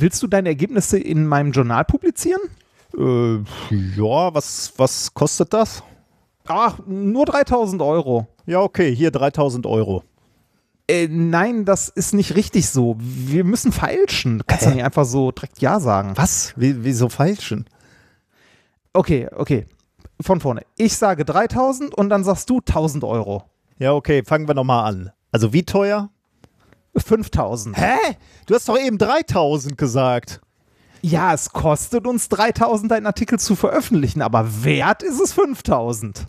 Willst du deine Ergebnisse in meinem Journal publizieren? Äh, ja, was, was kostet das? Ach, nur 3000 Euro. Ja, okay, hier 3000 Euro. Äh, nein, das ist nicht richtig so. Wir müssen feilschen. Du kannst ja nicht einfach so direkt Ja sagen. Was? Wie, wieso feilschen? Okay, okay. Von vorne. Ich sage 3000 und dann sagst du 1000 Euro. Ja, okay, fangen wir nochmal an. Also wie teuer? 5000. Hä? Du hast doch eben 3000 gesagt. Ja, es kostet uns 3000, einen Artikel zu veröffentlichen, aber wert ist es 5000.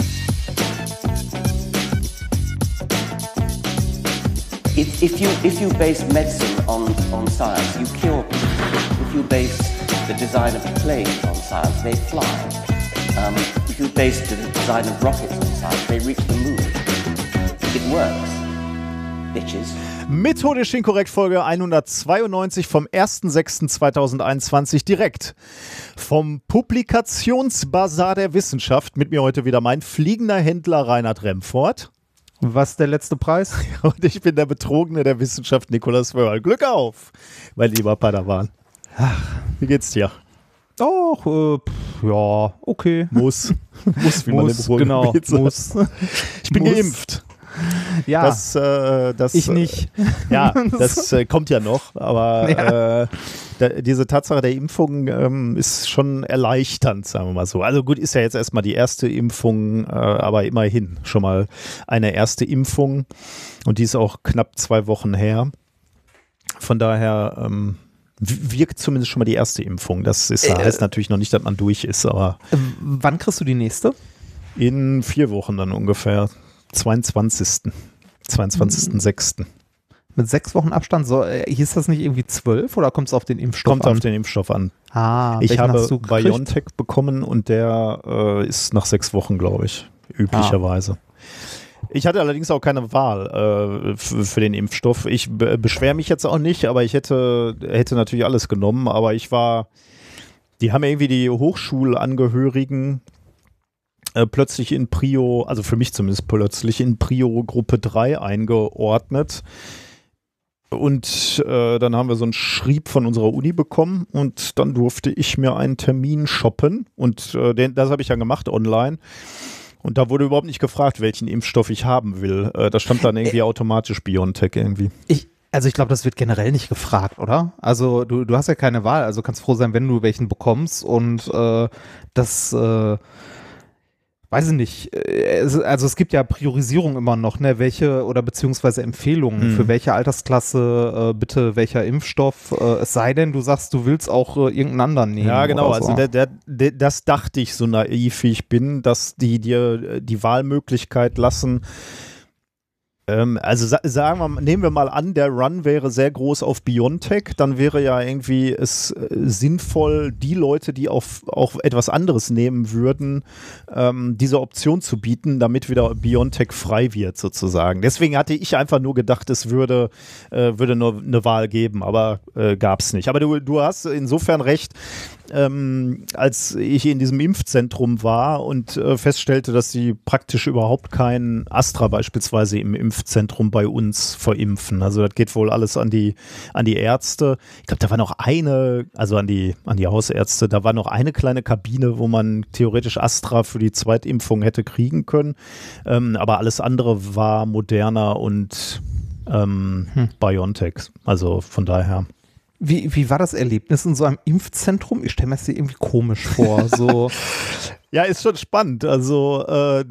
If, if, you, if you base medicine on, on science, you cure people. If you base the design of planes on science, they fly. Um, if you base the design of rockets on science, they reach the moon. It works, bitches. Methodisch inkorrekt Folge 192 vom 1.6.2021 direkt vom Publikationsbasar der Wissenschaft. Mit mir heute wieder mein fliegender Händler Reinhard Remfort. Was der letzte Preis? Und ich bin der Betrogene der Wissenschaft Nikolaus Wörl. Glück auf, mein lieber Padawan. Ach, wie geht's dir? Doch, äh, pff, ja, okay. Muss. muss, wie Muss, man im genau, Ruhrgebiet sagt. muss. Ich bin Muss. geimpft. Ja, Das, äh, das, ich nicht. Ja, das äh, kommt ja noch, aber Ja. äh, da, diese Tatsache der Impfung ähm, ist schon erleichternd, sagen wir mal so. Also gut, ist ja jetzt erstmal die erste Impfung, äh, aber immerhin schon mal eine erste Impfung und die ist auch knapp zwei Wochen her. Von daher ähm, wirkt zumindest schon mal die erste Impfung. Das ist, Äh, heißt natürlich noch nicht, dass man durch ist, aber Wann kriegst du die nächste? in vier Wochen dann ungefähr. 22. 22.06. Mit sechs Wochen Abstand, so, äh, hieß das nicht irgendwie zwölf oder kommt es auf den Impfstoff Kommt an? auf den Impfstoff an. ah, Ich habe? BioNTech bekommen und der äh, ist nach sechs Wochen, glaube ich, üblicherweise. Ich hatte allerdings auch keine Wahl äh, für den Impfstoff. Ich be beschwere mich jetzt auch nicht, aber ich hätte, hätte natürlich alles genommen. Aber ich war, die haben irgendwie die Hochschulangehörigen äh, plötzlich in Prio, also für mich zumindest plötzlich in Prio Gruppe 3 eingeordnet. Und äh, dann haben wir so einen Schrieb von unserer Uni bekommen und dann durfte ich mir einen Termin shoppen und äh, den, das habe ich dann gemacht online. Und da wurde überhaupt nicht gefragt, welchen Impfstoff ich haben will. Äh, da stand dann irgendwie automatisch BioNTech irgendwie. Ich, also ich glaube, das wird generell nicht gefragt, oder? Also du, du hast ja keine Wahl, also kannst froh sein, wenn du welchen bekommst und äh, das, äh, weiß ich nicht, äh, also es gibt ja Priorisierung immer noch, ne, welche oder beziehungsweise Empfehlungen Mhm. für welche Altersklasse äh, bitte welcher Impfstoff, äh, es sei denn, du sagst, du willst auch äh, irgendeinen anderen nehmen. Ja, genau. oder so. Also der, der, der, das dachte ich so naiv, wie ich bin, dass die dir äh, die Wahlmöglichkeit lassen. Ähm, also sa sagen wir, nehmen wir mal an, der Run wäre sehr groß auf Biontech, dann wäre ja irgendwie es äh, sinnvoll, die Leute, die auf auch etwas anderes nehmen würden, ähm, diese Option zu bieten, damit wieder Biontech frei wird sozusagen. Deswegen hatte ich einfach nur gedacht, es würde, äh, würde nur eine Wahl geben, aber äh, gab es nicht. Aber du, du hast insofern recht, ähm, als ich in diesem Impfzentrum war und äh, feststellte, dass sie praktisch überhaupt kein Astra beispielsweise im Impfzentrum bei uns verimpfen. Also das geht wohl alles an die, an die Ärzte. Ich glaube, da war noch eine, also an die, an die Hausärzte, da war noch eine kleine Kabine, wo man theoretisch Astra für die Zweitimpfung hätte kriegen können. Ähm, aber alles andere war moderner und ähm, Hm. BioNTech. Also von daher. Wie, wie war das Erlebnis in so einem Impfzentrum? Ich stelle mir das irgendwie komisch vor. So, Ja, ist schon spannend. Also äh,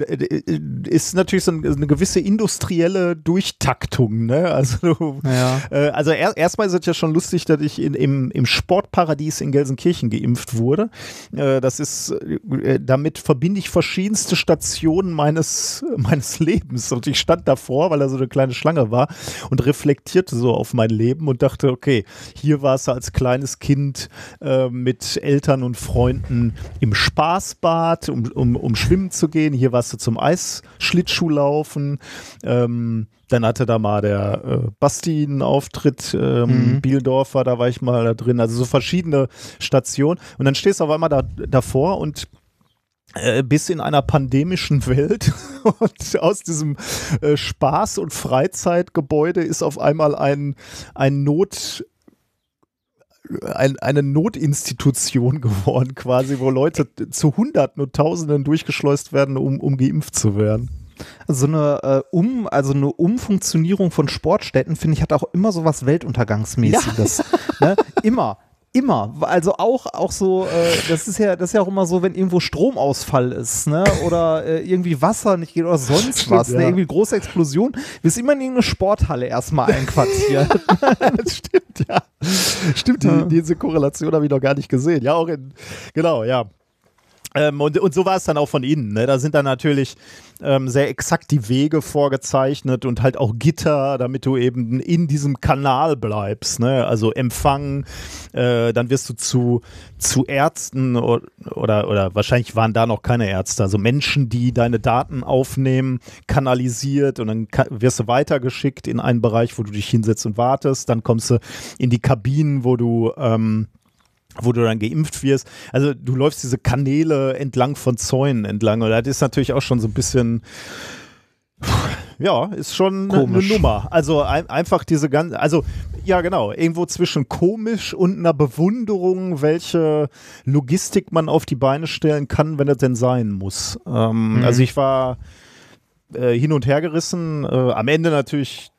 ist natürlich so ein- eine gewisse industrielle Durchtaktung. Ne? Also, ja. äh, also er, erstmal ist es ja schon lustig, dass ich in, im, im Sportparadies in Gelsenkirchen geimpft wurde. Äh, das ist, äh, damit verbinde ich verschiedenste Stationen meines, meines Lebens. Und ich stand davor, weil da so eine kleine Schlange war und reflektierte so auf mein Leben und dachte, okay, hier war es als kleines Kind äh, mit Eltern und Freunden im Spaßbad, um, um, um schwimmen zu gehen. Hier warst du zum Eisschlittschuhlaufen. Ähm, dann hatte da mal der äh, Basti einen Auftritt, ähm, Mhm. Bielendorfer, da war ich mal da drin. Also so verschiedene Stationen. Und dann stehst du auf einmal da, davor und äh, bist in einer pandemischen Welt und aus diesem äh, Spaß- und Freizeitgebäude ist auf einmal ein, ein Not, ein, eine Notinstitution geworden, quasi, wo Leute zu Hunderten und Tausenden durchgeschleust werden, um, um geimpft zu werden. So eine äh, um, also eine Umfunktionierung von Sportstätten, finde ich, hat auch immer so was Weltuntergangsmäßiges. Ja. Ne? Immer. Immer. Also auch, auch so, äh, das ist ja, das ist ja auch immer so, wenn irgendwo Stromausfall ist, ne? Oder äh, irgendwie Wasser nicht geht oder sonst Stimmt, was, ne? ja. ne? Irgendwie große Explosion, wirst immer in irgendeine Sporthalle erstmal einquartiert. das stimmt, ja. Stimmt, die, diese Korrelation habe ich noch gar nicht gesehen. Ja, auch in, genau, ja. Ähm, und, und so war es dann auch von innen. Ne? Da sind dann natürlich ähm, sehr exakt die Wege vorgezeichnet und halt auch Gitter, damit du eben in diesem Kanal bleibst. Ne? Also Empfang, äh, dann wirst du zu, zu Ärzten oder, oder, oder wahrscheinlich waren da noch keine Ärzte, also Menschen, die deine Daten aufnehmen, kanalisiert und dann wirst du weitergeschickt in einen Bereich, wo du dich hinsetzt und wartest. Dann kommst du in die Kabinen, wo du ähm, wo du dann geimpft wirst. Also du läufst diese Kanäle entlang von Zäunen entlang und das ist natürlich auch schon so ein bisschen ja, ist schon komisch. eine Nummer. Also ein, einfach diese ganze, also ja genau, irgendwo zwischen komisch und einer Bewunderung, welche Logistik man auf die Beine stellen kann, wenn es denn sein muss. Ähm, mhm. Also ich war äh, hin und her gerissen, äh, am Ende natürlich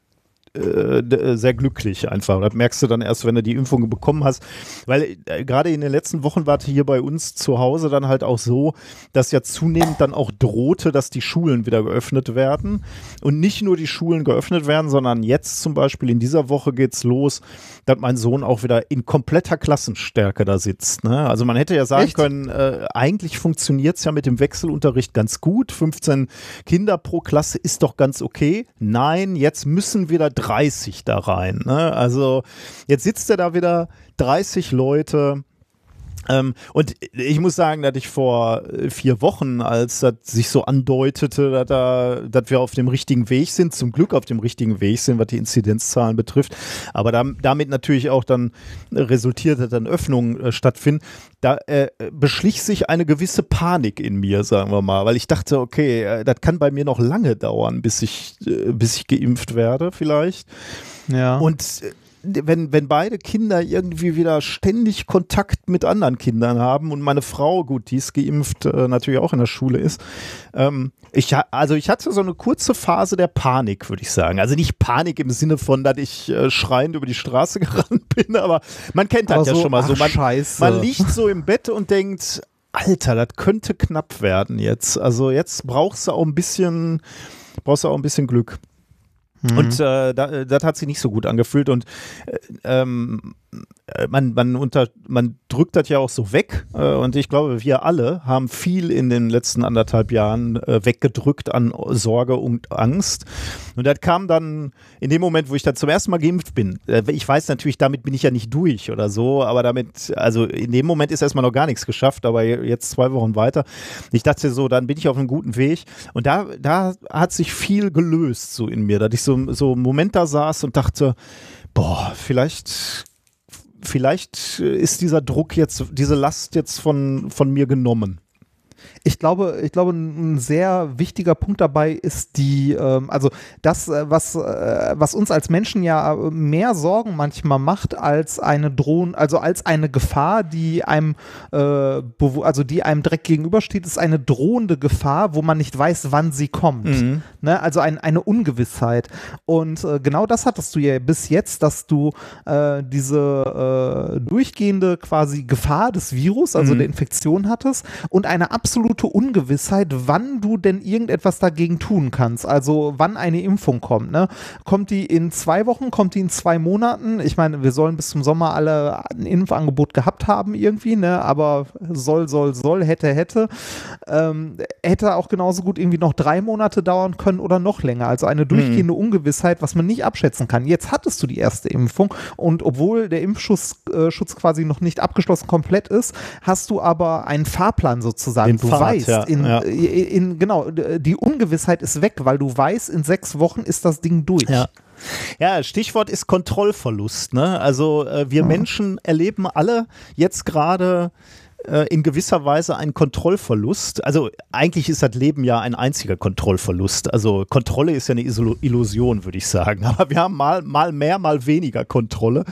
äh, äh, sehr glücklich einfach. Das merkst du dann erst, wenn du die Impfung bekommen hast. Weil äh, gerade in den letzten Wochen war hier bei uns zu Hause dann halt auch so, dass ja zunehmend dann auch drohte, dass die Schulen wieder geöffnet werden. Und nicht nur die Schulen geöffnet werden, sondern jetzt zum Beispiel in dieser Woche geht's los, dass mein Sohn auch wieder in kompletter Klassenstärke da sitzt. Ne? Also man hätte ja sagen Echt? können, äh, eigentlich funktioniert's ja mit dem Wechselunterricht ganz gut. 15 Kinder pro Klasse ist doch ganz okay. Nein, jetzt müssen wieder 30 da rein. Ne? Also jetzt sitzt er da wieder 30 Leute ähm, und ich muss sagen, dass ich vor äh, vier Wochen, als das sich so andeutete, dass, da, dass wir auf dem richtigen Weg sind, zum Glück auf dem richtigen Weg sind, was die Inzidenzzahlen betrifft, aber da, damit natürlich auch dann resultiert, dass dann Öffnungen äh, stattfinden, da äh, beschlich sich eine gewisse Panik in mir, sagen wir mal, weil ich dachte, okay, äh, das kann bei mir noch lange dauern, bis ich, äh, bis ich geimpft werde, vielleicht. Ja. Und äh, wenn, wenn beide Kinder irgendwie wieder ständig Kontakt mit anderen Kindern haben und meine Frau, gut, die ist geimpft, äh, natürlich auch in der Schule ist, ähm, ich, also ich hatte so eine kurze Phase der Panik, würde ich sagen. Also nicht Panik im Sinne von, dass ich äh, schreiend über die Straße gerannt bin, aber man kennt das aber ja so, schon mal ach, so. Man, Scheiße. man liegt so im Bett und denkt, Alter, das könnte knapp werden jetzt. Also jetzt brauchst du auch ein bisschen, brauchst du auch ein bisschen Glück. Mhm. Und äh, da, das hat sich nicht so gut angefühlt und äh, ähm, äh, man, man, unter, man drückt das ja auch so weg äh, und ich glaube, wir alle haben viel in den letzten anderthalb Jahren äh, weggedrückt an Sorge und Angst. Und das kam dann in dem Moment, wo ich dann zum ersten Mal geimpft bin. Äh, ich weiß natürlich, damit bin ich ja nicht durch oder so, aber damit, also in dem Moment ist erstmal noch gar nichts geschafft, aber jetzt zwei Wochen weiter. Ich dachte so, dann bin ich auf einem guten Weg und da, da hat sich viel gelöst so in mir, dass ich so, so einen Moment da saß und dachte, boah, vielleicht vielleicht ist dieser Druck jetzt, diese Last jetzt von, von mir genommen. Ich glaube, ich glaube, ein sehr wichtiger Punkt dabei ist die, ähm, also das, äh, was, äh, was uns als Menschen ja mehr Sorgen manchmal macht als eine Drohung, also als eine Gefahr, die einem, äh, also die einem direkt gegenübersteht, ist eine drohende Gefahr, wo man nicht weiß, wann sie kommt. Mhm. Ne? Also ein, eine Ungewissheit. Und äh, genau das hattest du ja bis jetzt, dass du äh, diese äh, durchgehende quasi Gefahr des Virus, also mhm. der Infektion hattest und eine absolute absolute Ungewissheit, wann du denn irgendetwas dagegen tun kannst. Also wann eine Impfung kommt. Ne? Kommt die in zwei Wochen, kommt die in zwei Monaten? Ich meine, wir sollen bis zum Sommer alle ein Impfangebot gehabt haben irgendwie, ne? aber soll, soll, soll, hätte, hätte. Ähm, hätte auch genauso gut irgendwie noch drei Monate dauern können oder noch länger. Also eine durchgehende mhm. Ungewissheit, was man nicht abschätzen kann. Jetzt hattest du die erste Impfung und obwohl der Impfschutz äh, quasi noch nicht abgeschlossen komplett ist, hast du aber einen Fahrplan sozusagen. Den du Fahrt, weißt, ja, in, ja. In, in, genau, die Ungewissheit ist weg, weil du weißt, in sechs Wochen ist das Ding durch. Ja. Ja, Stichwort ist Kontrollverlust. Ne? Also äh, wir mhm. Menschen erleben alle jetzt gerade äh, in gewisser Weise ein Kontrollverlust. Also eigentlich ist das Leben ja ein einziger Kontrollverlust. Also Kontrolle ist ja eine Iso Illusion, würde ich sagen. Aber wir haben mal, mal mehr, mal weniger Kontrolle.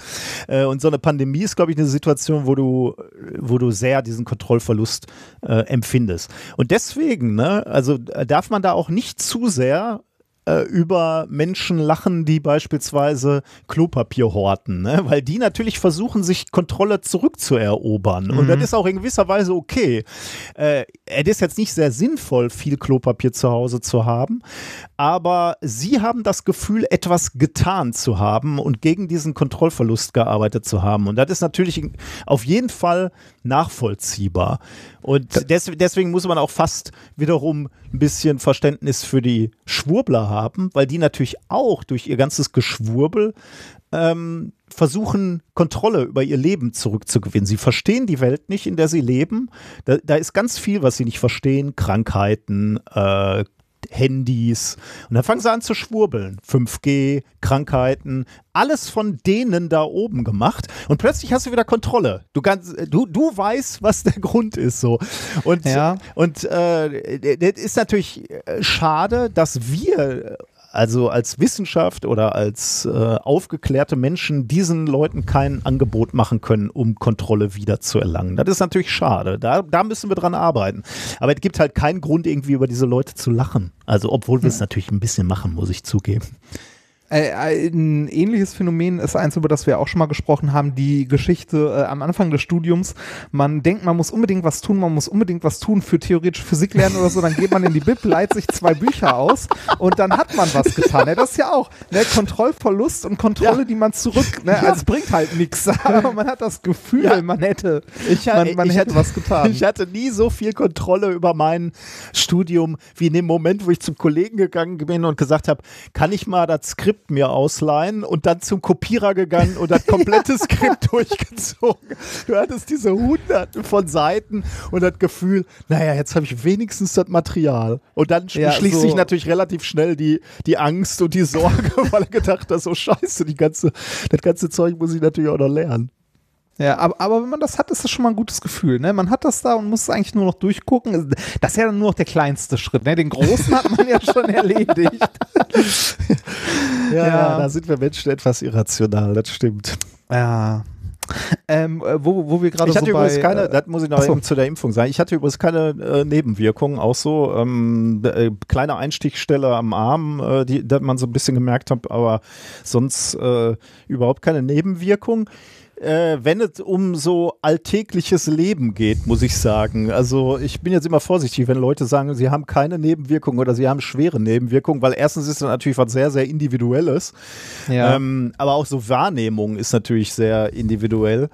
Äh, und so eine Pandemie ist, glaube ich, eine Situation, wo du, wo du sehr diesen Kontrollverlust äh, empfindest. Und deswegen, ne, also darf man da auch nicht zu sehr äh, über Menschen lachen, die beispielsweise Klopapier horten, ne? weil die natürlich versuchen, sich Kontrolle zurückzuerobern. Mhm. Und das ist auch in gewisser Weise okay. Äh, es ist jetzt nicht sehr sinnvoll, viel Klopapier zu Hause zu haben, aber sie haben das Gefühl, etwas getan zu haben und gegen diesen Kontrollverlust gearbeitet zu haben. Und das ist natürlich auf jeden Fall nachvollziehbar. Und des, deswegen muss man auch fast wiederum ein bisschen Verständnis für die Schwurbler haben, weil die natürlich auch durch ihr ganzes Geschwurbel ähm, versuchen, Kontrolle über ihr Leben zurückzugewinnen. Sie verstehen die Welt nicht, in der sie leben. Da, da ist ganz viel, was sie nicht verstehen. Krankheiten, äh, Handys. Und dann fangen sie an zu schwurbeln. 5G, Krankheiten, alles von denen da oben gemacht. Und plötzlich hast du wieder Kontrolle. Du kannst, du, du weißt, was der Grund ist so. Und, ja. und äh, das ist natürlich äh, schade, dass wir also als Wissenschaft oder als äh, aufgeklärte Menschen diesen Leuten kein Angebot machen können, um Kontrolle wiederzuerlangen. Das ist natürlich schade. Da, da müssen wir dran arbeiten. Aber es gibt halt keinen Grund, irgendwie über diese Leute zu lachen. Also, obwohl wir es natürlich ein bisschen machen, muss ich zugeben. Äh, ein ähnliches Phänomen ist eins, über das wir auch schon mal gesprochen haben, die Geschichte äh, am Anfang des Studiums. Man denkt, man muss unbedingt was tun, man muss unbedingt was tun für theoretische Physik lernen oder so, dann geht man in die Bib, leiht sich zwei Bücher aus und dann hat man was getan. Ja, das ist ja auch ne, Kontrollverlust und Kontrolle, ja. die man zurück, ne, also es bringt halt nichts, aber man hat das Gefühl, ja. man hätte, ich, man, man ich hätte was getan. Ich hatte nie so viel Kontrolle über mein Studium wie in dem Moment, wo ich zum Kollegen gegangen bin und gesagt habe, kann ich mal das Skript Skript mir ausleihen und dann zum Kopierer gegangen und das komplette Skript durchgezogen. Du hattest diese hunderten von Seiten und das Gefühl, naja, jetzt habe ich wenigstens das Material. Und dann ja, schließt so sich natürlich relativ schnell die, die Angst und die Sorge, weil er gedacht hat, so scheiße, die ganze, das ganze Zeug muss ich natürlich auch noch lernen. Ja, aber, aber wenn man das hat, ist das schon mal ein gutes Gefühl. Ne? Man hat das da und muss es eigentlich nur noch durchgucken. Das ist ja dann nur noch der kleinste Schritt. Ne? Den großen hat man ja schon erledigt. ja, ja, da sind wir Menschen etwas irrational, das stimmt. Ja. Ähm, äh, wo, wo wir gerade so übrigens keine, äh, das muss ich noch eben zu der Impfung sagen, ich hatte übrigens keine äh, Nebenwirkungen, auch so ähm, äh, kleine Einstichstelle am Arm, äh, die, man so ein bisschen gemerkt hat, aber sonst äh, überhaupt keine Nebenwirkung äh, wenn es um so alltägliches Leben geht, muss ich sagen. Also ich bin jetzt immer vorsichtig, wenn Leute sagen, sie haben keine Nebenwirkungen oder sie haben schwere Nebenwirkungen, weil erstens ist das natürlich was sehr, sehr Individuelles. Ja. Ähm, aber auch so Wahrnehmung ist natürlich sehr individuell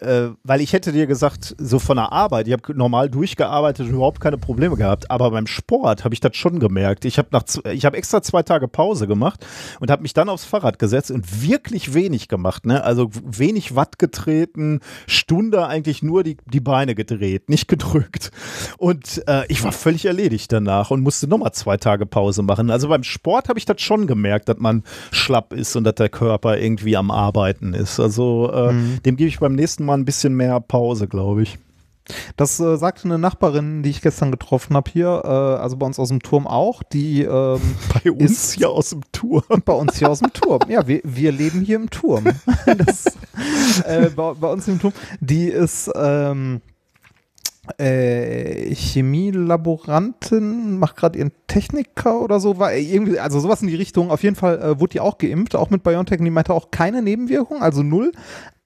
äh, weil ich hätte dir gesagt, so von der Arbeit, ich habe normal durchgearbeitet und überhaupt keine Probleme gehabt, aber beim Sport habe ich das schon gemerkt. Ich habe nach ich habe extra zwei Tage Pause gemacht und habe mich dann aufs Fahrrad gesetzt und wirklich wenig gemacht, ne? Also wenig Watt getreten, Stunde eigentlich nur die, die Beine gedreht, nicht gedrückt. Und äh, ich war völlig erledigt danach und musste nochmal zwei Tage Pause machen. Also beim Sport habe ich das schon gemerkt, dass man schlapp ist und dass der Körper irgendwie am Arbeiten ist. Also äh, mhm. dem gebe ich beim nächsten Mal mal ein bisschen mehr Pause, glaube ich. Das äh, sagte eine Nachbarin, die ich gestern getroffen habe hier, äh, also bei uns aus dem Turm auch, die ähm, bei uns ist, hier aus dem Turm. Bei uns hier aus dem Turm. Ja, wir, wir leben hier im Turm. das, äh, bei, bei, uns im Turm. Die ist ähm, äh, Chemielaborantin, macht gerade ihren Techniker oder so, war irgendwie, also sowas in die Richtung. Auf jeden Fall äh, wurde die auch geimpft, auch mit BioNTech. Und die meinte auch keine Nebenwirkung, also null,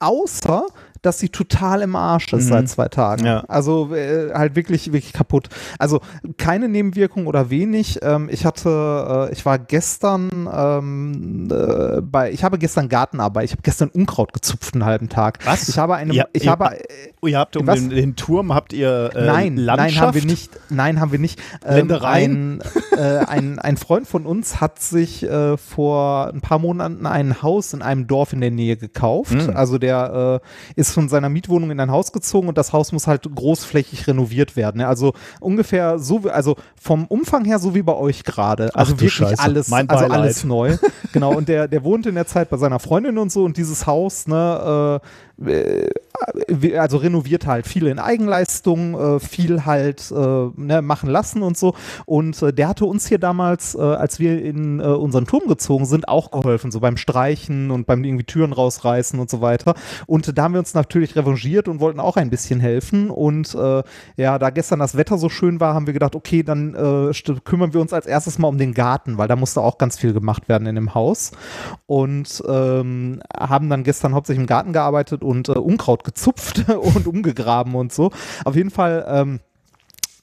außer dass sie total im Arsch ist mhm. seit zwei Tagen. Ja. Also äh, halt wirklich, wirklich kaputt. Also keine Nebenwirkung oder wenig. Ähm, ich hatte, äh, ich war gestern ähm, äh, bei, ich habe gestern Gartenarbeit, ich habe gestern Unkraut gezupft einen halben Tag. Was? Ich habe eine, ja, ich ihr, habe, oh, ihr habt um den, den, Turm, habt ihr äh, nein, Landschaft? Nein, haben wir nicht. Nein, haben wir nicht. Ähm? Ein, äh, ein, ein Freund von uns hat sich äh, vor ein paar Monaten ein Haus in einem Dorf in der Nähe gekauft. Mhm. Also der ist ist von seiner Mietwohnung in ein Haus gezogen und das Haus muss halt großflächig renoviert werden. Also ungefähr so, also vom Umfang her so wie bei euch gerade. Also wirklich Scheiße. alles, mein also alles neu. genau. Und der, der wohnt in der Zeit bei seiner Freundin und so und dieses Haus, ne, äh, also renoviert halt viel in Eigenleistung, äh, viel halt äh, ne, machen lassen und so. Und äh, der hatte uns hier damals, äh, als wir in äh, unseren Turm gezogen sind, auch geholfen, so beim Streichen und beim irgendwie Türen rausreißen und so weiter. Und da haben wir uns natürlich revanchiert und wollten auch ein bisschen helfen. Und äh, ja, da gestern das Wetter so schön war, haben wir gedacht, okay, dann kümmern wir uns als erstes mal um den Garten, weil da musste auch ganz viel gemacht werden in dem Haus. Und ähm, haben dann gestern hauptsächlich im Garten gearbeitet und Unkraut gezupft und umgegraben und so. Auf jeden Fall ähm,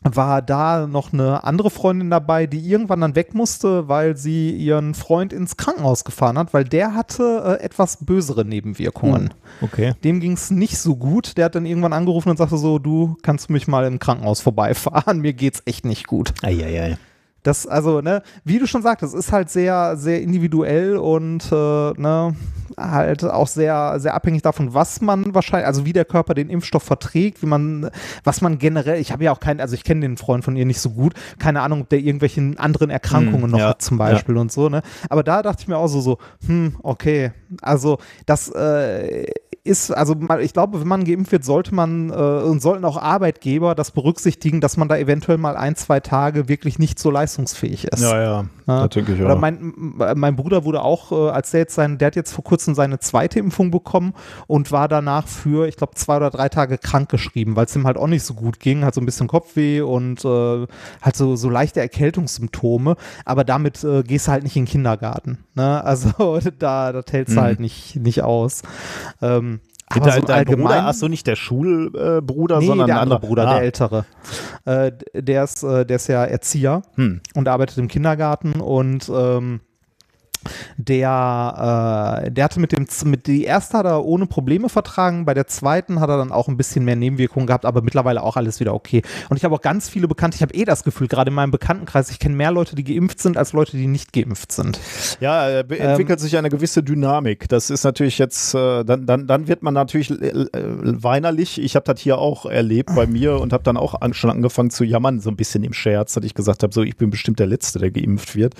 war da noch eine andere Freundin dabei, die irgendwann dann weg musste, weil sie ihren Freund ins Krankenhaus gefahren hat, weil der hatte äh, etwas bösere Nebenwirkungen. Hm, okay. Dem ging es nicht so gut. Der hat dann irgendwann angerufen und sagte so, du kannst mich mal im Krankenhaus vorbeifahren, mir geht's echt nicht gut. Eieiei. Das, also, ne, wie du schon sagtest, ist halt sehr, sehr individuell und äh, ne, halt auch sehr, sehr abhängig davon, was man wahrscheinlich, also wie der Körper den Impfstoff verträgt, wie man, was man generell, ich habe ja auch keinen, also ich kenne den Freund von ihr nicht so gut, keine Ahnung, ob der irgendwelchen anderen Erkrankungen hm, noch ja, hat zum Beispiel ja. und so, ne? Aber da dachte ich mir auch so, so, hm, okay, also das äh, ist, also ich glaube, wenn man geimpft wird, sollte man äh, und sollten auch Arbeitgeber das berücksichtigen, dass man da eventuell mal ein, zwei Tage wirklich nicht so leistungsfähig ist. Ja, ja, ja? denke ich. Oder mein, mein Bruder wurde auch, äh, als der jetzt sein, der hat jetzt vor kurzem seine zweite Impfung bekommen und war danach für, ich glaube, zwei oder drei Tage krank geschrieben, weil es ihm halt auch nicht so gut ging, hat so ein bisschen Kopfweh und äh, halt so, so leichte Erkältungssymptome, aber damit äh, gehst du halt nicht in den Kindergarten. Ne? Also da, da hältst du mhm. halt nicht, nicht aus. Ähm, aber so dein Bruder, ach so, nicht der Schulbruder, nee, sondern der andere Bruder, ah. der ältere. Äh, der, ist, äh, der ist ja Erzieher hm. und arbeitet im Kindergarten und ähm, der, äh, der hatte mit dem, mit die erste hat er ohne Probleme vertragen, bei der zweiten hat er dann auch ein bisschen mehr Nebenwirkungen gehabt, aber mittlerweile auch alles wieder okay. Und ich habe auch ganz viele Bekannte, ich habe eh das Gefühl, gerade in meinem Bekanntenkreis, ich kenne mehr Leute, die geimpft sind, als Leute, die nicht geimpft sind. Ja, äh, entwickelt ähm, sich eine gewisse Dynamik. Das ist natürlich jetzt, äh, dann, dann, dann wird man natürlich äh, äh weinerlich. Ich habe das hier auch erlebt bei mir und habe dann auch an, schon angefangen zu jammern, so ein bisschen im Scherz, dass ich gesagt habe, so ich bin bestimmt der Letzte, der geimpft wird.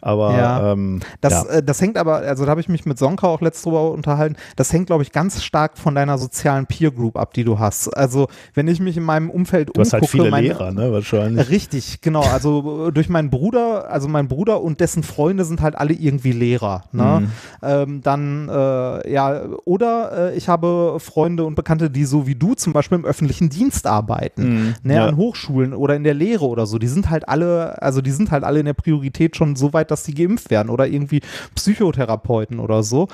Aber ja, ähm, das, ja. äh, das hängt aber, also da habe ich mich mit Sonka auch letztes drüber unterhalten, das hängt, glaube ich, ganz stark von deiner sozialen Peer Group ab, die du hast. Also wenn ich mich in meinem Umfeld du umgucke. Du hast halt viele meine, Lehrer, ne, wahrscheinlich. Richtig, genau. Also durch meinen Bruder, also mein Bruder und dessen Freunde sind halt alle irgendwie Lehrer. Ne? Mhm. Ähm, dann, äh, ja, oder äh, ich habe Freunde und Bekannte, die so wie du zum Beispiel im öffentlichen Dienst arbeiten, mhm. ne, ja. an Hochschulen oder in der Lehre oder so. Die sind halt alle, also die sind halt alle in der Priorität schon so weit, dass sie geimpft werden oder irgendwie Psychotherapeuten oder so.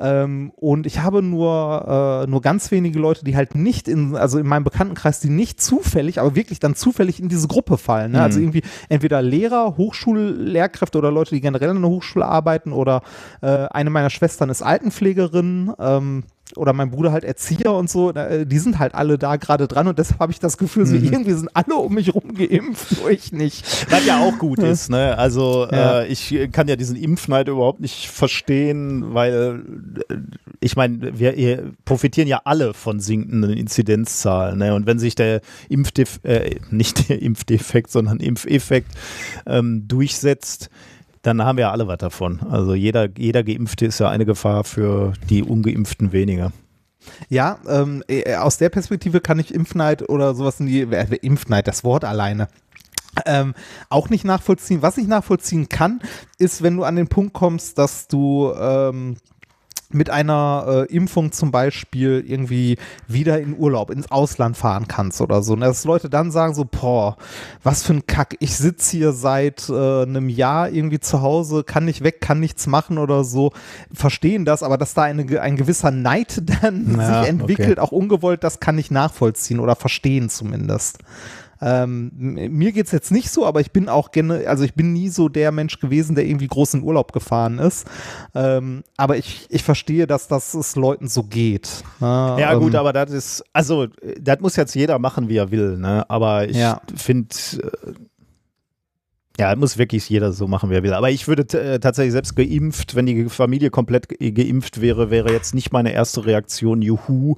Ähm, und ich habe nur, äh, nur ganz wenige Leute, die halt nicht in, also in meinem Bekanntenkreis, die nicht zufällig, aber wirklich dann zufällig in diese Gruppe fallen. Ne? Also mhm. Also irgendwie entweder Lehrer, Hochschullehrkräfte oder Leute, die generell an der Hochschule arbeiten oder äh, eine meiner Schwestern ist Altenpflegerin. Ähm, oder mein Bruder halt Erzieher und so, äh, die sind halt alle da gerade dran und deshalb habe ich das Gefühl, so mhm. irgendwie sind alle um mich rum geimpft, nur ich nicht. Was ja auch gut ist, ne? Also ja. äh, ich kann ja diesen Impfneid überhaupt nicht verstehen, weil äh, ich meine, wir profitieren ja alle von sinkenden Inzidenzzahlen, ne? Und wenn sich der Impfdef äh, nicht der Impfdefekt, sondern Impfeffekt ähm, durchsetzt, dann haben wir ja alle was davon. Also jeder, jeder Geimpfte ist ja eine Gefahr für die Ungeimpften weniger. Ja, ähm, äh, aus der Perspektive kann ich Impfneid oder sowas in die, äh, Impfneid, das Wort alleine, ähm, auch nicht nachvollziehen. Was ich nachvollziehen kann, ist, wenn du an den Punkt kommst, dass du ähm, mit einer äh, Impfung zum Beispiel irgendwie wieder in Urlaub, ins Ausland fahren kannst oder so. Und dass Leute dann sagen so, boah, was für ein Kack, ich sitze hier seit äh, einem Jahr irgendwie zu Hause, kann nicht weg, kann nichts machen oder so, verstehen das, aber dass da eine, ein gewisser Neid dann ja, sich entwickelt, okay. auch ungewollt, das kann ich nachvollziehen oder verstehen zumindest. Ähm, mir es jetzt nicht so, aber ich bin auch gerne, also ich bin nie so der Mensch gewesen, der irgendwie groß in Urlaub gefahren ist. Ähm, aber ich, ich verstehe, dass das es Leuten so geht. Ne? Ja, ähm, gut, aber das ist, also das muss jetzt jeder machen, wie er will, ne? Aber ich ja. finde, äh, Ja, muss wirklich jeder so machen, wie er will. Aber ich würde äh, tatsächlich selbst geimpft, wenn die Familie komplett ge geimpft wäre, wäre jetzt nicht meine erste Reaktion, juhu,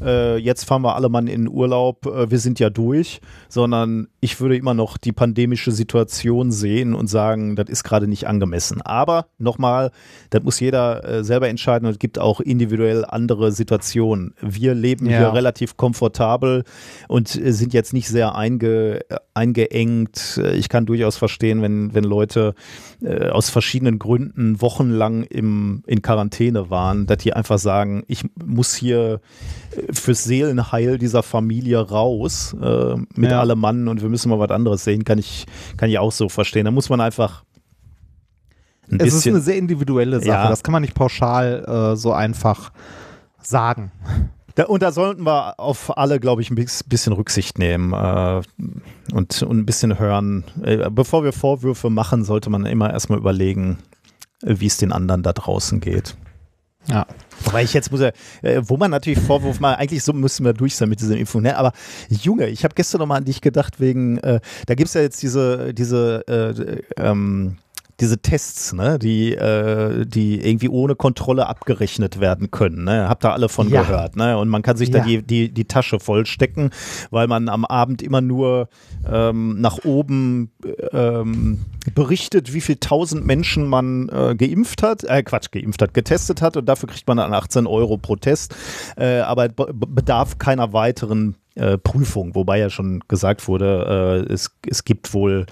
äh, jetzt fahren wir alle mal in Urlaub, äh, wir sind ja durch, sondern ich würde immer noch die pandemische Situation sehen und sagen, das ist gerade nicht angemessen. Aber nochmal, das muss jeder äh, selber entscheiden und es gibt auch individuell andere Situationen. Wir leben Ja. hier relativ komfortabel und äh, sind jetzt nicht sehr einge, eingeengt. Ich kann durchaus verstehen, wenn, wenn Leute äh, aus verschiedenen Gründen wochenlang im, in Quarantäne waren, dass die einfach sagen, ich muss hier äh, fürs Seelenheil dieser Familie raus äh, mit Ja. allem Mann und wir müssen mal was anderes sehen, kann ich, kann ich auch so verstehen. Da muss man einfach ein Es ist eine sehr individuelle Sache. Ja. Das kann man nicht pauschal äh, so einfach sagen. Da, und da sollten wir auf alle, glaube ich, ein bis- bisschen Rücksicht nehmen äh, und, und ein bisschen hören. Äh, bevor wir Vorwürfe machen, sollte man immer erstmal überlegen, wie es den anderen da draußen geht. Ja. Wobei ich jetzt muss ja, äh, wo man natürlich Vorwurf mal, eigentlich so müssen wir durch sein mit dieser Impfung, ne? Aber Junge, ich habe gestern nochmal an dich gedacht, wegen, äh, da gibt es ja jetzt diese, diese, äh, ähm, diese Tests, ne, die, äh, die irgendwie ohne Kontrolle abgerechnet werden können. Ne? Habt ihr alle von Ja. gehört, ne? Und man kann sich da Ja. die, die, die Tasche vollstecken, weil man am Abend immer nur ähm, nach oben ähm, berichtet, wie viel tausend Menschen man äh, geimpft hat, äh, Quatsch, geimpft hat, getestet hat und dafür kriegt man dann 18 Euro pro Test, äh, aber be bedarf keiner weiteren äh, Prüfung, wobei ja schon gesagt wurde, äh, es, es gibt wohl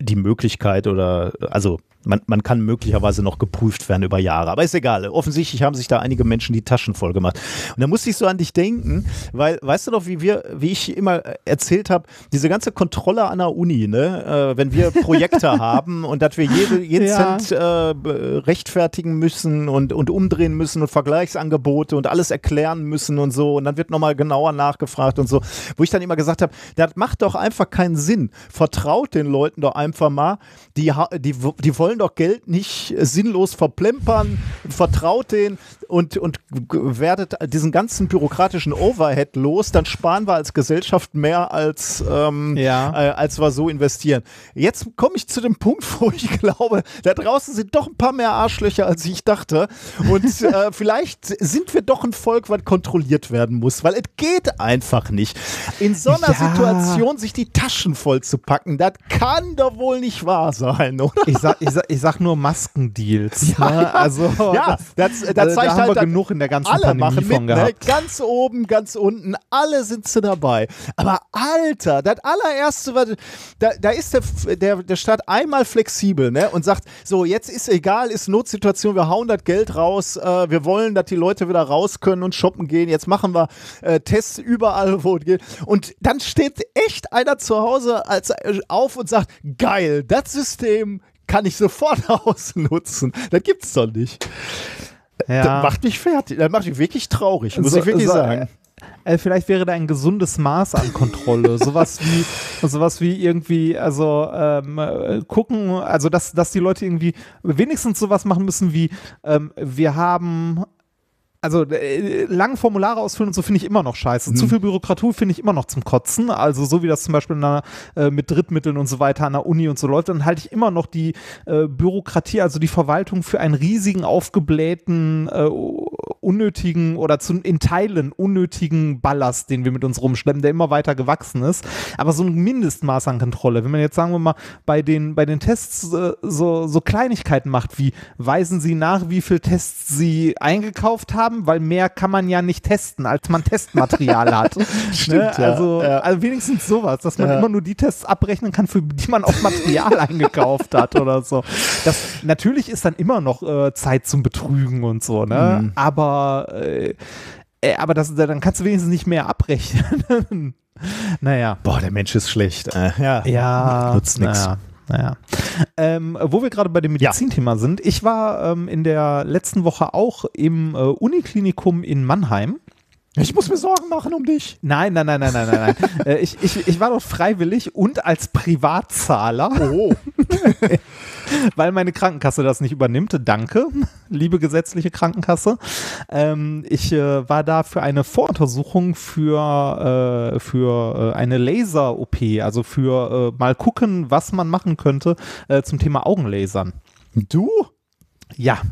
die Möglichkeit oder also man, man kann möglicherweise noch geprüft werden über Jahre. Aber ist egal. Offensichtlich haben sich da einige Menschen die Taschen voll gemacht. Und da musste ich so an dich denken, weil, weißt du noch, wie wir, wie ich immer erzählt habe, diese ganze Kontrolle an der Uni, ne, äh, wenn wir Projekte haben und dass wir jede, jeden Ja. Cent äh, rechtfertigen müssen und, und umdrehen müssen und Vergleichsangebote und alles erklären müssen und so. Und dann wird nochmal genauer nachgefragt und so. Wo ich dann immer gesagt habe, das macht doch einfach keinen Sinn. Vertraut den Leuten doch einfach mal. Die, die, die wollen doch Geld nicht sinnlos verplempern. Vertraut denen und, und werdet diesen ganzen bürokratischen Overhead los. Dann sparen wir als Gesellschaft mehr als, ähm, Ja. äh, als wir so investieren. Jetzt komme ich zu dem Punkt, wo ich glaube, da draußen sind doch ein paar mehr Arschlöcher, als ich dachte. Und äh, vielleicht sind wir doch ein Volk, was kontrolliert werden muss, weil es geht einfach nicht. In so einer Ja. Situation sich die Taschen voll zu packen, das kann doch wohl nicht wahr sein, oder? Ich sag, ich sag, ich sag nur Maskendeals. ne? Also, Ja, das, das also, da zeigt haben halt, wir genug in der ganzen alle Pandemie machen mit, von ne? gehabt. ganz oben, ganz unten, alle sind sie dabei. Aber Alter, das allererste, was, da, da ist der, der, der Staat einmal flexibel ne? und sagt, so jetzt ist egal, ist Notsituation, wir hauen das Geld raus, äh, wir wollen, dass die Leute wieder raus können und shoppen gehen, jetzt machen wir äh, Tests überall, wo es geht. Und dann steht echt einer zu Hause als, äh, auf und sagt, geil, das System kann ich sofort ausnutzen. Das gibt's doch nicht. Das Ja. macht mich fertig. Das macht mich wirklich traurig, muss So- ich wirklich so- sagen. Äh, vielleicht wäre da ein gesundes Maß an Kontrolle. sowas wie, sowas wie irgendwie, also ähm, äh, gucken, also dass, dass die Leute irgendwie wenigstens sowas machen müssen wie, ähm, wir haben also äh, lang Formulare ausfüllen und so finde ich immer noch scheiße. Zu viel Bürokratie finde ich immer noch zum Kotzen. Also so wie das zum Beispiel in einer, äh, mit Drittmitteln und so weiter an der Uni und so läuft, dann halte ich immer noch die äh, Bürokratie, also die Verwaltung für einen riesigen, aufgeblähten, äh, unnötigen oder zu, in Teilen unnötigen Ballast, den wir mit uns rumschleppen, der immer weiter gewachsen ist. Aber so ein Mindestmaß an Kontrolle, wenn man jetzt sagen wir mal bei den, bei den Tests äh, so, so Kleinigkeiten macht, wie weisen Sie nach, wie viel Tests Sie eingekauft haben, weil mehr kann man ja nicht testen, als man Testmaterial hat. Stimmt, ne? ja, also, ja. also wenigstens sowas, dass man Ja. immer nur die Tests abrechnen kann, für die man auch Material eingekauft hat oder so. Das, natürlich ist dann immer noch äh, Zeit zum Betrügen und so, ne? Mhm. Aber, äh, äh, aber das, dann kannst du wenigstens nicht mehr abrechnen. naja. Boah, der Mensch ist schlecht. Äh, ja. Ja, Nutzt nix. Naja. Naja. Ähm, wo wir gerade bei dem Medizinthema sind, ich war ähm, in der letzten Woche auch im äh, Uniklinikum in Mannheim. Ich muss mir Sorgen machen um dich. Nein, nein, nein, nein, nein, nein. nein. äh, ich, ich, ich war dort freiwillig und als Privatzahler. Oh. weil meine Krankenkasse das nicht übernimmt. Danke, liebe gesetzliche Krankenkasse. Ähm, ich äh, war da für eine Voruntersuchung für, äh, für äh, eine Laser-OP, also für äh, mal gucken, was man machen könnte äh, zum Thema Augenlasern. Du? Ja.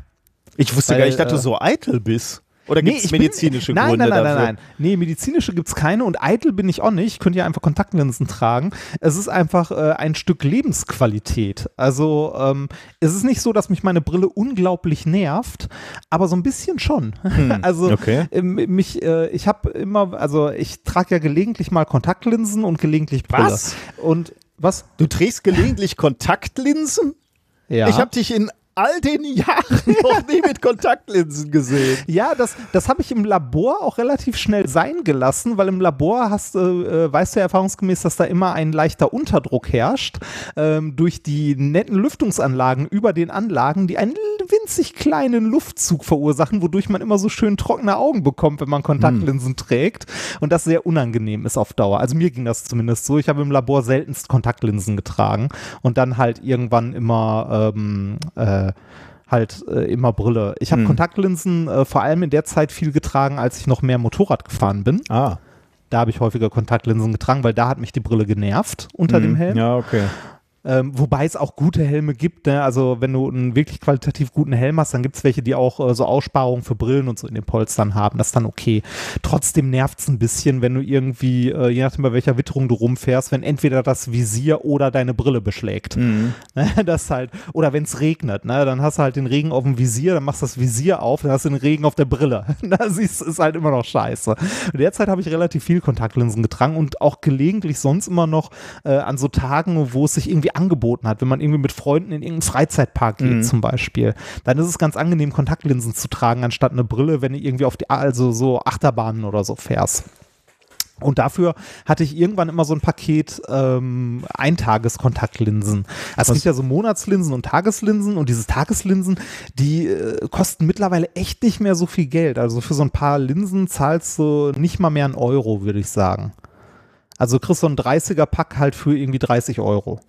Ich wusste Weil, gar nicht, dass du so eitel bist. Oder gibt es bin- medizinische nein, Gründe nein, nein, dafür? Nein, nein, Nee, medizinische gibt es keine und eitel bin ich auch nicht. Ich könnte ja einfach Kontaktlinsen tragen. Es ist einfach äh, ein Stück Lebensqualität. Also ähm, es ist nicht so, dass mich meine Brille unglaublich nervt, aber so ein bisschen schon. also Hm, okay. ähm, mich, äh, ich habe immer, also ich trage ja gelegentlich mal Kontaktlinsen und gelegentlich Brille. Was? Und was? Du trägst gelegentlich Kontaktlinsen? Ja. Ich habe dich in all den Jahren noch nie mit Kontaktlinsen gesehen. Ja, das, das habe ich im Labor auch relativ schnell sein gelassen, weil im Labor hast, äh, äh, weißt du ja erfahrungsgemäß, dass da immer ein leichter Unterdruck herrscht ähm, durch die netten Lüftungsanlagen über den Anlagen, die einen winzig kleinen Luftzug verursachen, wodurch man immer so schön trockene Augen bekommt, wenn man Kontaktlinsen trägt und das sehr unangenehm ist auf Dauer. Also mir ging das zumindest so. Ich habe im Labor seltenst Kontaktlinsen getragen und dann halt irgendwann immer ähm, äh, halt äh, immer Brille. Ich habe Kontaktlinsen äh, vor allem in der Zeit viel getragen, als ich noch mehr Motorrad gefahren bin. Ah. Da habe ich häufiger Kontaktlinsen getragen, weil da hat mich die Brille genervt unter dem Helm. Ja, okay. Ähm, wobei es auch gute Helme gibt. Ne? Also wenn du einen wirklich qualitativ guten Helm hast, dann gibt es welche, die auch äh, so Aussparungen für Brillen und so in den Polstern haben. Das ist dann okay. Trotzdem nervt es ein bisschen, wenn du irgendwie, äh, je nachdem bei welcher Witterung du rumfährst, wenn entweder das Visier oder deine Brille beschlägt. Mhm. Ne, Das halt, oder wenn es regnet, ne, dann hast du halt den Regen auf dem Visier, dann machst du das Visier auf, dann hast du den Regen auf der Brille. Da siehst du, ist halt immer noch scheiße. Und derzeit habe ich relativ viel Kontaktlinsen getragen und auch gelegentlich sonst immer noch äh, an so Tagen, wo es sich irgendwie angeboten hat, wenn man irgendwie mit Freunden in irgendeinen Freizeitpark geht zum Beispiel, dann ist es ganz angenehm, Kontaktlinsen zu tragen, anstatt eine Brille, wenn du irgendwie auf die, also so Achterbahnen oder so fährst. Und dafür hatte ich irgendwann immer so ein Paket ähm, Eintageskontaktlinsen. Also es gibt ja so Monatslinsen und Tageslinsen und diese Tageslinsen, die äh, kosten mittlerweile echt nicht mehr so viel Geld. Also für so ein paar Linsen zahlst du nicht mal mehr einen Euro, würde ich sagen. Also du kriegst so ein 30er-Pack halt für irgendwie 30 Euro.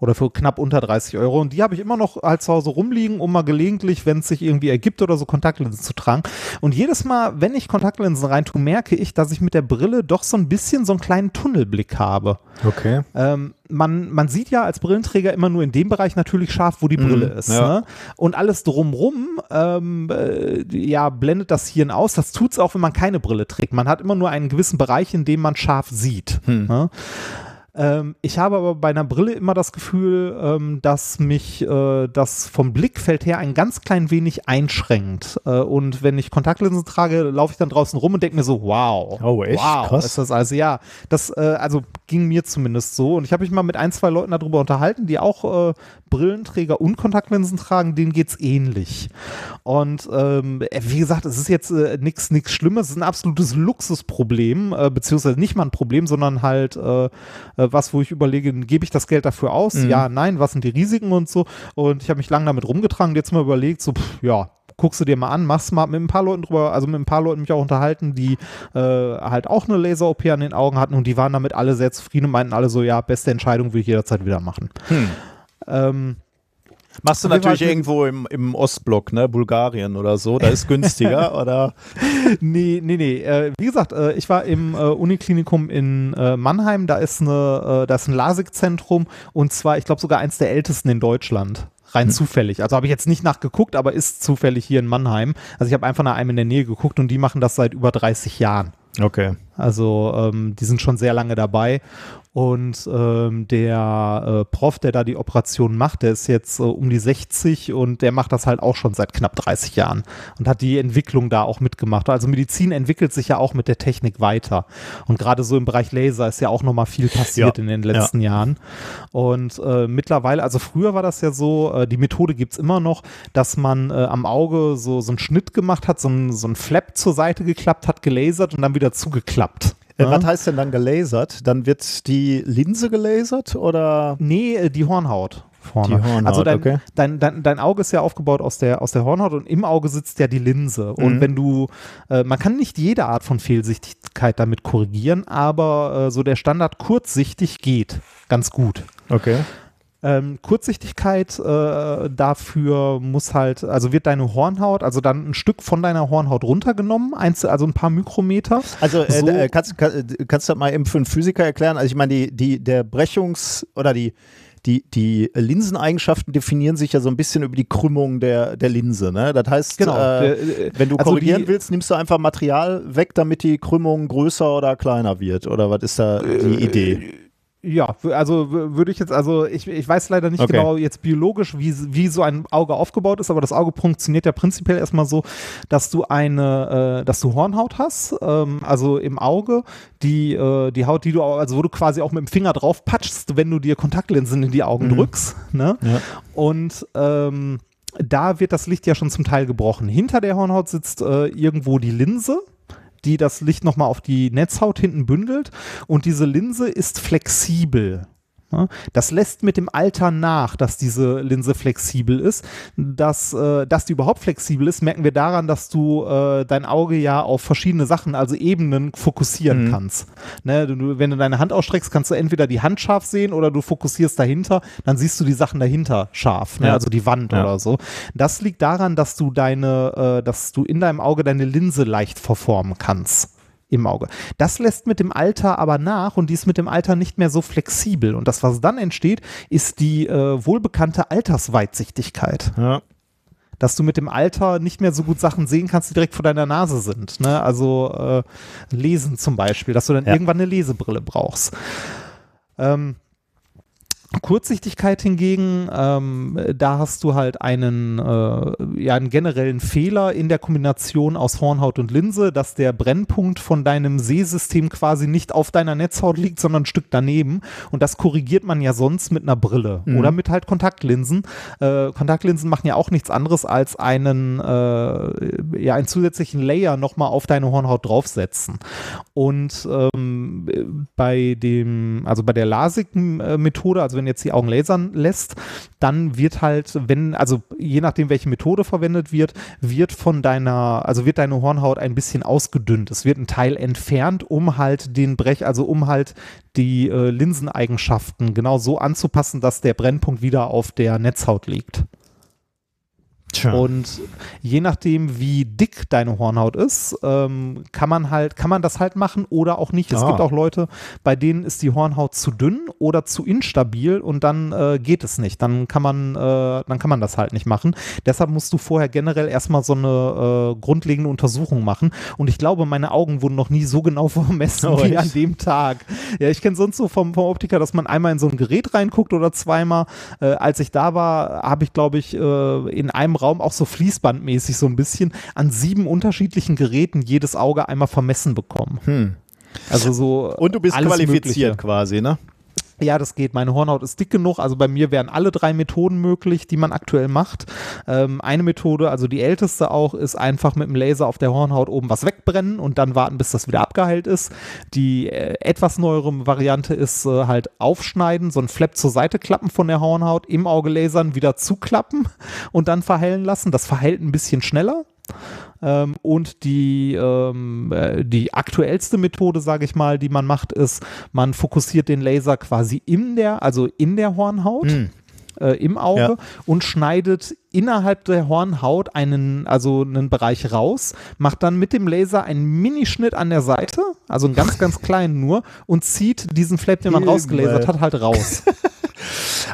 Oder für knapp unter 30 Euro. Und die habe ich immer noch halt zu Hause rumliegen, um mal gelegentlich, wenn es sich irgendwie ergibt oder so, Kontaktlinsen zu tragen. Und jedes Mal, wenn ich Kontaktlinsen reintue, merke ich, dass ich mit der Brille doch so ein bisschen so einen kleinen Tunnelblick habe. Okay. Ähm, man, man sieht ja als Brillenträger immer nur in dem Bereich natürlich scharf, wo die Brille ist. ja. Ne? Und alles drumrum, ähm, äh, ja, blendet das Hirn aus. Das tut es auch, wenn man keine Brille trägt. Man hat immer nur einen gewissen Bereich, in dem man scharf sieht. Ne? Ähm, ich habe aber bei einer Brille immer das Gefühl, ähm, dass mich äh, das vom Blickfeld her ein ganz klein wenig einschränkt. Äh, und wenn ich Kontaktlinsen trage, laufe ich dann draußen rum und denke mir so, wow. Oh, echt? Wow, Krass. ist das also, ja. Das äh, also ging mir zumindest so. Und ich habe mich mal mit ein, zwei Leuten darüber unterhalten, die auch äh, Brillenträger und Kontaktlinsen tragen, denen geht's ähnlich. Und ähm, wie gesagt, es ist jetzt äh, nichts nix Schlimmes, es ist ein absolutes Luxusproblem, äh, beziehungsweise nicht mal ein Problem, sondern halt äh, äh, was, wo ich überlege, gebe ich das Geld dafür aus? Ja, nein, was sind die Risiken und so. Und ich habe mich lange damit rumgetragen und jetzt mal überlegt, so, pff, ja, guckst du dir mal an, machst mal mit ein paar Leuten drüber, also mit ein paar Leuten mich auch unterhalten, die äh, halt auch eine Laser-OP an den Augen hatten und die waren damit alle sehr zufrieden und meinten alle so, ja, beste Entscheidung will ich jederzeit wieder machen. Ähm, Machst du natürlich irgendwo im, im Ostblock, ne? Bulgarien oder so. Da ist günstiger, oder? Nee, nee, nee. Äh, wie gesagt, äh, ich war im äh, Uniklinikum in äh, Mannheim. Da ist, eine, äh, da ist ein LASIK-Zentrum und zwar, ich glaube, sogar eins der ältesten in Deutschland. Rein zufällig. Also habe ich jetzt nicht nachgeguckt, aber ist zufällig hier in Mannheim. Also ich habe einfach nach einem in der Nähe geguckt und die machen das seit über 30 Jahren. Okay. Also ähm, die sind schon sehr lange dabei. Und ähm, der äh, Prof, der da die Operation macht, der ist jetzt äh, um die 60 und der macht das halt auch schon seit knapp 30 Jahren und hat die Entwicklung da auch mitgemacht. Also Medizin entwickelt sich ja auch mit der Technik weiter. Und gerade so im Bereich Laser ist ja auch nochmal viel passiert Ja, in den letzten Jahren. Und äh, mittlerweile, also früher war das ja so, äh, die Methode gibt's immer noch, dass man äh, am Auge so, so einen Schnitt gemacht hat, so ein, so ein Flap zur Seite geklappt hat, gelasert und dann wieder zugeklappt. Äh? Was heißt denn dann gelasert? Dann wird die Linse gelasert oder? Nee, äh, die Hornhaut. Vorne. Die Hornhaut, also dein, okay. dein, dein, dein Auge ist ja aufgebaut aus der, aus der Hornhaut und im Auge sitzt ja die Linse. Und Mhm. wenn du, äh, man kann nicht jede Art von Fehlsichtigkeit damit korrigieren, aber äh, so der Standard kurzsichtig geht ganz gut. Okay. Ähm, Kurzsichtigkeit äh, dafür muss halt, also wird deine Hornhaut, also dann ein Stück von deiner Hornhaut runtergenommen, eins, also ein paar Mikrometer. Also äh, So- äh, kannst, kann, kannst du das mal eben für einen Physiker erklären? Also ich meine, die, die, der Brechungs- oder die, die, die Linseneigenschaften definieren sich ja so ein bisschen über die Krümmung der, der Linse. Ne? Das heißt, Genau. äh, äh, wenn du also korrigieren die- willst, nimmst du einfach Material weg, damit die Krümmung größer oder kleiner wird. Oder was ist da Äh, die Idee? Ja, also würde ich jetzt, also ich, ich weiß leider nicht Okay. genau jetzt biologisch, wie, wie so ein Auge aufgebaut ist, aber das Auge funktioniert ja prinzipiell erstmal so, dass du eine, äh, dass du Hornhaut hast, ähm, also im Auge, die, äh, die Haut, die du, also wo du quasi auch mit dem Finger drauf patschst, wenn du dir Kontaktlinsen in die Augen drückst, ne? Ja. Und ähm, da wird das Licht ja schon zum Teil gebrochen. Hinter der Hornhaut sitzt äh, irgendwo die Linse, die das Licht nochmal auf die Netzhaut hinten bündelt. Und diese Linse ist flexibel. Ja, Das lässt mit dem Alter nach, dass diese Linse flexibel ist. Dass, äh, dass die überhaupt flexibel ist, merken wir daran, dass du äh, dein Auge ja auf verschiedene Sachen, also Ebenen, fokussieren Mhm. kannst. Ne, wenn du deine Hand ausstreckst, kannst du entweder die Hand scharf sehen oder du fokussierst dahinter, dann siehst du die Sachen dahinter scharf, ne? Ja. also die Wand Ja. oder so. Das liegt daran, dass du deine, äh, dass du in deinem Auge deine Linse leicht verformen kannst im Auge. Das lässt mit dem Alter aber nach und die ist mit dem Alter nicht mehr so flexibel. Und das, was dann entsteht, ist die äh, wohlbekannte Altersweitsichtigkeit. Ja. Dass du mit dem Alter nicht mehr so gut Sachen sehen kannst, die direkt vor deiner Nase sind. Ne? Also äh, lesen zum Beispiel, dass du dann Ja. irgendwann eine Lesebrille brauchst. Ähm, Kurzsichtigkeit hingegen, ähm, da hast du halt einen, äh, ja, einen generellen Fehler in der Kombination aus Hornhaut und Linse, dass der Brennpunkt von deinem Sehsystem quasi nicht auf deiner Netzhaut liegt, sondern ein Stück daneben. Und das korrigiert man ja sonst mit einer Brille Mhm. oder mit halt Kontaktlinsen. Äh, Kontaktlinsen machen ja auch nichts anderes als einen, äh, ja, einen zusätzlichen Layer nochmal auf deine Hornhaut draufsetzen. Und ähm, bei dem, also bei der LASIK-Methode, also wenn jetzt die Augen lasern lässt, dann wird halt, wenn, also je nachdem, welche Methode verwendet wird, wird von deiner, also wird deine Hornhaut ein bisschen ausgedünnt. Es wird ein Teil entfernt, um halt den Brech, also um halt die äh, Linseneigenschaften genau so anzupassen, dass der Brennpunkt wieder auf der Netzhaut liegt. Tja. Und je nachdem, wie dick deine Hornhaut ist, ähm, kann man halt, kann man das halt machen oder auch nicht. Es Ah. gibt auch Leute, bei denen ist die Hornhaut zu dünn oder zu instabil und dann äh, geht es nicht. Dann kann man, äh, dann kann man das halt nicht machen. Deshalb musst du vorher generell erstmal so eine äh, grundlegende Untersuchung machen. Und ich glaube, meine Augen wurden noch nie so genau vermessen Oh, wie an dem Tag. Ja, ich kenne sonst so vom, vom Optiker, dass man einmal in so ein Gerät reinguckt oder zweimal. Äh, als ich da war, habe ich, glaube ich, äh, in einem Raum auch so fließbandmäßig so ein bisschen an sieben unterschiedlichen Geräten jedes Auge einmal vermessen bekommen. Hm. Also so. Und du bist qualifiziert Mögliche. quasi, ne? Ja, das geht. Meine Hornhaut ist dick genug. Also bei mir wären alle drei Methoden möglich, die man aktuell macht. Ähm, eine Methode, also die älteste auch, ist einfach mit dem Laser auf der Hornhaut oben was wegbrennen und dann warten, bis das wieder abgeheilt ist. Die äh, etwas neuere Variante ist äh, halt aufschneiden, so ein Flap zur Seite klappen von der Hornhaut, im Auge lasern, wieder zuklappen und dann verheilen lassen. Das verheilt ein bisschen schneller. Ähm, und die, ähm, äh, die aktuellste Methode, sage ich mal, die man macht, ist, man fokussiert den Laser quasi in der, also in der Hornhaut. Hm. Äh, im Auge Ja. und schneidet innerhalb der Hornhaut einen, also einen Bereich raus, macht dann mit dem Laser einen Minischnitt an der Seite, also einen ganz, ganz kleinen nur, und zieht diesen Flap, den man rausgelasert hat, halt raus.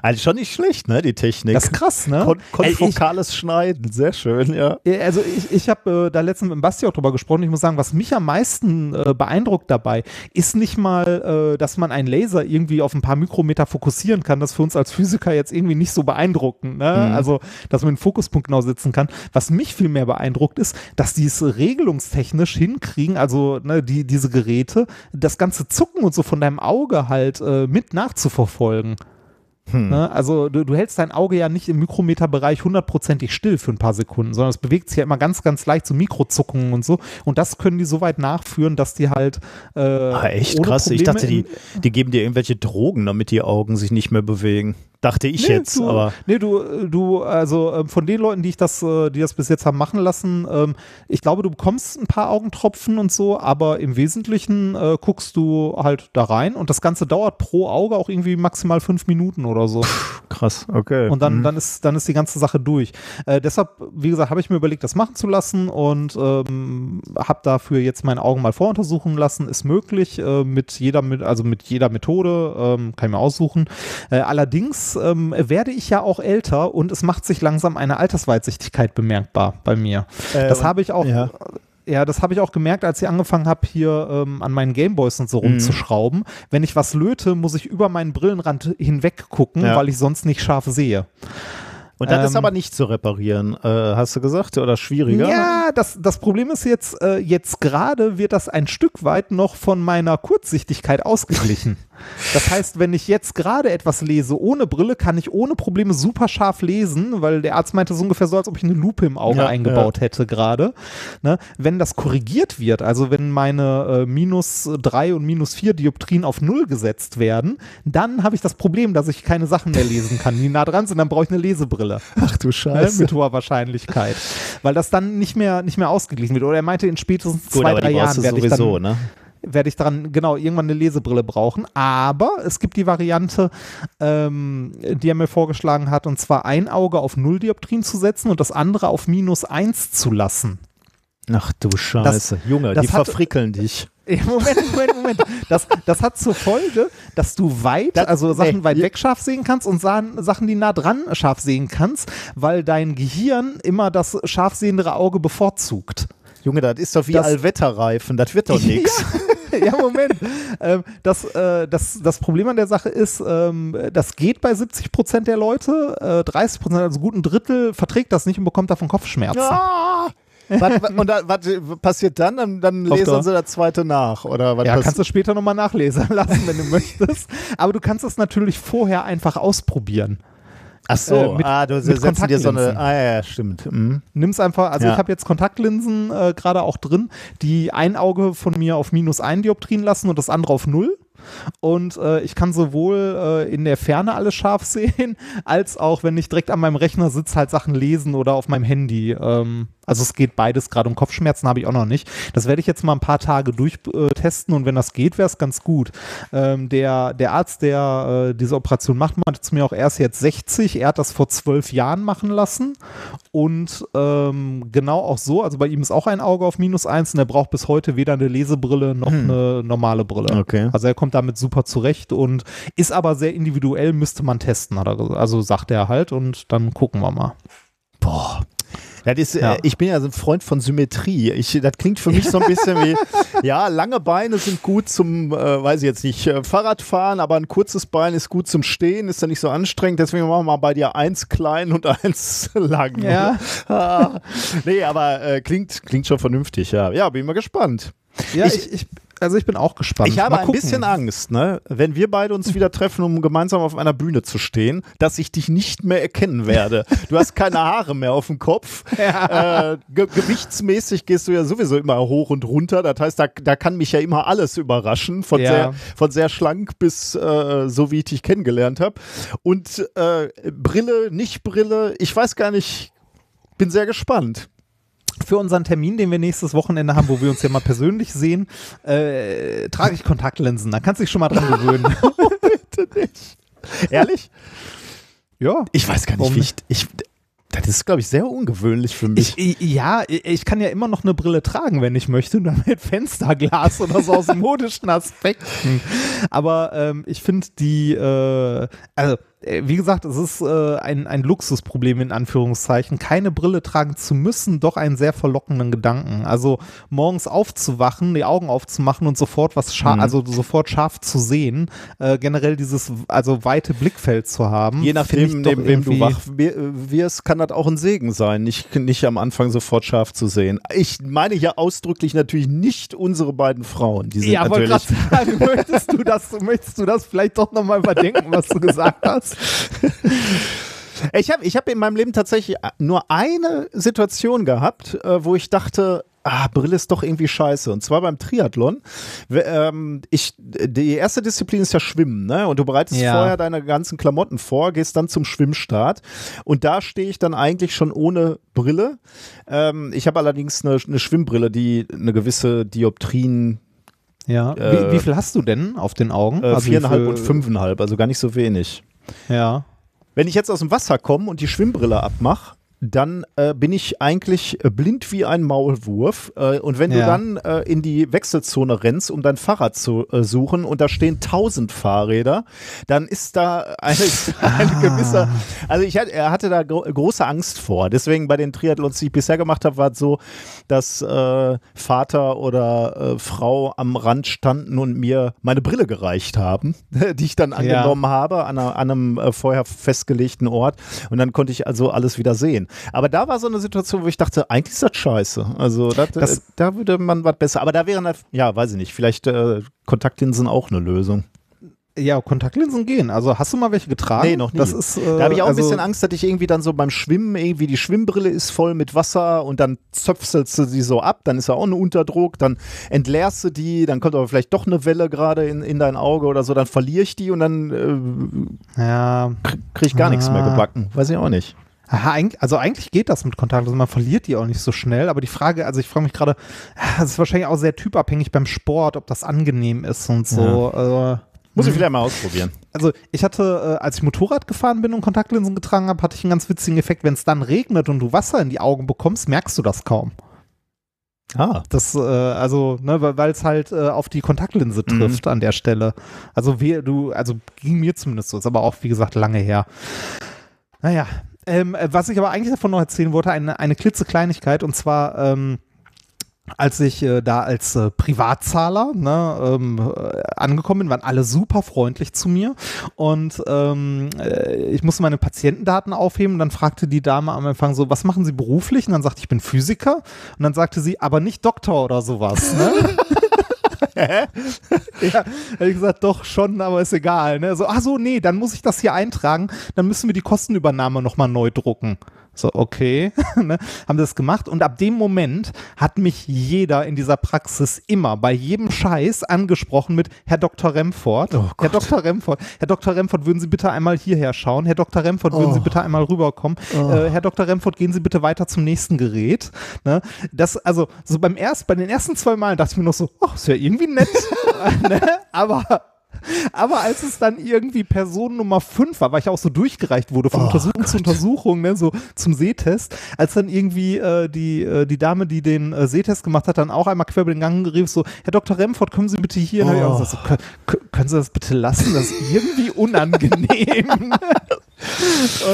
Also schon nicht schlecht, ne, die Technik. Das ist krass, ne? Kon konfokales Schneiden, sehr schön, ja. Also ich, ich habe äh, da letztens mit dem Basti auch drüber gesprochen. Ich muss sagen, was mich am meisten äh, beeindruckt dabei, ist nicht mal, äh, dass man einen Laser irgendwie auf ein paar Mikrometer fokussieren kann. Das ist für uns als Physiker jetzt irgendwie nicht so beeindruckend. Ne? Mhm. Also, dass man den Fokuspunkt genau setzen kann. Was mich viel mehr beeindruckt ist, dass die es regelungstechnisch hinkriegen, also ne, die, diese Geräte, das ganze Zucken und so von deinem Auge halt äh, mit nachzuverfolgen. Hm. Ne? Also du, du hältst dein Auge ja nicht im Mikrometerbereich hundertprozentig still für ein paar Sekunden, sondern es bewegt sich ja immer ganz, ganz leicht, so Mikrozuckungen und so. Und das können die so weit nachführen, dass die halt äh, Ah, echt krass. Ich Probleme dachte, die, die geben dir irgendwelche Drogen, damit die Augen sich nicht mehr bewegen. Dachte ich Nee, jetzt. du, aber nee, du, du, also ähm, von den Leuten, die ich das, äh, die das bis jetzt haben machen lassen, ähm, ich glaube, du bekommst ein paar Augentropfen und so, aber im Wesentlichen äh, guckst du halt da rein und das Ganze dauert pro Auge auch irgendwie maximal fünf Minuten oder so. krass, okay. Und dann, Mhm. dann, ist, dann ist die ganze Sache durch. Äh, deshalb, wie gesagt, habe ich mir überlegt, das machen zu lassen und ähm, habe dafür jetzt meine Augen mal voruntersuchen lassen. Ist möglich, äh, mit jeder, mit, also mit jeder Methode, ähm, kann ich mir aussuchen. Äh, ähm, werde ich ja auch älter und es macht sich langsam eine Altersweitsichtigkeit bemerkbar bei mir. Äh, das habe ich auch. ja. Ja, das habe ich auch gemerkt, als ich angefangen habe, hier ähm, an meinen Gameboys und so Mhm. rumzuschrauben. Wenn ich was löte, muss ich über meinen Brillenrand hinweg gucken, Ja. weil ich sonst nicht scharf sehe. Und das ist ähm, aber nicht zu reparieren, äh, hast du gesagt, oder schwieriger? Ja, das, das Problem ist jetzt, äh, jetzt gerade wird das ein Stück weit noch von meiner Kurzsichtigkeit ausgeglichen. Das heißt, wenn ich jetzt gerade etwas lese ohne Brille, kann ich ohne Probleme super scharf lesen, weil der Arzt meinte, ist ungefähr so, als ob ich eine Lupe im Auge Ja, eingebaut hätte gerade. Ne? Wenn das korrigiert wird, also wenn meine äh, minus drei und minus vier Dioptrien auf null gesetzt werden, dann habe ich das Problem, dass ich keine Sachen mehr lesen kann, die nah dran sind, dann brauche ich eine Lesebrille. Ach du Ne, Scheiße. mit hoher Wahrscheinlichkeit. Weil das dann nicht mehr, nicht mehr ausgeglichen wird. Oder er meinte, in spätestens Gut, zwei, drei Jahren werde ich, sowieso, dann, ne? Werde ich daran, genau, irgendwann eine Lesebrille brauchen. Aber es gibt die Variante, ähm, die er mir vorgeschlagen hat, und zwar ein Auge auf Null Dioptrien zu setzen und das andere auf minus eins zu lassen. Ach du Scheiße. Junge, das die hat- verfrickeln dich. Moment, Moment, Moment. Das, das hat zur Folge, dass du weit, Das- also Sachen nee, weit weg scharf sehen kannst und Sachen, Sachen, die nah dran scharf sehen kannst, weil dein Gehirn immer das scharf sehendere Auge bevorzugt. Junge, das ist doch wie Das- Allwetterreifen, das wird doch nichts. ja, Moment. ähm, das, äh, das, das Problem an der Sache ist, ähm, das geht bei 70 Prozent der Leute. Äh, 30 Prozent, also gut ein Drittel, verträgt das nicht und bekommt davon Kopfschmerzen. Ah! was, was, und da, was passiert dann? Dann, dann lesen sie das zweite nach. Oder Ja, kannst du später nochmal nachlesen lassen, wenn du möchtest. Aber du kannst es natürlich vorher einfach ausprobieren. Ach so, äh, mit- ah, du mit setzt dir so eine. Ah, ja, ja, stimmt. Mhm. Nimm's einfach, also Ja. ich habe jetzt Kontaktlinsen äh, gerade auch drin, die ein Auge von mir auf minus ein Dioptrien lassen und das andere auf null. Und äh, ich kann sowohl äh, in der Ferne alles scharf sehen, als auch, wenn ich direkt an meinem Rechner sitze, halt Sachen lesen oder auf meinem Handy. Ähm, also es geht beides gerade. Und Kopfschmerzen habe ich auch noch nicht. Das werde ich jetzt mal ein paar Tage durchtesten äh, und wenn das geht, wäre es ganz gut. Ähm, der, der Arzt, der äh, diese Operation macht, meinte zu mir auch, er ist jetzt 60. Er hat das vor zwölf Jahren machen lassen. Und ähm, genau auch so, also bei ihm ist auch ein Auge auf minus eins und er braucht bis heute weder eine Lesebrille noch eine normale Brille. Okay. Also er kommt damit super zurecht und ist aber sehr individuell, müsste man testen, er. Also sagt er halt und dann gucken wir mal. Boah. Ist, Ja. äh, ich bin ja so ein Freund von Symmetrie. Ich, das klingt für mich so ein bisschen wie, ja, lange Beine sind gut zum, äh, weiß ich jetzt nicht, äh, Fahrradfahren, aber ein kurzes Bein ist gut zum Stehen, ist ja nicht so anstrengend. Deswegen machen wir mal bei dir eins klein und eins lang. Ja. Ah. nee, aber äh, klingt, klingt schon vernünftig, ja. Ja, bin mal gespannt. Ja, Ich- ich, ich, also ich bin auch gespannt. Ich habe ein bisschen Angst, ne? wenn wir beide uns wieder treffen, um gemeinsam auf einer Bühne zu stehen, dass ich dich nicht mehr erkennen werde. Du hast keine Haare mehr auf dem Kopf. Äh, ge gewichtsmäßig gehst du ja sowieso immer hoch und runter. Das heißt, da, da kann mich ja immer alles überraschen. Von, Ja. sehr, von sehr schlank bis äh, so, wie ich dich kennengelernt habe. Und äh, Brille, nicht Brille, ich weiß gar nicht, bin sehr gespannt. Für unseren Termin, den wir nächstes Wochenende haben, wo wir uns ja mal persönlich sehen, äh, trage ich Kontaktlinsen. Da kannst du dich schon mal dran gewöhnen. Bitte nicht. Ehrlich? ja. Ich weiß gar nicht, Warum wie ich, ich. Das ist, glaube ich, sehr ungewöhnlich für mich. Ich, ja, ich kann ja immer noch eine Brille tragen, wenn ich möchte, nur mit Fensterglas oder so aus modischen Aspekten. Aber ähm, ich finde die, äh, also wie gesagt, es ist äh, ein, ein Luxusproblem in Anführungszeichen, keine Brille tragen zu müssen, doch einen sehr verlockenden Gedanken. Also morgens aufzuwachen, die Augen aufzumachen und sofort was scharf, Mhm. also sofort scharf zu sehen, äh, generell dieses also weite Blickfeld zu haben. Je nachdem, neben wem du wach wir- wirst, kann das auch ein Segen sein, nicht, nicht am Anfang sofort scharf zu sehen. Ich meine hier ausdrücklich natürlich nicht unsere beiden Frauen. Die sind Ja, wollte natürlich. sagen, möchtest du das, möchtest du das vielleicht doch nochmal überdenken, was du gesagt hast? Ich habe ich hab in meinem Leben tatsächlich nur eine Situation gehabt, äh, wo ich dachte, ah, Brille ist doch irgendwie scheiße. Und zwar beim Triathlon. Ähm, ich, die erste Disziplin ist ja Schwimmen, ne? Und du bereitest Ja. vorher deine ganzen Klamotten vor, gehst dann zum Schwimmstart. Und da stehe ich dann eigentlich schon ohne Brille. Ähm, ich habe allerdings eine, eine Schwimmbrille, die eine gewisse Dioptrien, Ja. Äh, wie, wie viel hast du denn auf den Augen? äh, Also viereinhalb und fünfeinhalb, also gar nicht so wenig. Ja. Wenn ich jetzt aus dem Wasser komme und die Schwimmbrille abmache, dann äh, bin ich eigentlich blind wie ein Maulwurf. Äh, und wenn du Ja. dann äh, in die Wechselzone rennst, um dein Fahrrad zu äh, suchen und da stehen tausend Fahrräder, dann ist da eine, eine gewisse, also ich hatte, er hatte da gro große Angst vor. Deswegen bei den Triathlons, die ich bisher gemacht habe, war es so, dass äh, Vater oder äh, Frau am Rand standen und mir meine Brille gereicht haben, die ich dann angenommen habe an, an einem vorher festgelegten Ort. Und dann konnte ich also alles wieder sehen. Aber da war so eine Situation, wo ich dachte, eigentlich ist das scheiße. Also das, Das- äh, da würde man was besser. Aber da wären, halt- ja, weiß ich nicht, vielleicht äh, Kontaktlinsen auch eine Lösung. Ja, Kontaktlinsen gehen. Also hast du mal welche getragen? Nee, noch nie. Das ist, äh, Da habe ich auch also, ein bisschen Angst, dass ich irgendwie dann so beim Schwimmen irgendwie die Schwimmbrille ist voll mit Wasser und dann zöpfelst du sie so ab, dann ist ja auch ein Unterdruck, dann entleerst du die, dann kommt aber vielleicht doch eine Welle gerade in, in dein Auge oder so, dann verliere ich die und dann äh, Ja. kriege ich gar nichts mehr Ah. gebacken. Weiß ich auch nicht. Aha, also eigentlich geht das mit Kontaktlinsen, man verliert die auch nicht so schnell, aber die Frage, also ich frage mich gerade, ah, das ist wahrscheinlich auch sehr typabhängig beim Sport, ob das angenehm ist und so. Äh, Muss ich vielleicht mal ausprobieren. also ich hatte, äh, als ich Motorrad gefahren bin und Kontaktlinsen getragen habe, hatte ich einen ganz witzigen Effekt, wenn es dann regnet und du Wasser in die Augen bekommst, merkst du das kaum. Ah. Das, äh, also, ne, weil es halt äh, auf die Kontaktlinse Mhm. trifft an der Stelle. Also wir, du, also ging mir zumindest so, ist aber auch, wie gesagt, lange her. Naja, ähm, äh, was ich aber eigentlich davon noch erzählen wollte, eine, eine klitzekleinigkeit, und zwar, ähm, als ich äh, da als äh, Privatzahler ne, ähm, äh, angekommen bin, waren alle super freundlich zu mir und ähm, äh, ich musste meine Patientendaten aufheben und dann fragte die Dame am Empfang so, was machen Sie beruflich? Und dann sagte ich, ich bin Physiker und dann sagte sie, aber nicht Doktor oder sowas. Ne? ja, habe ich gesagt, doch schon, aber ist egal. Ne? So, ach so, nee, dann muss ich das hier eintragen, dann müssen wir die Kostenübernahme nochmal neu drucken. So, okay, ne, haben das gemacht und ab dem Moment hat mich jeder in dieser Praxis immer bei jedem Scheiß angesprochen mit Herr Dr. Remford. Herr Dr. Remford, Herr Dr. Remford, würden Sie bitte einmal hierher schauen? Herr Dr. Remford, würden Sie bitte einmal rüberkommen? Äh, Herr Dr. Remford, gehen Sie bitte weiter zum nächsten Gerät. Ne? Das, also, so beim erst, bei den ersten zwei Malen dachte ich mir noch so, ach, ist ja irgendwie nett. ne? Aber aber als es dann irgendwie Person Nummer 5 war, weil ich auch so durchgereicht wurde von Untersuchung zu Untersuchung, ne, so zum Sehtest, als dann irgendwie äh, die, äh, die Dame, die den äh, Sehtest gemacht hat, dann auch einmal quer über den Gang rief, so, Herr Dr. Remford, kommen Sie bitte hier. Und hab ich auch gesagt, so, können, können Sie das bitte lassen? Das ist irgendwie unangenehm.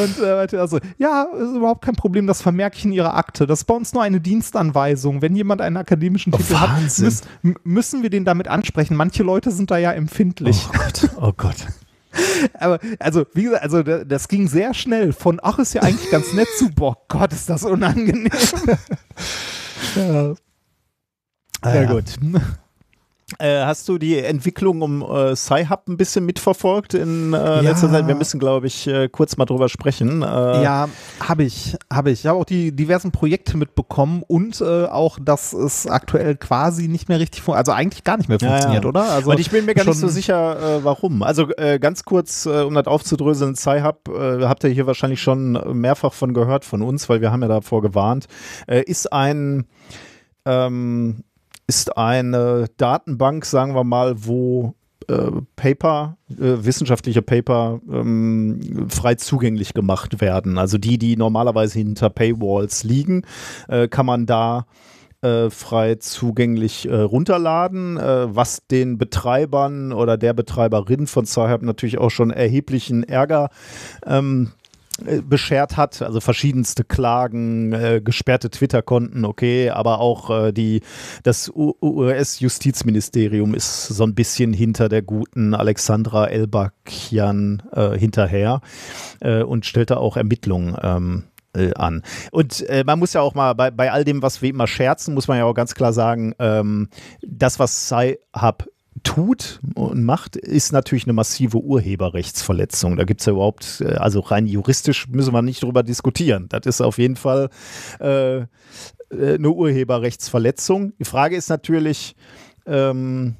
Und äh, meinte er so, ja, ist überhaupt kein Problem, das vermerke ich in Ihrer Akte. Das ist bei uns nur eine Dienstanweisung. Wenn jemand einen akademischen Titel hat, Wahnsinn. müß, müssen wir den damit ansprechen. Manche Leute sind da ja empfindlich. Oh Gott, oh Gott. Aber, also, wie gesagt, also da- das ging sehr schnell von, ach, ist ja eigentlich ganz nett zu, boah, Gott, ist das unangenehm. Ja. Ah, Ja, gut. Äh, hast du die Entwicklung um äh, Sci-Hub ein bisschen mitverfolgt in äh, letzter Ja. Zeit? Wir müssen, glaube ich, äh, kurz mal drüber sprechen. Äh, Ja, habe ich, habe ich. Ich habe auch die diversen Projekte mitbekommen und auch, dass es aktuell quasi nicht mehr richtig, fun- also eigentlich gar nicht mehr Ja, ja. funktioniert, oder? Also und ich bin mir gar nicht so sicher, warum. Also ganz kurz, um das aufzudröseln, Sci-Hub, habt ihr hier wahrscheinlich schon mehrfach von gehört von uns, weil wir haben ja davor gewarnt, ist ein ähm, ist eine Datenbank, sagen wir mal, wo äh, Paper, äh, wissenschaftliche Paper ähm, frei zugänglich gemacht werden. Also die, die normalerweise hinter Paywalls liegen, äh, kann man da äh, frei zugänglich äh, runterladen, äh, was den Betreibern oder der Betreiberin von Sci-Hub natürlich auch schon erheblichen Ärger ähm, äh, beschert hat, also verschiedenste Klagen, äh, gesperrte Twitter-Konten, okay, aber auch äh, die, das US-Justizministerium ist so ein bisschen hinter der guten Alexandra Elbakian äh, hinterher äh, und stellt da auch Ermittlungen ähm, äh, an. Und äh, man muss ja auch mal bei, bei all dem, was wir immer scherzen, muss man ja auch ganz klar sagen, ähm, das, was Sci-Hub tut und macht, ist natürlich eine massive Urheberrechtsverletzung. Da gibt es ja überhaupt, äh, also rein juristisch müssen wir nicht drüber diskutieren. Das ist auf jeden Fall äh, äh eine Urheberrechtsverletzung. Die Frage ist natürlich, ähm,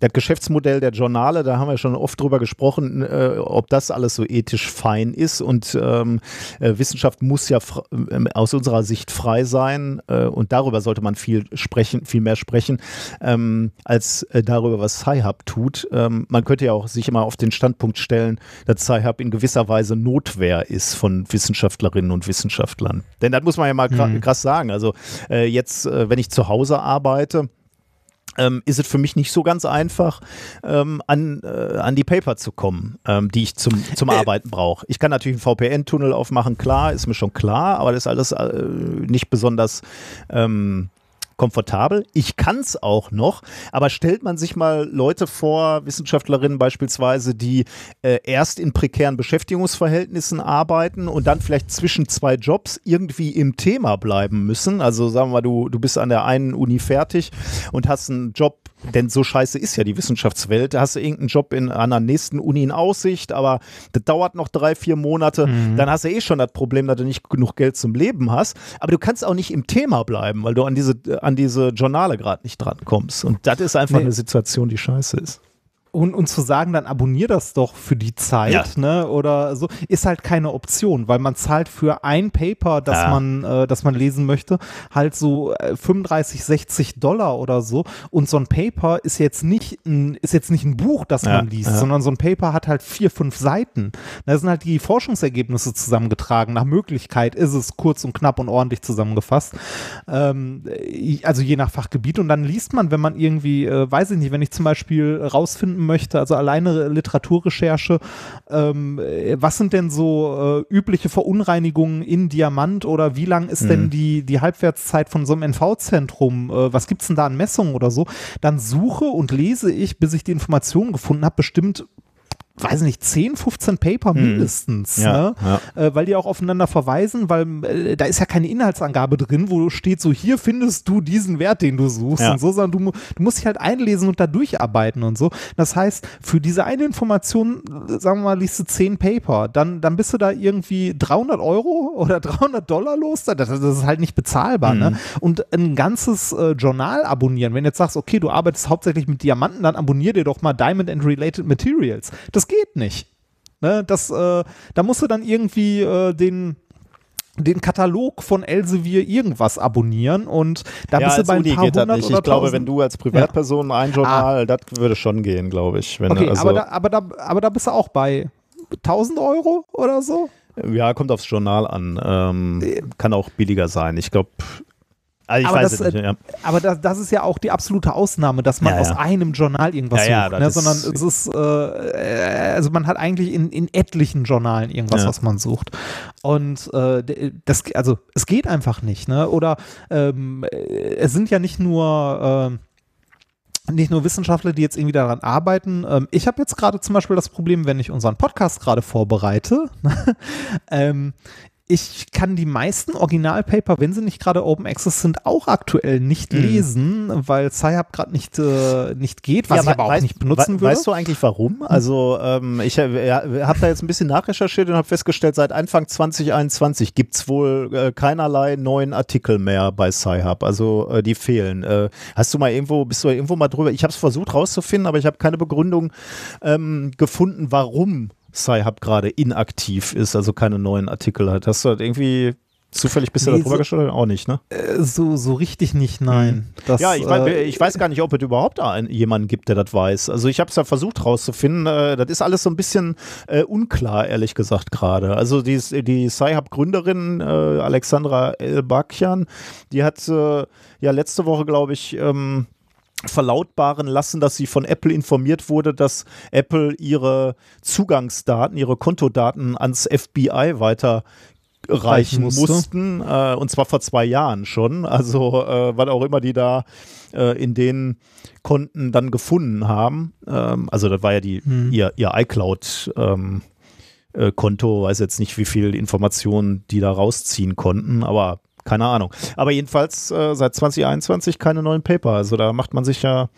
das Geschäftsmodell der Journale, da haben wir schon oft drüber gesprochen, äh, ob das alles so ethisch fein ist. Und ähm, äh, Wissenschaft muss ja äh, aus unserer Sicht frei sein. Äh, und darüber sollte man viel sprechen, viel mehr sprechen, ähm, als äh, darüber, was Sci-Hub tut. Ähm, man könnte ja auch sich immer auf den Standpunkt stellen, dass Sci-Hub in gewisser Weise Notwehr ist von Wissenschaftlerinnen und Wissenschaftlern. Denn das muss man ja mal mhm. krass sagen. Also äh, jetzt, wenn ich zu Hause arbeite, ähm, ist es für mich nicht so ganz einfach, ähm, an, äh, an die Paper zu kommen, ähm, die ich zum, zum äh. Arbeiten brauche. Ich kann natürlich einen VPN-Tunnel aufmachen, klar, ist mir schon klar, aber das ist alles äh, nicht besonders ähm, komfortabel. Ich kann es auch noch, aber stellt man sich mal Leute vor, Wissenschaftlerinnen beispielsweise, die äh, erst in prekären Beschäftigungsverhältnissen arbeiten und dann vielleicht zwischen zwei Jobs irgendwie im Thema bleiben müssen. Also sagen wir mal, du, du bist an der einen Uni fertig und hast einen Job denn so scheiße ist ja die Wissenschaftswelt. Da hast du irgendeinen Job in einer nächsten Uni in Aussicht, aber das dauert noch drei, vier Monate. Mhm. Dann hast du eh schon das Problem, dass du nicht genug Geld zum Leben hast. Aber du kannst auch nicht im Thema bleiben, weil du an diese, an diese Journale gerade nicht drankommst. Und das ist einfach nee. eine Situation, die scheiße ist. Und, und zu sagen, dann abonnier das doch für die Zeit, ja. ne? Oder so, ist halt keine Option, weil man zahlt für ein Paper, das ja. man, äh, das man lesen möchte, halt so äh, 35, 60 Dollar oder so. Und so ein Paper ist jetzt nicht ein, ist jetzt nicht ein Buch, das ja. man liest, sondern so ein Paper hat halt vier, fünf Seiten. Da sind halt die Forschungsergebnisse zusammengetragen. Nach Möglichkeit ist es kurz und knapp und ordentlich zusammengefasst. Ähm, also je nach Fachgebiet. Und dann liest man, wenn man irgendwie, äh, weiß ich nicht, wenn ich zum Beispiel rausfinden finden möchte, also alleine Literaturrecherche, ähm, was sind denn so äh, übliche Verunreinigungen in Diamant oder wie lang ist mhm. denn die, die Halbwertszeit von so einem NV-Zentrum? Äh, was gibt es denn da an Messungen oder so? Dann suche und lese ich, bis ich die Informationen gefunden habe, bestimmt weiß nicht, 10, 15 Paper hm. mindestens, ja, ne? ja. Äh, weil die auch aufeinander verweisen, weil äh, da ist ja keine Inhaltsangabe drin, wo steht so, hier findest du diesen Wert, den du suchst ja. und so, sondern du, du musst dich halt einlesen und da durcharbeiten und so. Das heißt, für diese eine Information, äh, sagen wir mal, liest du 10 Paper, dann, dann bist du da irgendwie 300 Euro oder 300 Dollar los, das, das ist halt nicht bezahlbar, ne? mhm. ne? Und ein ganzes äh, Journal abonnieren, wenn du jetzt sagst, okay, du arbeitest hauptsächlich mit Diamanten, dann abonnier dir doch mal Diamond and Related Materials. Das geht nicht. Ne, das, äh, da musst du dann irgendwie äh, den den Katalog von Elsevier irgendwas abonnieren und da ja, bist du bei ein paar geht hundert nicht. Ich glaube, wenn du als Privatperson ja. ein Journal, ah. das würde schon gehen, glaube ich. Wenn okay, also aber, da, aber, da, aber da bist du auch bei 1000 Euro oder so? Ja, kommt aufs Journal an. Ähm, äh. kann auch billiger sein. Ich glaube, also aber das, nicht, ja. aber das, das, ist ja auch die absolute Ausnahme, dass man ja, ja. aus einem Journal irgendwas sucht, ne? sondern es ist, äh, also man hat eigentlich in, in etlichen Journalen irgendwas, was man sucht. Und äh, das, also es geht einfach nicht, ne? Oder ähm, es sind ja nicht nur äh, nicht nur Wissenschaftler, die jetzt irgendwie daran arbeiten. Ähm, ich habe jetzt gerade zum Beispiel das Problem, wenn ich unseren Podcast gerade vorbereite, ähm, ich kann die meisten Originalpaper, wenn sie nicht gerade Open Access sind, auch aktuell nicht mhm. lesen, weil Sci-Hub gerade nicht, äh, nicht geht, was ja, ich aber auch nicht benutzen we würde. Weißt du eigentlich warum? Also ähm, ich äh, habe da jetzt ein bisschen nachrecherchiert und habe festgestellt, seit Anfang 2021 gibt es wohl äh, keinerlei neuen Artikel mehr bei Sci-Hub. Also äh, die fehlen. Äh, hast du mal irgendwo, bist du irgendwo mal drüber? Ich habe es versucht rauszufinden, aber ich habe keine Begründung ähm, gefunden, warum Sci-Hub gerade inaktiv ist, also keine neuen Artikel hat. Hast du halt irgendwie Zufällig bist du nee, da drüber so, gestolpert? Auch nicht, ne? Äh, so, so richtig nicht, nein. Hm. Das, ja, ich, mein, äh, ich, weiß gar nicht, ob es überhaupt einen, jemanden gibt, der das weiß. Also ich habe es ja versucht rauszufinden. Äh, das ist alles so ein bisschen äh, unklar, ehrlich gesagt, gerade. Also die, die Sci-Hub-Gründerin äh, Alexandra Elbakian, die hat äh, ja letzte Woche, glaube ich, ähm, verlautbaren lassen, dass sie von Apple informiert wurde, dass Apple ihre Zugangsdaten, ihre Kontodaten ans FBI weiter reichen mussten, äh, und zwar vor zwei Jahren schon. Also äh, was auch immer die da äh, in den Konten dann gefunden haben. Ähm, also das war ja die, hm. ihr, ihr iCloud ähm, äh, Konto, weiß jetzt nicht, wie viel Informationen die da rausziehen konnten, aber keine Ahnung. Aber jedenfalls äh, seit 2021 keine neuen Paper. Also da macht man sich ja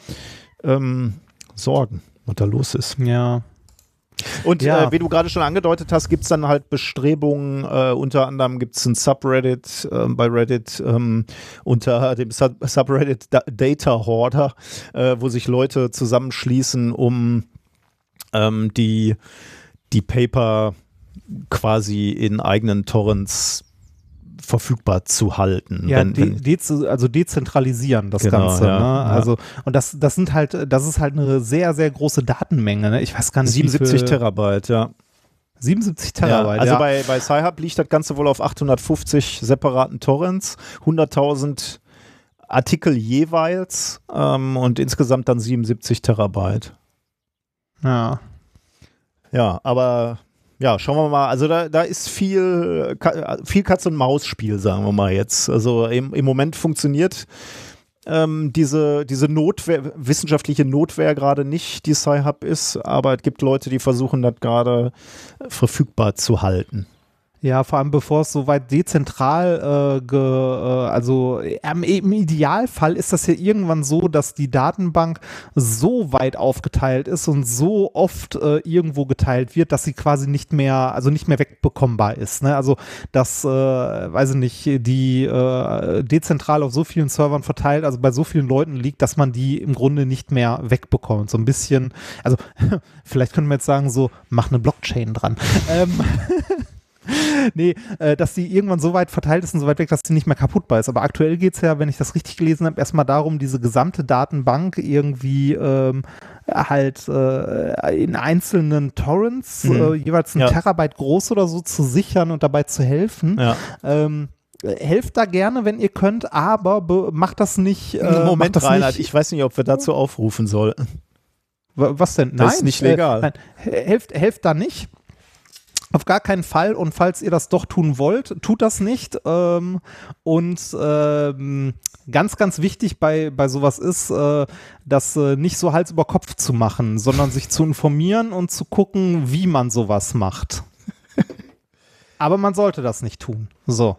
ähm, Sorgen, was da los ist. Ja. Und Ja. äh, wie du gerade schon angedeutet hast, gibt es dann halt Bestrebungen, äh, unter anderem gibt es ein Subreddit äh, bei Reddit ähm, unter dem Sub Subreddit da Data Hoarder, äh, wo sich Leute zusammenschließen, um ähm, die, die Paper quasi in eigenen Torrents verfügbar zu halten. Ja, wenn, de dez also dezentralisieren das Genau, Ganze. ja, ne? ja. Also und das, das sind halt, das ist halt eine sehr, sehr große Datenmenge. Ne? Ich weiß gar nicht, wie 77 viel- Terabyte, ja. 77 Ja, Terabyte. also ja. bei, bei Sci-Hub liegt das Ganze wohl auf 850 separaten Torrents, 100.000 Artikel jeweils ähm, und insgesamt dann 77 Terabyte. ja. Ja, aber ja, schauen wir mal. Also da, da ist viel, viel Katz- und Maus-Spiel, sagen wir mal jetzt. Also im, im Moment funktioniert ähm, diese, diese Notwehr, wissenschaftliche Notwehr gerade nicht, die Sci-Hub ist, aber es gibt Leute, die versuchen, das gerade verfügbar zu halten. Ja, vor allem bevor es so weit dezentral, äh, ge, äh, also ähm, im Idealfall ist das ja irgendwann so, dass die Datenbank so weit aufgeteilt ist und so oft äh, irgendwo geteilt wird, dass sie quasi nicht mehr, also nicht mehr wegbekommbar ist. Ne? Also dass, äh, weiß ich nicht, die äh, dezentral auf so vielen Servern verteilt, also bei so vielen Leuten liegt, dass man die im Grunde nicht mehr wegbekommt. So ein bisschen, also vielleicht können wir jetzt sagen, so, mach eine Blockchain dran. ähm, Nee, äh, dass die irgendwann so weit verteilt ist und so weit weg, dass sie nicht mehr kaputtbar ist. Aber aktuell geht es ja, wenn ich das richtig gelesen habe, erstmal darum, diese gesamte Datenbank irgendwie ähm, halt äh, in einzelnen Torrents, Mhm. äh, jeweils ein Ja. Terabyte groß oder so, zu sichern und dabei zu helfen. Ja. Ähm, helft da gerne, wenn ihr könnt, aber be- macht das nicht. Äh, Moment, das Reinhard, nicht, ich weiß nicht, ob wir dazu aufrufen sollten. Wa- Was denn? Das nein, ist nicht legal. Äh, nein, helft, helft da nicht. Auf gar keinen Fall. Und falls ihr das doch tun wollt, tut das nicht. Ähm, und ähm, ganz, ganz wichtig bei, bei sowas ist, äh, das äh, nicht so Hals über Kopf zu machen, sondern sich zu informieren und zu gucken, wie man sowas macht. Aber man sollte das nicht tun. So.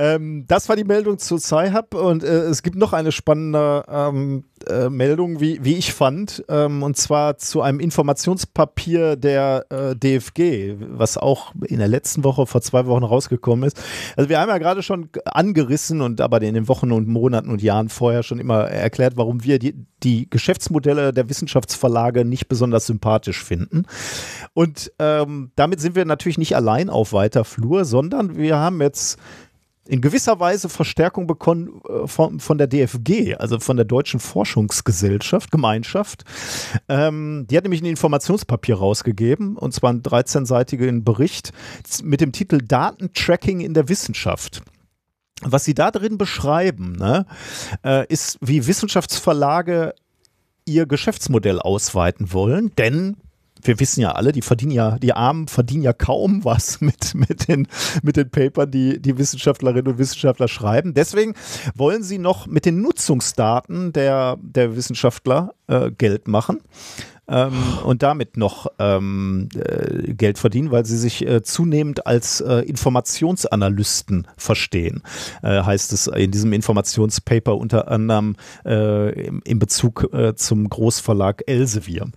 Ähm, das war die Meldung zu Sci-Hub und äh, es gibt noch eine spannende ähm, äh, Meldung, wie, wie ich fand, ähm, und zwar zu einem Informationspapier der äh, DFG, was auch in der letzten Woche, vor zwei Wochen rausgekommen ist. Also wir haben ja gerade schon angerissen und aber in den Wochen und Monaten und Jahren vorher schon immer erklärt, warum wir die, die Geschäftsmodelle der Wissenschaftsverlage nicht besonders sympathisch finden. Und ähm, damit sind wir natürlich nicht allein auf weiter Flur, sondern wir haben jetzt in gewisser Weise Verstärkung bekommen äh, von, von der DFG, also von der Deutschen Forschungsgesellschaft, Gemeinschaft. Ähm, die hat nämlich ein Informationspapier rausgegeben, und zwar einen 13-seitigen Bericht mit dem Titel Datentracking in der Wissenschaft. Was sie da drin beschreiben, ne, äh, ist, wie Wissenschaftsverlage ihr Geschäftsmodell ausweiten wollen, denn wir wissen ja alle, die verdienen ja, die Armen verdienen ja kaum was mit, mit, den, mit den Papern, die die Wissenschaftlerinnen und Wissenschaftler schreiben. Deswegen wollen sie noch mit den Nutzungsdaten der, der Wissenschaftler äh, Geld machen. Ähm, und damit noch ähm, äh, Geld verdienen, weil sie sich äh, zunehmend als äh, Informationsanalysten verstehen, äh, heißt es in diesem Informationspaper unter anderem äh, im, in Bezug äh, zum Großverlag Elsevier.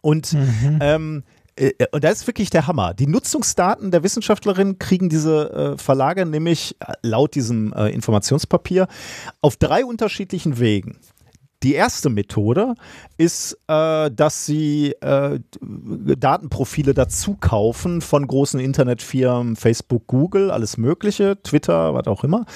Und ähm, äh, und das ist wirklich der Hammer. Die Nutzungsdaten der Wissenschaftlerin kriegen diese äh, Verlage nämlich äh, laut diesem äh, Informationspapier auf drei unterschiedlichen Wegen. Die erste Methode ist, äh, dass sie äh, Datenprofile dazu kaufen von großen Internetfirmen, Facebook, Google, alles Mögliche, Twitter, was auch immer,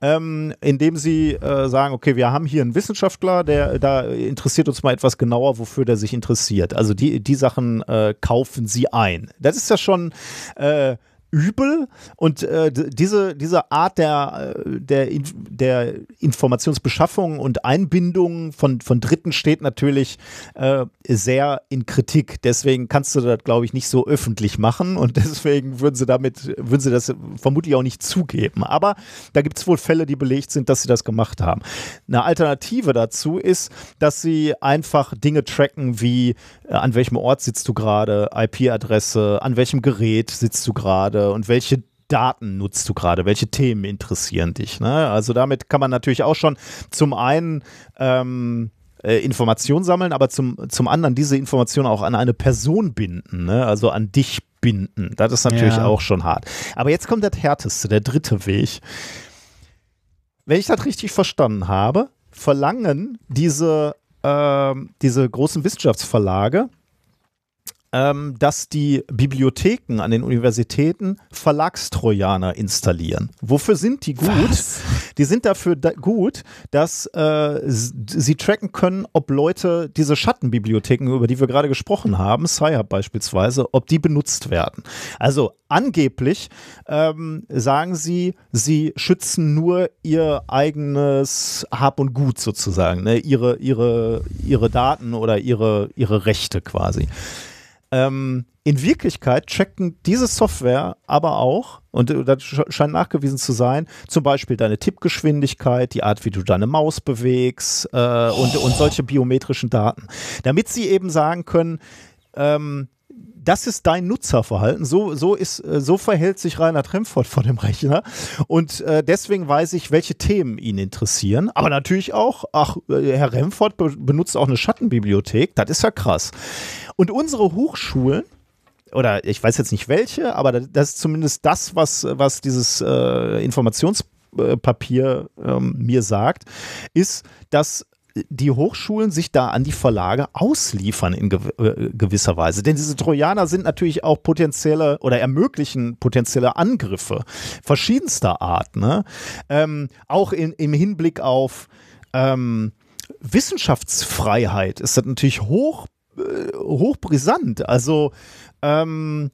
ähm, indem sie äh, sagen, okay, wir haben hier einen Wissenschaftler, der da interessiert uns mal etwas genauer, wofür der sich interessiert. Also die, die Sachen äh, kaufen sie ein. Das ist ja schon äh, übel und äh, diese, diese Art der, äh, der, der Informationsbeschaffung und Einbindung von, von Dritten steht natürlich äh, sehr in Kritik. Deswegen kannst du das, glaube ich, nicht so öffentlich machen und deswegen würden sie damit, würden sie das vermutlich auch nicht zugeben. Aber da gibt es wohl Fälle, die belegt sind, dass sie das gemacht haben. Eine Alternative dazu ist, dass sie einfach Dinge tracken wie äh, an welchem Ort sitzt du gerade, IP-Adresse, an welchem Gerät sitzt du gerade und welche Daten nutzt du gerade, welche Themen interessieren dich. Ne? Also damit kann man natürlich auch schon zum einen ähm, äh, Information sammeln, aber zum, zum anderen diese Information auch an eine Person binden, ne? also an dich binden. Das ist natürlich Ja. auch schon hart. Aber jetzt kommt das härteste, der dritte Weg. Wenn ich das richtig verstanden habe, verlangen diese, ähm, diese großen Wissenschaftsverlage, ähm, dass die Bibliotheken an den Universitäten Verlagstrojaner installieren. Wofür sind die gut? Die sind dafür da gut, dass äh, sie tracken können, ob Leute diese Schattenbibliotheken, über die wir gerade gesprochen haben, Sci-Hub beispielsweise, ob die benutzt werden. Also angeblich ähm, sagen sie, sie schützen nur ihr eigenes Hab und Gut sozusagen, ne? ihre, ihre, ihre Daten oder ihre, ihre Rechte quasi. Ähm, in Wirklichkeit checken diese Software aber auch, und äh, das sch- scheint nachgewiesen zu sein, zum Beispiel deine Tippgeschwindigkeit, die Art, wie du deine Maus bewegst äh, und, und solche biometrischen Daten. Damit sie eben sagen können, ähm, das ist dein Nutzerverhalten. So, so, ist, äh, so verhält sich Reinhard Remford vor dem Rechner. Und äh, deswegen weiß ich, welche Themen ihn interessieren. Aber natürlich auch, ach, äh, Herr Remford be benutzt auch eine Schattenbibliothek. Das ist ja krass. Und unsere Hochschulen, oder ich weiß jetzt nicht welche, aber das ist zumindest das, was, was dieses äh, Informationspapier ähm, mir sagt, ist, dass die Hochschulen sich da an die Verlage ausliefern in gew äh, gewisser Weise. Denn diese Trojaner sind natürlich auch potenzielle oder ermöglichen potenzielle Angriffe verschiedenster Art. Ne? Ähm, auch in, im Hinblick auf ähm, Wissenschaftsfreiheit ist das natürlich hoch, hochbrisant. Also ähm,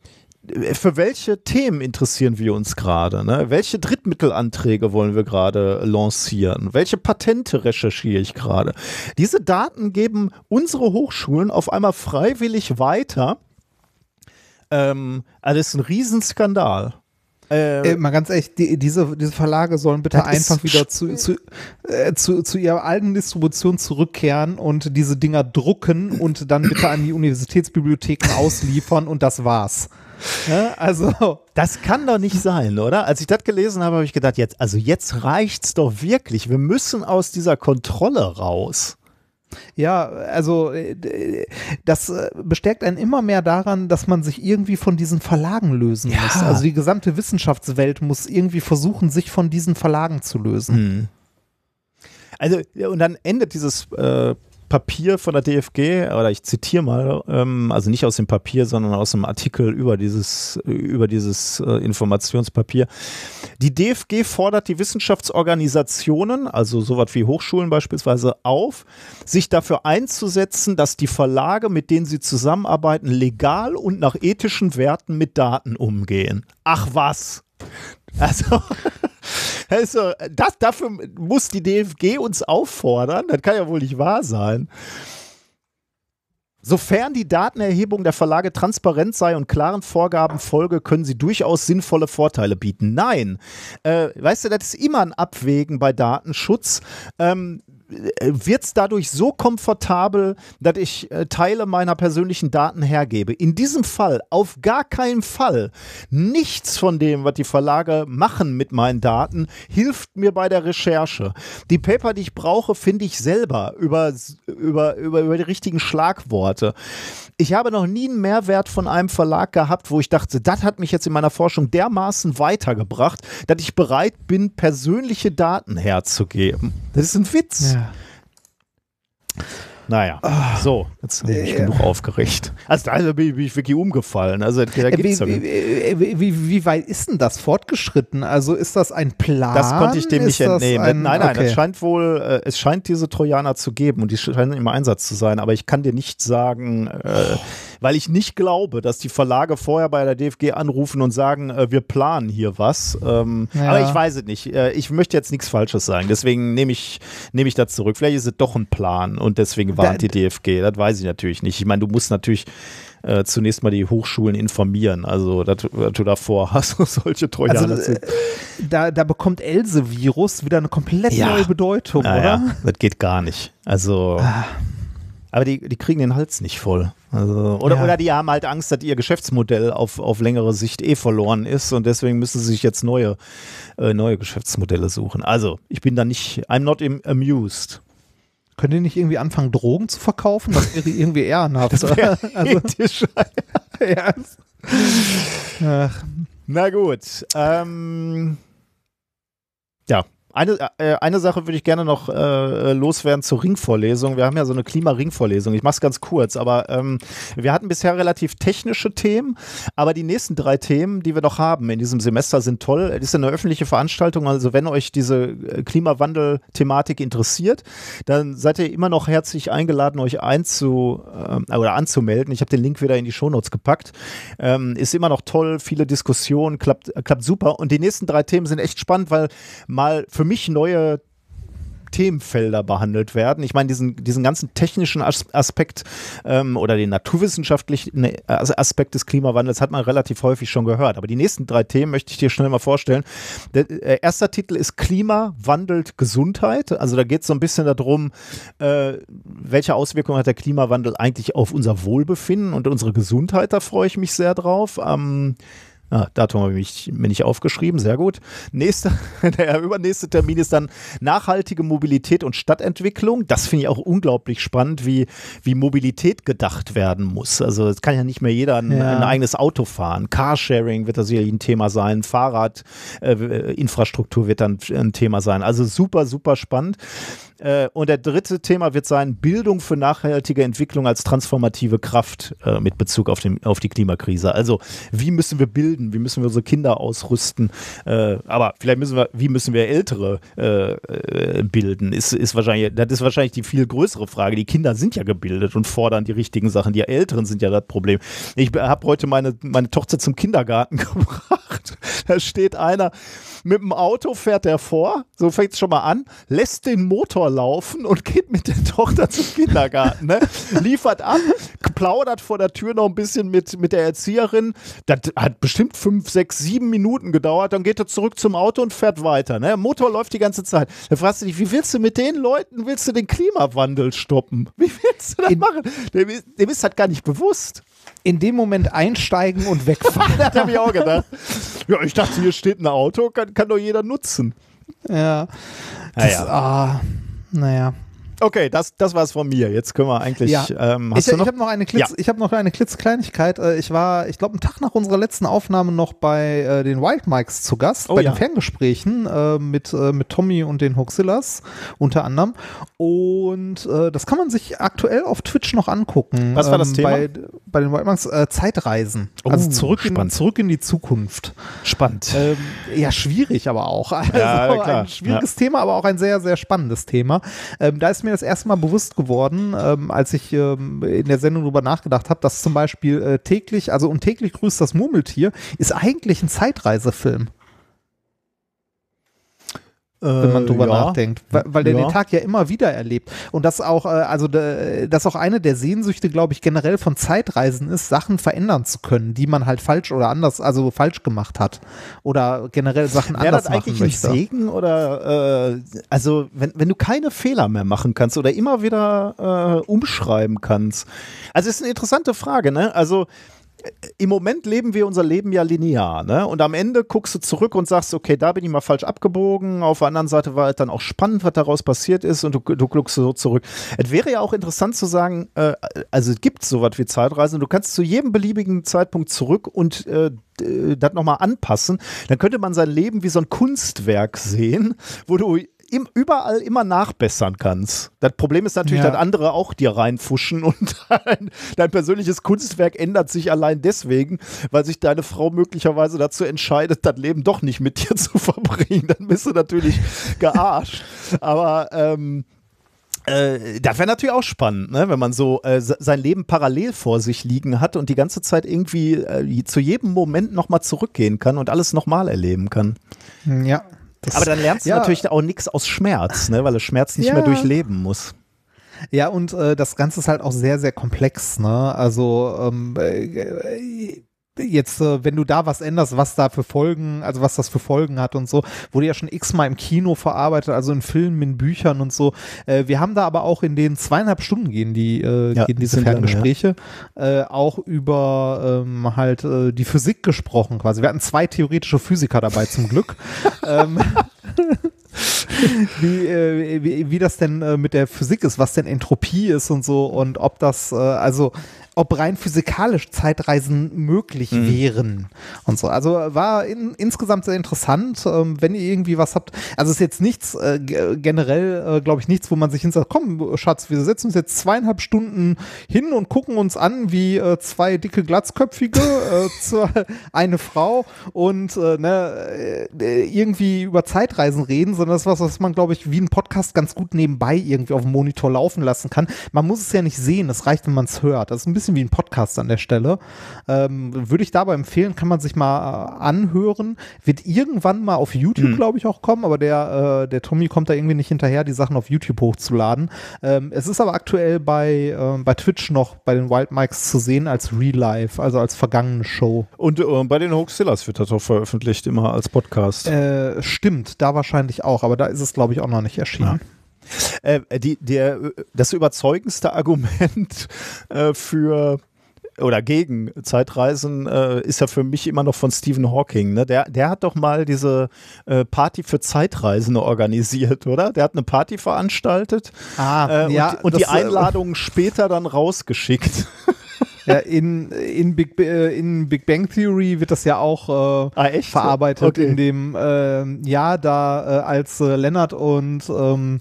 für welche Themen interessieren wir uns gerade? Ne? Welche Drittmittelanträge wollen wir gerade lancieren? Welche Patente recherchiere ich gerade? Diese Daten geben unsere Hochschulen auf einmal freiwillig weiter. Ähm, also das ist ein Riesenskandal. Äh, Äh, mal ganz ehrlich, die, diese, diese Verlage sollen bitte einfach wieder zu, zu, äh, zu, zu ihrer alten Distribution zurückkehren und diese Dinger drucken und dann bitte an die Universitätsbibliotheken ausliefern und das war's. Ja, also, Das kann doch nicht sein, oder? Als ich das gelesen habe, habe ich gedacht, jetzt, also jetzt reicht's doch wirklich. Wir müssen aus dieser Kontrolle raus. Ja, also äh, das äh, bestärkt einen immer mehr daran, dass man sich irgendwie von diesen Verlagen lösen Ja. muss. Also die gesamte Wissenschaftswelt muss irgendwie versuchen, sich von diesen Verlagen zu lösen. Also, ja, und dann endet dieses äh, Papier von der DFG, oder ich zitiere mal, ähm, also nicht aus dem Papier, sondern aus dem Artikel über dieses, über dieses äh, Informationspapier. Die DFG fordert die Wissenschaftsorganisationen, also sowas wie Hochschulen beispielsweise, auf, sich dafür einzusetzen, dass die Verlage, mit denen sie zusammenarbeiten, legal und nach ethischen Werten mit Daten umgehen. Ach was. Also, also das, dafür muss die DFG uns auffordern. Das kann ja wohl nicht wahr sein. Sofern die Datenerhebung der Verlage transparent sei und klaren Vorgaben folge, können sie durchaus sinnvolle Vorteile bieten. Nein, äh, weißt du, das ist immer ein Abwägen bei Datenschutz. Ähm, wird es dadurch so komfortabel, dass ich äh, Teile meiner persönlichen Daten hergebe. In diesem Fall auf gar keinen Fall. Nichts von dem, was die Verlage machen mit meinen Daten, hilft mir bei der Recherche. Die Paper, die ich brauche, finde ich selber über, über, über, über die richtigen Schlagworte. Ich habe noch nie einen Mehrwert von einem Verlag gehabt, wo ich dachte, das hat mich jetzt in meiner Forschung dermaßen weitergebracht, dass ich bereit bin, persönliche Daten herzugeben. Das ist ein Witz. Ja. Naja, so, jetzt bin ich genug aufgeregt. Also da bin ich, bin ich wirklich umgefallen. Also da Äh, gibt's wie, wie, wie, wie, wie weit ist denn das fortgeschritten? Also ist das ein Plan? Das konnte ich dem nicht Ist das entnehmen. Ein, nein, nein, okay. es scheint wohl, äh, es scheint diese Trojaner zu geben und die scheinen im Einsatz zu sein, aber ich kann dir nicht sagen, äh, weil ich nicht glaube, dass die Verlage vorher bei der DFG anrufen und sagen, äh, wir planen hier was. Ähm, Ja. Aber ich weiß es nicht. Äh, ich möchte jetzt nichts Falsches sagen, deswegen nehme ich, nehme ich das zurück. Vielleicht ist es doch ein Plan und deswegen warnt Da- die DFG. Das weiß ich natürlich nicht. Ich meine, du musst natürlich äh, zunächst mal die Hochschulen informieren, also dass, dass du davor hast, solche Trojaner Also, zu äh, da, da bekommt Else-Virus wieder eine komplett Ja. neue Bedeutung, Naja, oder? das geht gar nicht. Also. Aber die, die kriegen den Hals nicht voll. Also, oder, Ja. oder die haben halt Angst, dass ihr Geschäftsmodell auf, auf längere Sicht eh verloren ist und deswegen müssen sie sich jetzt neue, äh, neue Geschäftsmodelle suchen. Also, ich bin da nicht, I'm not amused. Könnt ihr nicht irgendwie anfangen, Drogen zu verkaufen? Das wäre irgendwie ehrenhaft. Das wär also, ja. Ach. Na gut. Ähm, eine, äh, eine Sache würde ich gerne noch äh, loswerden zur Ringvorlesung. Wir haben ja so eine Klima-Ringvorlesung. Ich mache es ganz kurz, aber ähm, wir hatten bisher relativ technische Themen, aber die nächsten drei Themen, die wir noch haben in diesem Semester, sind toll. Es ist eine öffentliche Veranstaltung, also wenn euch diese äh, Klimawandel-Thematik interessiert, dann seid ihr immer noch herzlich eingeladen, euch einzu äh, oder anzumelden. Ich habe den Link wieder in die Shownotes gepackt. Ähm, ist immer noch toll, viele Diskussionen, klappt, klappt super. Und die nächsten drei Themen sind echt spannend, weil mal für für mich neue Themenfelder behandelt werden. Ich meine, diesen, diesen ganzen technischen Aspekt ähm, oder den naturwissenschaftlichen ne, Aspekt des Klimawandels hat man relativ häufig schon gehört. Aber die nächsten drei Themen möchte ich dir schnell mal vorstellen. Der, der äh, erste Titel ist Klima wandelt Gesundheit. Also da geht es so ein bisschen darum, äh, welche Auswirkungen hat der Klimawandel eigentlich auf unser Wohlbefinden und unsere Gesundheit. Da freue ich mich sehr drauf. Ähm, Ah, Datum habe ich mir nicht aufgeschrieben, sehr gut. Nächster, der übernächste Termin ist dann nachhaltige Mobilität und Stadtentwicklung. Das finde ich auch unglaublich spannend, wie, wie Mobilität gedacht werden muss. Also es kann ja nicht mehr jeder ein, ja. ein eigenes Auto fahren. Carsharing wird da sicherlich ein Thema sein, Fahrradinfrastruktur äh, wird dann ein Thema sein. Also super, super spannend. Äh, und der dritte Thema wird sein Bildung für nachhaltige Entwicklung als transformative Kraft äh, mit Bezug auf, den, auf die Klimakrise. Also wie müssen wir bilden? Wie müssen wir unsere Kinder ausrüsten? Äh, aber vielleicht müssen wir, wie müssen wir Ältere bilden? Ist, ist wahrscheinlich, das ist wahrscheinlich die viel größere Frage. Die Kinder sind ja gebildet und fordern die richtigen Sachen. Die Älteren sind ja das Problem. Ich habe heute meine, meine Tochter zum Kindergarten gebracht. Da steht einer mit dem Auto, fährt er vor, so fängt es schon mal an, lässt den Motor laufen und geht mit der Tochter zum Kindergarten. Ne? Liefert ab, plaudert vor der Tür noch ein bisschen mit, mit der Erzieherin. Das hat bestimmt fünf, sechs, sieben Minuten gedauert. Dann geht er zurück zum Auto und fährt weiter. Ne? Motor läuft die ganze Zeit. Da fragst du dich, wie willst du mit den Leuten, willst du den Klimawandel stoppen? Wie willst du das In machen? Dem, dem ist das gar nicht bewusst in dem Moment einsteigen und wegfahren. das habe ich auch gedacht. Ja, ich dachte, hier steht ein Auto, kann, kann doch jeder nutzen. Ja. Das, naja. Ah, naja. Okay, das, das war's von mir. Jetzt können wir eigentlich. Ja. Ähm, ich, ich habe noch eine Klitz, ja. ich habe noch eine Klitzkleinigkeit. Äh, ich war, ich glaube, einen Tag nach unserer letzten Aufnahme noch bei äh, den Wild Mikes zu Gast, oh, bei ja. den Ferngesprächen äh, mit, äh, mit Tommy und den Hoxillas unter anderem. Und äh, das kann man sich aktuell auf Twitch noch angucken. Was war das ähm, Thema? Bei, bei den Wild Mikes äh, Zeitreisen. Oh, also zurück in, zurück in die Zukunft. Spannend. Ähm, ja, schwierig aber auch. Also ja, ein schwieriges Thema, aber auch ein sehr, sehr spannendes Thema. Ähm, da ist mir das erste Mal bewusst geworden, ähm, als ich ähm, in der Sendung darüber nachgedacht habe, dass zum Beispiel äh, täglich, also und täglich grüßt das Murmeltier, ist eigentlich ein Zeitreisefilm wenn man äh, drüber ja. nachdenkt, weil, weil der ja. den Tag ja immer wieder erlebt und das auch, äh, also das auch eine der Sehnsüchte, glaube ich, generell von Zeitreisen ist, Sachen verändern zu können, die man halt falsch oder anders, also falsch gemacht hat oder generell Sachen Wäre anders das eigentlich möchte. ein Segen oder äh, also wenn, wenn du keine Fehler mehr machen kannst oder immer wieder äh, umschreiben kannst, also ist eine interessante Frage, ne? Also im Moment leben wir unser Leben ja linear, ne? Und am Ende guckst du zurück und sagst, okay, da bin ich mal falsch abgebogen. Auf der anderen Seite war es dann auch spannend, was daraus passiert ist und du, du guckst so zurück. Es wäre ja auch interessant zu sagen, äh, also es gibt sowas wie Zeitreisen. Du kannst zu jedem beliebigen Zeitpunkt zurück und äh, das nochmal anpassen. Dann könnte man sein Leben wie so ein Kunstwerk sehen, wo du im, überall immer nachbessern kannst. Das Problem ist natürlich, ja. dass andere auch dir reinfuschen und dein, dein, persönliches Kunstwerk ändert sich allein deswegen, weil sich deine Frau möglicherweise dazu entscheidet, das Leben doch nicht mit dir zu verbringen. Dann bist du natürlich gearscht. Aber ähm, äh, das wäre natürlich auch spannend, ne? wenn man so äh, sein Leben parallel vor sich liegen hat und die ganze Zeit irgendwie äh, zu jedem Moment nochmal zurückgehen kann und alles nochmal erleben kann. Ja, das, Aber dann lernst du ja. natürlich auch nichts aus Schmerz, ne? weil du Schmerz nicht ja. mehr durchleben muss. Ja, und äh, das Ganze ist halt auch sehr, sehr komplex. Ne? Also ähm, äh, jetzt, äh, wenn du da was änderst, was da für Folgen, also was das für Folgen hat und so, wurde ja schon x-mal im Kino verarbeitet, also in Filmen, in Büchern und so. Äh, wir haben da aber auch in den zweieinhalb Stunden gehen die, äh, ja, gehen diese Ferngespräche, ja. äh, auch über ähm, halt äh, die Physik gesprochen quasi. Wir hatten zwei theoretische Physiker dabei zum Glück. ähm, wie, äh, wie, wie das denn äh, mit der Physik ist, was denn Entropie ist und so und ob das, äh, also ob rein physikalisch Zeitreisen möglich Mhm. wären und so. Also war in, insgesamt sehr interessant. Ähm, wenn ihr irgendwie was habt, also ist jetzt nichts äh, ge- generell, äh, glaube ich, nichts, wo man sich hinsagt, komm, Schatz, wir setzen uns jetzt zweieinhalb Stunden hin und gucken uns an, wie äh, zwei dicke Glatzköpfige, äh, eine Frau und äh, ne, äh, irgendwie über Zeitreisen reden, sondern das ist was, was man, glaube ich, wie ein Podcast ganz gut nebenbei irgendwie auf dem Monitor laufen lassen kann. Man muss es ja nicht sehen, es reicht, wenn man es hört. Das ist ein bisschen wie ein Podcast an der Stelle. Ähm, würde ich dabei empfehlen, kann man sich mal äh, anhören. Wird irgendwann mal auf YouTube, glaube ich, auch kommen, aber der, äh, der Tommy kommt da irgendwie nicht hinterher, die Sachen auf YouTube hochzuladen. Ähm, es ist aber aktuell bei, ähm, bei Twitch noch bei den Wild Mikes zu sehen als Real Life, also als vergangene Show. Und äh, bei den Hoaxillas wird das auch veröffentlicht, immer als Podcast. Äh, stimmt, da wahrscheinlich auch, aber da ist es, glaube ich, auch noch nicht erschienen. Äh, die, der, das überzeugendste Argument äh, für oder gegen Zeitreisen äh, ist ja für mich immer noch von Stephen Hawking. Ne? Der, der hat doch mal diese äh, Party für Zeitreisende organisiert, oder? Der hat eine Party veranstaltet Ah, äh, ja, und, und die äh, Einladungen später dann rausgeschickt. Ja, in, in, Big, äh, in Big Bang Theory wird das ja auch äh, Ah, verarbeitet, Okay. in dem ähm, Jahr da als Lennart und ähm,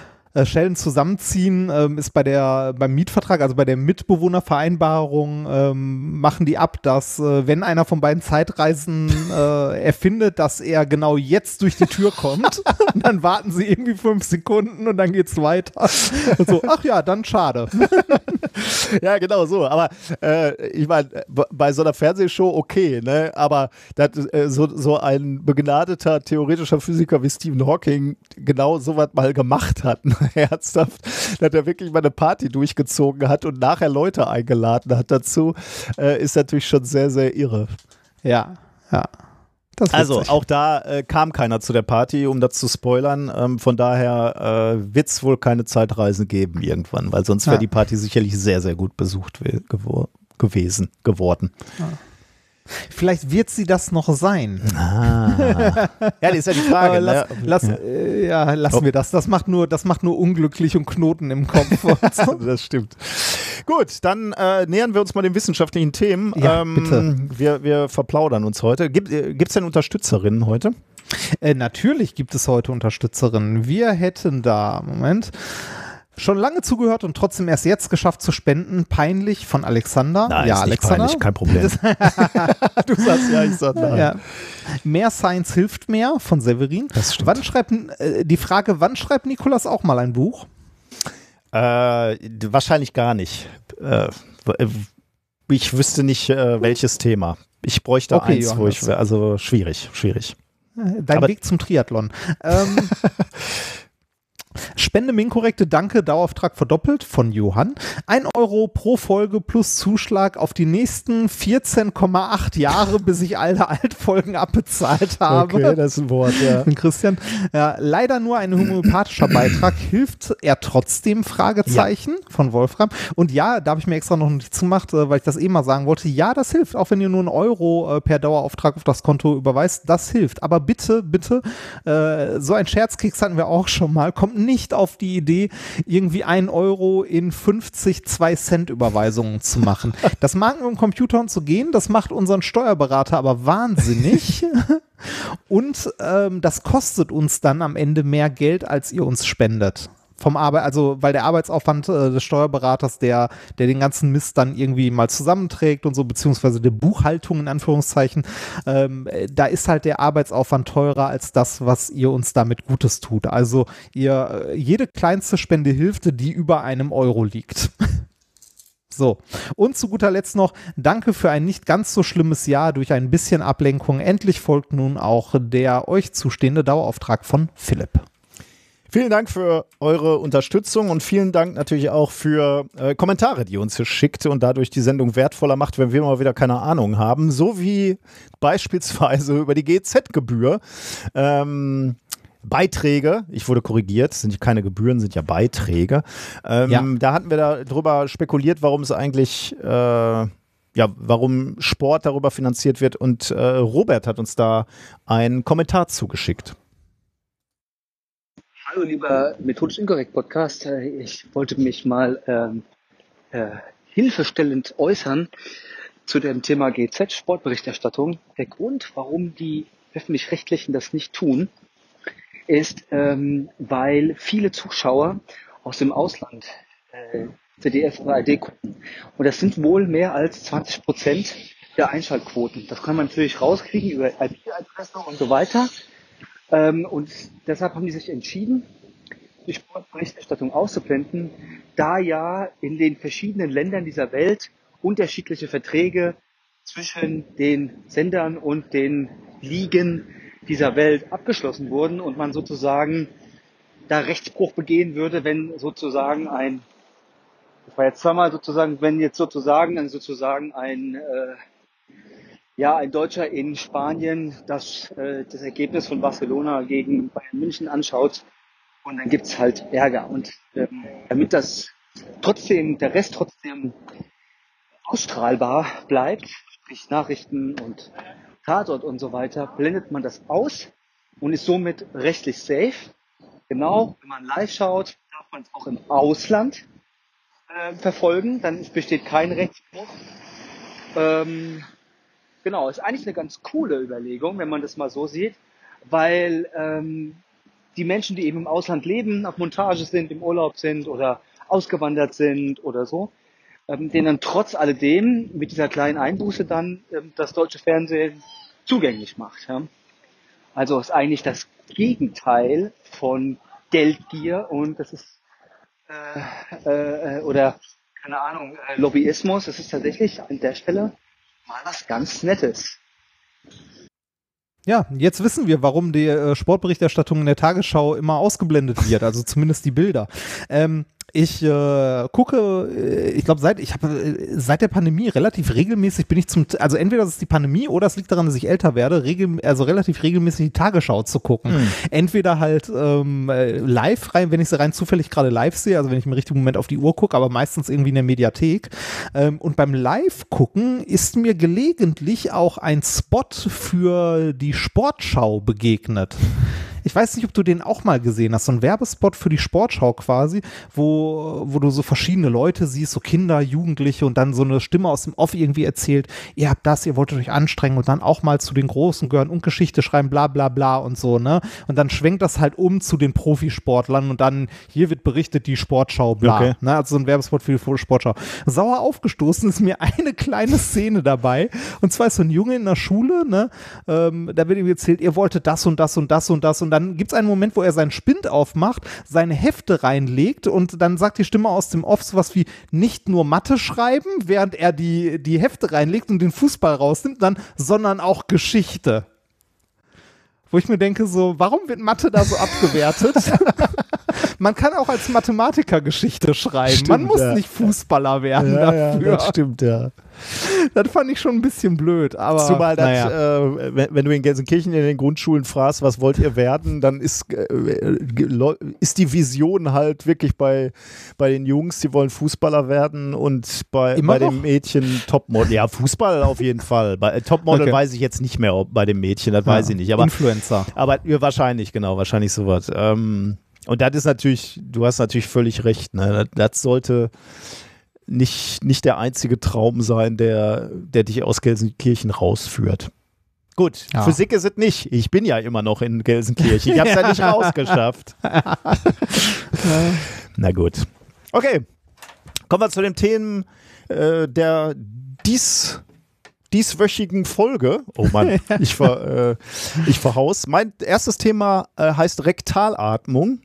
äh, Sheldon zusammenziehen, ähm, ist bei der beim Mietvertrag, also bei der Mitbewohnervereinbarung, ähm, machen die ab, dass äh, wenn einer von beiden Zeitreisen äh, erfindet, dass er genau jetzt durch die Tür kommt, dann warten sie irgendwie fünf Sekunden und dann geht's weiter. Und so, ach ja, dann schade. Ja, genau so. Aber äh, ich meine, bei so einer Fernsehshow okay, ne? Aber dass, äh, so, so ein begnadeter theoretischer Physiker wie Stephen Hawking genau sowas mal gemacht hat, ne? ernsthaft, dass er wirklich mal eine Party durchgezogen hat und nachher Leute eingeladen hat dazu, äh, ist natürlich schon sehr, sehr irre. Ja, ja. Also witzig. auch da äh, kam keiner zu der Party, um das zu spoilern. Ähm, von daher äh, wird es wohl keine Zeitreisen geben irgendwann, weil sonst wäre Ja. die Party sicherlich sehr, sehr gut besucht gewor gewesen, geworden. Vielleicht wird sie das noch sein. Ah. ja, das ist ja die Frage. Lass, ne? lass, äh, ja, lassen Oh. wir das. Das macht nur, das macht nur unglücklich und Knoten im Kopf. So. das stimmt. Gut, dann äh, nähern wir uns mal den wissenschaftlichen Themen. Ja, bitte. Wir, wir verplaudern uns heute. Gibt es denn Unterstützerinnen heute? äh, natürlich gibt es heute Unterstützerinnen. Wir hätten da, Moment, schon lange zugehört und trotzdem erst jetzt geschafft zu spenden. Peinlich von Alexander. ja, ist nicht Alexander. peinlich, kein Problem. du sagst ja, ich sag nein. Ja. Mehr Science hilft mehr von Severin. Das stimmt. Wann schreibt äh, die Frage, wann schreibt Nikolas auch mal ein Buch? Äh, wahrscheinlich gar nicht. Äh, ich wüsste nicht, äh, welches Thema. Ich bräuchte Okay, eins, wo ich, Johannes. also schwierig, schwierig. Äh, Dein Aber- Weg zum Triathlon. Ähm, Spende mir inkorrekte Danke, Dauerauftrag verdoppelt von Johann. Ein Euro pro Folge plus Zuschlag auf die nächsten 14,8 Jahre, bis ich alle Altfolgen abbezahlt habe. das ist ein Wort, ja. Von Christian. Ja, leider nur ein homöopathischer Beitrag. Hilft er trotzdem? Fragezeichen von Wolfram. Und ja, da habe ich mir extra noch nicht zugemacht, äh, weil ich das eh mal sagen wollte. Ja, das hilft, auch wenn ihr nur einen Euro äh, per Dauerauftrag auf das Konto überweist. Das hilft. Aber bitte, bitte, äh, so ein Scherzkeks hatten wir auch schon mal. Kommt nicht auf die Idee, irgendwie einen Euro in 50 2 Cent Überweisungen zu machen. Das mag mit dem Computer und so gehen. Das macht unseren Steuerberater aber wahnsinnig. Und ähm, das kostet uns dann am Ende mehr Geld, als ihr uns spendet. Vom Arbeit, also weil der Arbeitsaufwand äh, des Steuerberaters, der, der den ganzen Mist dann irgendwie mal zusammenträgt und so, beziehungsweise der Buchhaltung in Anführungszeichen, ähm, äh, da ist halt der Arbeitsaufwand teurer als das, was ihr uns damit Gutes tut. Also ihr, äh, jede kleinste Spende hilft, die über einem Euro liegt. So, und zu guter Letzt noch, danke für ein nicht ganz so schlimmes Jahr durch ein bisschen Ablenkung. Endlich folgt nun auch der euch zustehende Dauerauftrag von Philipp. Vielen Dank für eure Unterstützung und vielen Dank natürlich auch für äh, Kommentare, die ihr uns hier schickt und dadurch die Sendung wertvoller macht, wenn wir mal wieder keine Ahnung haben. So wie beispielsweise über die GZ-Gebühr. Ähm, Beiträge, ich wurde korrigiert, sind keine Gebühren, sind ja Beiträge. Ähm, Ja. Da hatten wir darüber spekuliert, warum es eigentlich, äh, ja, warum Sport darüber finanziert wird und äh, Robert hat uns da einen Kommentar zugeschickt. Hallo, lieber Methodisch Inkorrekt Podcast. Ich wollte mich mal ähm, äh, hilfestellend äußern zu dem Thema GZ Sportberichterstattung. Der Grund, warum die öffentlich-rechtlichen das nicht tun, ist, ähm, weil viele Zuschauer aus dem Ausland äh, ZDF oder ARD gucken. Und das sind wohl mehr als 20 Prozent der Einschaltquoten. Das kann man natürlich rauskriegen über IP-Adresse und so weiter. Ähm, und deshalb haben die sich entschieden, die Sportberichterstattung auszublenden, da ja in den verschiedenen Ländern dieser Welt unterschiedliche Verträge zwischen den Sendern und den Ligen dieser Welt abgeschlossen wurden und man sozusagen da Rechtsbruch begehen würde, wenn sozusagen ein, das war jetzt zweimal sozusagen, wenn jetzt sozusagen, sozusagen ein äh, ja, ein Deutscher in Spanien das, äh, das Ergebnis von Barcelona gegen Bayern München anschaut und dann gibt's halt Ärger. Und ähm, damit das trotzdem, der Rest trotzdem ausstrahlbar bleibt, sprich Nachrichten und Tatort und so weiter, blendet man das aus und ist somit rechtlich safe. Genau, wenn man live schaut, darf man es auch im Ausland äh, verfolgen, dann besteht kein Rechtsbruch. Ähm, Genau, ist eigentlich eine ganz coole Überlegung, wenn man das mal so sieht, weil ähm, die Menschen, die eben im Ausland leben, auf Montage sind, im Urlaub sind oder ausgewandert sind oder so, ähm, denen dann trotz alledem mit dieser kleinen Einbuße dann ähm, das deutsche Fernsehen zugänglich macht. Ja? Also ist eigentlich das Gegenteil von Geldgier und das ist äh, äh, oder keine Ahnung äh, Lobbyismus. Das ist tatsächlich an der Stelle mal was ganz Nettes. Ja, jetzt wissen wir, warum die äh, Sportberichterstattung in der Tagesschau immer ausgeblendet wird, also zumindest die Bilder. Ähm, ich äh, gucke, äh, ich glaube, seit ich habe äh, seit der Pandemie relativ regelmäßig bin ich zum, also entweder das ist die Pandemie oder es liegt daran, dass ich älter werde, regel, also relativ regelmäßig die Tagesschau zu gucken. Mhm. Entweder halt ähm, äh, live rein, wenn ich sie rein zufällig gerade live sehe, also wenn ich im richtigen Moment auf die Uhr gucke, aber meistens irgendwie in der Mediathek. Ähm, und beim Live gucken ist mir gelegentlich auch ein Spot für die Sportschau begegnet. Ich weiß nicht, ob du den auch mal gesehen hast, so ein Werbespot für die Sportschau quasi, wo, wo du so verschiedene Leute siehst, so Kinder, Jugendliche und dann so eine Stimme aus dem Off irgendwie erzählt, ihr habt das, ihr wolltet euch anstrengen und dann auch mal zu den Großen gehören und Geschichte schreiben, bla bla bla und so, ne? Und dann schwenkt das halt um zu den Profisportlern und dann hier wird berichtet die Sportschau, bla. Okay. Ne? Also so ein Werbespot für die Sportschau. Sauer aufgestoßen ist mir eine kleine Szene dabei und zwar ist so ein Junge in der Schule, ne? Ähm, da wird ihm erzählt, ihr wolltet das und das und das und das und dann gibt es einen Moment, wo er seinen Spind aufmacht, seine Hefte reinlegt und dann sagt die Stimme aus dem Off sowas wie nicht nur Mathe schreiben, während er die, die Hefte reinlegt und den Fußball rausnimmt, dann, sondern auch Geschichte. Wo ich mir denke, so, warum wird Mathe da so abgewertet? Man kann auch als Mathematiker Geschichte schreiben. Stimmt, Man muss ja. nicht Fußballer werden ja, dafür. Ja, das stimmt, ja. Das fand ich schon ein bisschen blöd. Aber, Zumal das, naja. äh, wenn, wenn, du in Gelsenkirchen in den Grundschulen fragst, was wollt ihr werden, dann ist, äh, ist die Vision halt wirklich bei, bei den Jungs, die wollen Fußballer werden und bei, bei den Mädchen Topmodel. Ja, Fußball auf jeden Fall. Bei äh, Topmodel okay. weiß ich jetzt nicht mehr ob bei den Mädchen, das ja. weiß ich nicht. Aber, Influencer. Aber ja, wahrscheinlich, genau, wahrscheinlich sowas. Ähm, und das ist natürlich, du hast natürlich völlig recht, ne? das, das sollte nicht, nicht der einzige Traum sein, der, der dich aus Gelsenkirchen rausführt. Gut, ja. Physik ist es nicht. Ich bin ja immer noch in Gelsenkirchen. Ich habe es ja. ja nicht rausgeschafft. Na gut. Okay, kommen wir zu den Themen äh, der dies dieswöchigen Folge. Oh Mann, ich, ver, äh, ich verhaus. Mein erstes Thema äh, heißt Rektalatmung.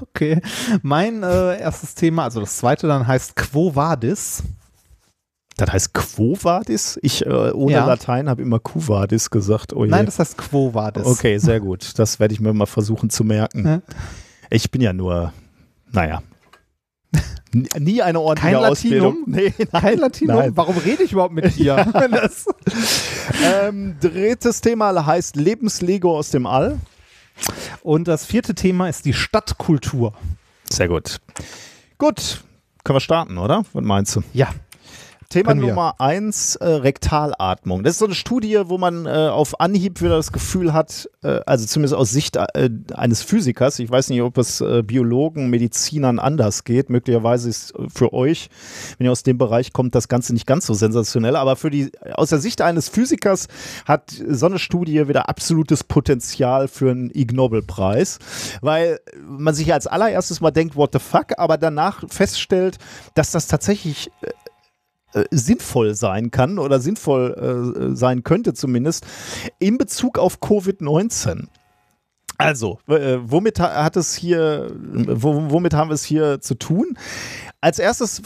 Okay. Mein äh, erstes Thema, also das zweite dann heißt Quo Vadis. Das heißt Quo Vadis? Ich äh, ohne ja. Latein habe immer Quo Vadis gesagt. Oh Nein, das heißt Quo Vadis. Okay, sehr gut. Das werde ich mir mal versuchen zu merken. Ja. Ich bin ja nur, naja, nie eine ordentliche Kein Ausbildung. Nee, nein, Kein Latinum? Nein. Warum rede ich überhaupt mit dir? ähm, drittes Thema heißt Lebenslego aus dem All. Und das vierte Thema ist die Stadtkultur. Sehr gut. Gut, können wir starten, oder? Was meinst du? Ja. Thema Nummer eins, äh, Rektalatmung. Das ist so eine Studie, wo man äh, auf Anhieb wieder das Gefühl hat, äh, also zumindest aus Sicht äh, eines Physikers, ich weiß nicht, ob es äh, Biologen, Medizinern anders geht, möglicherweise ist für euch, wenn ihr aus dem Bereich kommt, das Ganze nicht ganz so sensationell, aber für die, aus der Sicht eines Physikers hat so eine Studie wieder absolutes Potenzial für einen Ig Nobel-Preis, weil man sich als allererstes mal denkt, what the fuck, aber danach feststellt, dass das tatsächlich äh, sinnvoll sein kann oder sinnvoll äh, sein könnte zumindest in Bezug auf Covid-19. Also, äh, womit hat es hier, womit haben wir es hier zu tun? Als erstes,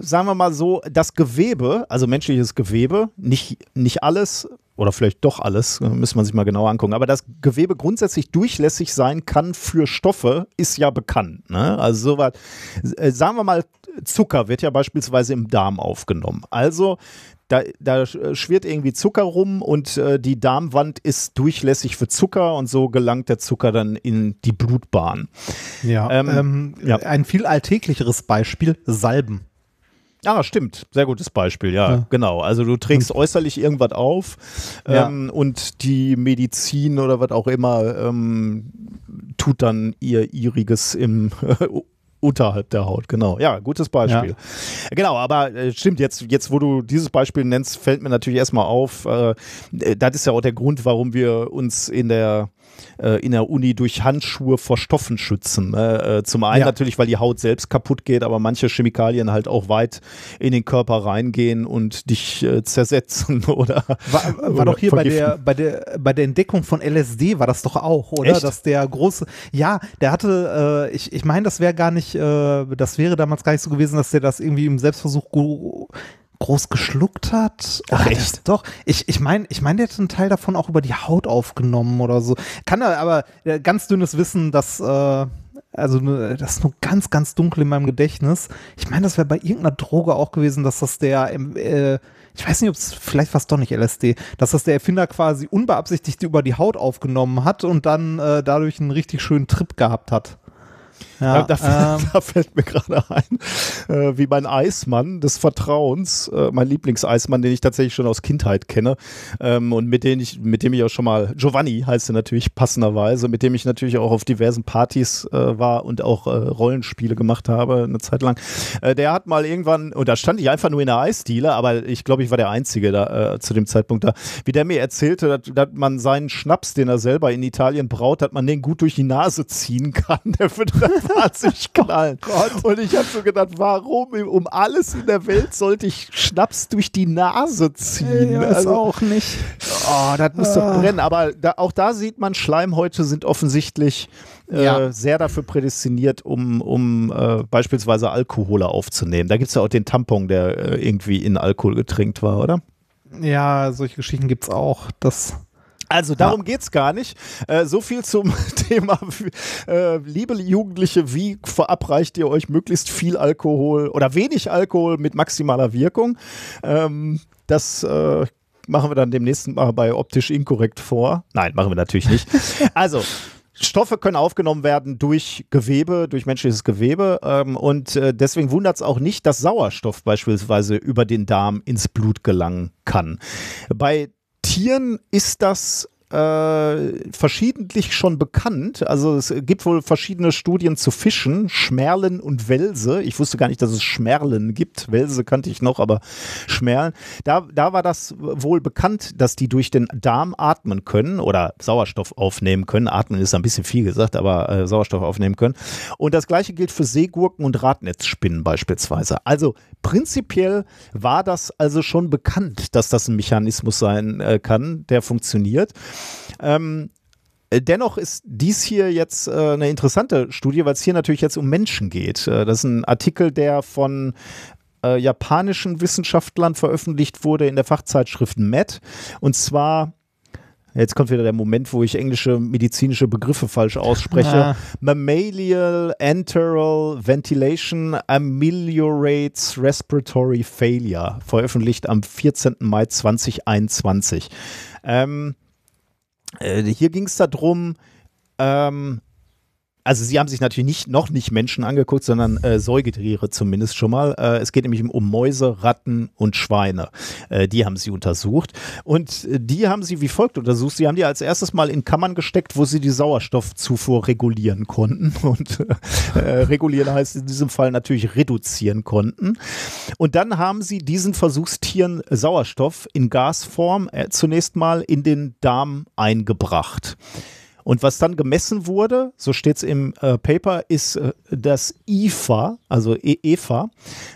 sagen wir mal so, das Gewebe, also menschliches Gewebe, nicht, nicht alles, oder vielleicht doch alles, äh, müsste man sich mal genauer angucken. Aber dass Gewebe grundsätzlich durchlässig sein kann für Stoffe, ist ja bekannt. Ne? Also soweit, äh, sagen wir mal, Zucker wird ja beispielsweise im Darm aufgenommen. Also da, da schwirrt irgendwie Zucker rum und äh, die Darmwand ist durchlässig für Zucker und so gelangt der Zucker dann in die Blutbahn. Ja, ähm, ähm, ja. ein viel alltäglicheres Beispiel, Salben. Ah, stimmt. Sehr gutes Beispiel, ja, ja. genau. Also du trägst und, äußerlich irgendwas auf ähm, ja. und die Medizin oder was auch immer ähm, tut dann ihr ihriges im unterhalb der Haut, genau. Ja, gutes Beispiel. Ja. Genau, aber äh, stimmt, jetzt, jetzt, wo du dieses Beispiel nennst, fällt mir natürlich erstmal auf, äh, das ist ja auch der Grund, warum wir uns in der äh, in der Uni durch Handschuhe vor Stoffen schützen. Ne? Äh, zum einen ja. natürlich, weil die Haut selbst kaputt geht, aber manche Chemikalien halt auch weit in den Körper reingehen und dich äh, zersetzen oder. War, war oder doch hier bei der, bei, der, bei der Entdeckung von LSD war das doch auch, oder? Echt? Dass der große, ja, der hatte, äh, ich, ich meine, das wäre gar nicht, äh, das wäre damals gar nicht so gewesen, dass der das irgendwie im Selbstversuch groß geschluckt hat. Ach, echt? Das, doch. Ich, ich meine, ich mein, der hat einen Teil davon auch über die Haut aufgenommen oder so. Kann er aber äh, ganz dünnes Wissen, dass, äh, also ne, das ist nur ganz, ganz dunkel in meinem Gedächtnis. Ich meine, das wäre bei irgendeiner Droge auch gewesen, dass das der, äh, ich weiß nicht, ob es vielleicht was doch nicht LSD, dass das der Erfinder quasi unbeabsichtigt über die Haut aufgenommen hat und dann äh, dadurch einen richtig schönen Trip gehabt hat. Ja, da, da, ähm, da, fällt mir gerade ein, äh, wie mein Eismann des Vertrauens, äh, mein Lieblingseismann, den ich tatsächlich schon aus Kindheit kenne ähm, und mit dem ich, mit dem ich auch schon mal, Giovanni heißt er natürlich passenderweise, mit dem ich natürlich auch auf diversen Partys äh, war und auch äh, Rollenspiele gemacht habe eine Zeit lang. Äh, der hat mal irgendwann, und da stand ich einfach nur in der Eisdiele, aber ich glaube, ich war der Einzige da äh, zu dem Zeitpunkt da, wie der mir erzählte, dass, dass man seinen Schnaps, den er selber in Italien braut, dass man den gut durch die Nase ziehen kann. Der würde dann wahnsinnig knallen. Oh und ich habe so gedacht, warum um alles in der Welt sollte ich Schnaps durch die Nase ziehen? Ja, also auch nicht. Oh, das muss doch ah. brennen. Aber da, auch da sieht man, Schleimhäute sind offensichtlich äh, ja. sehr dafür prädestiniert, um, um äh, beispielsweise Alkohole aufzunehmen. Da gibt es ja auch den Tampon, der äh, irgendwie in Alkohol getränkt war, oder? Ja, solche Geschichten gibt es auch. Das also darum ja. geht es gar nicht. Äh, so viel zum Thema, äh, liebe Jugendliche, wie verabreicht ihr euch möglichst viel Alkohol oder wenig Alkohol mit maximaler Wirkung? Ähm, das äh, machen wir dann demnächst mal bei optisch inkorrekt vor. Nein, machen wir natürlich nicht. Also, Stoffe können aufgenommen werden durch Gewebe, durch menschliches Gewebe. Ähm, und äh, deswegen wundert es auch nicht, dass Sauerstoff beispielsweise über den Darm ins Blut gelangen kann. Bei Tieren ist das äh, verschiedentlich schon bekannt. Also es gibt wohl verschiedene Studien zu Fischen, Schmerlen und Welse. Ich wusste gar nicht, dass es Schmerlen gibt. Welse kannte ich noch, aber Schmerlen. Da, da war das wohl bekannt, dass die durch den Darm atmen können oder Sauerstoff aufnehmen können. Atmen ist ein bisschen viel gesagt, aber äh, Sauerstoff aufnehmen können. Und das gleiche gilt für Seegurken und Radnetzspinnen beispielsweise. Also prinzipiell war das also schon bekannt, dass das ein Mechanismus sein äh, kann, der funktioniert. Ähm, Dennoch ist dies hier jetzt äh, eine interessante Studie, weil es hier natürlich jetzt um Menschen geht. Äh, das ist ein Artikel, der von äh, japanischen Wissenschaftlern veröffentlicht wurde in der Fachzeitschrift MED. Und zwar Jetzt kommt wieder der Moment, wo ich englische medizinische Begriffe falsch ausspreche. Ah. Mammalial Enteral Ventilation Ameliorates Respiratory Failure, veröffentlicht am 14. Mai 2021. Ähm, äh, hier ging es darum, ähm, also sie haben sich natürlich nicht, noch nicht Menschen angeguckt, sondern äh, Säugetiere zumindest schon mal. Äh, es geht nämlich um Mäuse, Ratten und Schweine. Äh, die haben sie untersucht. Und äh, die haben sie wie folgt untersucht. Sie haben die als erstes mal in Kammern gesteckt, wo sie die Sauerstoffzufuhr regulieren konnten. Und äh, regulieren heißt in diesem Fall natürlich reduzieren konnten. Und dann haben sie diesen Versuchstieren Sauerstoff in Gasform äh, zunächst mal in den Darm eingebracht. Und was dann gemessen wurde, so steht es im äh, Paper, ist äh, das IFA, also e EFA.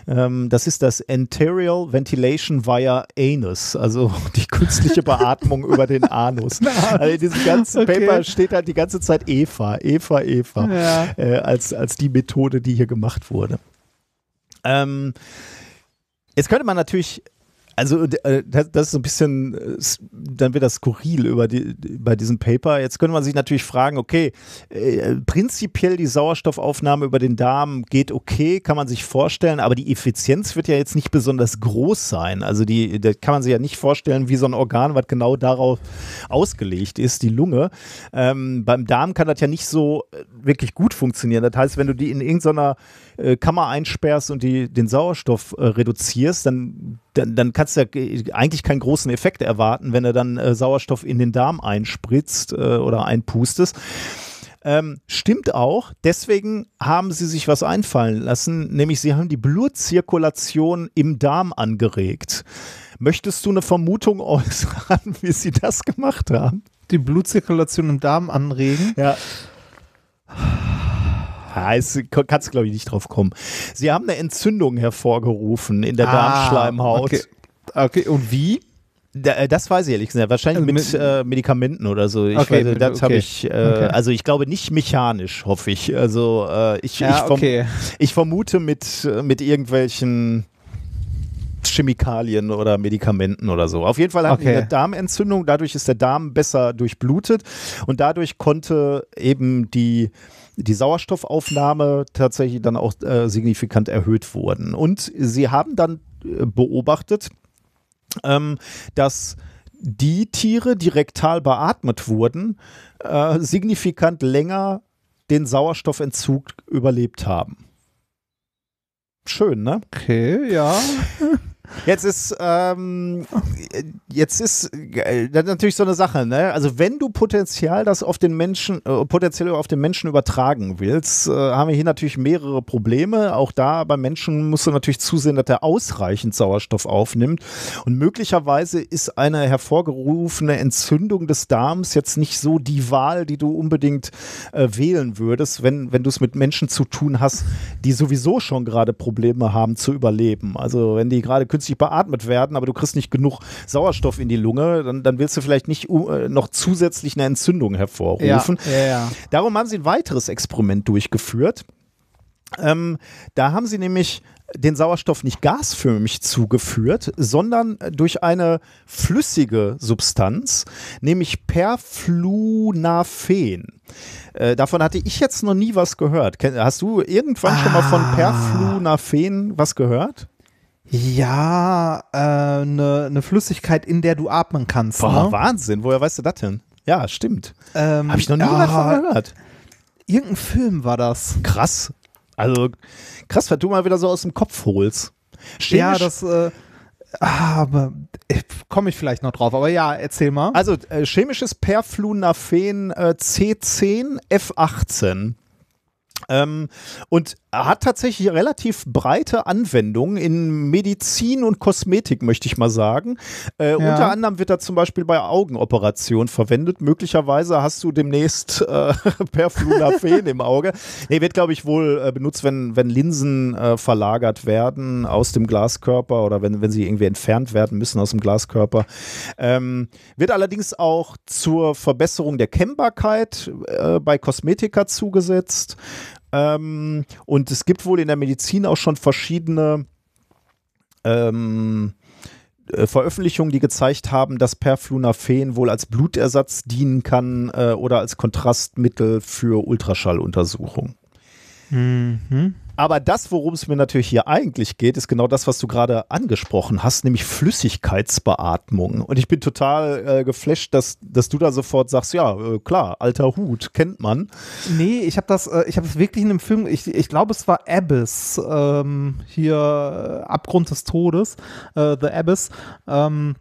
Ähm, das ist das Anterior Ventilation via Anus, also die künstliche Beatmung über den Anus. Also in diesem ganzen okay. Paper steht halt die ganze Zeit EFA, EFA, EFA, ja. äh, als, als die Methode, die hier gemacht wurde. Ähm, Jetzt könnte man natürlich also äh, das, ist so ein bisschen, äh, dann wird das skurril über die, bei diesem Paper. Jetzt könnte man sich natürlich fragen, okay, äh, prinzipiell die Sauerstoffaufnahme über den Darm geht okay, kann man sich vorstellen, aber die Effizienz wird ja jetzt nicht besonders groß sein. Also die, da kann man sich ja nicht vorstellen, wie so ein Organ, was genau darauf ausgelegt ist, die Lunge. Ähm, beim Darm kann das ja nicht so wirklich gut funktionieren. Das heißt, wenn du die in irgendeiner äh, Kammer einsperrst und die, den Sauerstoff äh, reduzierst, dann, dann, dann kannst du ja eigentlich keinen großen Effekt erwarten, wenn du dann äh, Sauerstoff in den Darm einspritzt äh, oder einpustest. Ähm, stimmt auch. Deswegen haben sie sich was einfallen lassen, nämlich sie haben die Blutzirkulation im Darm angeregt. Möchtest du eine Vermutung äußern, wie sie das gemacht haben? Die Blutzirkulation im Darm anregen? Ja. Ja, es kannst glaube ich nicht drauf kommen. Sie haben eine Entzündung hervorgerufen in der ah, Darmschleimhaut. Okay. okay, und wie? Äh, das weiß ich ehrlich gesagt. Wahrscheinlich also mit, mit äh, Medikamenten oder so. Ich okay, weiß, das okay. habe ich. Äh, okay. Also ich glaube nicht mechanisch, hoffe ich. Also äh, ich, ja, ich, verm okay. ich, vermute mit, mit irgendwelchen Chemikalien oder Medikamenten oder so. Auf jeden Fall hat okay. eine Darmentzündung. Dadurch ist der Darm besser durchblutet und dadurch konnte eben die die Sauerstoffaufnahme tatsächlich dann auch äh, signifikant erhöht wurden. Und sie haben dann äh, beobachtet, ähm, dass die Tiere, die rektal beatmet wurden, äh, signifikant länger den Sauerstoffentzug überlebt haben. Schön, ne? Okay, ja. Jetzt ist, ähm, jetzt ist äh, natürlich so eine Sache, ne? Also wenn du Potenzial das auf den Menschen, äh, potenziell auf den Menschen übertragen willst, äh, haben wir hier natürlich mehrere Probleme. Auch da beim Menschen musst du natürlich zusehen, dass er ausreichend Sauerstoff aufnimmt. Und möglicherweise ist eine hervorgerufene Entzündung des Darms jetzt nicht so die Wahl, die du unbedingt äh, wählen würdest, wenn, wenn du es mit Menschen zu tun hast, die sowieso schon gerade Probleme haben zu überleben. Also wenn die gerade künstlich beatmet werden, aber du kriegst nicht genug Sauerstoff in die Lunge, dann, dann willst du vielleicht nicht uh, noch zusätzlich eine Entzündung hervorrufen. Ja, ja, ja. Darum haben sie ein weiteres Experiment durchgeführt. Ähm, da haben sie nämlich den Sauerstoff nicht gasförmig zugeführt, sondern durch eine flüssige Substanz, nämlich Perflunafen. Äh, davon hatte ich jetzt noch nie was gehört. Hast du irgendwann ah. schon mal von ah. Perflunafen was gehört? Ja, eine äh, ne Flüssigkeit, in der du atmen kannst. Boah, ne? Wahnsinn. Woher weißt du das denn? Ja, stimmt. Ähm, Habe ich noch nie ja, davon gehört. Irgendein Film war das. Krass. Also krass, was du mal wieder so aus dem Kopf holst. Chemisch, ja, das äh, ah, aber äh, komme ich vielleicht noch drauf. Aber ja, erzähl mal. Also äh, chemisches Perflunafen äh, C10 F18. Ähm, und hat tatsächlich relativ breite Anwendungen in Medizin und Kosmetik, möchte ich mal sagen. Äh, ja. Unter anderem wird er zum Beispiel bei Augenoperationen verwendet. Möglicherweise hast du demnächst äh, Perflunafen im Auge. Nee, wird, glaube ich, wohl äh, benutzt, wenn, wenn Linsen äh, verlagert werden aus dem Glaskörper oder wenn, wenn sie irgendwie entfernt werden müssen aus dem Glaskörper. Ähm, wird allerdings auch zur Verbesserung der Kennbarkeit äh, bei Kosmetika zugesetzt. Ähm, und es gibt wohl in der Medizin auch schon verschiedene ähm, äh, Veröffentlichungen, die gezeigt haben, dass Perflunafen wohl als Blutersatz dienen kann äh, oder als Kontrastmittel für Ultraschalluntersuchungen. Mhm. Aber das, worum es mir natürlich hier eigentlich geht, ist genau das, was du gerade angesprochen hast, nämlich Flüssigkeitsbeatmung. Und ich bin total äh, geflasht, dass, dass du da sofort sagst, ja, äh, klar, alter Hut, kennt man. Nee, ich habe das, äh, ich habe es wirklich in einem Film, ich, ich glaube, es war Abyss, ähm, hier äh, Abgrund des Todes, äh, The Abyss. Ähm,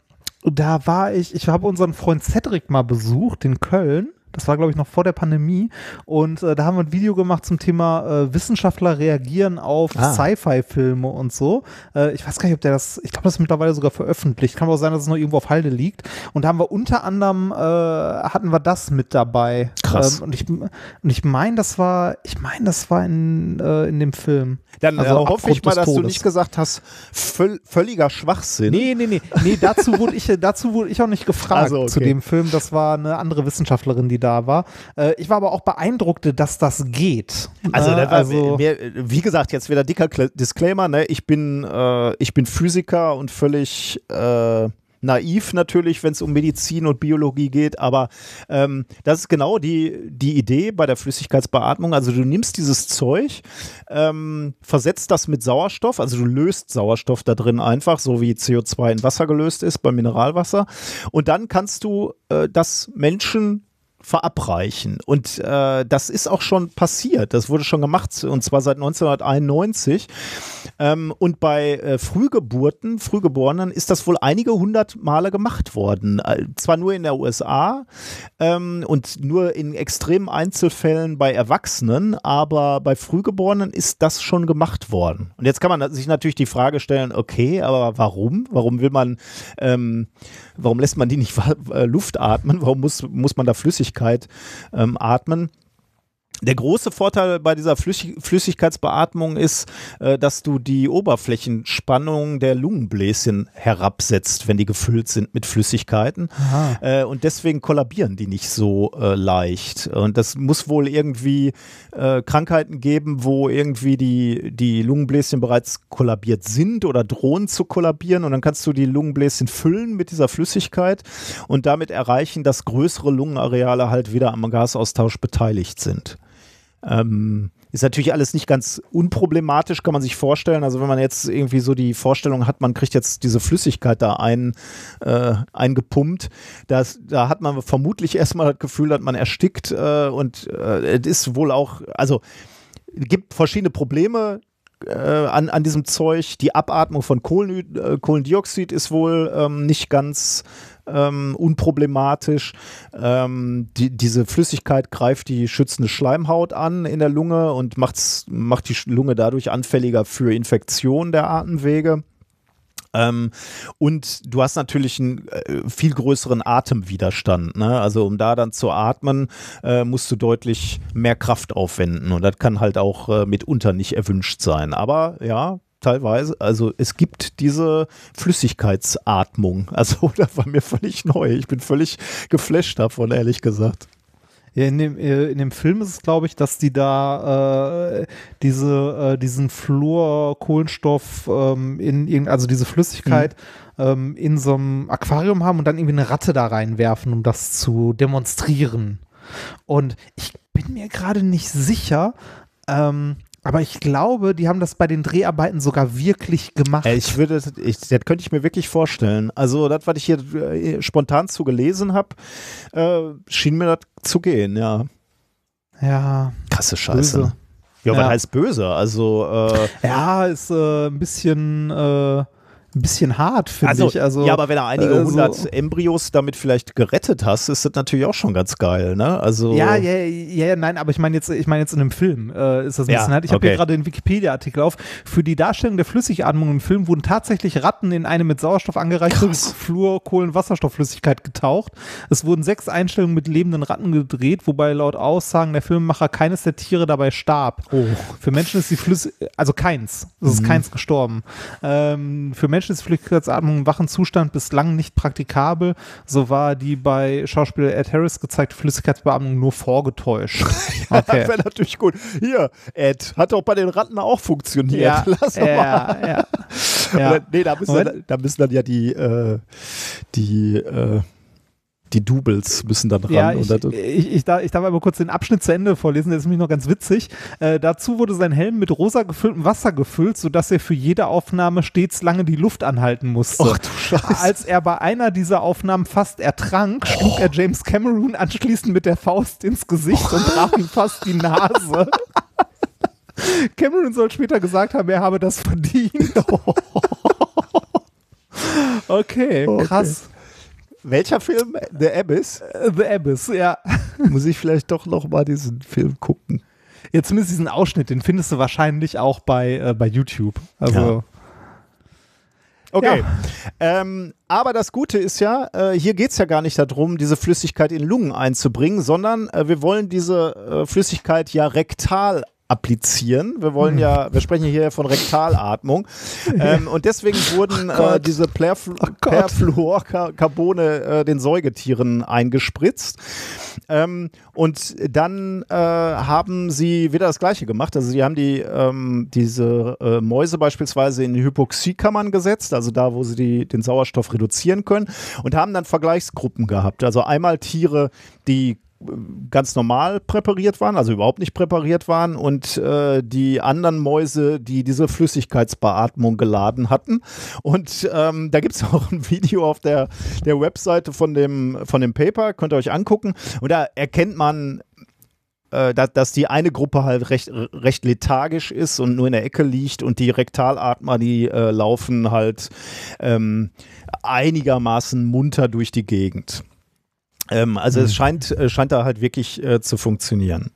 da war ich, ich habe unseren Freund Cedric mal besucht in Köln das war, glaube ich, noch vor der Pandemie. Und äh, da haben wir ein Video gemacht zum Thema äh, Wissenschaftler reagieren auf ah. Sci-Fi-Filme und so. Äh, ich weiß gar nicht, ob der das, ich glaube, das ist mittlerweile sogar veröffentlicht. Kann aber auch sein, dass es noch irgendwo auf Halde liegt. Und da haben wir unter anderem, äh, hatten wir das mit dabei. Krass. Ähm, und ich, und ich meine, das war, ich meine, das war in, äh, in dem Film. Dann also äh, hoffe ich mal, dass Todes. du nicht gesagt hast, völ völliger Schwachsinn. Nee, nee, nee. Nee, dazu wurde ich, dazu wurde ich auch nicht gefragt also, okay. zu dem Film. Das war eine andere Wissenschaftlerin, die da war. Äh, ich war aber auch beeindruckt, dass das geht. Also, ne? also mir, wie gesagt, jetzt wieder dicker Disclaimer, ne? Ich bin, äh, ich bin Physiker und völlig äh, naiv natürlich, wenn es um Medizin und Biologie geht, aber ähm, das ist genau die, die Idee bei der Flüssigkeitsbeatmung. Also du nimmst dieses Zeug, ähm, versetzt das mit Sauerstoff, also du löst Sauerstoff da drin einfach, so wie CO2 in Wasser gelöst ist beim Mineralwasser. Und dann kannst du äh, das Menschen verabreichen. Und äh, das ist auch schon passiert. Das wurde schon gemacht und zwar seit 1991. Ähm, und bei äh, Frühgeburten, Frühgeborenen ist das wohl einige hundert Male gemacht worden. Äh, zwar nur in der USA ähm, und nur in extremen Einzelfällen bei Erwachsenen, aber bei Frühgeborenen ist das schon gemacht worden. Und jetzt kann man sich natürlich die Frage stellen, okay, aber warum? Warum will man, ähm, warum lässt man die nicht äh, Luft atmen? Warum muss, muss man da Flüssigkeit ähm, atmen. Der große Vorteil bei dieser Flüssigkeitsbeatmung ist, äh, dass du die Oberflächenspannung der Lungenbläschen herabsetzt, wenn die gefüllt sind mit Flüssigkeiten. Äh, und deswegen kollabieren die nicht so äh, leicht. Und das muss wohl irgendwie Krankheiten geben, wo irgendwie die, die Lungenbläschen bereits kollabiert sind oder drohen zu kollabieren. Und dann kannst du die Lungenbläschen füllen mit dieser Flüssigkeit und damit erreichen, dass größere Lungenareale halt wieder am Gasaustausch beteiligt sind. Ähm, ist natürlich alles nicht ganz unproblematisch, kann man sich vorstellen. Also wenn man jetzt irgendwie so die Vorstellung hat, man kriegt jetzt diese Flüssigkeit da ein, äh, eingepumpt, das, da hat man vermutlich erstmal das Gefühl, dass man erstickt äh, und äh, es ist wohl auch, also gibt verschiedene Probleme, äh, an, an diesem Zeug. Die Abatmung von Kohlen, äh, Kohlendioxid ist wohl ähm, nicht ganz ähm, unproblematisch. Ähm, die, diese Flüssigkeit greift die schützende Schleimhaut an in der Lunge und macht's, macht die Lunge dadurch anfälliger für Infektionen der Atemwege. Ähm, und du hast natürlich einen äh, viel größeren Atemwiderstand. Ne? Also um da dann zu atmen, äh, musst du deutlich mehr Kraft aufwenden. Und das kann halt auch äh, mitunter nicht erwünscht sein. Aber ja, teilweise. Also es gibt diese Flüssigkeitsatmung. Also das war mir völlig neu. Ich bin völlig geflasht davon, ehrlich gesagt. Ja, in dem, äh, in dem Film ist es, glaube ich, dass die da äh, diese, äh, diesen Fluorkohlenstoff ähm, in irgend, also diese Flüssigkeit mhm. ähm, in so einem Aquarium haben und dann irgendwie eine Ratte da reinwerfen, um das zu demonstrieren. Und ich bin mir gerade nicht sicher, ähm, aber ich glaube, die haben das bei den Dreharbeiten sogar wirklich gemacht. Ich würde, ich, das könnte ich mir wirklich vorstellen. Also, das, was ich hier äh, spontan zu gelesen habe, äh, schien mir das zu gehen, ja. Ja. Krasse Scheiße. Böse. Ja, ja, was heißt böse? Also, äh, Ja, ist äh, ein bisschen äh, ein bisschen hart, finde also, ich. Also, ja, aber wenn du einige äh, hundert Embryos damit vielleicht gerettet hast, ist das natürlich auch schon ganz geil, ne? Also ja, ja, ja, nein, aber ich meine jetzt, ich meine jetzt in einem Film äh, ist das ein ja, bisschen halt. Ich habe okay. hier gerade den Wikipedia-Artikel auf. Für die Darstellung der Flüssigatmung im Film wurden tatsächlich Ratten in eine mit Sauerstoff angereicherte Fluor, Kohlen, Wasserstoffflüssigkeit getaucht. Es wurden sechs Einstellungen mit lebenden Ratten gedreht, wobei laut Aussagen der Filmemacher keines der Tiere dabei starb. Oh. Für Menschen ist die Flüssigkeit, also keins, es ist mhm. keins gestorben. Ähm, für Menschen ist Flüssigkeitsatmung im wachen Zustand bislang nicht praktikabel. So war die bei Schauspieler Ed Harris gezeigte Flüssigkeitsbeatmung nur vorgetäuscht. ja, okay. Das wäre natürlich gut. Hier, Ed, hat doch bei den Ratten auch funktioniert. Ja, Lass ja, mal. Ja, ja. Oder, nee, da müssen, dann, da müssen dann ja die, äh, die äh, die Doubles müssen dann ran. Ja, ich, ich, ich, darf, ich darf aber kurz den Abschnitt zu Ende vorlesen, der ist nämlich noch ganz witzig. Äh, dazu wurde sein Helm mit rosa gefülltem Wasser gefüllt, sodass er für jede Aufnahme stets lange die Luft anhalten musste. Ach du Scheiße. Als er bei einer dieser Aufnahmen fast ertrank, schlug oh. er James Cameron anschließend mit der Faust ins Gesicht und brach ihm fast die Nase. Cameron soll später gesagt haben, er habe das verdient. okay, krass. Okay. Welcher Film? The Abyss? Äh, The Abyss, ja. Muss ich vielleicht doch noch mal diesen Film gucken. Ja, zumindest diesen Ausschnitt, den findest du wahrscheinlich auch bei, äh, bei YouTube. Also. Ja. Okay. Ja. Ähm, aber das Gute ist ja, äh, hier geht es ja gar nicht darum, diese Flüssigkeit in Lungen einzubringen, sondern äh, wir wollen diese äh, Flüssigkeit ja rektal applizieren. Wir wollen hm. ja, wir sprechen hier von Rektalatmung. Ähm, und deswegen wurden oh äh, diese oh Perfluorcarbone äh, den Säugetieren eingespritzt. Ähm, und dann äh, haben sie wieder das Gleiche gemacht. Also sie haben die, ähm, diese äh, Mäuse beispielsweise in Hypoxiekammern gesetzt, also da, wo sie die, den Sauerstoff reduzieren können, und haben dann Vergleichsgruppen gehabt. Also einmal Tiere, die ganz normal präpariert waren, also überhaupt nicht präpariert waren und äh, die anderen Mäuse, die diese Flüssigkeitsbeatmung geladen hatten. Und ähm, da gibt es auch ein Video auf der, der Webseite von dem, von dem Paper, könnt ihr euch angucken. Und da erkennt man äh, dass, die eine Gruppe halt recht, recht lethargisch ist und nur in der Ecke liegt und die Rektalatmer, die äh, laufen halt ähm, einigermaßen munter durch die Gegend. Ähm, also mhm. es scheint, äh, scheint da halt wirklich äh, zu funktionieren.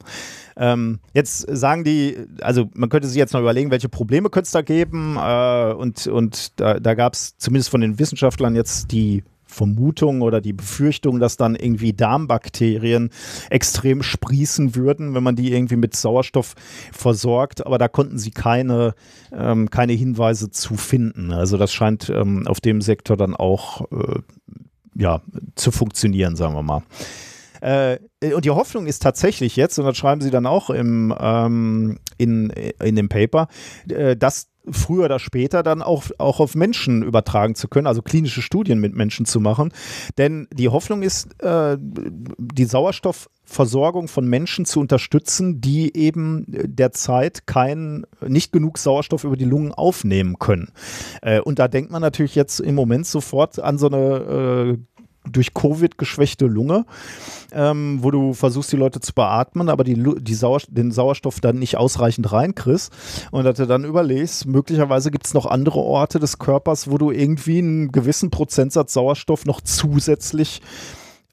Ähm, jetzt sagen die, also man könnte sich jetzt noch überlegen, welche Probleme könnte es da geben. Äh, und und da, da gab es zumindest von den Wissenschaftlern jetzt die Vermutung oder die Befürchtung, dass dann irgendwie Darmbakterien extrem sprießen würden, wenn man die irgendwie mit Sauerstoff versorgt. Aber da konnten sie keine, ähm, keine Hinweise zu finden. Also das scheint ähm, auf dem Sektor dann auch äh, ja, zu funktionieren, sagen wir mal. Äh, und die Hoffnung ist tatsächlich jetzt, und das schreiben sie dann auch im, ähm, in, in dem Paper, äh, dass früher oder später dann auch, auch auf Menschen übertragen zu können, also klinische Studien mit Menschen zu machen. Denn die Hoffnung ist, äh, die Sauerstoffversorgung von Menschen zu unterstützen, die eben derzeit kein, nicht genug Sauerstoff über die Lungen aufnehmen können. Äh, und da denkt man natürlich jetzt im Moment sofort an so eine äh, durch Covid geschwächte Lunge, ähm, wo du versuchst, die Leute zu beatmen, aber die, die Sauer den Sauerstoff dann nicht ausreichend reinkriegst. Und dass du dann überlegst, möglicherweise gibt es noch andere Orte des Körpers, wo du irgendwie einen gewissen Prozentsatz Sauerstoff noch zusätzlich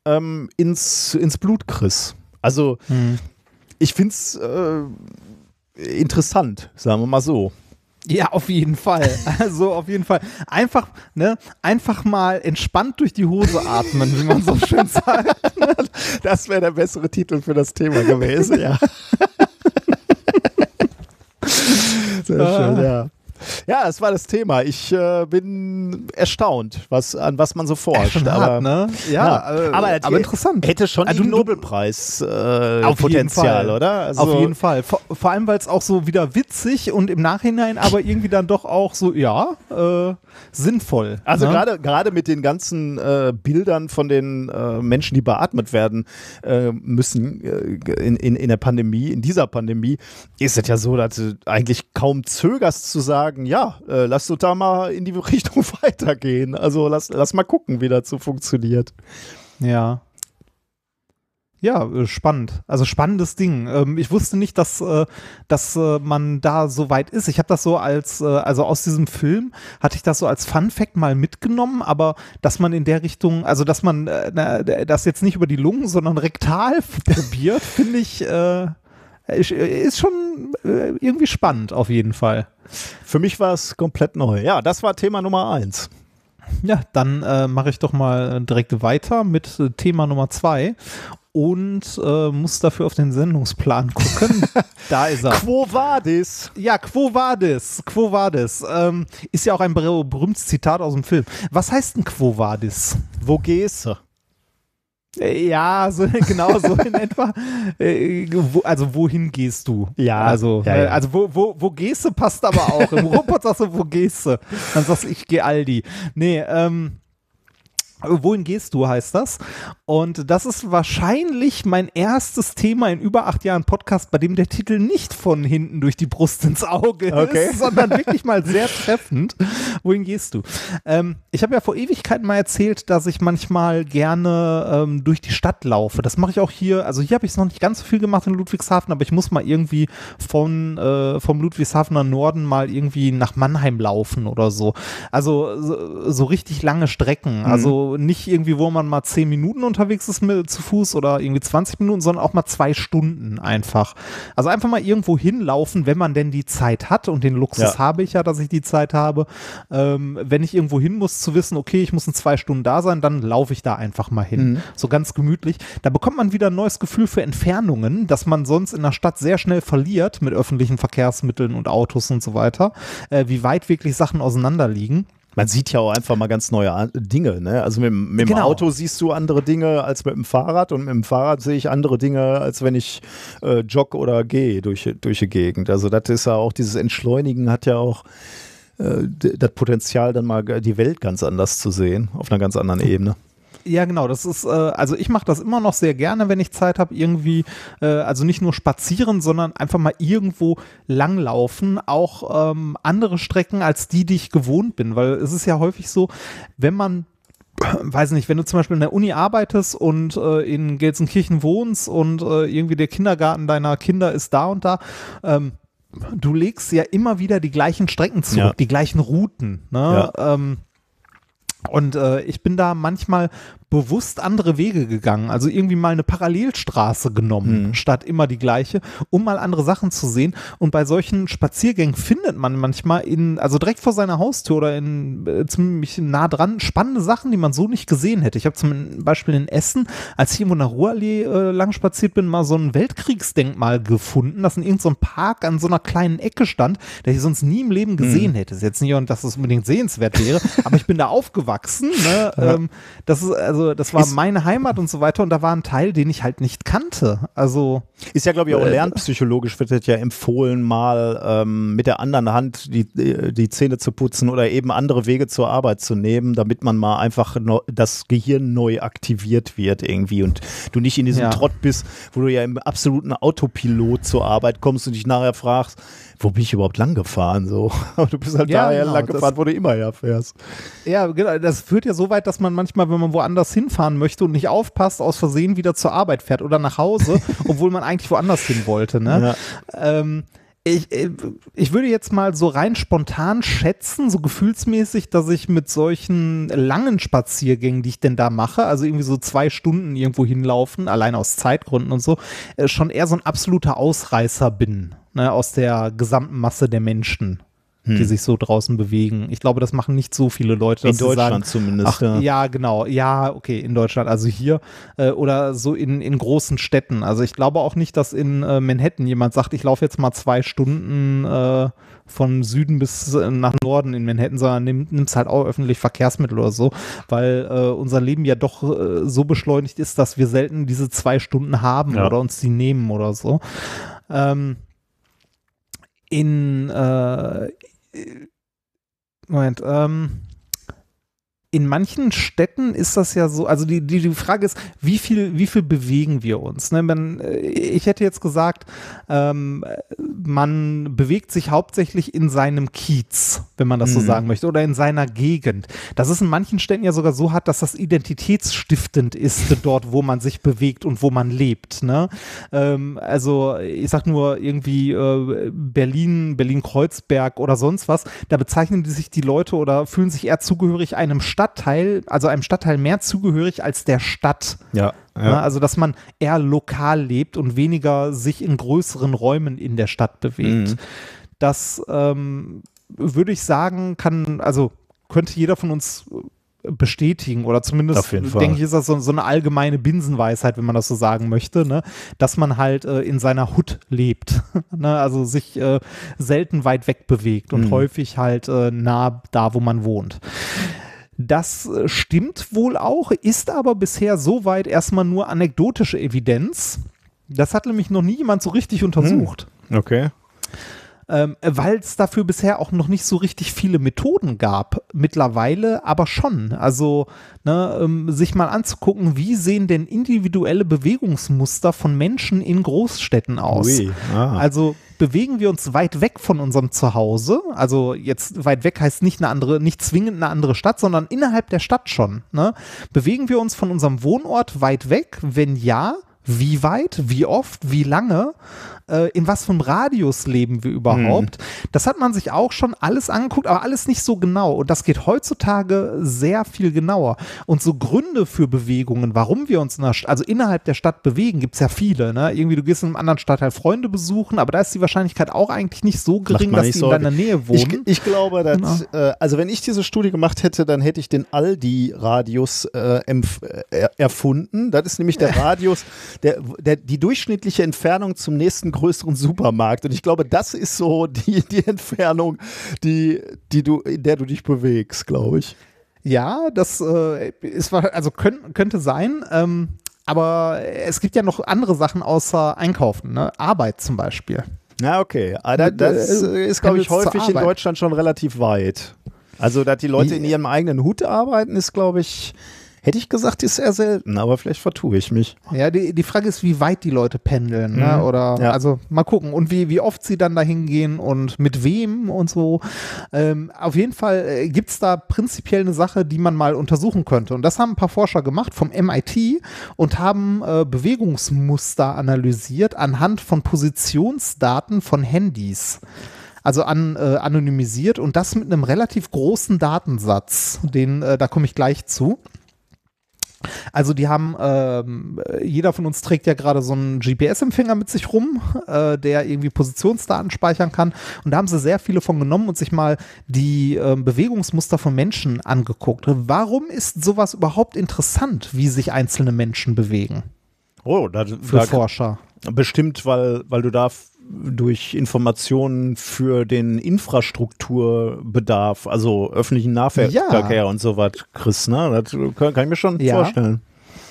ähm, ins, ins Blut kriegst. Also, hm. ich finde es äh, interessant, sagen wir mal so. Ja, auf jeden Fall. Also auf jeden Fall. Einfach, ne, einfach mal entspannt durch die Hose atmen, wie man so schön sagt. Das wäre der bessere Titel für das Thema gewesen, ja. Sehr schön, ja. Ja, das war das Thema. Ich äh, bin erstaunt, was, an was man so forscht. Ja, aber, ne? ja, ja. Äh, aber, aber, interessant. Hätte schon also, Nobelpreis äh, auf Potenzial, oder? Also, auf jeden Fall. Vor, vor allem, weil es auch so wieder witzig und im Nachhinein aber irgendwie dann doch auch so, ja, äh, sinnvoll. Also ne? gerade gerade mit den ganzen äh, Bildern von den äh, Menschen, die beatmet werden äh, müssen in, in, in der Pandemie, in dieser Pandemie, ist es ja so, dass du eigentlich kaum zögerst zu sagen, sagen, ja, äh, lass uns da mal in die Richtung weitergehen. Also lass, lass mal gucken, wie das so funktioniert. Ja. Ja, äh, spannend. Also spannendes Ding. Ähm, ich wusste nicht, dass, äh, dass äh, man da so weit ist. Ich habe das so als, also aus diesem Film hatte ich das so als Fun Fact mal mitgenommen, aber dass man in der Richtung, also dass man das jetzt nicht über die Lungen, sondern rektal probiert, finde ich, ist schon irgendwie spannend auf jeden Fall. Für mich war es komplett neu. Ja, das war Thema Nummer eins. Ja, dann äh, mache ich doch mal direkt weiter mit äh, Thema Nummer zwei und äh, muss dafür auf den Sendungsplan gucken. da ist er. Quo vadis? Ja, Quo vadis. Quo vadis. Ähm, ist ja auch ein berühmtes Zitat aus dem Film. Was heißt ein Quo vadis? Wo gehst du? Ja, so, genau so in etwa. Äh, also wohin gehst du? Ja. Also, ja, ja. Äh, also wo, wo, wo gehst du passt aber auch. Im Robot sagst du, wo gehst du? Dann sagst du, ich gehe Aldi. Nee, ähm, Wohin gehst du, heißt das. Und das ist wahrscheinlich mein erstes Thema in über acht Jahren Podcast, bei dem der Titel nicht von hinten durch die Brust ins Auge Okay. ist, sondern wirklich mal sehr treffend. Wohin gehst du? Ähm, ich habe ja vor Ewigkeiten mal erzählt, dass ich manchmal gerne ähm, durch die Stadt laufe. Das mache ich auch hier. Also hier habe ich es noch nicht ganz so viel gemacht in Ludwigshafen, aber ich muss mal irgendwie von, äh, vom Ludwigshafener Norden mal irgendwie nach Mannheim laufen oder so. Also so, so richtig lange Strecken. Also nicht irgendwie, wo man mal zehn Minuten unterwegs ist mit, zu Fuß oder irgendwie 20 Minuten, sondern auch mal zwei Stunden einfach. Also einfach mal irgendwo hinlaufen, wenn man denn die Zeit hat und den Luxus Ja. habe ich ja, dass ich die Zeit habe. Ähm, wenn ich irgendwo hin muss, zu wissen, okay, ich muss in zwei Stunden da sein, dann laufe ich da einfach mal hin. So ganz gemütlich. Da bekommt man wieder ein neues Gefühl für Entfernungen, das man sonst in der Stadt sehr schnell verliert mit öffentlichen Verkehrsmitteln und Autos und so weiter. Äh, wie weit wirklich Sachen auseinander liegen. Man sieht ja auch einfach mal ganz neue Dinge. Ne? Also mit, dem- mit dem Genau. Auto siehst du andere Dinge als mit dem Fahrrad und mit dem Fahrrad sehe ich andere Dinge, als wenn ich äh, jogge oder gehe durch, durch die Gegend. Also das ist ja auch, dieses Entschleunigen hat ja auch äh, das Potenzial, dann mal die Welt ganz anders zu sehen, auf einer ganz anderen Ebene. Ja, genau. Das ist, äh, also ich mache das immer noch sehr gerne, wenn ich Zeit habe, irgendwie, äh, also nicht nur spazieren, sondern einfach mal irgendwo langlaufen, auch ähm, andere Strecken als die, die ich gewohnt bin, weil es ist ja häufig so, wenn man weiß nicht, wenn du zum Beispiel in der Uni arbeitest und äh, in Gelsenkirchen wohnst und äh, irgendwie der Kindergarten deiner Kinder ist da und da, ähm, du legst ja immer wieder die gleichen Strecken zurück, Ja. die gleichen Routen. Ne? Ähm, und äh, ich bin da manchmal bewusst andere Wege gegangen. Also irgendwie mal eine Parallelstraße genommen, Mhm. statt immer die gleiche, um mal andere Sachen zu sehen. Und bei solchen Spaziergängen findet man manchmal in, also direkt vor seiner Haustür oder in äh, ziemlich nah dran, spannende Sachen, die man so nicht gesehen hätte. Ich habe zum Beispiel in Essen, als ich irgendwo in der Ruhrallee äh, lang spaziert bin, mal so ein Weltkriegsdenkmal gefunden, das in irgendeinem Park an so einer kleinen Ecke stand, der ich sonst nie im Leben gesehen hätte. Ist jetzt nicht, dass es unbedingt sehenswert wäre, aber ich bin da aufgewachsen. Ne? Ähm, das ist also, das war Ist- meine Heimat und so weiter und da war ein Teil, den ich halt nicht kannte. Also Ist ja, glaube ich, auch Äh, lernpsychologisch wird das ja empfohlen, mal ähm, mit der anderen Hand die, die Zähne zu putzen oder eben andere Wege zur Arbeit zu nehmen, damit man mal einfach das Gehirn neu aktiviert wird irgendwie und du nicht in diesem Ja. Trott bist, wo du ja im absoluten Autopilot zur Arbeit kommst und dich nachher fragst, wo bin ich überhaupt lang gefahren? So. Aber du bist halt Ja, daher genau, lang gefahren, wo du immer herfährst. Ja, genau. Das führt ja so weit, dass man manchmal, wenn man woanders hinfahren möchte und nicht aufpasst, aus Versehen wieder zur Arbeit fährt oder nach Hause, obwohl man eigentlich woanders hin wollte. Ne? Ähm, ich, äh, ich würde jetzt mal so rein spontan schätzen, so gefühlsmäßig, dass ich mit solchen langen Spaziergängen, die ich denn da mache, also irgendwie so zwei Stunden irgendwo hinlaufen, allein aus Zeitgründen und so, äh, schon eher so ein absoluter Ausreißer bin, ne, aus der gesamten Masse der Menschen die sich so draußen bewegen. Ich glaube, das machen nicht so viele Leute. In Deutschland sagen, zumindest. Ach, ja. ja. genau. Ja, okay, in Deutschland, also hier äh, oder so in, in großen Städten. Also ich glaube auch nicht, dass in äh, Manhattan jemand sagt, ich laufe jetzt mal zwei Stunden äh, von Süden bis äh, nach Norden in Manhattan, sondern nimm, nimmst halt auch öffentlich Verkehrsmittel oder so, weil äh, unser Leben ja doch äh, so beschleunigt ist, dass wir selten diese zwei Stunden haben Ja. oder uns die nehmen oder so. Ähm, in äh, Moment, ähm, in manchen Städten ist das ja so, also die, die, die Frage ist, wie viel, wie viel bewegen wir uns? Ne? Man, äh, ich hätte jetzt gesagt, ähm, man bewegt sich hauptsächlich in seinem Kiez, wenn man das so Mhm. sagen möchte, oder in seiner Gegend. Das ist in manchen Städten ja sogar so hat, dass das identitätsstiftend ist, dort, wo man sich bewegt und wo man lebt. Ne? Ähm, also ich sag nur irgendwie äh, Berlin, Berlin-Kreuzberg oder sonst was, da bezeichnen die sich die Leute oder fühlen sich eher zugehörig einem Stadtteil, also einem Stadtteil mehr zugehörig als der Stadt. Ja, Ne? Also dass man eher lokal lebt und weniger sich in größeren Räumen in der Stadt bewegt. Mhm. Das ähm, würde ich sagen, kann, also könnte jeder von uns bestätigen oder zumindest denke ich, ist das so, so eine allgemeine Binsenweisheit, wenn man das so sagen möchte, ne? dass man halt äh, in seiner Hut lebt, ne? also sich äh, selten weit weg bewegt und Mhm. häufig halt äh, nah da, wo man wohnt. Das äh, stimmt wohl auch, ist aber bisher soweit erstmal nur anekdotische Evidenz. Das hat nämlich noch nie jemand so richtig untersucht. Okay. Ähm, weil es dafür bisher auch noch nicht so richtig viele Methoden gab. Mittlerweile aber schon. Also ne, ähm, sich mal anzugucken, wie sehen denn individuelle Bewegungsmuster von Menschen in Großstädten aus? Ui, ah. Also bewegen wir uns weit weg von unserem Zuhause. Also jetzt weit weg heißt nicht eine andere, nicht zwingend eine andere Stadt, sondern innerhalb der Stadt schon. Ne? Bewegen wir uns von unserem Wohnort weit weg? Wenn ja, wie weit, wie oft, wie lange, äh, in was für einem Radius leben wir überhaupt. Mhm. Das hat man sich auch schon alles angeguckt, aber alles nicht so genau. Und das geht heutzutage sehr viel genauer. Und so Gründe für Bewegungen, warum wir uns in der Stadt, also innerhalb der Stadt bewegen, gibt es ja viele. Ne? Irgendwie, du gehst in einem anderen Stadtteil Freunde besuchen, aber da ist die Wahrscheinlichkeit auch eigentlich nicht so gering, dass die in deiner Nähe wohnen. Ich, ich glaube, dass, genau. äh, also wenn ich diese Studie gemacht hätte, dann hätte ich den Aldi-Radius äh, äh, erfunden. Das ist nämlich der Radius, der, der, die durchschnittliche Entfernung zum nächsten größeren Supermarkt. Und ich glaube, das ist so die, die Entfernung, die, die du, in der du dich bewegst, glaube ich. Ja, das äh, ist also könnt, könnte sein. Ähm, aber es gibt ja noch andere Sachen außer Einkaufen, ne? Arbeit zum Beispiel. Na, okay. Ah, das äh, ist, glaube ich, häufig in Deutschland schon relativ weit. Also, dass die Leute in ihrem eigenen Hut arbeiten, ist, glaube ich, Hätte ich gesagt, ist eher selten, aber vielleicht vertue ich mich. Ja, die, die Frage ist, wie weit die Leute pendeln, ne? Mhm. Oder ja. also mal gucken und wie, wie oft sie dann dahin gehen und mit wem und so. Ähm, auf jeden Fall äh, gibt es da prinzipiell eine Sache, die man mal untersuchen könnte. Und das haben ein paar Forscher gemacht vom MIT und haben äh, Bewegungsmuster analysiert anhand von Positionsdaten von Handys also an, äh, anonymisiert und das mit einem relativ großen Datensatz, den äh, da komme ich gleich zu. Also die haben, ähm, jeder von uns trägt ja gerade so einen GPS-Empfänger mit sich rum, äh, der irgendwie Positionsdaten speichern kann. Und da haben sie sehr viele von genommen und sich mal die äh, Bewegungsmuster von Menschen angeguckt. Warum ist sowas überhaupt interessant, wie sich einzelne Menschen bewegen? Oh, da, für da, Forscher. Bestimmt, weil, weil du da durch Informationen für den Infrastrukturbedarf, also öffentlichen Nahverkehr ja. und so was kriegst. Ne? Das kann, kann, ich mir schon ja. vorstellen.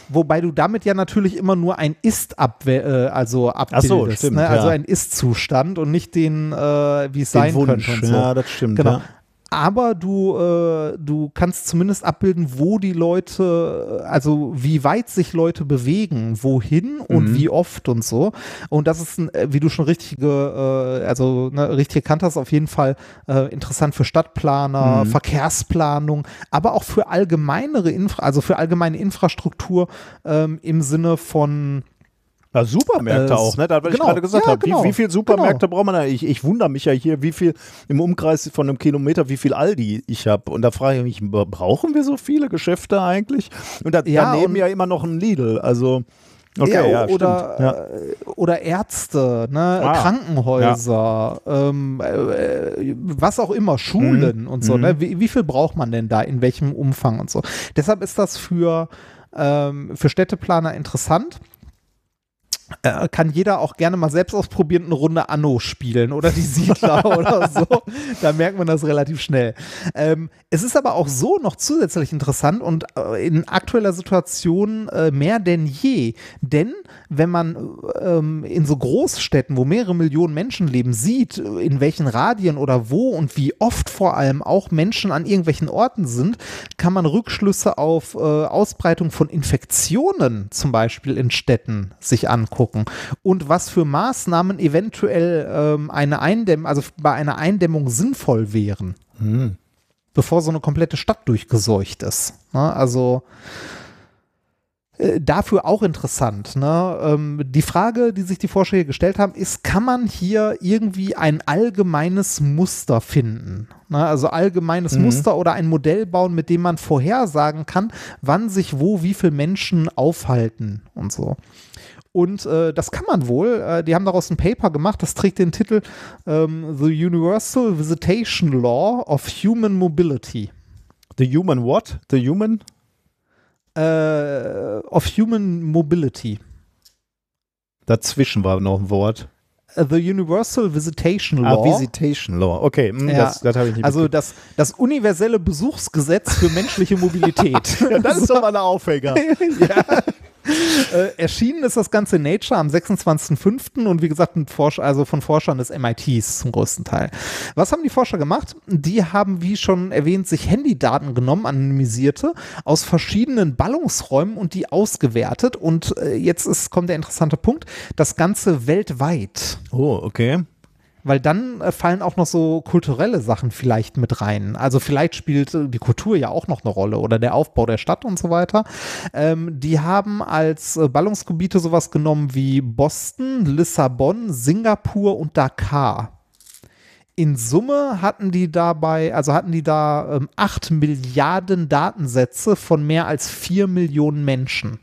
Wobei du damit ja natürlich immer nur ein Ist abwe äh, also abbildest. So, stimmt, ne? Also ja. ein Ist-Zustand und nicht den, äh, wie es sein Wunsch. könnte. Und so. Ja, das stimmt. Genau. Ja aber du, äh, du kannst zumindest abbilden, wo die Leute, also wie weit sich Leute bewegen, wohin und mhm. wie oft und so. Und das ist, ein, äh, wie du schon richtig, äh, also ne, richtig erkannt hast, auf jeden Fall äh, interessant für Stadtplaner, mhm. Verkehrsplanung, aber auch für allgemeinere Infra, also für allgemeine Infrastruktur ähm, im Sinne von ja, Supermärkte äh, auch, ne? Da, was genau, ich gerade gesagt ja, habe. Genau, wie, wie viel Supermärkte genau. braucht man da? Ich, ich wundere mich ja hier, wie viel im Umkreis von einem Kilometer, wie viel Aldi ich habe. Und da frage ich mich, brauchen wir so viele Geschäfte eigentlich? Und da, ja, daneben ja immer noch ein Lidl. Also. Okay, ja, ja, oder, ja. oder Ärzte, ne, ah, Krankenhäuser, ähm, äh, was auch immer, Schulen mhm. und so. Ne? Mhm. Wie, wie, viel braucht man denn da, in welchem Umfang und so. Deshalb ist das für, ähm, für Städteplaner interessant äh, kann jeder auch gerne mal selbst ausprobieren, eine Runde Anno spielen oder die Siedler oder so. Da merkt man das relativ schnell. Ähm, es ist aber auch so noch zusätzlich interessant und äh, in aktueller Situation äh, mehr denn je. Denn wenn man ähm, in so Großstädten, wo mehrere Millionen Menschen leben, sieht, in welchen Radien oder wo und wie oft vor allem auch Menschen an irgendwelchen Orten sind, kann man Rückschlüsse auf äh, Ausbreitung von Infektionen zum Beispiel in Städten sich angucken gucken und was für Maßnahmen eventuell ähm, eine Eindämmung, also bei einer Eindämmung sinnvoll wären, hm. bevor so eine komplette Stadt durchgeseucht ist. Ne? Also äh, dafür auch interessant. Ne? Ähm, die Frage, die sich die Forscher hier gestellt haben, ist, kann man hier irgendwie ein allgemeines Muster finden? Ne? Also allgemeines mhm. Muster oder ein Modell bauen, mit dem man vorhersagen kann, wann sich wo wie viele Menschen aufhalten und so. Und äh, das kann man wohl. Äh, die haben daraus ein Paper gemacht, das trägt den Titel ähm, The Universal Visitation Law of Human Mobility. The Human what? The Human? Äh, of Human Mobility. Dazwischen war noch ein Wort. Äh, the Universal Visitation ah, Law. Ah, Visitation Law, okay. Hm, ja. Das, das habe ich nicht Also das, das universelle Besuchsgesetz für menschliche Mobilität. ja, das ist doch mal ein Aufhänger. ja. Äh, erschienen ist das Ganze in Nature am 26.05. und wie gesagt Forsch also von Forschern des MITs zum größten Teil. Was haben die Forscher gemacht? Die haben, wie schon erwähnt, sich Handydaten genommen, anonymisierte, aus verschiedenen Ballungsräumen und die ausgewertet. Und äh, jetzt ist, kommt der interessante Punkt, das Ganze weltweit. Oh, okay weil dann äh, fallen auch noch so kulturelle Sachen vielleicht mit rein. Also vielleicht spielt äh, die Kultur ja auch noch eine Rolle oder der Aufbau der Stadt und so weiter. Ähm, die haben als äh, Ballungsgebiete sowas genommen wie Boston, Lissabon, Singapur und Dakar. In Summe hatten die dabei, also hatten die da ähm, 8 Milliarden Datensätze von mehr als 4 Millionen Menschen.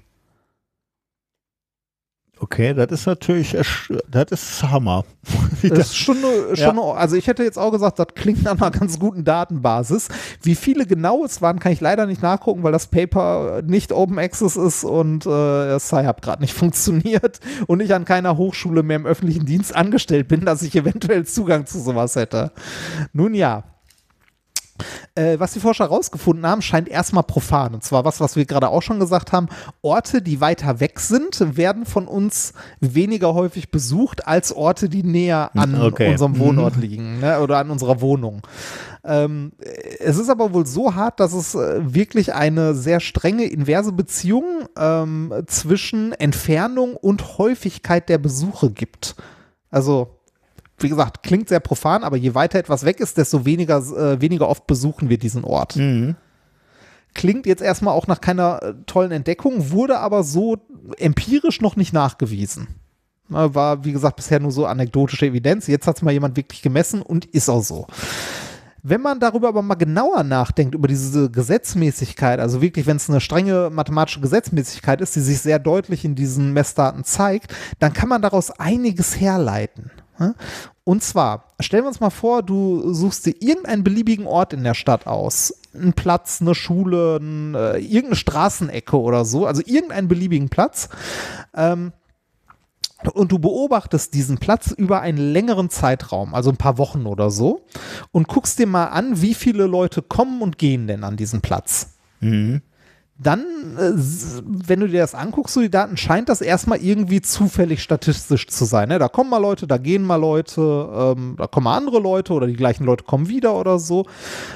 Okay, das ist natürlich, das ist Hammer. das ist schon, eine, schon ja. also ich hätte jetzt auch gesagt, das klingt nach einer ganz guten Datenbasis. Wie viele genau es waren, kann ich leider nicht nachgucken, weil das Paper nicht Open Access ist und äh, Sci-Hub gerade nicht funktioniert und ich an keiner Hochschule mehr im öffentlichen Dienst angestellt bin, dass ich eventuell Zugang zu sowas hätte. Nun ja, äh, was die Forscher herausgefunden haben, scheint erstmal profan. Und zwar was, was wir gerade auch schon gesagt haben. Orte, die weiter weg sind, werden von uns weniger häufig besucht als Orte, die näher an okay. unserem Wohnort mhm. liegen ne, oder an unserer Wohnung. Ähm, es ist aber wohl so hart, dass es äh, wirklich eine sehr strenge inverse Beziehung ähm, zwischen Entfernung und Häufigkeit der Besuche gibt. Also wie gesagt, klingt sehr profan, aber je weiter etwas weg ist, desto weniger, äh, weniger oft besuchen wir diesen Ort. Mhm. Klingt jetzt erstmal auch nach keiner äh, tollen Entdeckung, wurde aber so empirisch noch nicht nachgewiesen. War, wie gesagt, bisher nur so anekdotische Evidenz. Jetzt hat es mal jemand wirklich gemessen und ist auch so. Wenn man darüber aber mal genauer nachdenkt, über diese Gesetzmäßigkeit, also wirklich, wenn es eine strenge mathematische Gesetzmäßigkeit ist, die sich sehr deutlich in diesen Messdaten zeigt, dann kann man daraus einiges herleiten. Und zwar, stellen wir uns mal vor, du suchst dir irgendeinen beliebigen Ort in der Stadt aus. Einen Platz, eine Schule, ein, äh, irgendeine Straßenecke oder so, also irgendeinen beliebigen Platz. Ähm, und du beobachtest diesen Platz über einen längeren Zeitraum, also ein paar Wochen oder so, und guckst dir mal an, wie viele Leute kommen und gehen denn an diesen Platz. Mhm dann, äh, wenn du dir das anguckst, so die Daten, scheint das erstmal irgendwie zufällig statistisch zu sein. Ne? Da kommen mal Leute, da gehen mal Leute, ähm, da kommen mal andere Leute oder die gleichen Leute kommen wieder oder so.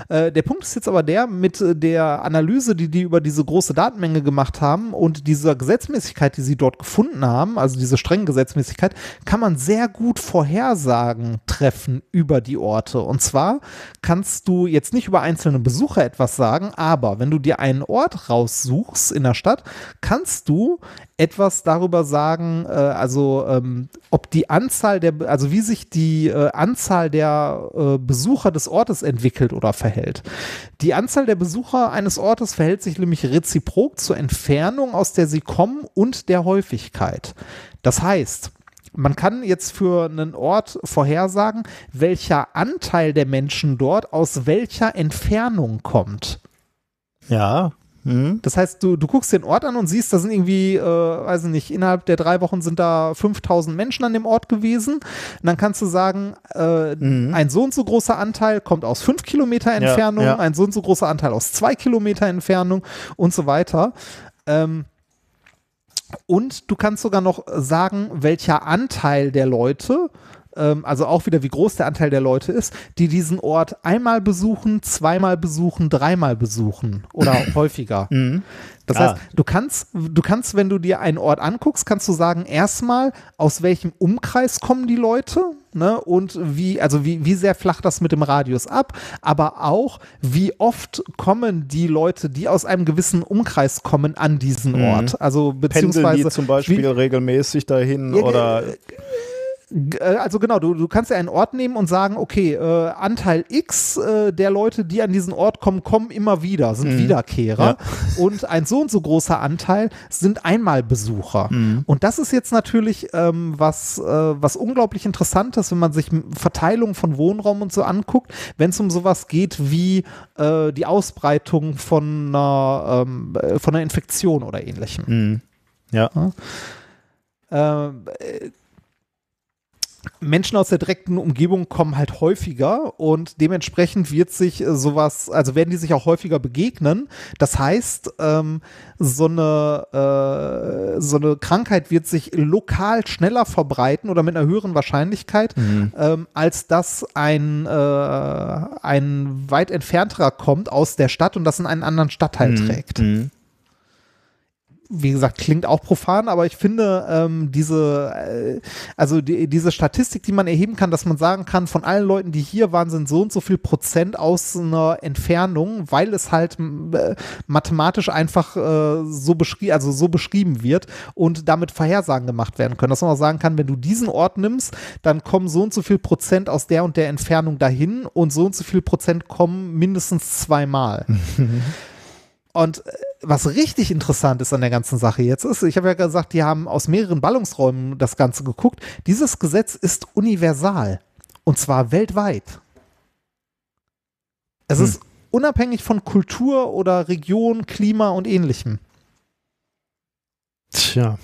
Äh, der Punkt ist jetzt aber der, mit der Analyse, die die über diese große Datenmenge gemacht haben und dieser Gesetzmäßigkeit, die sie dort gefunden haben, also diese strenge Gesetzmäßigkeit, kann man sehr gut Vorhersagen treffen über die Orte. Und zwar kannst du jetzt nicht über einzelne Besucher etwas sagen, aber wenn du dir einen Ort raus raussuchst in der Stadt, kannst du etwas darüber sagen, äh, also ähm, ob die Anzahl der, also wie sich die äh, Anzahl der äh, Besucher des Ortes entwickelt oder verhält. Die Anzahl der Besucher eines Ortes verhält sich nämlich reziprok zur Entfernung, aus der sie kommen und der Häufigkeit. Das heißt, man kann jetzt für einen Ort vorhersagen, welcher Anteil der Menschen dort aus welcher Entfernung kommt. Ja, Mhm. Das heißt, du, du guckst den Ort an und siehst, da sind irgendwie, äh, weiß ich nicht, innerhalb der drei Wochen sind da 5000 Menschen an dem Ort gewesen. Und dann kannst du sagen, äh, mhm. ein so und so großer Anteil kommt aus fünf Kilometer Entfernung, ja, ja. ein so und so großer Anteil aus zwei Kilometer Entfernung und so weiter. Ähm, und du kannst sogar noch sagen, welcher Anteil der Leute ähm, also auch wieder, wie groß der Anteil der Leute ist, die diesen Ort einmal besuchen, zweimal besuchen, dreimal besuchen oder häufiger. Mhm. Das ah. heißt, du kannst, du kannst, wenn du dir einen Ort anguckst, kannst du sagen, erstmal, aus welchem Umkreis kommen die Leute, ne, und wie, also wie, wie sehr flacht das mit dem Radius ab, aber auch, wie oft kommen die Leute, die aus einem gewissen Umkreis kommen, an diesen mhm. Ort. Also, beziehungsweise. Pendeln die zum Beispiel wie, regelmäßig dahin ja, oder. Äh, also genau, du, du kannst ja einen Ort nehmen und sagen, okay, äh, Anteil X äh, der Leute, die an diesen Ort kommen, kommen immer wieder, sind mhm. Wiederkehrer. Ja. Und ein so und so großer Anteil sind Einmalbesucher. Mhm. Und das ist jetzt natürlich ähm, was, äh, was unglaublich interessantes, wenn man sich Verteilung von Wohnraum und so anguckt, wenn es um sowas geht wie äh, die Ausbreitung von einer, ähm, äh, von einer Infektion oder ähnlichem. Mhm. Ja. ja. Menschen aus der direkten Umgebung kommen halt häufiger und dementsprechend wird sich äh, sowas, also werden die sich auch häufiger begegnen. Das heißt, ähm, so eine äh, so eine Krankheit wird sich lokal schneller verbreiten oder mit einer höheren Wahrscheinlichkeit, Mhm. ähm, als dass ein äh, ein weit entfernterer kommt aus der Stadt und das in einen anderen Stadtteil trägt Mhm. Wie gesagt, klingt auch profan, aber ich finde ähm, diese, äh, also die, diese Statistik, die man erheben kann, dass man sagen kann, von allen Leuten, die hier waren, sind so und so viel Prozent aus einer Entfernung, weil es halt äh, mathematisch einfach äh, so beschrieben, also so beschrieben wird und damit Vorhersagen gemacht werden können. Dass man auch sagen kann, wenn du diesen Ort nimmst, dann kommen so und so viel Prozent aus der und der Entfernung dahin und so und so viel Prozent kommen mindestens zweimal. Und äh, was richtig interessant ist an der ganzen Sache jetzt ist, ich habe ja gesagt, die haben aus mehreren Ballungsräumen das Ganze geguckt. Dieses Gesetz ist universal. Und zwar weltweit. Es Hm. ist unabhängig von Kultur oder Region, Klima und ähnlichem. Tja.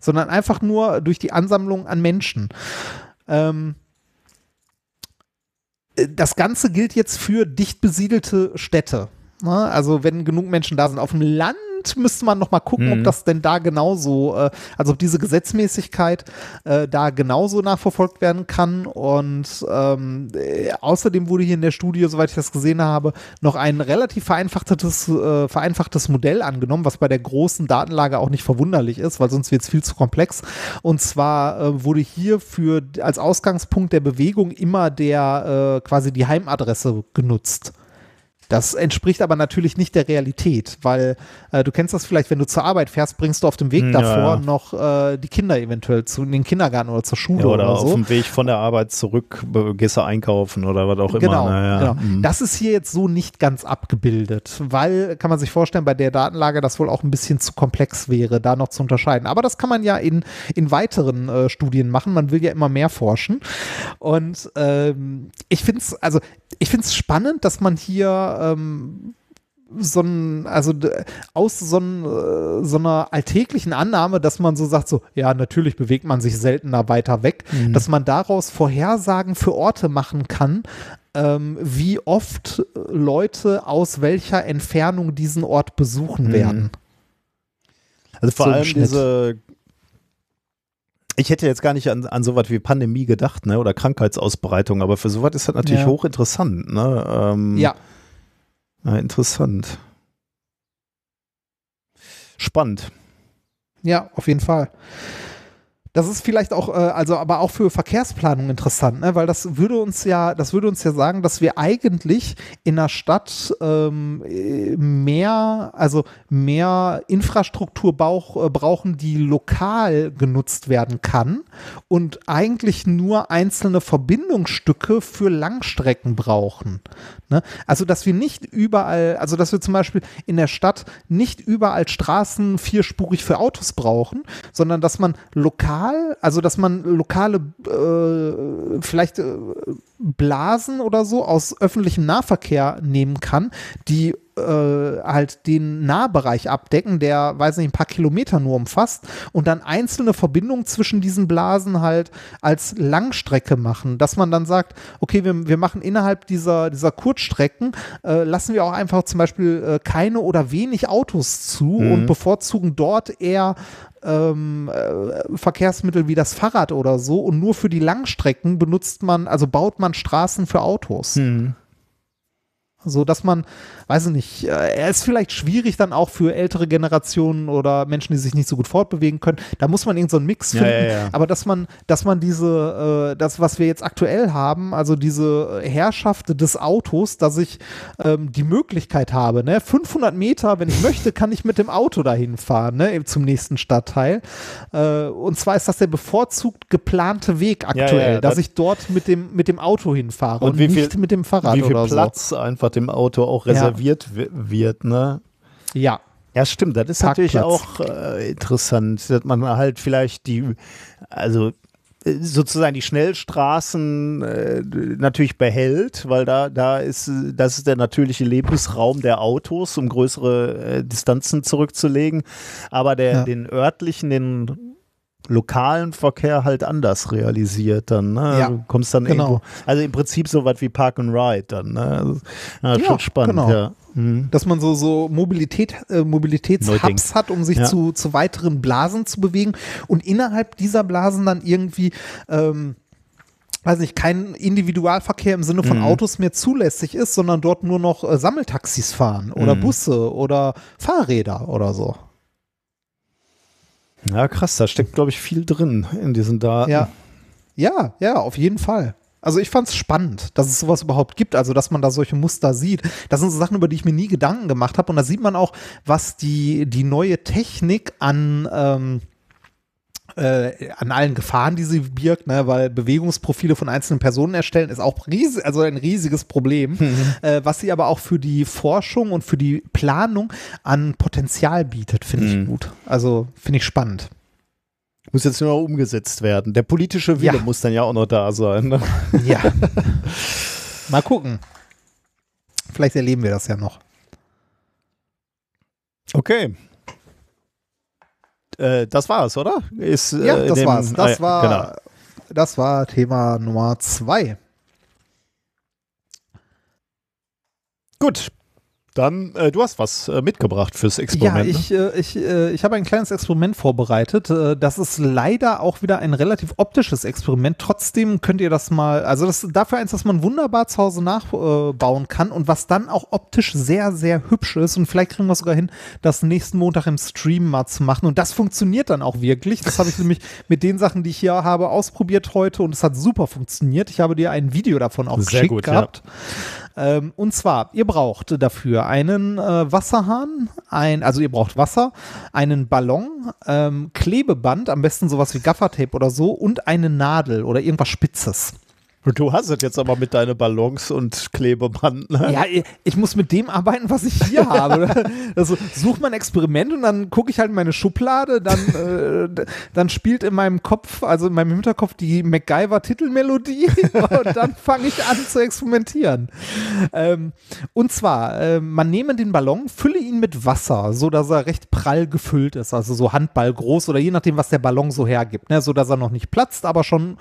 sondern einfach nur durch die Ansammlung an Menschen. Ähm, äh, das Ganze gilt jetzt für dicht besiedelte Städte. Ne? Also wenn genug Menschen da sind. Auf dem Land müsste man noch mal gucken, Mhm. ob das denn da genauso, äh, also ob diese Gesetzmäßigkeit äh, da genauso nachverfolgt werden kann. Und ähm, äh, außerdem wurde hier in der Studie, soweit ich das gesehen habe, noch ein relativ vereinfachtes, äh, vereinfachtes Modell angenommen, was bei der großen Datenlage auch nicht verwunderlich ist, weil sonst wird es viel zu komplex. Und zwar äh, wurde hier für als Ausgangspunkt der Bewegung immer der äh, quasi die Heimadresse genutzt. Das entspricht aber natürlich nicht der Realität, weil äh, du kennst das vielleicht, wenn du zur Arbeit fährst, bringst du auf dem Weg Hm, ja, davor ja. noch äh, die Kinder eventuell zu in den Kindergarten oder zur Schule Ja, oder oder auf so. dem Weg von der Arbeit zurück äh, gehst du einkaufen oder was auch immer. Genau, genau. Mhm. Das ist hier jetzt so nicht ganz abgebildet, weil, kann man sich vorstellen, bei der Datenlage das wohl auch ein bisschen zu komplex wäre, da noch zu unterscheiden. Aber das kann man ja in, in weiteren äh, Studien machen. Man will ja immer mehr forschen. Und ähm, ich finde es, also ich finde es spannend, dass man hier ähm, so ein, also aus so, ein, äh, so einer alltäglichen Annahme, dass man so sagt, so, ja, natürlich bewegt man sich seltener weiter weg, dass man daraus Vorhersagen für Orte machen kann, ähm, wie oft Leute aus welcher Entfernung diesen Ort besuchen Mhm. werden. Also vor so allem Schnitt. diese. Ich hätte jetzt gar nicht an, an sowas wie Pandemie gedacht, ne? Oder Krankheitsausbreitung, aber für sowas ist das natürlich Ja. hochinteressant, ne? Ähm, Ja, ja, interessant. Spannend. Ja, auf jeden Fall. Das ist vielleicht auch, äh, also aber auch für Verkehrsplanung interessant, ne? weil das würde uns ja, das würde uns ja sagen, dass wir eigentlich in einer Stadt ähm, äh, mehr, also mehr Infrastruktur bauch, äh, brauchen, die lokal genutzt werden kann und eigentlich nur einzelne Verbindungsstücke für Langstrecken brauchen. Ne? Also, dass wir nicht überall, also dass wir zum Beispiel in der Stadt nicht überall Straßen vierspurig für Autos brauchen, sondern dass man lokal, also dass man lokale äh, vielleicht äh, Blasen oder so aus öffentlichem Nahverkehr nehmen kann, die äh, halt den Nahbereich abdecken, der, weiß nicht, ein paar Kilometer nur umfasst und dann einzelne Verbindungen zwischen diesen Blasen halt als Langstrecke machen, dass man dann sagt, okay, wir, wir machen innerhalb dieser, dieser Kurzstrecken, äh, lassen wir auch einfach zum Beispiel äh, keine oder wenig Autos zu und bevorzugen dort eher ähm, äh, Verkehrsmittel wie das Fahrrad oder so und nur für die Langstrecken benutzt man, also baut man Straßen für Autos. Hm. So dass man, weiß ich nicht, äh, er ist vielleicht schwierig dann auch für ältere Generationen oder Menschen, die sich nicht so gut fortbewegen können. Da muss man irgendeinen so einen Mix Ja, finden. ja, ja. Aber dass man, dass man diese, äh, das, was wir jetzt aktuell haben, also diese Herrschaft des Autos, dass ich ähm, die Möglichkeit habe, ne, 500 Meter, wenn ich möchte, kann ich mit dem Auto dahin fahren, ne, zum nächsten Stadtteil. Äh, und zwar ist das der bevorzugt geplante Weg aktuell, ja, dass das- ich dort mit dem, mit dem Auto hinfahre und, Und wie viel- nicht mit dem Fahrrad Wie viel oder Platz einfach dem Auto auch Ja. reserviert wi- wird, ne? Ja. Ja, stimmt. Das ist natürlich Parkplatz. auch äh, interessant, dass man halt vielleicht die, also äh, sozusagen die Schnellstraßen äh, natürlich behält, weil da, da ist, das ist der natürliche Lebensraum der Autos, um größere äh, Distanzen zurückzulegen. Aber der, Ja. den örtlichen, den lokalen Verkehr halt anders realisiert dann. Ne? Ja, du kommst dann genau. irgendwo, also im Prinzip so was wie Park and Ride dann. Ne? Ja, Ja, schon spannend, genau. ja. Mhm. dass man so, so Mobilität, äh, Mobilitätshubs hat, um sich Ja. zu, zu weiteren Blasen zu bewegen und innerhalb dieser Blasen dann irgendwie ähm, weiß nicht, kein Individualverkehr im Sinne von Mhm. Autos mehr zulässig ist, sondern dort nur noch äh, Sammeltaxis fahren oder Mhm. Busse oder Fahrräder oder so. Ja, krass, da steckt, glaube ich, viel drin in diesen Daten. Ja. Ja, ja, auf jeden Fall. Also ich fand es spannend, dass es sowas überhaupt gibt, also dass man da solche Muster sieht. Das sind so Sachen, über die ich mir nie Gedanken gemacht habe. Und da sieht man auch, was die, die neue Technik an, ähm, äh, an allen Gefahren, die sie birgt, ne, weil Bewegungsprofile von einzelnen Personen erstellen, ist auch riesig, also ein riesiges Problem, äh, was sie aber auch für die Forschung und für die Planung an Potenzial bietet, finde Mhm. ich gut. Also finde ich spannend. Muss jetzt nur noch umgesetzt werden. Der politische Wille Ja. muss dann ja auch noch da sein. Ne? Ja. Mal gucken. Vielleicht erleben wir das ja noch. Okay. Äh, das war's, oder? Ist, Ja, äh, das dem- war's. ah, Das ja, war, Genau. das war Thema Nummer zwei. Gut. Dann, äh, du hast was äh, mitgebracht fürs Experiment. Ja, ich, äh, ich, äh, ich habe ein kleines Experiment vorbereitet. Äh, das ist leider auch wieder ein relativ optisches Experiment. Trotzdem könnt ihr das mal, also das ist dafür eins, das man wunderbar zu Hause nachbauen kann und was dann auch optisch sehr, sehr hübsch ist. Und vielleicht kriegen wir es sogar hin, das nächsten Montag im Stream mal zu machen. Und das funktioniert dann auch wirklich. Das habe ich nämlich mit den Sachen, die ich hier habe, ausprobiert heute und es hat super funktioniert. Ich habe dir ein Video davon auch Sehr geschickt gut, ja. Ähm, und zwar, ihr braucht dafür einen äh, Wasserhahn, ein, also ihr braucht Wasser, einen Ballon, ähm, Klebeband, am besten sowas wie Gaffertape oder so, und eine Nadel oder irgendwas Spitzes. Du hast es jetzt aber mit deinen Ballons und Klebeband. Ne? Ja, ich, muss mit dem arbeiten, was ich hier habe. Also such mal ein Experiment und dann gucke ich halt in meine Schublade, dann, äh, dann spielt in meinem Kopf, also in meinem Hinterkopf die MacGyver-Titelmelodie und dann fange ich an zu experimentieren. Ähm, und zwar, äh, man nehme den Ballon, fülle ihn mit Wasser, so dass er recht prall gefüllt ist, also so Handball groß oder je nachdem, was der Ballon so hergibt, ne? so dass er noch nicht platzt, aber schon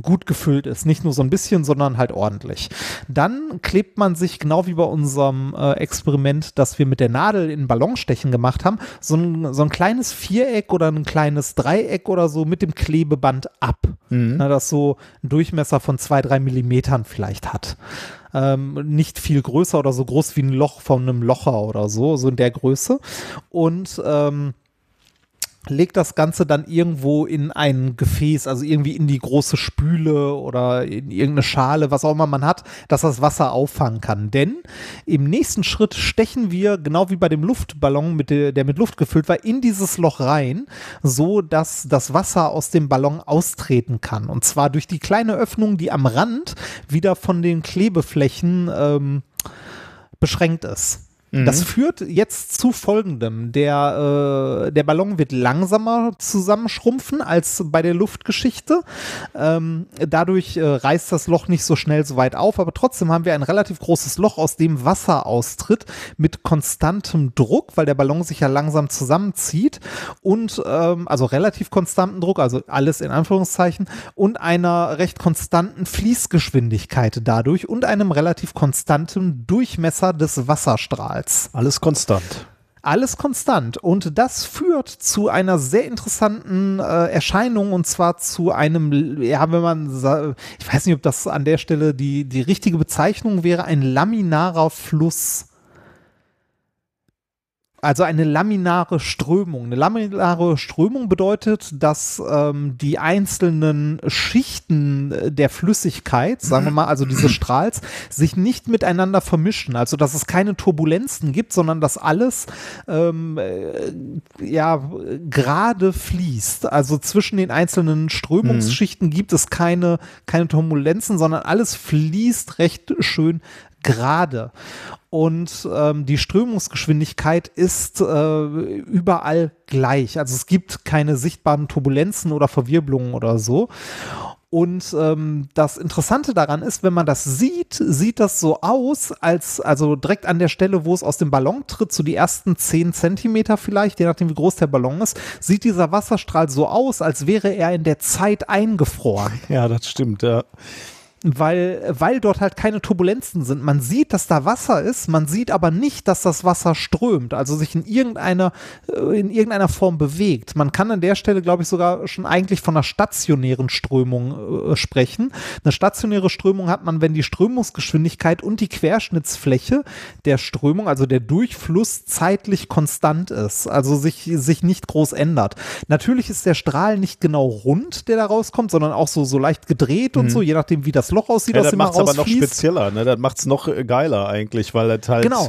gut gefüllt ist. Nicht nur so ein bisschen, sondern halt ordentlich. Dann klebt man sich, genau wie bei unserem äh, Experiment, das wir mit der Nadel in Ballonstechen gemacht haben, so ein, so ein kleines Viereck oder ein kleines Dreieck oder so mit dem Klebeband ab. Na, das so einen Durchmesser von zwei, drei Millimetern vielleicht hat. Ähm, nicht viel größer oder so groß wie ein Loch von einem Locher oder so, so in der Größe. Und ähm, legt das Ganze dann irgendwo in ein Gefäß, also irgendwie in die große Spüle oder in irgendeine Schale, was auch immer man hat, dass das Wasser auffangen kann. Denn im nächsten Schritt stechen wir, genau wie bei dem Luftballon, mit der, der mit Luft gefüllt war, in dieses Loch rein, so dass das Wasser aus dem Ballon austreten kann. Und zwar durch die kleine Öffnung, die am Rand wieder von den Klebeflächen ähm, beschränkt ist. Das führt jetzt zu folgendem. Der, äh, der Ballon wird langsamer zusammenschrumpfen als bei der Luftgeschichte. Ähm, dadurch äh, reißt das Loch nicht so schnell so weit auf, aber trotzdem haben wir ein relativ großes Loch, aus dem Wasser austritt, mit konstantem Druck, weil der Ballon sich ja langsam zusammenzieht und ähm, also relativ konstanten Druck, also alles in Anführungszeichen, und einer recht konstanten Fließgeschwindigkeit dadurch und einem relativ konstanten Durchmesser des Wasserstrahls. Alles konstant. Alles konstant. Und das führt zu einer sehr interessanten äh, Erscheinung und zwar zu einem, ja, wenn man, ich weiß nicht, ob das an der Stelle die, die richtige Bezeichnung wäre, ein laminarer Fluss. Also eine laminare Strömung. Eine laminare Strömung bedeutet, dass ähm, die einzelnen Schichten äh, der Flüssigkeit, sagen wir mal, also diese Strahls, sich nicht miteinander vermischen. Also dass es keine Turbulenzen gibt, sondern dass alles ähm, äh, ja gerade fließt. Also zwischen den einzelnen Strömungsschichten gibt es keine, keine Turbulenzen, sondern alles fließt recht schön gerade. Und ähm, die Strömungsgeschwindigkeit ist äh, überall gleich. Also es gibt keine sichtbaren Turbulenzen oder Verwirbelungen oder so. Und ähm, das Interessante daran ist, wenn man das sieht, sieht das so aus, als also direkt an der Stelle, wo es aus dem Ballon tritt, so die ersten 10 Zentimeter vielleicht, je nachdem wie groß der Ballon ist, sieht dieser Wasserstrahl so aus, als wäre er in der Zeit eingefroren. Ja, das stimmt, ja weil, weil dort halt keine Turbulenzen sind. Man sieht, dass da Wasser ist, man sieht aber nicht, dass das Wasser strömt, also sich in irgendeiner, äh, in irgendeiner Form bewegt. Man kann an der Stelle, glaube ich, sogar schon eigentlich von einer stationären Strömung äh, sprechen. Eine stationäre Strömung hat man, wenn die Strömungsgeschwindigkeit und die Querschnittsfläche der Strömung, also der Durchfluss, zeitlich konstant ist, also sich, sich nicht groß ändert. Natürlich ist der Strahl nicht genau rund, der da rauskommt, sondern auch so, so leicht gedreht mhm. und so, je nachdem, wie das Loch aussieht, ja, aus dem er rausfließt. Das macht es aber noch spezieller, ne? Das macht es noch geiler eigentlich, weil das halt genau.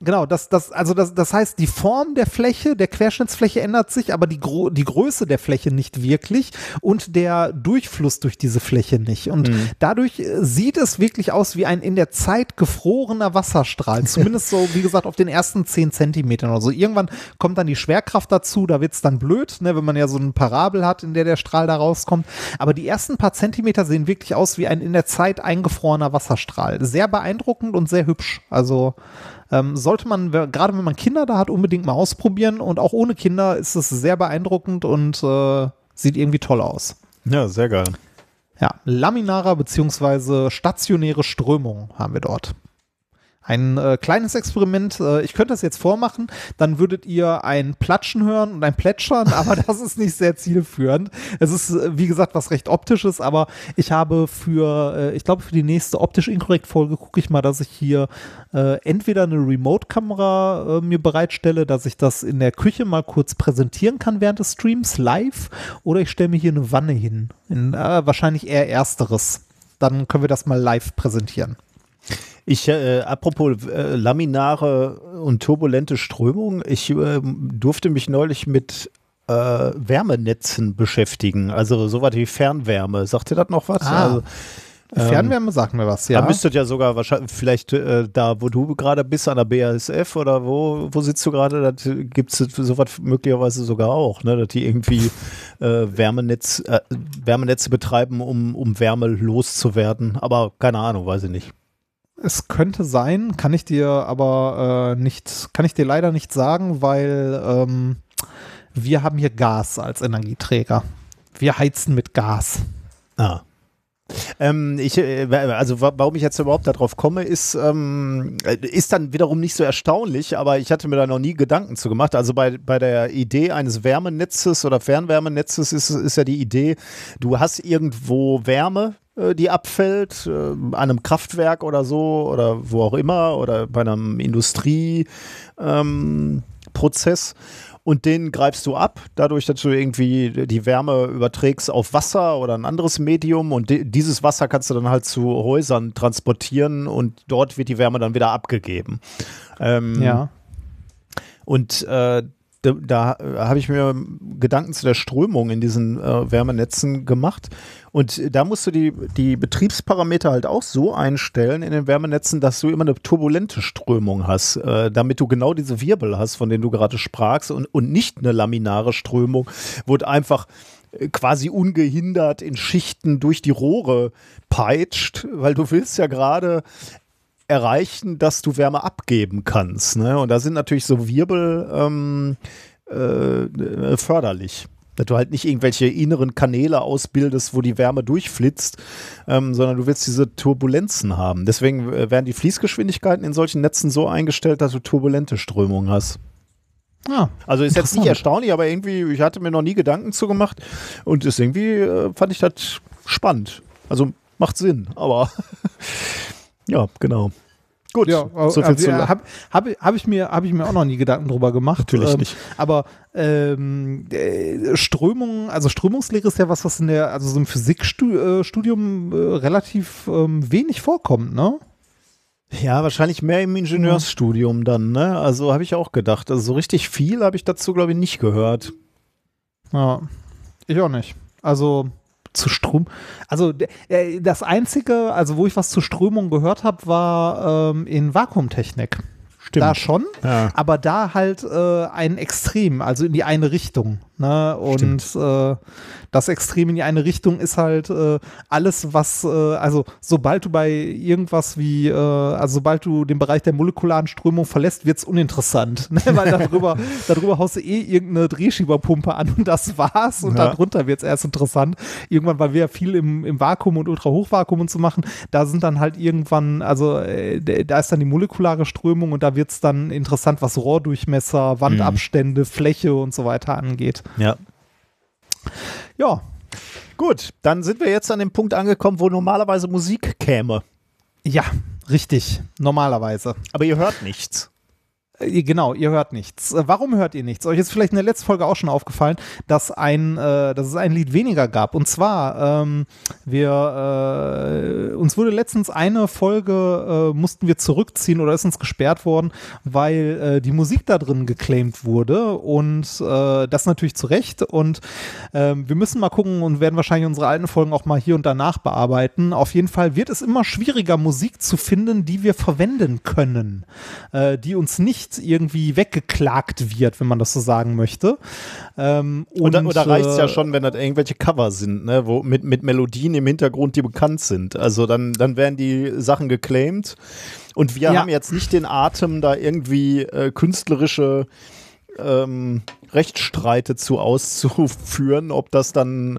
Genau, das, das, also das, das heißt, die Form der Fläche, der Querschnittsfläche ändert sich, aber die, Gro die Größe der Fläche nicht wirklich und der Durchfluss durch diese Fläche nicht. Und mhm. dadurch äh, sieht es wirklich aus wie ein in der Zeit gefrorener Wasserstrahl. Zumindest so, wie gesagt, auf den ersten zehn Zentimetern oder so. Irgendwann kommt dann die Schwerkraft dazu, da wird es dann blöd, ne, wenn man ja so eine Parabel hat, in der der Strahl da rauskommt. Aber die ersten paar Zentimeter sehen wirklich aus wie ein in der Zeit eingefrorener Wasserstrahl. Sehr beeindruckend und sehr hübsch. Also ähm, sollte man, gerade wenn man Kinder da hat, unbedingt mal ausprobieren. Und auch ohne Kinder ist es sehr beeindruckend und äh, sieht irgendwie toll aus. Ja, sehr geil. Ja, laminarer bzw. stationäre Strömung haben wir dort. Ein äh, kleines Experiment. Äh, ich könnte das jetzt vormachen, dann würdet ihr ein Platschen hören und ein Plätschern, aber das ist nicht sehr zielführend. Es ist, äh, wie gesagt, was recht optisches, aber ich habe für, äh, ich glaube, für die nächste optisch inkorrekt Folge gucke ich mal, dass ich hier äh, entweder eine Remote-Kamera äh, mir bereitstelle, dass ich das in der Küche mal kurz präsentieren kann während des Streams live, oder ich stelle mir hier eine Wanne hin. In, wahrscheinlich eher ersteres. Dann können wir das mal live präsentieren. Ich, äh, apropos äh, laminare und turbulente Strömung, ich äh, durfte mich neulich mit äh, Wärmenetzen beschäftigen, also sowas wie Fernwärme. Sagt ihr das noch was? Ah. Also, ähm, Fernwärme sagt mir was, ja. Da müsstet ja sogar wahrscheinlich, vielleicht äh, da, wo du gerade bist, an der BASF oder wo, wo sitzt du gerade, da gibt es sowas möglicherweise sogar auch, ne, dass die irgendwie äh, Wärmenetz, äh, Wärmenetze betreiben, um, um Wärme loszuwerden. Aber keine Ahnung, weiß ich nicht. Es könnte sein, kann ich dir aber äh, nicht, kann ich dir leider nicht sagen, weil ähm, wir haben hier Gas als Energieträger. Wir heizen mit Gas. Ah. Ähm, ich, äh, also warum ich jetzt überhaupt darauf komme, ist, ähm, ist dann wiederum nicht so erstaunlich, aber ich hatte mir da noch nie Gedanken zu gemacht. Also bei, bei der Idee eines Wärmenetzes oder Fernwärmenetzes ist, ist ja die Idee, du hast irgendwo Wärme, äh, die abfällt, äh, an einem Kraftwerk oder so oder wo auch immer oder bei einem Industrieprozess. Ähm, und den greifst du ab, dadurch, dass du irgendwie die Wärme überträgst auf Wasser oder ein anderes Medium und dieses Wasser kannst du dann halt zu Häusern transportieren und dort wird die Wärme dann wieder abgegeben. Ähm, ja. Und äh, da, da habe ich mir Gedanken zu der Strömung in diesen äh, Wärmenetzen gemacht. Und da musst du die, die Betriebsparameter halt auch so einstellen in den Wärmenetzen, dass du immer eine turbulente Strömung hast, äh, damit du genau diese Wirbel hast, von denen du gerade sprachst und, und nicht eine laminare Strömung, wo du einfach äh, quasi ungehindert in Schichten durch die Rohre peitscht, weil du willst ja gerade erreichen, dass du Wärme abgeben kannst. Ne? Und da sind natürlich so Wirbel ähm, äh, förderlich. Dass du halt nicht irgendwelche inneren Kanäle ausbildest, wo die Wärme durchflitzt, ähm, sondern du willst diese Turbulenzen haben. Deswegen äh, werden die Fließgeschwindigkeiten in solchen Netzen so eingestellt, dass du turbulente Strömungen hast. Ah, also ist jetzt nicht erstaunlich, aber irgendwie, ich hatte mir noch nie Gedanken zu gemacht und ist irgendwie äh, fand ich das spannend. Also macht Sinn, aber ja, genau. Gut, ja, so viel zu habe hab, hab ich, mir, hab ich mir auch noch nie Gedanken drüber gemacht. Natürlich ähm, nicht. Aber ähm, äh, Strömung, also Strömungslehre ist ja was, was in der, also so im Physikstudium äh, relativ ähm, wenig vorkommt, ne? Ja, wahrscheinlich mehr im Ingenieursstudium dann, ne? Also habe ich auch gedacht. Also so richtig viel habe ich dazu, glaube ich, nicht gehört. Ja, ich auch nicht. Also zu Strom. Also äh, das Einzige, also wo ich was zur Strömung gehört habe, war ähm, in Vakuumtechnik. Stimmt. Da schon, ja. aber da halt äh, ein Extrem, also in die eine Richtung. Ne? Und äh, das Extrem in die eine Richtung ist halt äh, alles, was, äh, also sobald du bei irgendwas wie, äh, also sobald du den Bereich der molekularen Strömung verlässt, wird es uninteressant. Ne? Weil darüber, darüber haust du eh irgendeine Drehschieberpumpe an und das war's. Und Ja. darunter wird es erst interessant. Irgendwann, weil wir ja viel im, im Vakuum und Ultrahochvakuum und so machen, da sind dann halt irgendwann, also äh, da ist dann die molekulare Strömung und da wird es dann interessant, was Rohrdurchmesser, Wandabstände, Fläche und so weiter angeht. Ja. Ja, Gut, dann sind wir jetzt an dem Punkt angekommen, wo normalerweise Musik käme. ja, richtig, normalerweise. Aber ihr hört nichts. Äh, Genau, ihr hört nichts. Äh, Warum hört ihr nichts? Euch ist vielleicht in der letzten Folge auch schon aufgefallen, dass, ein, äh, dass es ein Lied weniger gab. Und zwar, ähm, wir, äh, uns wurde letztens eine Folge, äh, mussten wir zurückziehen oder ist uns gesperrt worden, weil äh, die Musik da drin geclaimed wurde. Und das natürlich zu Recht. Und ähm, wir müssen mal gucken und werden wahrscheinlich unsere alten Folgen auch mal hier und danach bearbeiten. Auf jeden Fall wird es immer schwieriger, Musik zu finden, die wir verwenden können, die uns nicht irgendwie weggeklagt wird, wenn man das so sagen möchte. Ähm, Oder, und, oder reicht es ja äh, schon, wenn das irgendwelche Cover sind, ne, wo, mit, mit Melodien im Hintergrund, die bekannt sind. Also dann, dann werden die Sachen geclaimed. Und wir Ja. haben jetzt nicht den Atem, da irgendwie äh, künstlerische ähm, Rechtsstreite zu auszuführen, ob das dann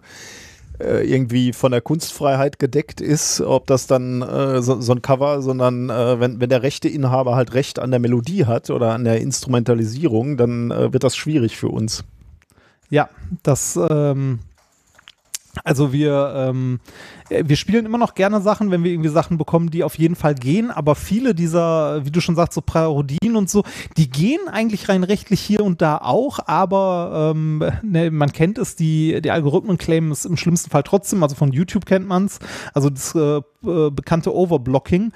irgendwie von der Kunstfreiheit gedeckt ist, ob das dann äh, so, so ein Cover, sondern äh, wenn, wenn der Rechteinhaber halt Recht an der Melodie hat oder an der Instrumentalisierung, dann äh, wird das schwierig für uns. Ja, das, ähm, also wir, ähm, äh, wir spielen immer noch gerne Sachen, wenn wir irgendwie Sachen bekommen, die auf jeden Fall gehen, aber viele dieser, wie du schon sagst, so Parodien und so, die gehen eigentlich rein rechtlich hier und da auch, aber ähm, ne, man kennt es, die, die Algorithmen claimen es im schlimmsten Fall trotzdem, also von YouTube kennt man es, also das äh, äh, bekannte Overblocking.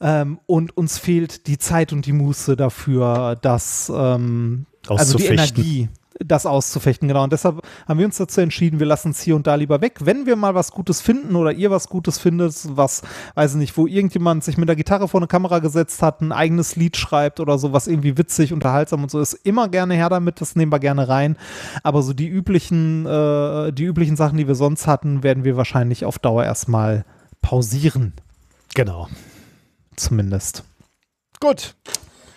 Ähm, und uns fehlt die Zeit und die Muße dafür, das ähm, also die. Energie, das auszufechten, genau. Und deshalb haben wir uns dazu entschieden, wir lassen es hier und da lieber weg. Wenn wir mal was Gutes finden oder ihr was Gutes findet, was, weiß ich nicht, wo irgendjemand sich mit der Gitarre vor eine Kamera gesetzt hat, ein eigenes Lied schreibt oder so, was irgendwie witzig, unterhaltsam und so ist, immer gerne her damit, das nehmen wir gerne rein. Aber so die üblichen, äh, die üblichen Sachen, die wir sonst hatten, werden wir wahrscheinlich auf Dauer erstmal pausieren, Genau. zumindest. Gut,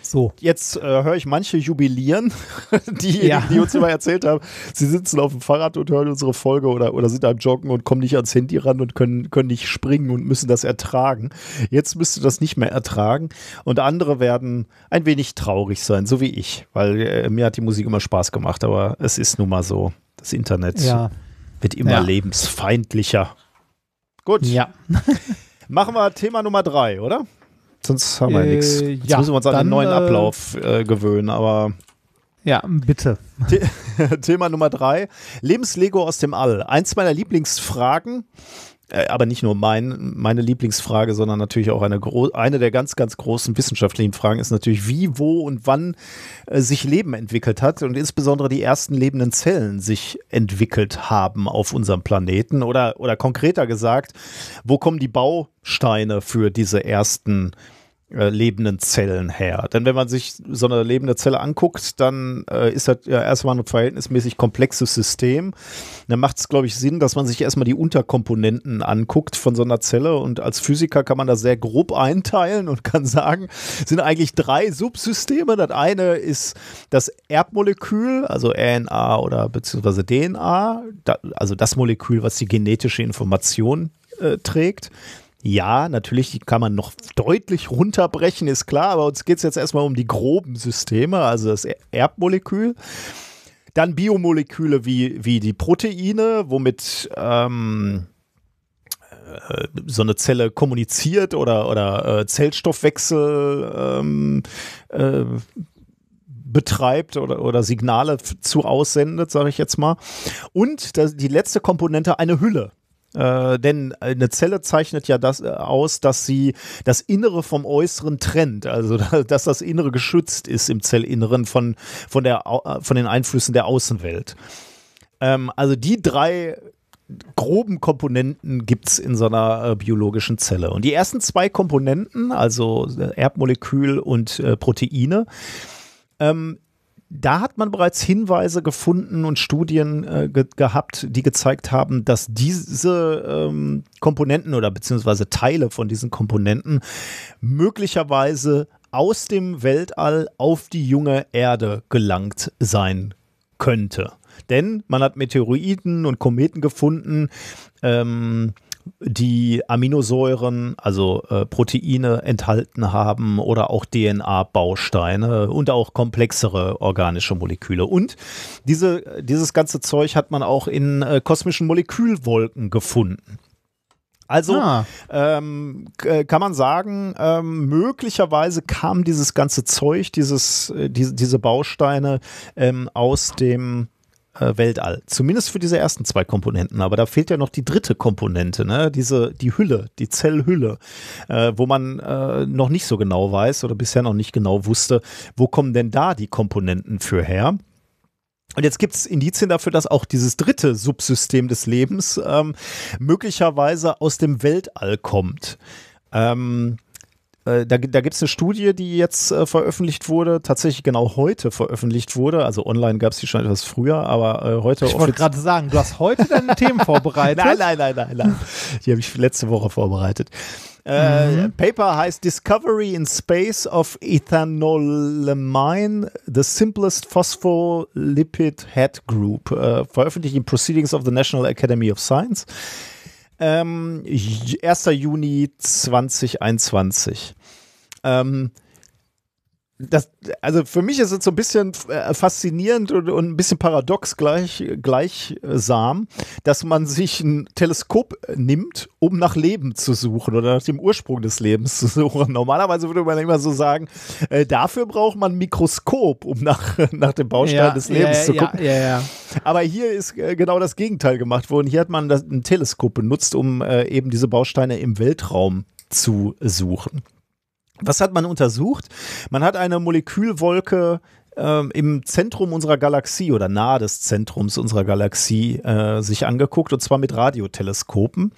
So. jetzt äh, höre ich manche jubilieren, diejenigen, Ja. die uns immer erzählt haben, sie sitzen auf dem Fahrrad und hören unsere Folge oder, oder sind am Joggen und kommen nicht ans Handy ran und können, können nicht springen und müssen das ertragen. Jetzt müsst ihr das nicht mehr ertragen und andere werden ein wenig traurig sein, so wie ich, weil äh, mir hat die Musik immer Spaß gemacht, aber es ist nun mal so, das Internet Ja. wird immer Ja. lebensfeindlicher. Gut, Ja. machen wir Thema Nummer drei, oder? Sonst haben wir Äh, nichts. Jetzt ja, müssen wir uns an den dann, neuen äh, Ablauf äh, gewöhnen, aber Ja, bitte. Thema Nummer drei: Lebenslego aus dem All. Eins meiner Lieblingsfragen, äh, aber nicht nur mein, meine Lieblingsfrage, sondern natürlich auch eine, eine der ganz, ganz großen wissenschaftlichen Fragen ist natürlich, wie, wo und wann äh, sich Leben entwickelt hat und insbesondere die ersten lebenden Zellen sich entwickelt haben auf unserem Planeten oder, oder konkreter gesagt, wo kommen die Bausteine für diese ersten äh, lebenden Zellen her. Denn wenn man sich so eine lebende Zelle anguckt, dann äh, ist das ja erstmal ein verhältnismäßig komplexes System. Dann macht es, glaube ich, Sinn, dass man sich erstmal die Unterkomponenten anguckt von so einer Zelle. Und als Physiker kann man das sehr grob einteilen und kann sagen, sind eigentlich drei Subsysteme. Das eine ist das Erbmolekül, also RNA oder beziehungsweise DNA, da, also das Molekül, was die genetische Information äh, trägt. Ja, natürlich kann man noch deutlich runterbrechen, ist klar, aber uns geht es jetzt erstmal um die groben Systeme, also das Er- Erbmolekül. Dann Biomoleküle wie, wie die Proteine, womit ähm, äh, so eine Zelle kommuniziert oder, oder äh, Zellstoffwechsel ähm, äh, betreibt oder, oder Signale zu aussendet, sage ich jetzt mal. Und das, die letzte Komponente eine Hülle. Äh, denn eine Zelle zeichnet ja das äh, aus, dass sie das Innere vom Äußeren trennt, also dass das Innere geschützt ist im Zellinneren von, von, der, äh, von den Einflüssen der Außenwelt. Ähm, also die drei groben Komponenten gibt es in so einer äh, biologischen Zelle. Und die ersten zwei Komponenten, also Erbmolekül und äh, Proteine, ähm, da hat man bereits Hinweise gefunden und Studien äh, ge gehabt, die gezeigt haben, dass diese ähm, Komponenten oder beziehungsweise Teile von diesen Komponenten möglicherweise aus dem Weltall auf die junge Erde gelangt sein könnte. Denn man hat Meteoriten und Kometen gefunden, ähm, die Aminosäuren, also äh, Proteine enthalten haben oder auch DNA-Bausteine und auch komplexere organische Moleküle. Und diese, dieses ganze Zeug hat man auch in äh, kosmischen Molekülwolken gefunden. Also ah. ähm, kann man sagen, ähm, möglicherweise kam dieses ganze Zeug, dieses, äh, diese, diese Bausteine ähm, aus dem äh, Weltall. Zumindest für diese ersten zwei Komponenten. Aber da fehlt ja noch die dritte Komponente, ne? Diese, die Hülle, die Zellhülle, äh, wo man äh, noch nicht so genau weiß oder bisher noch nicht genau wusste, wo kommen denn da die Komponenten für her? Und jetzt gibt es Indizien dafür, dass auch dieses dritte Subsystem des Lebens ähm, möglicherweise aus dem Weltall kommt. Ähm, äh, da, da gibt es eine Studie, die jetzt äh, veröffentlicht wurde, tatsächlich genau heute veröffentlicht wurde. Also online gab es die schon etwas früher, aber äh, heute. Ich wollte gerade sagen, du hast heute deine Themen vorbereitet. Nein, nein, nein, nein, nein. Die habe ich letzte Woche vorbereitet. Äh, mhm. Paper heißt Discovery in Space of Ethanolamine, the simplest phospholipid head group. Äh, veröffentlicht in Proceedings of the National Academy of Science. Ähm, 1. Juni 2021. Ähm, das, also für mich ist es so ein bisschen äh, faszinierend und, ein bisschen paradox gleich, gleichsam, dass man sich ein Teleskop nimmt, um nach Leben zu suchen oder nach dem Ursprung des Lebens zu suchen. Normalerweise würde man immer so sagen, äh, dafür braucht man ein Mikroskop, um nach, nach dem Baustein ja, des Lebens ja, zu gucken. Ja, Aber hier ist äh, genau das Gegenteil gemacht worden. Hier hat man das, ein Teleskop benutzt, um äh, eben diese Bausteine im Weltraum zu suchen. Was hat man untersucht? Man hat eine Molekülwolke ähm, im Zentrum unserer Galaxie oder nahe des Zentrums unserer Galaxie äh, sich angeguckt und zwar mit Radioteleskopen.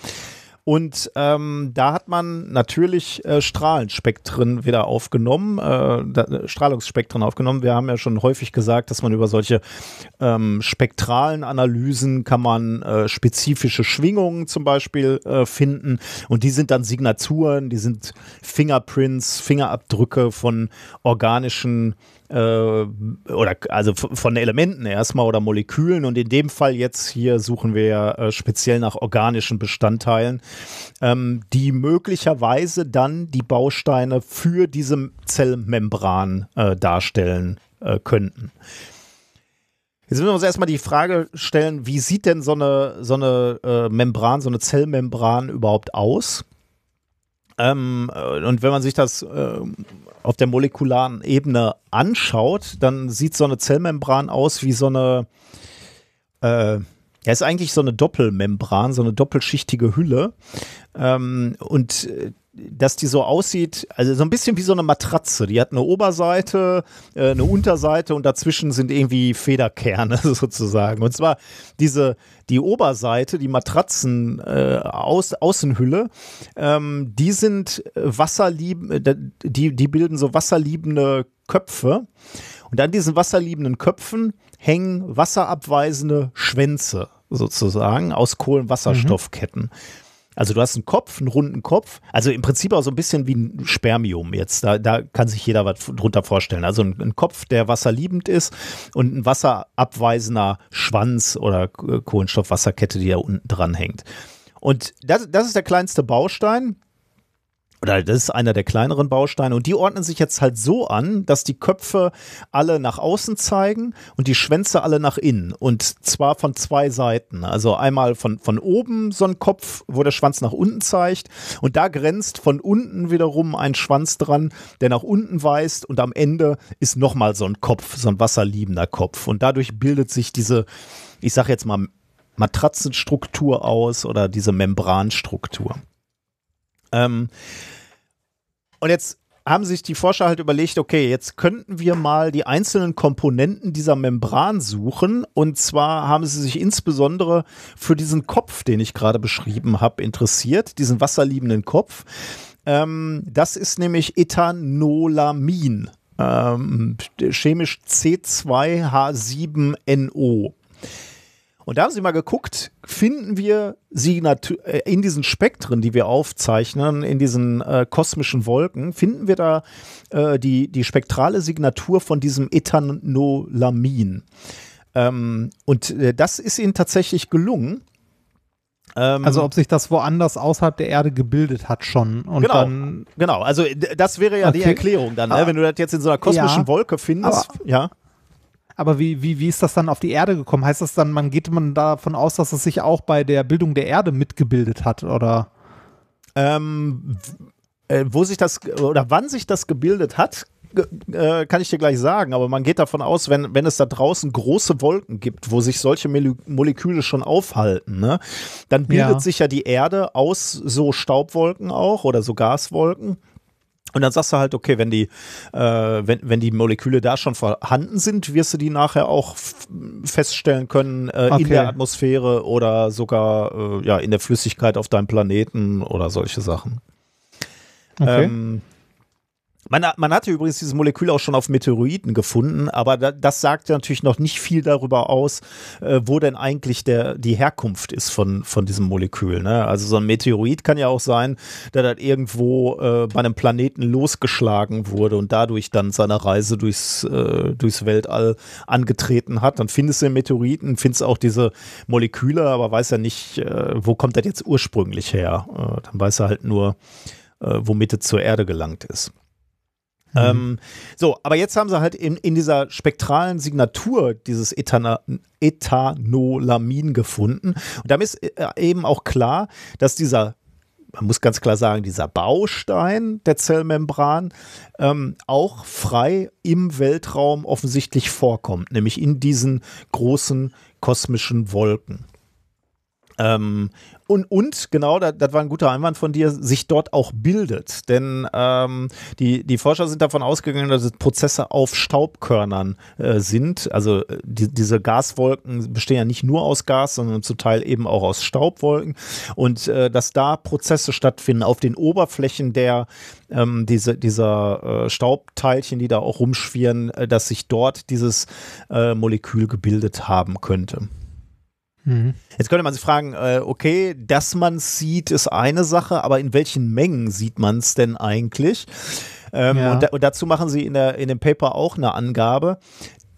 Und ähm, da hat man natürlich äh, Strahlenspektren wieder aufgenommen, äh, da, Strahlungsspektren aufgenommen. Wir haben ja schon häufig gesagt, dass man über solche ähm, spektralen Analysen kann man äh, spezifische Schwingungen zum Beispiel äh, finden. Und die sind dann Signaturen, die sind Fingerprints, Fingerabdrücke von organischen äh, oder also von Elementen erstmal oder Molekülen und in dem Fall jetzt hier suchen wir äh, speziell nach organischen Bestandteilen, ähm, die möglicherweise dann die Bausteine für diese Zellmembran äh, darstellen äh, könnten. Jetzt müssen wir uns erstmal die Frage stellen, wie sieht denn so eine, so eine äh, Membran, so eine Zellmembran überhaupt aus? Ähm, äh, und wenn man sich das äh, auf der molekularen Ebene anschaut, dann sieht so eine Zellmembran aus wie so eine, äh, ja, ist eigentlich so eine Doppelmembran, so eine doppelschichtige Hülle. Ähm, und äh, dass die so aussieht, also so ein bisschen wie so eine Matratze. Die hat eine Oberseite, äh, eine Unterseite und dazwischen sind irgendwie Federkerne sozusagen. Und zwar diese, die Oberseite, die Matratzen äh, Aus, Außenhülle, ähm, die sind wasserlieb, äh, die, die bilden so wasserliebende Köpfe. Und an diesen wasserliebenden Köpfen hängen wasserabweisende Schwänze sozusagen aus Kohlenwasserstoffketten. Mhm. Also du hast einen Kopf, einen runden Kopf, also im Prinzip auch so ein bisschen wie ein Spermium jetzt. Da, da kann sich jeder was drunter vorstellen. Also ein, ein Kopf, der wasserliebend ist und ein wasserabweisender Schwanz oder Kohlenstoffwasserkette, die da unten dran hängt. Und das, das ist der kleinste Baustein oder das ist einer der kleineren Bausteine. Und die ordnen sich jetzt halt so an, dass die Köpfe alle nach außen zeigen und die Schwänze alle nach innen. Und zwar von zwei Seiten. Also einmal von, von oben so ein Kopf, wo der Schwanz nach unten zeigt. Und da grenzt von unten wiederum ein Schwanz dran, der nach unten weist. Und am Ende ist nochmal so ein Kopf, so ein wasserliebender Kopf. Und dadurch bildet sich diese, ich sag jetzt mal Matratzenstruktur aus oder diese Membranstruktur. Ähm, und jetzt haben sich die Forscher halt überlegt, okay, jetzt könnten wir mal die einzelnen Komponenten dieser Membran suchen. Und zwar haben sie sich insbesondere für diesen Kopf, den ich gerade beschrieben habe, interessiert, diesen wasserliebenden Kopf. Ähm, das ist nämlich Ethanolamin. ähm, chemisch C2H7NO. Und da haben sie mal geguckt, finden wir Signatur äh, in diesen Spektren, die wir aufzeichnen, in diesen äh, kosmischen Wolken, finden wir da äh, die, die spektrale Signatur von diesem Ethanolamin. Ähm, und äh, das ist ihnen tatsächlich gelungen. Ähm, also ob sich das woanders außerhalb der Erde gebildet hat schon. Und genau, dann, genau. Also das wäre ja okay. die Erklärung dann, ne? wenn du das jetzt in so einer kosmischen ja, Wolke findest. Aber, ja. Aber wie, wie, wie ist das dann auf die Erde gekommen? Heißt das dann, man geht man davon aus, dass es sich auch bei der Bildung der Erde mitgebildet hat, oder? Ähm, äh, wo sich das oder wann sich das gebildet hat, äh, kann ich dir gleich sagen, aber man geht davon aus, wenn, wenn es da draußen große Wolken gibt, wo sich solche Mole Moleküle schon aufhalten, ne, dann bildet ja. sich ja die Erde aus so Staubwolken auch oder so Gaswolken. Und dann sagst du halt, okay, wenn die, äh, wenn, wenn die Moleküle da schon vorhanden sind, wirst du die nachher auch feststellen können äh, okay. in der Atmosphäre oder sogar äh, ja, in der Flüssigkeit auf deinem Planeten oder solche Sachen. Okay. Ähm, man, man hatte übrigens dieses Molekül auch schon auf Meteoriten gefunden, aber da, das sagt ja natürlich noch nicht viel darüber aus, äh, wo denn eigentlich der, die Herkunft ist von, von diesem Molekül. Ne? Also so ein Meteorit kann ja auch sein, der dann irgendwo äh, bei einem Planeten losgeschlagen wurde und dadurch dann seine Reise durchs, äh, durchs Weltall angetreten hat. Dann findest du den Meteoriten, findest auch diese Moleküle, aber weiß ja nicht, äh, wo kommt das jetzt ursprünglich her. Äh, dann weiß er halt nur, äh, womit es zur Erde gelangt ist. Mhm. Ähm, so, aber jetzt haben sie halt in, in dieser spektralen Signatur dieses Ethana, Ethanolamin gefunden. Und damit ist äh, eben auch klar, dass dieser man muss ganz klar sagen, dieser Baustein der Zellmembran ähm, auch frei im Weltraum offensichtlich vorkommt, nämlich in diesen großen kosmischen Wolken. Ähm, und, und genau, das, das war ein guter Einwand von dir, sich dort auch bildet. Denn ähm, die, die Forscher sind davon ausgegangen, dass es Prozesse auf Staubkörnern äh, sind. Also äh, die, diese Gaswolken bestehen ja nicht nur aus Gas, sondern zum Teil eben auch aus Staubwolken. Und äh, dass da Prozesse stattfinden auf den Oberflächen der ähm, diese, dieser äh, Staubteilchen, die da auch rumschwirren, äh, dass sich dort dieses äh, Molekül gebildet haben könnte. Mhm. Jetzt könnte man sich fragen, äh, okay, dass man es sieht, ist eine Sache, aber in welchen Mengen sieht man es denn eigentlich? Ähm, ja. und, da, und, dazu machen sie in, der, in dem Paper auch eine Angabe,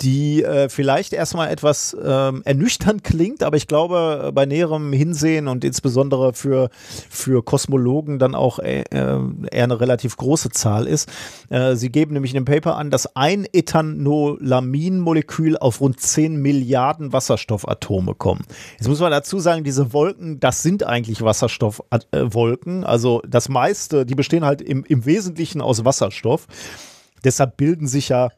die äh, vielleicht erstmal etwas ähm, ernüchternd klingt, aber ich glaube, äh, bei näherem Hinsehen und insbesondere für, für Kosmologen dann auch äh, äh, eher eine relativ große Zahl ist. Äh, sie geben nämlich in dem Paper an, dass ein Ethanolamin-Molekül auf rund 10 Milliarden Wasserstoffatome kommen. Jetzt muss man dazu sagen, diese Wolken, das sind eigentlich Wasserstoffwolken. Also das meiste, die bestehen halt im, im Wesentlichen aus Wasserstoff. Deshalb bilden sich ja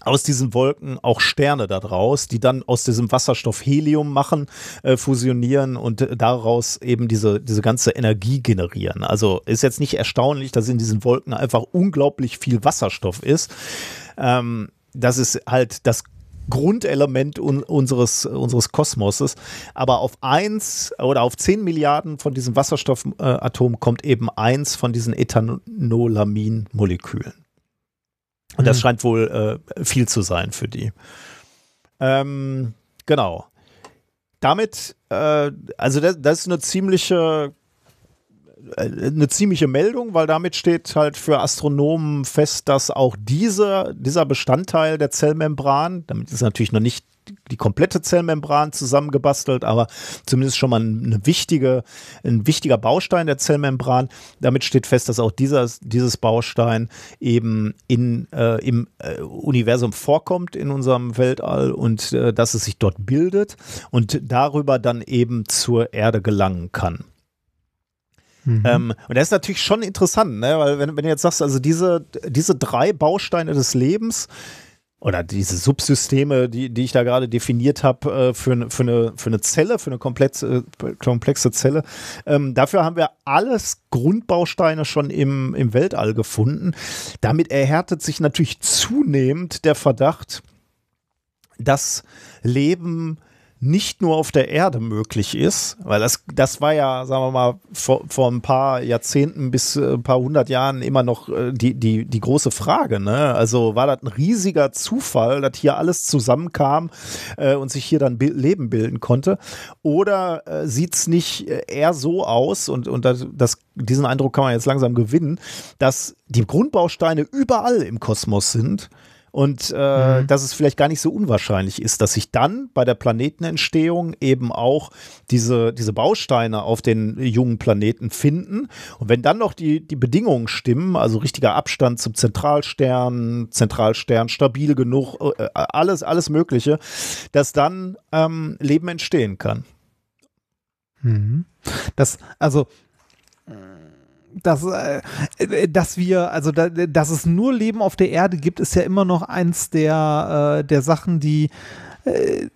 aus diesen Wolken auch Sterne daraus, die dann aus diesem Wasserstoff Helium machen, äh, fusionieren und daraus eben diese, diese ganze Energie generieren. Also ist jetzt nicht erstaunlich, dass in diesen Wolken einfach unglaublich viel Wasserstoff ist. Ähm, das ist halt das Grundelement un unseres, unseres Kosmoses. Aber auf eins oder auf zehn Milliarden von diesen Wasserstoffatomen äh, kommt eben eins von diesen Ethanolamin-Molekülen. Und das mhm. scheint wohl äh, viel zu sein für die. Ähm, genau. Damit, äh, also das, das ist eine ziemliche eine ziemliche Meldung, weil damit steht halt für Astronomen fest, dass auch diese, dieser Bestandteil der Zellmembran, damit ist natürlich noch nicht die komplette Zellmembran zusammengebastelt, aber zumindest schon mal eine wichtige, ein wichtiger Baustein der Zellmembran. Damit steht fest, dass auch dieser, dieses Baustein eben in, äh, im äh, Universum vorkommt in unserem Weltall und äh, dass es sich dort bildet und darüber dann eben zur Erde gelangen kann. Mhm. Ähm, und das ist natürlich schon interessant, ne? weil wenn, wenn du jetzt sagst, also diese, diese drei Bausteine des Lebens, oder diese Subsysteme, die, die ich da gerade definiert habe, äh, für, für, eine, für eine Zelle, für eine komplexe, komplexe Zelle. Ähm, dafür haben wir alles Grundbausteine schon im, im Weltall gefunden. Damit erhärtet sich natürlich zunehmend der Verdacht, dass Leben nicht nur auf der Erde möglich ist, weil das, das war ja, sagen wir mal, vor, vor ein paar Jahrzehnten bis äh, ein paar hundert Jahren immer noch äh, die, die, die große Frage. Ne? Also war das ein riesiger Zufall, dass hier alles zusammenkam äh, und sich hier dann Leben bilden konnte? Oder äh, sieht es nicht äh, eher so aus, und, und das, das, diesen Eindruck kann man jetzt langsam gewinnen, dass die Grundbausteine überall im Kosmos sind und äh, mhm. dass es vielleicht gar nicht so unwahrscheinlich ist, dass sich dann bei der Planetenentstehung eben auch diese, diese Bausteine auf den jungen Planeten finden. Und wenn dann noch die, die Bedingungen stimmen, also richtiger Abstand zum Zentralstern, Zentralstern stabil genug, äh, alles, alles Mögliche, dass dann ähm, Leben entstehen kann. Mhm. Das, also dass, äh, dass wir, also da, dass es nur Leben auf der Erde gibt, ist ja immer noch eins der, äh, der Sachen, die äh,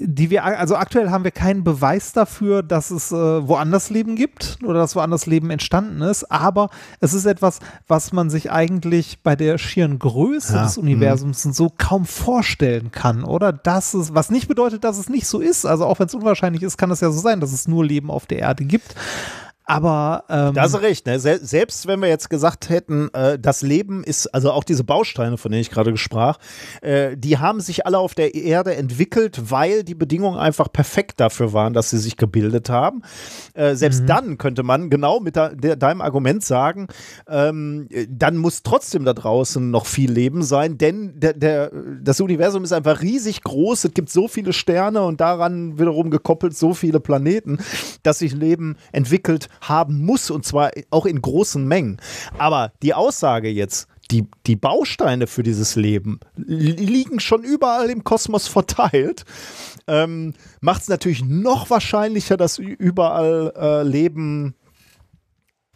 die wir, also aktuell haben wir keinen Beweis dafür, dass es äh, woanders Leben gibt oder dass woanders Leben entstanden ist, aber es ist etwas, was man sich eigentlich bei der schieren Größe ja, des mhm. Universums mh. so kaum vorstellen kann, oder? Das ist, was nicht bedeutet, dass es nicht so ist. Also auch wenn es unwahrscheinlich ist, kann es ja so sein, dass es nur Leben auf der Erde gibt. Aber ähm, da hast du recht, ne? Se selbst wenn wir jetzt gesagt hätten, äh, das Leben ist, also auch diese Bausteine, von denen ich gerade sprach, äh, die haben sich alle auf der Erde entwickelt, weil die Bedingungen einfach perfekt dafür waren, dass sie sich gebildet haben. Äh, selbst mhm. dann könnte man genau mit de de deinem Argument sagen, ähm, dann muss trotzdem da draußen noch viel Leben sein, denn der, der, das Universum ist einfach riesig groß, es gibt so viele Sterne und daran wiederum gekoppelt so viele Planeten, dass sich Leben entwickelt haben muss und zwar auch in großen Mengen. Aber die Aussage jetzt, die, die Bausteine für dieses Leben liegen schon überall im Kosmos verteilt, ähm, macht es natürlich noch wahrscheinlicher, dass überall äh, Leben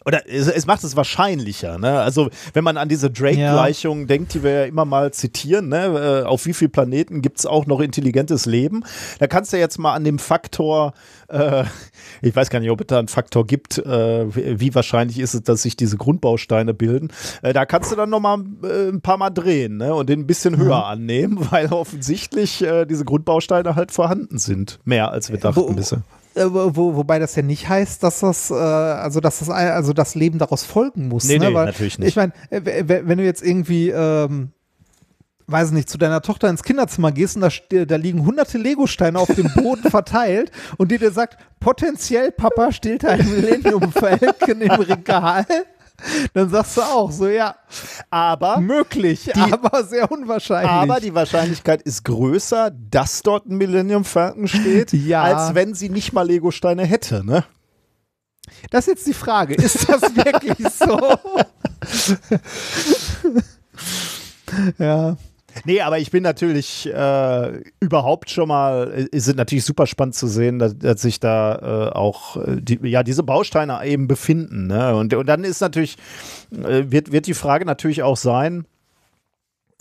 oder es, es, macht es wahrscheinlicher. Ne? Also wenn man an diese Drake-Gleichung ja. denkt, die wir ja immer mal zitieren, ne? Äh, auf wie vielen Planeten gibt es auch noch intelligentes Leben? Da kannst du jetzt mal an dem Faktor, äh, ich weiß gar nicht, ob es da einen Faktor gibt, äh, wie wahrscheinlich ist es, dass sich diese Grundbausteine bilden. Äh, da kannst du dann noch mal äh, ein paar Mal drehen ne? und den ein bisschen höher mhm. annehmen, weil offensichtlich äh, diese Grundbausteine halt vorhanden sind. Mehr als wir dachten bisher. Äh, wo, wobei das ja nicht heißt, dass das, äh, also dass das, also das Leben daraus folgen muss. Nee, ne? nee, Weil, natürlich nicht. Ich meine, äh, wenn du jetzt irgendwie, ähm, weiß nicht, zu deiner Tochter ins Kinderzimmer gehst und da, da liegen hunderte Legosteine auf dem Boden verteilt und die dir sagt, potenziell, Papa, steht ein Millennium Falcon im Regal dann sagst du auch so, ja. Aber möglich, die, aber sehr unwahrscheinlich. Aber die Wahrscheinlichkeit ist größer, dass dort ein Millennium Falcon steht, ja. als wenn sie nicht mal Lego-Steine hätte, ne? Das ist jetzt die Frage. Ist das wirklich so? ja. Nee, aber ich bin natürlich äh, überhaupt schon mal, es sind natürlich super spannend zu sehen, dass, dass sich da äh, auch äh, die, ja, diese Bausteine eben befinden. Ne? Und, und dann ist natürlich, äh, wird, wird die Frage natürlich auch sein,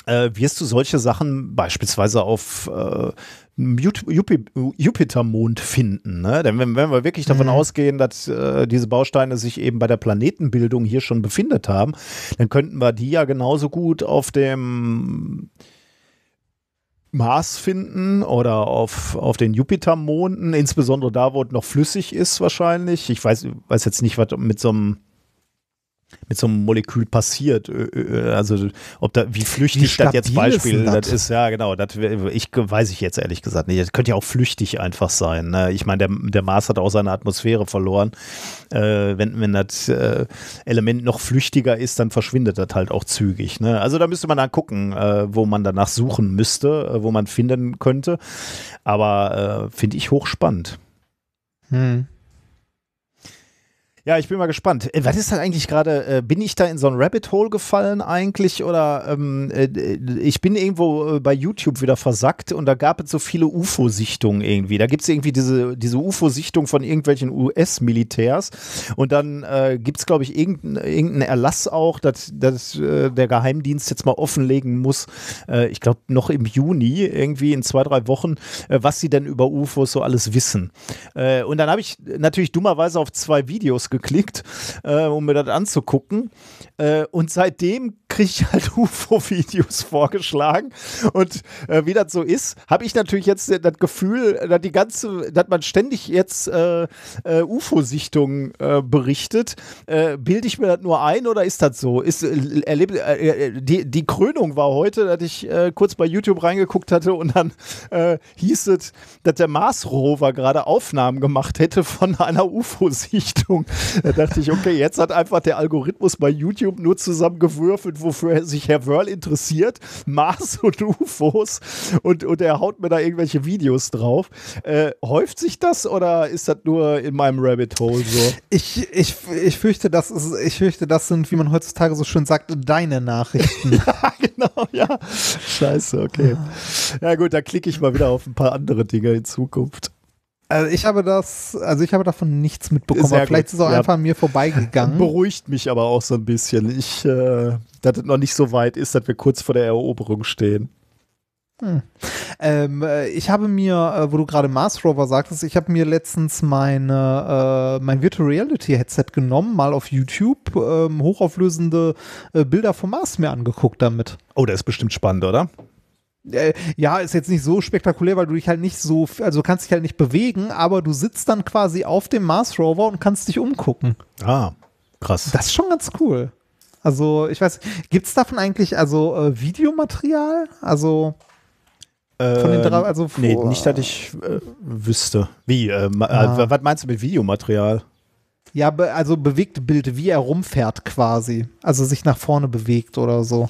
äh, wirst du solche Sachen beispielsweise auf äh, Jupitermond finden. Ne? Denn wenn, wenn, wir wirklich davon mhm. ausgehen, dass äh, diese Bausteine sich eben bei der Planetenbildung hier schon befindet haben, dann könnten wir die ja genauso gut auf dem Mars finden oder auf, auf den Jupitermonden, insbesondere da, wo es noch flüssig ist wahrscheinlich. Ich weiß, weiß jetzt nicht, was mit so einem mit so einem Molekül passiert. Also ob da wie flüchtig wie das jetzt Beispiel das? das? ist, ja genau, das ich weiß ich jetzt ehrlich gesagt nicht. Das könnte ja auch flüchtig einfach sein. Ne? Ich meine, der, der Mars hat auch seine Atmosphäre verloren. Äh, wenn, wenn das äh, Element noch flüchtiger ist, dann verschwindet das halt auch zügig. Ne? Also da müsste man dann gucken, äh, wo man danach suchen müsste, äh, wo man finden könnte. Aber äh, finde ich hochspannend. Hm. Ja, ich bin mal gespannt. Äh, was ist das eigentlich gerade? Äh, bin ich da in so ein Rabbit Hole gefallen eigentlich? Oder ähm, äh, ich bin irgendwo bei YouTube wieder versackt und da gab es so viele UFO-Sichtungen irgendwie. Da gibt es irgendwie diese, diese UFO-Sichtung von irgendwelchen US-Militärs und dann äh, gibt es, glaube ich, irgendeinen irgendein Erlass auch, dass, dass äh, der Geheimdienst jetzt mal offenlegen muss, äh, ich glaube noch im Juni, irgendwie in zwei, drei Wochen, äh, was sie denn über UFOs so alles wissen. Und dann habe ich natürlich dummerweise auf zwei Videos geklickt, äh, um mir das anzugucken. Äh, und seitdem kriege ich halt UFO-Videos vorgeschlagen. Und äh, wie das so ist, habe ich natürlich jetzt das Gefühl, dass die ganze, dass man ständig jetzt äh, äh, UFO-Sichtungen äh, berichtet. Bilde ich mir das nur ein oder ist das so? Ist, erlebe, die, die Krönung war heute, dass ich kurz bei YouTube reingeguckt hatte und dann hieß es, dass der Mars-Rover gerade Aufnahmen gemacht hätte von einer UFO-Sichtung. Da dachte ich, okay, jetzt hat einfach der Algorithmus bei YouTube nur zusammengewürfelt, wofür sich Herr Wörl interessiert. Mars und UFOs. Und, und er haut mir da irgendwelche Videos drauf. Äh, häuft sich das oder ist das nur in meinem Rabbit Hole so? Ich, ich, ich, fürchte, das ist, ich fürchte, das sind, wie man heutzutage so schön sagt, deine Nachrichten. ja, genau, ja. Scheiße, okay. Ja gut, da klicke ich mal wieder auf ein paar andere Dinge in Zukunft. Also ich habe das, also ich habe davon nichts mitbekommen. Sehr vielleicht gut. ist es auch ja. einfach an mir vorbeigegangen. Beruhigt mich aber auch so ein bisschen. Ich, äh, dass es noch nicht so weit ist, dass wir kurz vor der Eroberung stehen. Hm. Ähm, äh, ich habe mir, äh, wo du gerade Mars Rover sagtest, ich habe mir letztens meine, äh, mein Virtual Reality Headset genommen, mal auf YouTube, ähm, hochauflösende äh, Bilder vom Mars mir angeguckt damit. Oh, das ist bestimmt spannend, oder? Äh, ja, ist jetzt nicht so spektakulär, weil du dich halt nicht so, also du kannst dich halt nicht bewegen, aber du sitzt dann quasi auf dem Mars Rover und kannst dich umgucken. Ah, krass. Das ist schon ganz cool. Also, ich weiß, gibt es davon eigentlich also äh, Videomaterial? Also von den drei, also vor, Nee, nicht, dass ich äh, wüsste. Wie? Äh, ah. was meinst du mit Videomaterial? Ja, also bewegte Bilder, wie er rumfährt quasi. Also sich nach vorne bewegt oder so.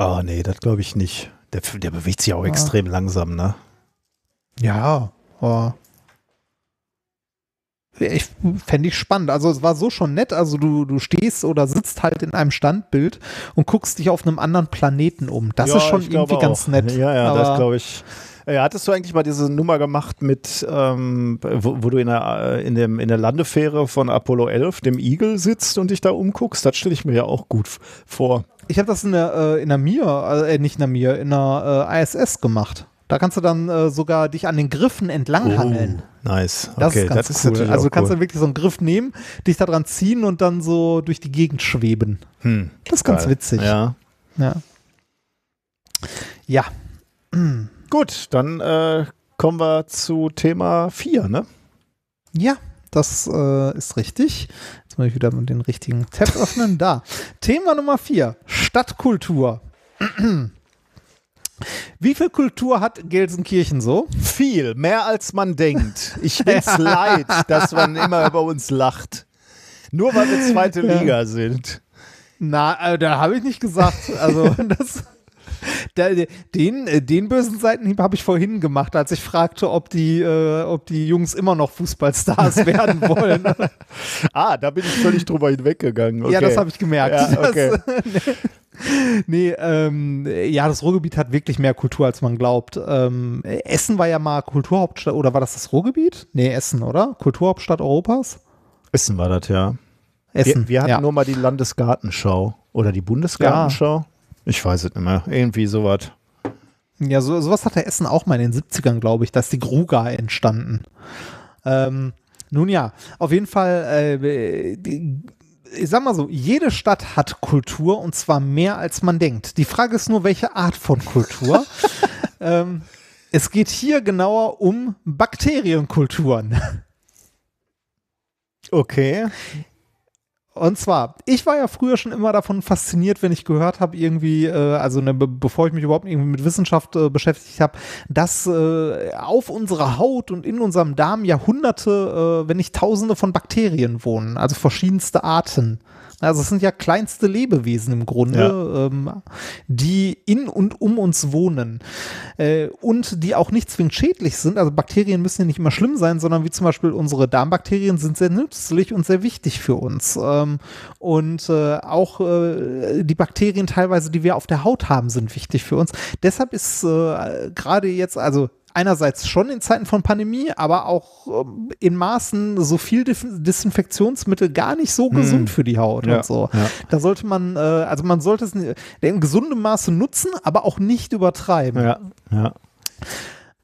Oh, nee, das glaube ich nicht. Der, der, bewegt sich auch ja. extrem langsam, ne? Ja, oh. ich fände ich spannend. Also es war so schon nett. Also du, du stehst oder sitzt halt in einem Standbild und guckst dich auf einem anderen Planeten um. Das ja, ist schon irgendwie auch. ganz nett. Ja, ja, das glaube ich. Ja, hattest du eigentlich mal diese Nummer gemacht mit, ähm, wo, wo, du in der, in, dem, in der Landefähre von Apollo 11, dem Eagle, sitzt und dich da umguckst? Das stelle ich mir ja auch gut vor ich habe das in der, äh, in der Mir, äh, nicht in der Mir, in der äh, ISS gemacht. Da kannst du dann äh, sogar dich an den Griffen entlanghangeln. Oh, nice. Das okay, ist ganz das cool. Ist also du kannst cool. dann wirklich so einen Griff nehmen, dich da dran ziehen und dann so durch die Gegend schweben. Hm, das ist geil. ganz witzig. Ja. Ja. ja. Gut, dann äh, kommen wir zu Thema 4, ne? Ja, das äh, ist richtig. Jetzt muss ich wieder den richtigen Tab öffnen. Da. Thema Nummer 4. Stadtkultur. Wie viel Kultur hat Gelsenkirchen so? Viel, mehr als man denkt. Ich bin's ja. leid, dass man immer über uns lacht. Nur weil wir zweite ja. Liga sind. Na, äh, da habe ich nicht gesagt. Also das den, äh, den bösen Seitenhieb habe ich vorhin gemacht, als ich fragte, ob die, äh, ob die Jungs immer noch Fußballstars werden wollen. ah, da bin ich völlig drüber hinweggegangen. Okay. Ja, das habe ich gemerkt. Ja, okay. Das, nee, ähm, ja, das Ruhrgebiet hat wirklich mehr Kultur, als man glaubt. Ähm, Essen war ja mal Kulturhauptstadt, oder war das das Ruhrgebiet? Nee, Essen, oder? Kulturhauptstadt Europas? Essen war das, ja. Essen. Wir, wir hatten ja. nur mal die Landesgartenschau oder die Bundesgartenschau. Ja. Ich weiß es nicht mehr. Irgendwie sowas. Ja, so, sowas hatte Essen auch mal in den 70ern, glaube ich. Da ist die Gruga entstanden. Ähm, nun ja, auf jeden Fall, äh, die, ich sag mal so, jede Stadt hat Kultur und zwar mehr als man denkt. Die Frage ist nur, welche Art von Kultur. ähm, es geht hier genauer um Bakterienkulturen. Okay. Und zwar, ich war ja früher schon immer davon fasziniert, wenn ich gehört habe, irgendwie, äh, also ne, be bevor ich mich überhaupt irgendwie mit Wissenschaft äh, beschäftigt habe, dass äh, auf unserer Haut und in unserem Darm Jahrhunderte, äh, wenn nicht Tausende von Bakterien wohnen, also verschiedenste Arten. Also es sind ja kleinste Lebewesen im Grunde, ja. ähm, die in und um uns wohnen äh, und die auch nicht zwingend schädlich sind. Also Bakterien müssen ja nicht immer schlimm sein, sondern wie zum Beispiel unsere Darmbakterien sind sehr nützlich und sehr wichtig für uns. Ähm, und äh, auch äh, die Bakterien teilweise, die wir auf der Haut haben, sind wichtig für uns. Deshalb ist äh, gerade jetzt, also einerseits schon in Zeiten von Pandemie, aber auch ähm, in Maßen so viel Desinfektionsmittel gar nicht so gesund hm. für die Haut ja, und so. Ja. Da sollte man, äh, also man sollte es in gesundem Maße nutzen, aber auch nicht übertreiben. Ja, ja.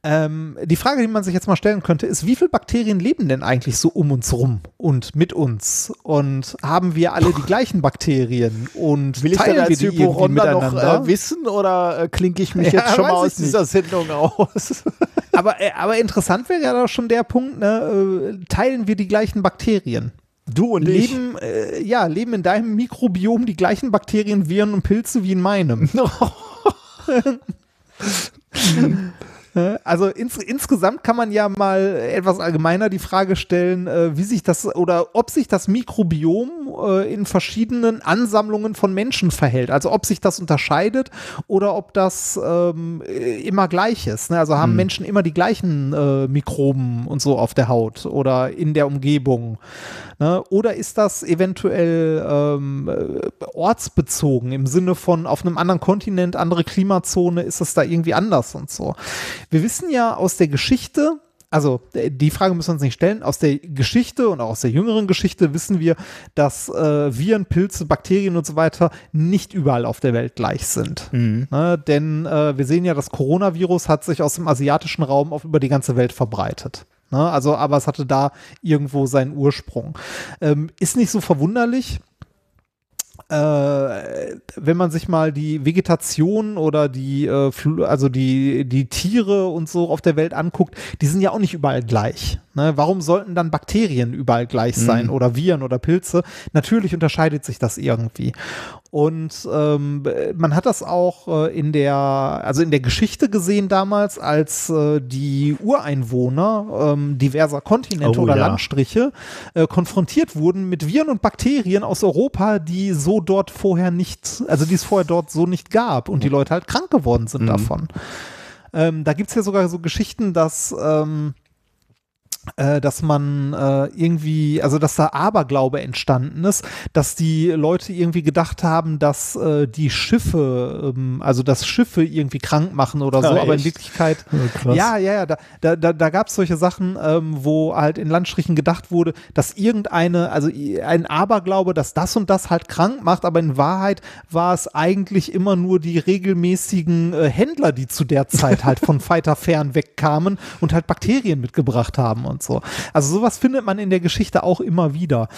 Ähm, die Frage, die man sich jetzt mal stellen könnte, ist, wie viele Bakterien leben denn eigentlich so um uns rum und mit uns? Und haben wir alle die gleichen Bakterien? Und Will ich teilen als wir die irgendwie Hypochonder noch miteinander? äh, wissen oder äh, klinke ich mich Ja, jetzt schon mal aus ich dieser Sendung aus? aber, äh, aber interessant wäre ja doch schon der Punkt, ne? äh, teilen wir die gleichen Bakterien? Du und ich. Leben, äh, ja, leben in deinem Mikrobiom die gleichen Bakterien, Viren und Pilze wie in meinem. Äh, Also ins, insgesamt kann man ja mal etwas allgemeiner die Frage stellen, äh, wie sich das oder ob sich das Mikrobiom äh, in verschiedenen Ansammlungen von Menschen verhält. Also ob sich das unterscheidet oder ob das ähm, äh, immer gleich ist. Ne? Also haben Menschen immer die gleichen äh, Mikroben und so auf der Haut oder in der Umgebung. Ne? Oder ist das eventuell ähm, äh, ortsbezogen im Sinne von auf einem anderen Kontinent, andere Klimazone, ist es da irgendwie anders und so. Wir wissen ja aus der Geschichte, also äh, die Frage müssen wir uns nicht stellen, aus der Geschichte und auch aus der jüngeren Geschichte wissen wir, dass äh, Viren, Pilze, Bakterien und so weiter nicht überall auf der Welt gleich sind. Ne? Denn äh, wir sehen ja, das Coronavirus hat sich aus dem asiatischen Raum auf über die ganze Welt verbreitet. Ne? Also, aber es hatte da irgendwo seinen Ursprung. Ähm, ist nicht so verwunderlich, äh, wenn man sich mal die Vegetation oder die, äh, also die, die Tiere und so auf der Welt anguckt, die sind ja auch nicht überall gleich. Ne? Warum sollten dann Bakterien überall gleich sein oder Viren oder Pilze? Natürlich unterscheidet sich das irgendwie. Und ähm, man hat das auch äh, in der, also in der Geschichte gesehen damals, als äh, die Ureinwohner ähm, diverser Kontinente Oh, oder ja. Landstriche äh, konfrontiert wurden mit Viren und Bakterien aus Europa, die so dort vorher nicht, also die es vorher dort so nicht gab und die Leute halt krank geworden sind davon. Ähm, da gibt es ja sogar so Geschichten, dass ähm, äh, dass man äh, irgendwie, also dass da Aberglaube entstanden ist, dass die Leute irgendwie gedacht haben, dass äh, die Schiffe, ähm, also dass Schiffe irgendwie krank machen oder so, Ah, aber in echt? Wirklichkeit, ja, ja, ja, da, da, da, da gab es solche Sachen, ähm, wo halt in Landstrichen gedacht wurde, dass irgendeine, also ein Aberglaube, dass das und das halt krank macht, aber in Wahrheit war es eigentlich immer nur die regelmäßigen äh, Händler, die zu der Zeit halt von weiter fern wegkamen und halt Bakterien mitgebracht haben und so. Also sowas findet man in der Geschichte auch immer wieder.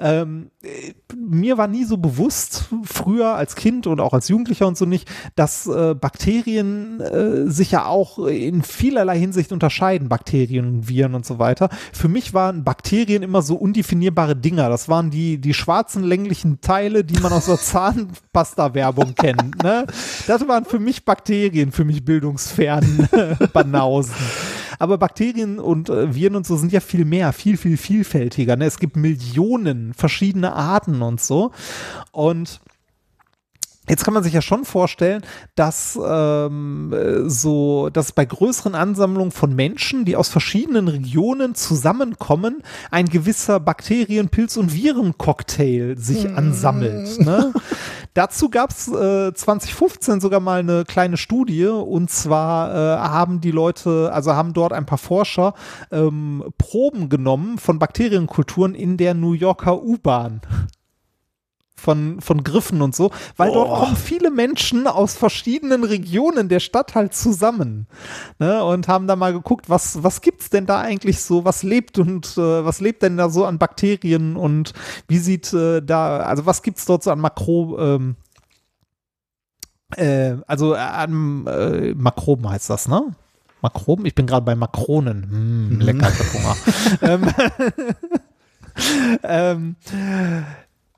Ähm, äh, mir war nie so bewusst, früher als Kind und auch als Jugendlicher und so nicht, dass äh, Bakterien äh, sich ja auch in vielerlei Hinsicht unterscheiden, Bakterien, Viren und so weiter. Für mich waren Bakterien immer so undefinierbare Dinger. Das waren die, die schwarzen länglichen Teile, die man aus der Zahnpasta-Werbung kennt. Ne? Das waren für mich Bakterien, für mich bildungsfernen Banausen. Aber Bakterien und äh, Viren und so sind ja viel mehr, viel, viel vielfältiger. Ne? Es gibt Millionen verschiedene Arten und so. Und Jetzt kann man sich ja schon vorstellen, dass ähm, äh, so, dass bei größeren Ansammlungen von Menschen, die aus verschiedenen Regionen zusammenkommen, ein gewisser Bakterien-, Pilz- und Virencocktail sich ansammelt. Ne? Dazu gab es äh, 2015 sogar mal eine kleine Studie und zwar äh, haben die Leute, also haben dort ein paar Forscher ähm, Proben genommen von Bakterienkulturen in der New Yorker U-Bahn von, von Griffen und so, weil dort Oh. kommen viele Menschen aus verschiedenen Regionen der Stadt halt zusammen ne, und haben da mal geguckt, was, was gibt's denn da eigentlich so, was lebt und äh, was lebt denn da so an Bakterien und wie sieht äh, da, also was gibt's dort so an Makro, ähm, äh, also an äh, Makroben heißt das, ne? Makroben? Ich bin gerade bei Makronen. Hm, lecker, ich hab Hunger. ähm, ähm,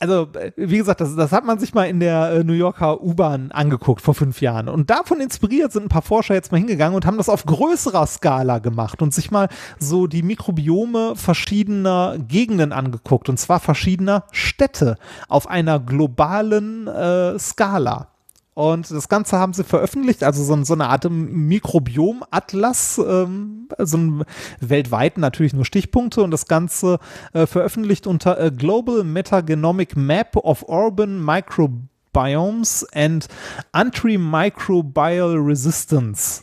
also, wie gesagt, das, das hat man sich mal in der äh, New Yorker U-Bahn angeguckt vor fünf Jahren. Und davon inspiriert sind ein paar Forscher jetzt mal hingegangen und haben das auf größerer Skala gemacht und sich mal so die Mikrobiome verschiedener Gegenden angeguckt. Und zwar verschiedener Städte auf einer globalen äh, Skala. Und das Ganze haben sie veröffentlicht, also so, so eine Art Mikrobiom-Atlas, ähm, so ein weltweit natürlich nur Stichpunkte und das Ganze äh, veröffentlicht unter a Global Metagenomic Map of Urban Microbiomes and Antimicrobial Resistance.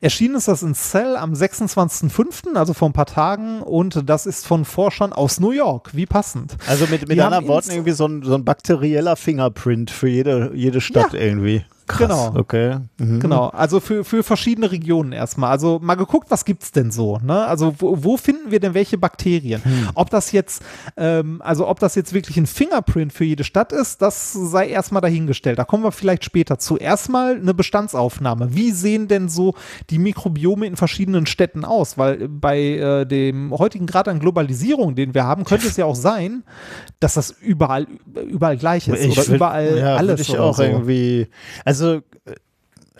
Erschienen ist das in Cell am 26.05., also vor ein paar Tagen, und das ist von Forschern aus New York. Wie passend. Also mit, mit anderen Worten irgendwie so ein, so ein bakterieller Fingerprint für jede, jede Stadt Ja. irgendwie. Krass, Genau. Okay. Mhm. Genau, also für, für verschiedene Regionen erstmal. Also mal geguckt, was gibt's denn so? Ne? Also wo, wo finden wir denn welche Bakterien? Ob das jetzt, ähm, also ob das jetzt wirklich ein Fingerprint für jede Stadt ist, das sei erstmal dahingestellt. Da kommen wir vielleicht später zu. Erstmal eine Bestandsaufnahme. Wie sehen denn so die Mikrobiome in verschiedenen Städten aus? Weil bei äh, dem heutigen Grad an Globalisierung, den wir haben, könnte es ja auch sein, dass das überall überall gleich ist oder will- überall ja, alles ich auch so. irgendwie. Also. Äh,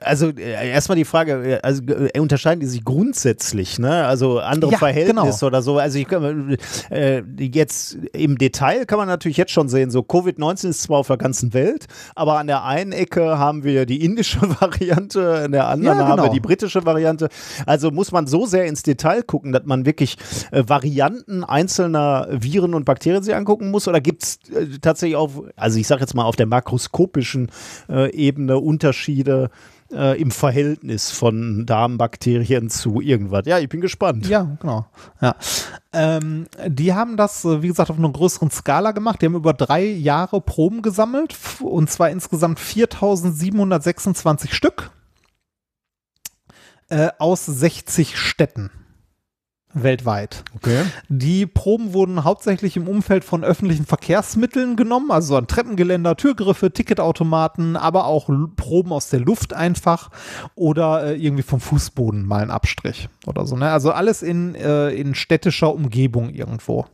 Also äh, erstmal die Frage, äh, also äh, unterscheiden die sich grundsätzlich, ne? Also andere Ja, Verhältnisse genau. oder so. Also ich kann, äh, jetzt im Detail kann man natürlich jetzt schon sehen, so Covid-19 ist zwar auf der ganzen Welt, aber an der einen Ecke haben wir die indische Variante, an der anderen Ja, haben wir genau. die britische Variante. Also muss man so sehr ins Detail gucken, dass man wirklich äh, Varianten einzelner Viren und Bakterien sich angucken muss? Oder gibt es äh, tatsächlich auf, also ich sage jetzt mal auf der makroskopischen äh, Ebene Unterschiede äh, im Verhältnis von Darmbakterien zu irgendwas? Ja, ich bin gespannt. Ja, genau. Ja. Ähm, die haben das, äh, wie gesagt, auf einer größeren Skala gemacht. Die haben über drei Jahre Proben gesammelt und zwar insgesamt 4726 Stück äh, aus 60 Städten weltweit. Okay. Die Proben wurden hauptsächlich im Umfeld von öffentlichen Verkehrsmitteln genommen, also an Treppengeländer, Türgriffe, Ticketautomaten, aber auch Proben aus der Luft einfach oder äh, irgendwie vom Fußboden mal ein Abstrich oder so. Ne? Also alles in, äh, in städtischer Umgebung irgendwo.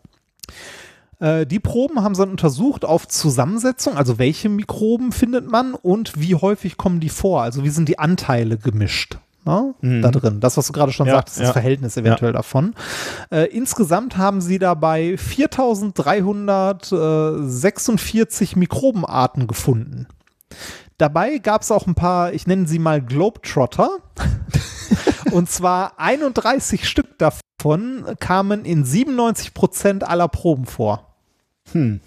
Äh, Die Proben haben sie dann untersucht auf Zusammensetzung, also welche Mikroben findet man und wie häufig kommen die vor, also wie sind die Anteile gemischt. Ne, Da drin. Das, was du gerade schon Ja, sagtest, das ja. Verhältnis eventuell davon. Äh, insgesamt haben sie dabei 4346 Mikrobenarten gefunden. Dabei gab es auch ein paar, ich nenne sie mal Globetrotter. Und zwar 31 Stück davon kamen in 97 Prozent aller Proben vor. Hm.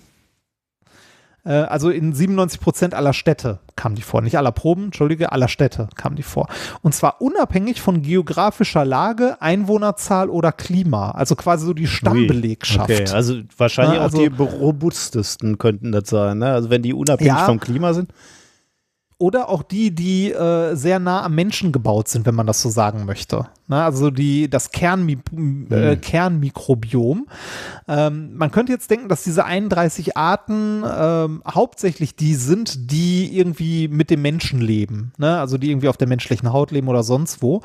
Äh, also in 97 Prozent aller Städte kamen die vor. Nicht aller Proben, entschuldige, aller Städte kamen die vor. Und zwar unabhängig von geografischer Lage, Einwohnerzahl oder Klima. Also quasi so die Stammbelegschaft. Okay, also wahrscheinlich Na, also- auch die robustesten könnten das sein, ne? Also wenn die unabhängig Ja. vom Klima sind. Oder auch die, die äh, sehr nah am Menschen gebaut sind, wenn man das so sagen möchte. Na, also die, das Kernmi äh, Kernmikrobiom. Ähm, man könnte jetzt denken, dass diese 31 Arten ähm, hauptsächlich die sind, die irgendwie mit dem Menschen leben. Ne? Also die irgendwie auf der menschlichen Haut leben oder sonst wo.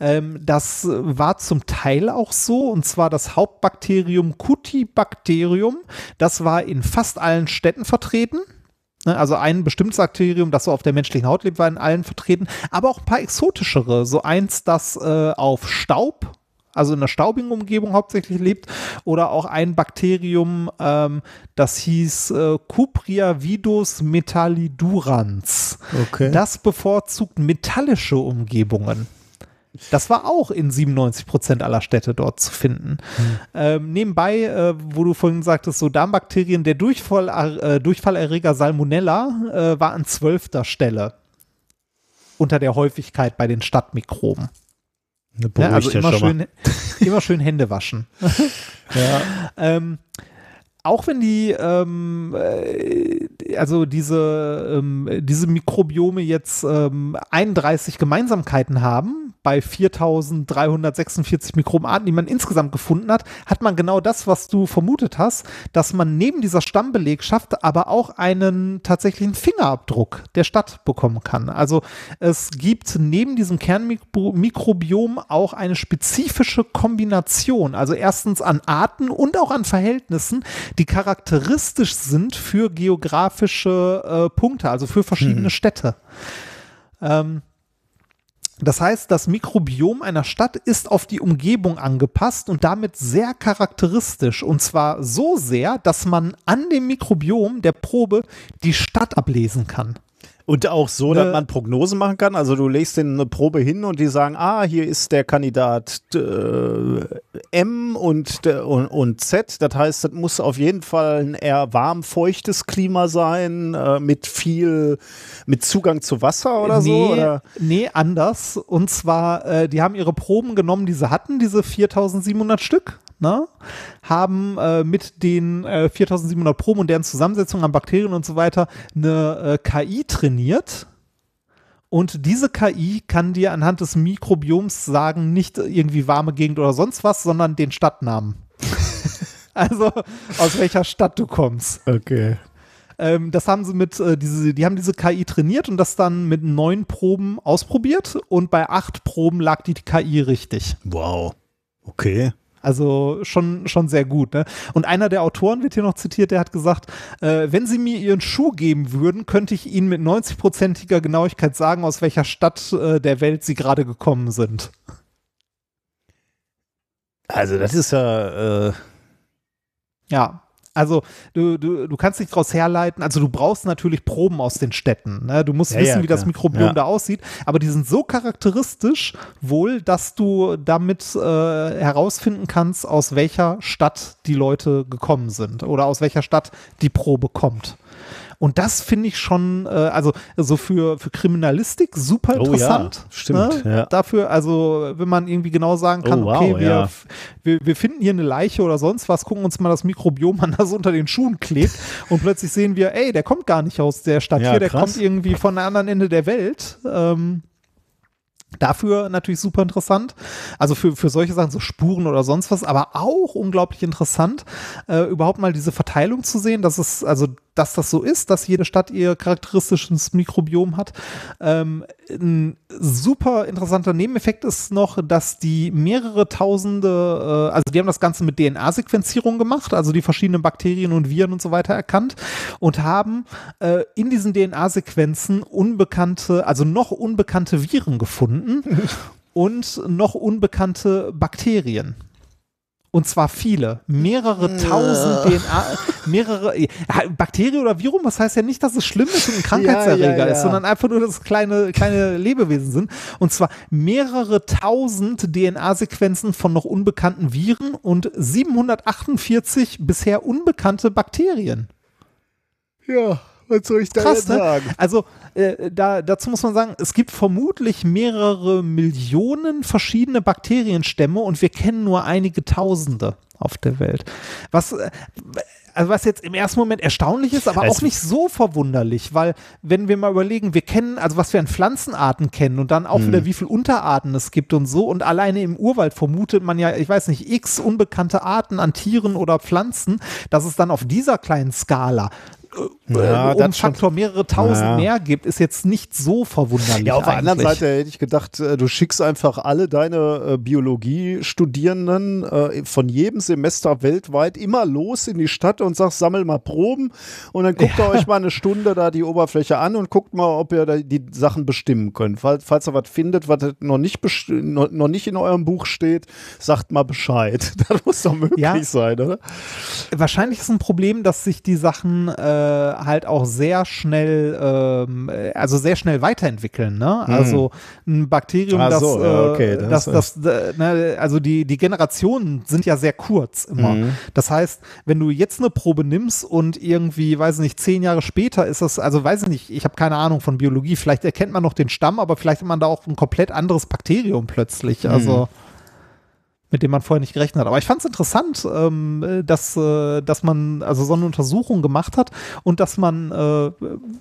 Ähm, das war zum Teil auch so, und zwar das Hauptbakterium Cutibacterium. Das war in fast allen Städten vertreten. Ne, Also ein bestimmtes Bakterium, das so auf der menschlichen Haut lebt, war in allen vertreten, aber auch ein paar exotischere. So eins, das äh, auf Staub, also in einer staubigen Umgebung hauptsächlich lebt, oder auch ein Bakterium, ähm, das hieß äh, Cupriavidus metallidurans. Okay. Das bevorzugt metallische Umgebungen. Das war auch in 97 Prozent aller Städte dort zu finden. Ähm, nebenbei, äh, wo du vorhin sagtest, so Darmbakterien, der Durchfall, äh, Durchfallerreger Salmonella äh, war an zwölfter Stelle unter der Häufigkeit bei den Stadtmikroben. Ja, Beruhigt also ja immer schon mal. schön, immer schön Hände waschen. ähm, auch wenn die, ähm, äh, also diese, ähm, diese Mikrobiome jetzt ähm, 31 Gemeinsamkeiten haben, bei 4346 Mikrobenarten, die man insgesamt gefunden hat, hat man genau das, was du vermutet hast, dass man neben dieser Stammbelegschaft aber auch einen tatsächlichen Fingerabdruck der Stadt bekommen kann. Also es gibt neben diesem Kernmikrobiom auch eine spezifische Kombination, also erstens an Arten und auch an Verhältnissen, die charakteristisch sind für geografische äh, Punkte, also für verschiedene Städte. Ähm, das heißt, das Mikrobiom einer Stadt ist auf die Umgebung angepasst und damit sehr charakteristisch. Und zwar so sehr, dass man an dem Mikrobiom der Probe die Stadt ablesen kann. Und auch so, dass man Prognosen machen kann. Also du legst denen eine Probe hin und die sagen, ah, hier ist der Kandidat äh, M und, und, und Z. Das heißt, das muss auf jeden Fall ein eher warm, feuchtes Klima sein, äh, mit viel, mit Zugang zu Wasser oder nee, so. Oder? nee, anders. Und zwar, äh, die haben ihre Proben genommen, die sie hatten, diese 4700 Stück, ne? haben äh, mit den äh, 4700 Proben und deren Zusammensetzung an Bakterien und so weiter eine äh, KI trainiert. Und diese KI kann dir anhand des Mikrobioms sagen, nicht irgendwie warme Gegend oder sonst was, sondern den Stadtnamen. also aus welcher Stadt du kommst. Okay. Ähm, das haben sie mit, äh, diese, die haben diese KI trainiert und das dann mit neun Proben ausprobiert und bei acht Proben lag die KI richtig. Wow. Okay. Also schon, schon sehr gut. Ne? Und einer der Autoren wird hier noch zitiert, der hat gesagt, äh, wenn Sie mir Ihren Schuh geben würden, könnte ich Ihnen mit 90-prozentiger Genauigkeit sagen, aus welcher Stadt äh, der Welt Sie gerade gekommen sind. Also das ist ja... Äh ja, also du, du, du kannst dich daraus herleiten, also du brauchst natürlich Proben aus den Städten. Ne? Du musst Ja, wissen, ja, wie das. Mikrobiom Ja. da aussieht, aber die sind so charakteristisch wohl, dass du damit äh, herausfinden kannst, aus welcher Stadt die Leute gekommen sind oder aus welcher Stadt die Probe kommt. Und das finde ich schon, äh, also so für, für Kriminalistik super Oh ja, interessant. stimmt, Ne? ja. Dafür, also wenn man irgendwie genau sagen kann, Oh, wow, okay, wir, ja. wir, wir finden hier eine Leiche oder sonst was, gucken uns mal das Mikrobiom an, das unter den Schuhen klebt und plötzlich sehen wir, ey, der kommt gar nicht aus der Stadt hier, der krass. kommt irgendwie von einem anderen Ende der Welt. Ähm, Dafür natürlich super interessant. Also für, für solche Sachen, so Spuren oder sonst was, aber auch unglaublich interessant, äh, überhaupt mal diese Verteilung zu sehen, dass es, also, dass das so ist, dass jede Stadt ihr charakteristisches Mikrobiom hat. Ähm, ein super interessanter Nebeneffekt ist noch, dass die mehrere tausende, äh, also die haben das Ganze mit DNA-Sequenzierung gemacht, also die verschiedenen Bakterien und Viren und so weiter erkannt und haben äh, in diesen DNA-Sequenzen unbekannte, also noch unbekannte Viren gefunden und noch unbekannte Bakterien. Und zwar viele, mehrere tausend DNA, mehrere ja, Bakterie oder Virum, das heißt ja nicht, dass es schlimm ist und ein Krankheitserreger Ja, ja, ja. ist, sondern einfach nur, dass es kleine, kleine Lebewesen sind. Und zwar mehrere tausend DNA-Sequenzen von noch unbekannten Viren und 748 bisher unbekannte Bakterien. Ja, was soll ich da Krass, ne? sagen? Also äh, da, dazu muss man sagen, es gibt vermutlich mehrere Millionen verschiedene Bakterienstämme und wir kennen nur einige Tausende auf der Welt. Was, äh, also was jetzt im ersten Moment erstaunlich ist, aber Es- auch nicht so verwunderlich, weil wenn wir mal überlegen, wir kennen, also was wir an Pflanzenarten kennen und dann auch Mhm. wieder wie viele Unterarten es gibt und so und alleine im Urwald vermutet man ja, ich weiß nicht, x unbekannte Arten an Tieren oder Pflanzen, dass es dann auf dieser kleinen Skala Ja, äh, um das schon. Faktor mehrere tausend Ja. mehr gibt, ist jetzt nicht so verwunderlich. Ja, auf der anderen. Seite hätte ich gedacht, äh, du schickst einfach alle deine äh, Biologiestudierenden äh, von jedem Semester weltweit immer los in die Stadt und sagst, sammel mal Proben und dann guckt ihr euch mal eine Stunde da die Oberfläche an und guckt mal, ob ihr da die Sachen bestimmen könnt. Falls, falls ihr was findet, was noch nicht, noch nicht in eurem Buch steht, sagt mal Bescheid. Das muss doch möglich Ja. sein, oder? Wahrscheinlich ist ein Problem, dass sich die Sachen äh, halt auch sehr schnell, äh, also sehr schnell weiterentwickeln. Ne? Also ein Bakterium, das, so, ja, okay, äh, das das, das, äh, ne, also die, die Generationen sind ja sehr kurz immer. Mhm. Das heißt, wenn du jetzt eine Probe nimmst und irgendwie, weiß nicht, zehn Jahre später ist das, also weiß ich nicht, ich habe keine Ahnung von Biologie, vielleicht erkennt man noch den Stamm, aber vielleicht hat man da auch ein komplett anderes Bakterium plötzlich. Also mit dem man vorher nicht gerechnet hat. Aber ich fand es interessant, ähm, äh, dass, äh, dass man also so eine Untersuchung gemacht hat und dass man, äh,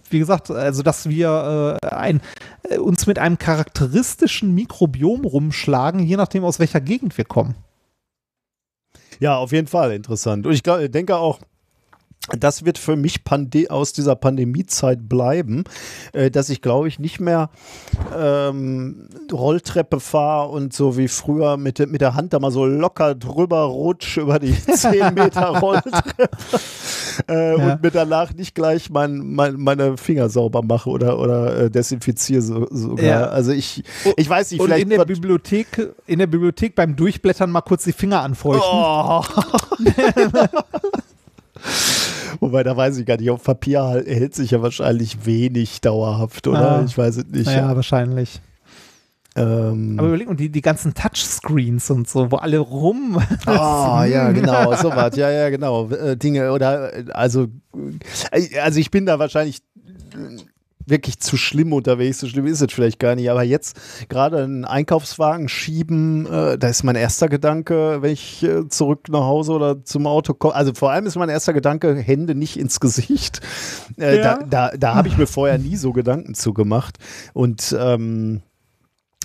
wie gesagt, also dass wir äh, ein, äh, uns mit einem charakteristischen Mikrobiom rumschlagen, je nachdem aus welcher Gegend wir kommen. Ja, auf jeden Fall interessant. Und ich glaub, ich denke auch, das wird für mich Pande aus dieser Pandemiezeit bleiben, äh, dass ich glaube ich nicht mehr ähm, Rolltreppe fahre und so wie früher mit, der- mit der Hand da mal so locker drüber rutsche über die 10 Meter Rolltreppe äh, Ja. und mir danach nicht gleich mein, mein, meine Finger sauber mache oder, oder äh, desinfiziere so, sogar. Ja. Also ich, ich weiß nicht, Und vielleicht in der Bibliothek, in der Bibliothek beim Durchblättern mal kurz die Finger anfeuchten. Oh. Wobei, da weiß ich gar nicht, auf Papier hält sich ja wahrscheinlich wenig dauerhaft, oder? Ah. Ich weiß es nicht. Naja, wahrscheinlich. Ähm, Aber überleg, und die, die ganzen Touchscreens und so, wo alle rum. Ah, ja, genau, sowas. Ja, ja, genau. Äh, Dinge oder, äh, also, äh, also ich bin da wahrscheinlich wirklich zu schlimm unterwegs. So schlimm ist es vielleicht gar nicht. Aber jetzt gerade einen Einkaufswagen schieben, äh, da ist mein erster Gedanke, wenn ich äh, zurück nach Hause oder zum Auto komme. Also vor allem ist mein erster Gedanke, Hände nicht ins Gesicht. Äh, Ja. Da, da, da habe ich mir vorher nie so Gedanken zu gemacht. Und ähm,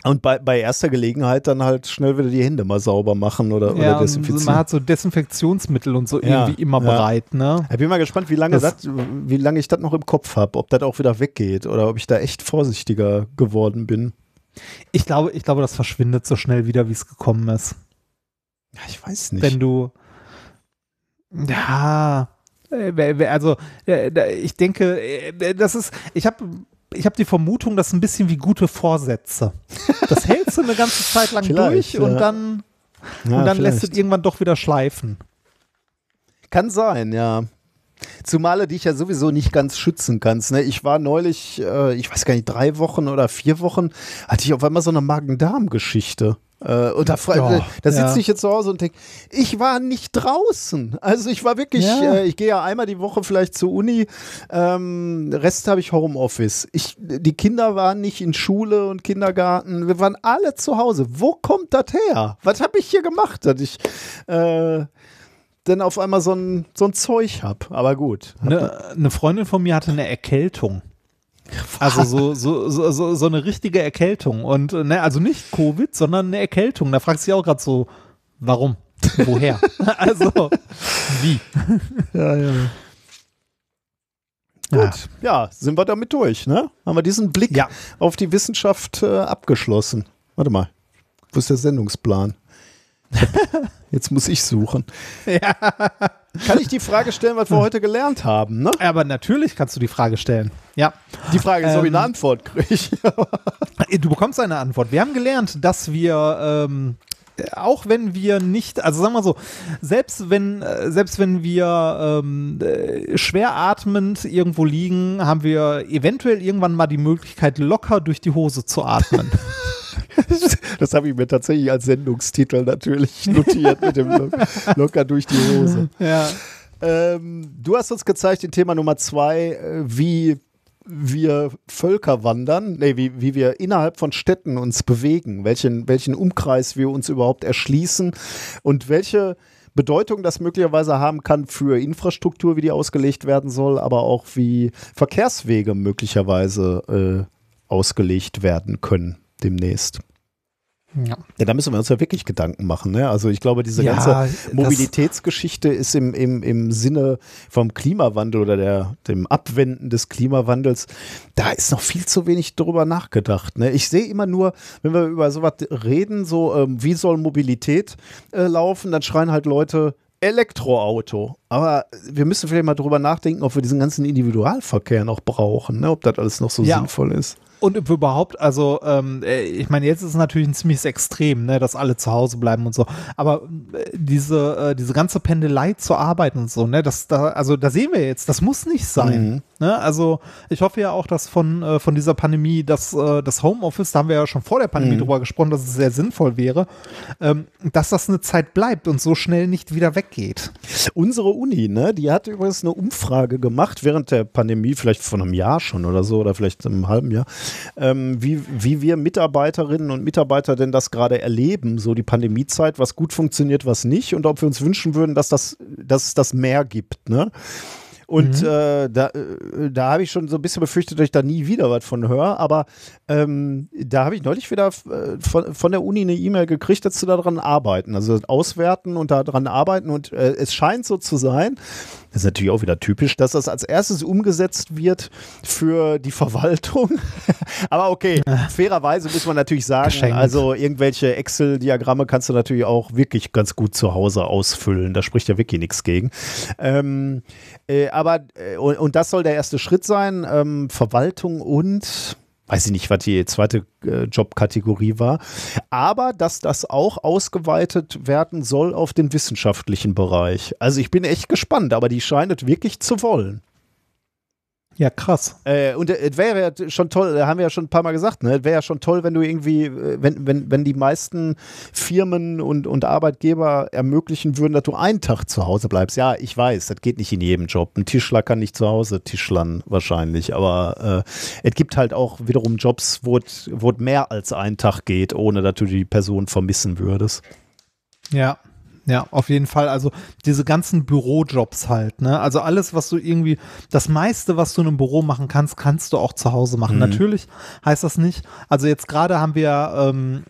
und bei, bei erster Gelegenheit dann halt schnell wieder die Hände mal sauber machen oder, oder Ja, und desinfizieren. man hat so Desinfektionsmittel und so Ja, irgendwie immer ja. bereit, ne? Ich bin mal gespannt, wie lange, Das- das, wie lange ich das noch im Kopf habe, ob das auch wieder weggeht oder ob ich da echt vorsichtiger geworden bin. Ich glaube, ich glaube, das verschwindet so schnell wieder, wie es gekommen ist. Ja, ich weiß nicht. Wenn du ja, äh, also äh, ich denke, äh, das ist, ich habe ich habe die Vermutung, das ist ein bisschen wie gute Vorsätze. Das hältst du eine ganze Zeit lang Vielleicht, durch und ja. dann, Ja, und dann lässt vielleicht. es irgendwann doch wieder schleifen. Kann sein, ja. Zumal du dich ja sowieso nicht ganz schützen kannst. Ne? Ich war neulich, äh, ich weiß gar nicht, drei Wochen oder vier Wochen, hatte ich auf einmal so eine Magen-Darm-Geschichte. Äh, und da, Ja, da sitze ja. ich jetzt zu Hause und denke, ich war nicht draußen. Also ich war wirklich, Ja. äh, ich gehe ja einmal die Woche vielleicht zur Uni, ähm, Rest habe ich Homeoffice. Ich, die Kinder waren nicht in Schule und Kindergarten, wir waren alle zu Hause. Wo kommt das her? Was habe ich hier gemacht, dass ich äh, denn auf einmal so ein, so ein Zeug habe? Aber gut. Eine, eine Freundin von mir hatte eine Erkältung. Also so, so, so, so, so eine richtige Erkältung. Und äh, ne, also nicht Covid, sondern eine Erkältung. Da fragst du dich auch gerade so, warum? Woher? also, wie? Ja, ja. Gut, ja, sind wir damit durch, ne? Haben wir diesen Blick Ja. auf die Wissenschaft äh, abgeschlossen. Warte mal, wo ist der Sendungsplan? Jetzt muss ich suchen. Kann ich die Frage stellen, was wir heute gelernt haben? Ne? Aber natürlich kannst du die Frage stellen. Ja. Die Frage ist, ob ich eine Ähm, Antwort kriege. Du bekommst eine Antwort. Wir haben gelernt, dass wir, ähm, auch wenn wir nicht, also sagen wir so, selbst wenn, äh, selbst wenn wir ähm, äh, schwer atmend irgendwo liegen, haben wir eventuell irgendwann mal die Möglichkeit, locker durch die Hose zu atmen. Das habe ich mir tatsächlich als Sendungstitel natürlich notiert mit dem Lo locker durch die Hose. ja. Ähm, du hast uns gezeigt, in Thema Nummer zwei, äh, wie wir Völker wandern, nee, wie, wie wir innerhalb von Städten uns bewegen, welchen, welchen Umkreis wir uns überhaupt erschließen und welche Bedeutung das möglicherweise haben kann für Infrastruktur, wie die ausgelegt werden soll, aber auch wie Verkehrswege möglicherweise äh, ausgelegt werden können demnächst. ja. Ja, da müssen wir uns ja wirklich Gedanken machen. Ne? Also ich glaube, diese Ja, ganze Mobilitätsgeschichte ist im, im, im Sinne vom Klimawandel oder der, dem Abwenden des Klimawandels, da ist noch viel zu wenig drüber nachgedacht. Ne? Ich sehe immer nur, wenn wir über sowas reden, so ähm, wie soll Mobilität äh, laufen, dann schreien halt Leute Elektroauto. Aber wir müssen vielleicht mal drüber nachdenken, ob wir diesen ganzen Individualverkehr noch brauchen, ne? ob das alles noch so Ja. sinnvoll ist. Und überhaupt, also ähm, äh, ich meine, jetzt ist es natürlich ein ziemliches Extrem, ne, dass alle zu Hause bleiben und so. Aber äh, diese, äh, diese ganze Pendelei zur Arbeit und so, ne, das da, also da sehen wir jetzt, das muss nicht sein. Mhm. Ne? Also ich hoffe ja auch, dass von, äh, von dieser Pandemie, dass äh, das Homeoffice, da haben wir ja schon vor der Pandemie Mhm. drüber gesprochen, dass es sehr sinnvoll wäre, ähm, dass das eine Zeit bleibt und so schnell nicht wieder weggeht. Unsere Uni, ne, die hat übrigens eine Umfrage gemacht während der Pandemie, vielleicht vor einem Jahr schon oder so, oder vielleicht einem halben Jahr, ähm, wie, wie wir Mitarbeiterinnen und Mitarbeiter denn das gerade erleben, so die Pandemiezeit, was gut funktioniert, was nicht, und ob wir uns wünschen würden, dass das, dass es das mehr gibt, ne? Und äh, da, äh, da habe ich schon so ein bisschen befürchtet, dass ich da nie wieder was von höre. Aber ähm, da habe ich neulich wieder äh, von, von der Uni eine E-Mail gekriegt, dass sie daran arbeiten. Also auswerten und daran arbeiten. Und äh, es scheint so zu sein, das ist natürlich auch wieder typisch, dass das als erstes umgesetzt wird für die Verwaltung. Aber okay, fairerweise muss man natürlich sagen, Geschenkt. also irgendwelche Excel-Diagramme kannst du natürlich auch wirklich ganz gut zu Hause ausfüllen. Da spricht ja wirklich nichts gegen. Ähm, äh, aber, äh, und, und das soll der erste Schritt sein, ähm, Verwaltung und weiß ich nicht, was die zweite äh, Jobkategorie war, aber dass das auch ausgeweitet werden soll auf den wissenschaftlichen Bereich. Also ich bin echt gespannt, aber die scheint es wirklich zu wollen. Ja, krass. Äh, und äh, es wäre ja schon toll, haben wir ja schon ein paar Mal gesagt, ne? Es wäre ja schon toll, wenn du irgendwie, äh, wenn, wenn, wenn die meisten Firmen und, und Arbeitgeber ermöglichen würden, dass du einen Tag zu Hause bleibst. Ja, ich weiß, das geht nicht in jedem Job. Ein Tischler kann nicht zu Hause tischlern wahrscheinlich, aber äh, es gibt halt auch wiederum Jobs, wo es wo es mehr als ein Tag geht, ohne dass du die Person vermissen würdest. Ja. Ja, auf jeden Fall. Also diese ganzen Bürojobs halt, ne? Also alles, was du irgendwie, das meiste, was du in einem Büro machen kannst, kannst du auch zu Hause machen. Mhm. Natürlich heißt das nicht. Also jetzt gerade haben wir ähm,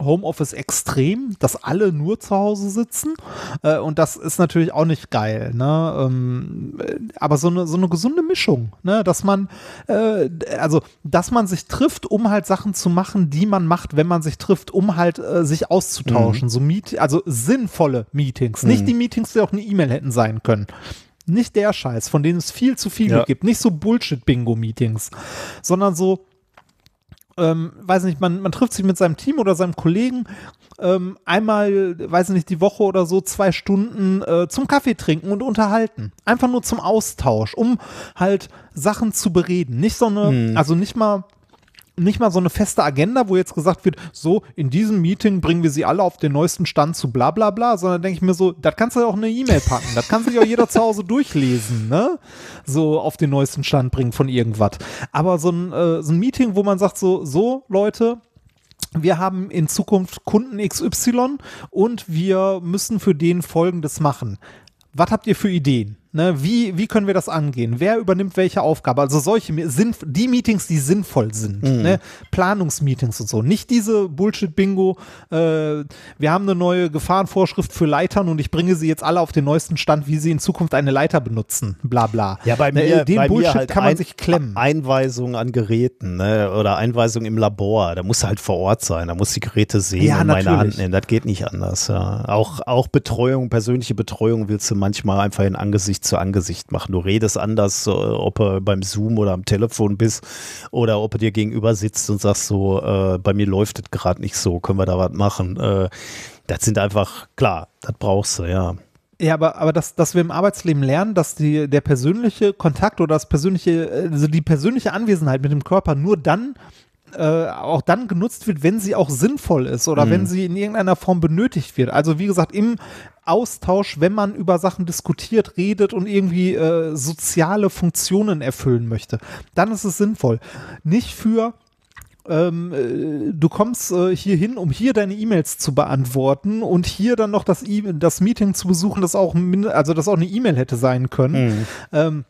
Homeoffice extrem, dass alle nur zu Hause sitzen. Äh, und das ist natürlich auch nicht geil. Ne? Ähm, äh, aber so eine, so eine gesunde Mischung, ne? dass man, äh, also, dass man sich trifft, um halt Sachen zu machen, die man macht, wenn man sich trifft, um halt äh, sich auszutauschen. So Meet also sinnvolle Meetings. Nicht die Meetings, die auch eine E-Mail hätten sein können. Nicht der Scheiß, von denen es viel zu viele Ja. gibt. Nicht so Bullshit-Bingo-Meetings, sondern so, ähm, weiß nicht, man, man trifft sich mit seinem Team oder seinem Kollegen ähm, einmal, weiß nicht, die Woche oder so zwei Stunden äh, zum Kaffee trinken und unterhalten. Einfach nur zum Austausch, um halt Sachen zu bereden. Nicht so eine, also nicht mal nicht mal so eine feste Agenda, wo jetzt gesagt wird, so, in diesem Meeting bringen wir sie alle auf den neuesten Stand zu bla bla bla, sondern denke ich mir so, das kannst du ja auch in eine E-Mail packen, das kann sich auch jeder zu Hause durchlesen, ne? So auf den neuesten Stand bringen von irgendwas. Aber so ein, äh, so ein Meeting, wo man sagt so, so Leute, wir haben in Zukunft Kunden XY und wir müssen für den Folgendes machen. Was habt ihr für Ideen? Ne, wie, wie können wir das angehen? Wer übernimmt welche Aufgabe? Also solche sind die Meetings, die sinnvoll sind. Ne? Planungsmeetings und so. Nicht diese Bullshit-Bingo. Äh, wir haben eine neue Gefahrenvorschrift für Leitern und ich bringe sie jetzt alle auf den neuesten Stand, wie sie in Zukunft eine Leiter benutzen. Bla bla. Ja, bei Ne, mir, den bei Bullshit mir halt kann man ein, sich klemmen. Einweisung an Geräten ne? oder Einweisung im Labor. Da muss halt vor Ort sein. Da muss die Geräte sehen Ja, und meine natürlich. Hand nehmen. Das geht nicht anders. Ja. Auch, auch Betreuung, persönliche Betreuung willst du manchmal einfach in Angesicht zu Angesicht machen. Du redest anders, ob du beim Zoom oder am Telefon bist oder ob du dir gegenüber sitzt und sagst so, äh, bei mir läuft es gerade nicht so, können wir da was machen. Äh, das sind einfach, klar, das brauchst du, ja. Ja, aber, aber dass, dass wir im Arbeitsleben lernen, dass die, der persönliche Kontakt oder das persönliche, also die persönliche Anwesenheit mit dem Körper nur dann äh, auch dann genutzt wird, wenn sie auch sinnvoll ist oder wenn sie in irgendeiner Form benötigt wird. Also wie gesagt, im Austausch, wenn man über Sachen diskutiert, redet und irgendwie äh, soziale Funktionen erfüllen möchte, dann ist es sinnvoll. Nicht für ähm, äh, du kommst äh, hier hin, um hier deine E-Mails zu beantworten und hier dann noch das, e das Meeting zu besuchen, das auch, also das auch eine E-Mail hätte sein können. Ähm,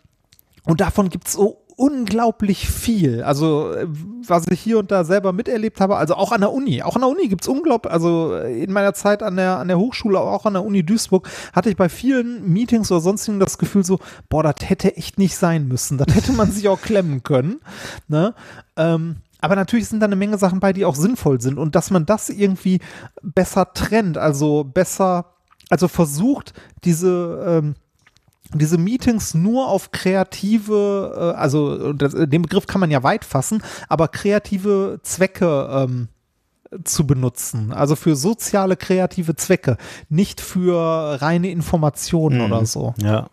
und davon gibt es so unglaublich viel. Also, äh, was ich hier und da selber miterlebt habe, also auch an der Uni. Auch an der Uni gibt es unglaublich, also äh, in meiner Zeit an der, an der Hochschule, auch an der Uni Duisburg, hatte ich bei vielen Meetings oder sonstigen das Gefühl so, boah, das hätte echt nicht sein müssen. Das hätte man sich auch klemmen können. Ne? Ähm, aber natürlich sind da eine Menge Sachen bei, die auch sinnvoll sind. Und dass man das irgendwie besser trennt, also besser, also versucht, diese, ähm, diese Meetings nur auf kreative, äh, also das, den Begriff kann man ja weit fassen, aber kreative Zwecke ähm, zu benutzen. Also für soziale, kreative Zwecke, nicht für reine Informationen oder so. Ja.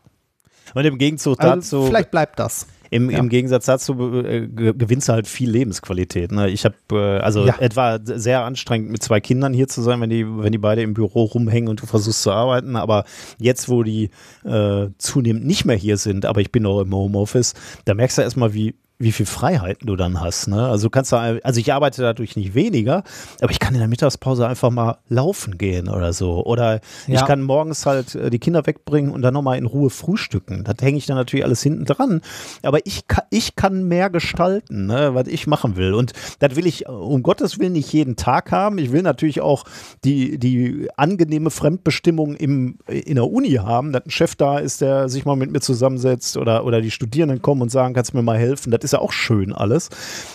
Und im Gegenzug Also dazu. vielleicht bleibt das. Im, Ja. Im Gegensatz dazu äh, ge- gewinnst du halt viel Lebensqualität. Ne? Ich habe, äh, also Ja. etwa sehr anstrengend mit zwei Kindern hier zu sein, wenn die, wenn die beide im Büro rumhängen und du versuchst zu arbeiten. Aber jetzt, wo die äh, zunehmend nicht mehr hier sind, aber ich bin noch im Homeoffice, da merkst du erstmal, wie wie viel Freiheiten du dann hast. Ne? Also du kannst da, also ich arbeite dadurch nicht weniger, aber ich kann in der Mittagspause einfach mal laufen gehen oder so. Oder ich Ja. kann morgens halt äh, die Kinder wegbringen und dann nochmal in Ruhe frühstücken. Das hänge ich dann natürlich alles hinten dran. Aber ich kann, ich kann mehr gestalten, ne, was ich machen will. Und das will ich äh, um Gottes Willen nicht jeden Tag haben. Ich will natürlich auch die, die angenehme Fremdbestimmung im, in der Uni haben, dass ein Chef da ist, der sich mal mit mir zusammensetzt oder, oder die Studierenden kommen und sagen, kannst du mir mal helfen. Das ist ja auch schön alles.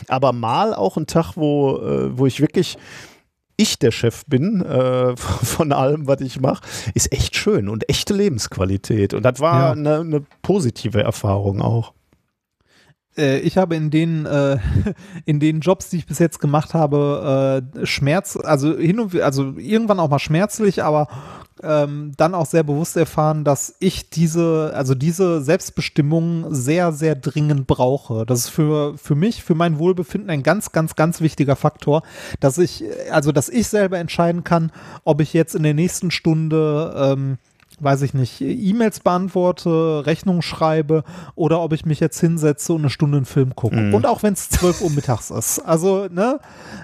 Aber mal auch ein Tag, wo, äh, wo ich wirklich ich der Chef bin äh, von allem, was ich mache, ist echt schön und echte Lebensqualität. Und das war Ja. eine, eine positive Erfahrung auch. Äh, ich habe in den, äh, in den Jobs, die ich bis jetzt gemacht habe, äh, Schmerz, also hin und also irgendwann auch mal schmerzlich, aber ähm, dann auch sehr bewusst erfahren, dass ich diese, also diese Selbstbestimmung sehr, sehr dringend brauche. Das ist für, für mich, für mein Wohlbefinden ein ganz, ganz, ganz wichtiger Faktor, dass ich, also dass ich selber entscheiden kann, ob ich jetzt in der nächsten Stunde ähm, weiß ich nicht, E-Mails beantworte, Rechnungen schreibe oder ob ich mich jetzt hinsetze und eine Stunde einen Film gucke. Mhm. Und auch wenn es 12 Uhr mittags ist. Also, ne,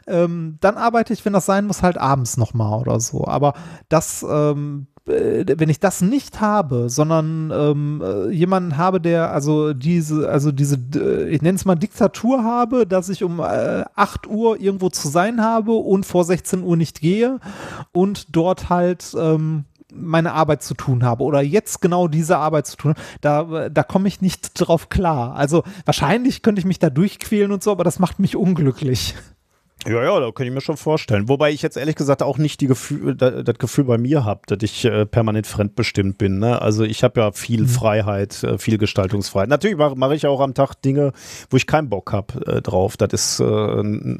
ähm, dann arbeite ich, wenn das sein muss, halt abends nochmal oder so. Aber das, ähm, äh, wenn ich das nicht habe, sondern ähm, äh, jemanden habe, der also diese, also diese, äh, ich nenne es mal Diktatur habe, dass ich um äh, 8 Uhr irgendwo zu sein habe und vor 16 Uhr nicht gehe und dort halt ähm, meine Arbeit zu tun habe oder jetzt genau diese Arbeit zu tun, da, da komme ich nicht drauf klar. Also wahrscheinlich könnte ich mich da durchquälen und so, aber das macht mich unglücklich. Ja, ja, da könnte ich mir schon vorstellen. Wobei ich jetzt ehrlich gesagt auch nicht die Gefühl, das, das Gefühl bei mir habe, dass ich äh, permanent fremdbestimmt bin. Ne? Also ich habe ja viel mhm. Freiheit, äh, viel Gestaltungsfreiheit. Natürlich mache mach ich auch am Tag Dinge, wo ich keinen Bock habe äh, drauf. Das ist äh,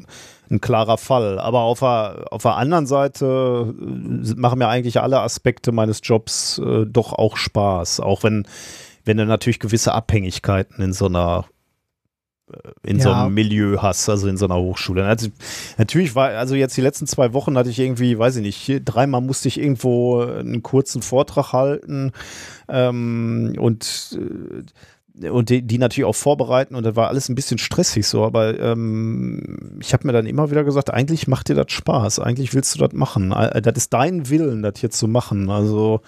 ein, klarer Fall. Aber auf der, auf der anderen Seite äh, machen mir eigentlich alle Aspekte meines Jobs äh, doch auch Spaß. Auch wenn, wenn du natürlich gewisse Abhängigkeiten in so einer in ja. so einem Milieu hast, also in so einer Hochschule. Also, natürlich war, also jetzt die letzten zwei Wochen hatte ich irgendwie, weiß ich nicht, dreimal musste ich irgendwo einen kurzen Vortrag halten ähm, und äh, und die, die, natürlich auch vorbereiten und das war alles ein bisschen stressig so, aber ähm, ich habe mir dann immer wieder gesagt, eigentlich macht dir das Spaß, eigentlich willst du das machen, äh, das ist dein Willen, das hier zu machen, also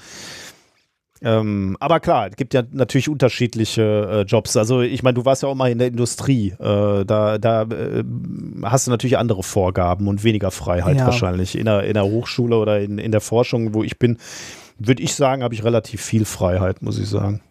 ähm, aber klar, es gibt ja natürlich unterschiedliche äh, Jobs. Also ich meine, du warst ja auch mal in der Industrie. Äh, da da äh, hast du natürlich andere Vorgaben und weniger Freiheit ja. wahrscheinlich. In der, in der Hochschule oder in, in der Forschung, wo ich bin, würde ich sagen, habe ich relativ viel Freiheit, muss ich sagen.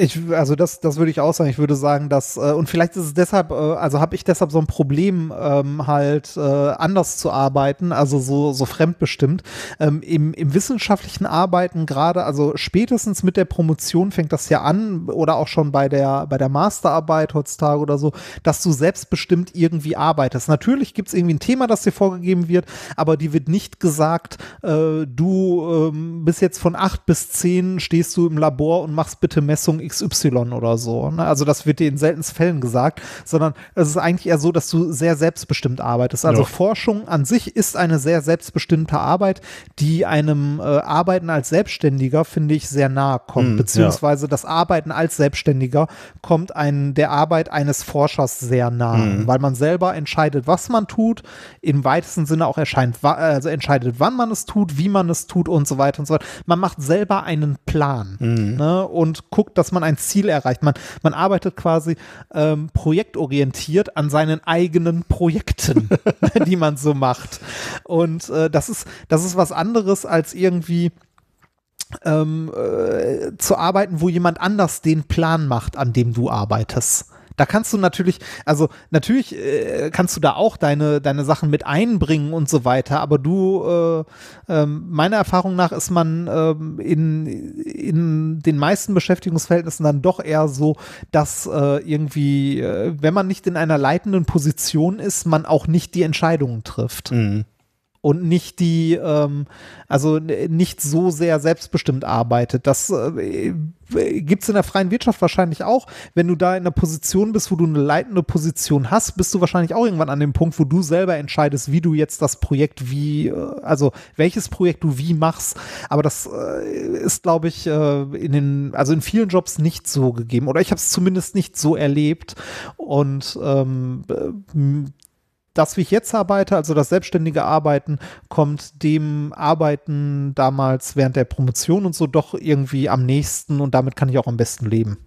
Ich, also das, das würde ich auch sagen. Ich würde sagen, dass, äh, und vielleicht ist es deshalb, äh, also habe ich deshalb so ein Problem, ähm, halt äh, anders zu arbeiten, also so, so fremdbestimmt. Ähm, im, Im wissenschaftlichen Arbeiten gerade, also spätestens mit der Promotion fängt das ja an, oder auch schon bei der, bei der Masterarbeit heutzutage oder so, dass du selbstbestimmt irgendwie arbeitest. Natürlich gibt es irgendwie ein Thema, das dir vorgegeben wird, aber die wird nicht gesagt, äh, du ähm, bis jetzt von acht bis zehn stehst du im Labor und machst bitte Messung XY oder so. Ne? Also das wird dir in seltensten Fällen gesagt, sondern es ist eigentlich eher so, dass du sehr selbstbestimmt arbeitest. Also ja. Forschung an sich ist eine sehr selbstbestimmte Arbeit, die einem äh, Arbeiten als Selbstständiger, finde ich, sehr nahe kommt. Mm, beziehungsweise ja. das Arbeiten als Selbstständiger kommt ein, der Arbeit eines Forschers sehr nahe, mm. weil man selber entscheidet, was man tut, im weitesten Sinne auch erscheint, also entscheidet, wann man es tut, wie man es tut und so weiter und so weiter. Man macht selber einen Plan mm. ne? und guckt, dass man ein Ziel erreicht. Man, man arbeitet quasi ähm, projektorientiert an seinen eigenen Projekten, die man so macht. Und äh, das ist, das ist was anderes als irgendwie ähm, äh, zu arbeiten, wo jemand anders den Plan macht, an dem du arbeitest. Da kannst du natürlich, also natürlich äh, kannst du da auch deine, deine Sachen mit einbringen und so weiter, aber du, äh, äh, meiner Erfahrung nach ist man ähm, in, in den meisten Beschäftigungsverhältnissen dann doch eher so, dass äh, irgendwie, äh, wenn man nicht in einer leitenden Position ist, man auch nicht die Entscheidungen trifft. Mhm und nicht die, ähm, also nicht so sehr selbstbestimmt arbeitet. Das äh, gibt es in der freien Wirtschaft wahrscheinlich auch. Wenn du da in einer Position bist, wo du eine leitende Position hast, bist du wahrscheinlich auch irgendwann an dem Punkt, wo du selber entscheidest, wie du jetzt das Projekt wie, äh, also welches Projekt du wie machst. Aber das äh, ist, glaube ich, äh, in den, also in vielen Jobs nicht so gegeben. Oder ich habe es zumindest nicht so erlebt. Und ähm, das, wie ich jetzt arbeite, also das selbstständige Arbeiten, kommt dem Arbeiten damals während der Promotion und so doch irgendwie am nächsten und damit kann ich auch am besten leben.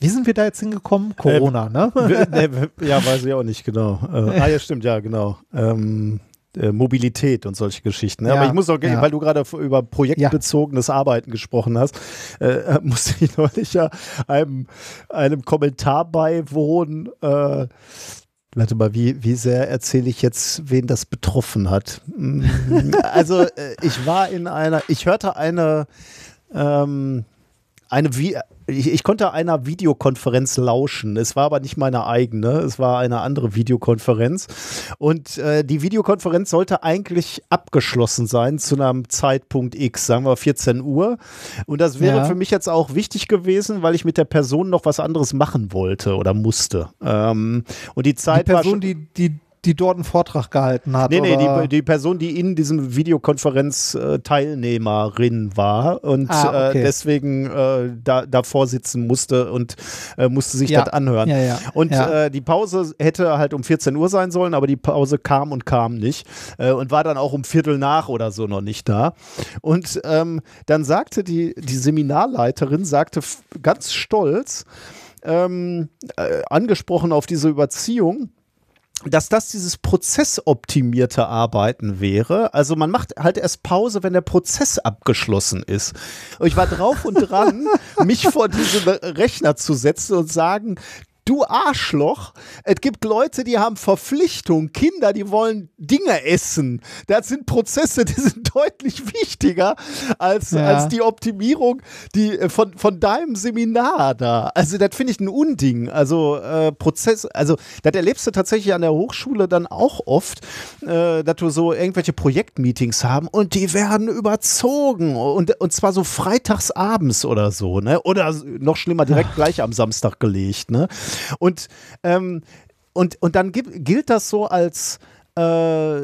Wie sind wir da jetzt hingekommen? Corona, äh, ne? ne? Ja, weiß ich auch nicht genau. Äh, ah, ja, stimmt, ja, genau. Ähm, äh, Mobilität und solche Geschichten. Ja, Aber ich muss auch, ja. weil du gerade über projektbezogenes ja. Arbeiten gesprochen hast, äh, musste ich neulich ja einem, einem Kommentar beiwohnen, äh, Warte mal, wie, wie sehr erzähle ich jetzt, wen das betroffen hat? Mm, also, äh, ich war in einer, ich hörte eine, ähm, eine Vi ich, ich, konnte einer Videokonferenz lauschen. Es war aber nicht meine eigene, es war eine andere Videokonferenz. Und äh, die Videokonferenz sollte eigentlich abgeschlossen sein zu einem Zeitpunkt X, sagen wir 14 Uhr. Und das wäre ja. für mich jetzt auch wichtig gewesen, weil ich mit der Person noch was anderes machen wollte oder musste. Ähm, und die Zeit die Person, war die, die die dort einen Vortrag gehalten hat. Nee, nee, die, die, Person, die in diesem Videokonferenz äh, Teilnehmerin war und ah, okay. äh, deswegen äh, da, davor sitzen musste und äh, musste sich ja. das anhören. Ja, ja. Und. Äh, die Pause hätte halt um 14 Uhr sein sollen, aber die Pause kam und kam nicht äh, und war dann auch um Viertel nach oder so noch nicht da. Und ähm, dann sagte die, die Seminarleiterin, sagte ganz stolz, ähm, angesprochen auf diese Überziehung, dass das dieses prozessoptimierte Arbeiten wäre. Also man macht halt erst Pause, wenn der Prozess abgeschlossen ist. Und ich war drauf und dran, mich vor diesen Rechner zu setzen und sagen, du Arschloch, es gibt Leute, die haben Verpflichtung, Kinder, die wollen Dinge essen. Das sind Prozesse, die sind deutlich wichtiger als, ja. als die Optimierung die, äh, von, von deinem Seminar da. Also das finde ich ein Unding. Also äh, Prozess, also das erlebst du tatsächlich an der Hochschule dann auch oft, äh, dass du so irgendwelche Projektmeetings haben und die werden überzogen und, und zwar so freitags abends oder so, ne? Oder noch schlimmer, direkt gleich am Samstag gelegt, ne? Und, ähm, und, und dann gilt das so als, äh,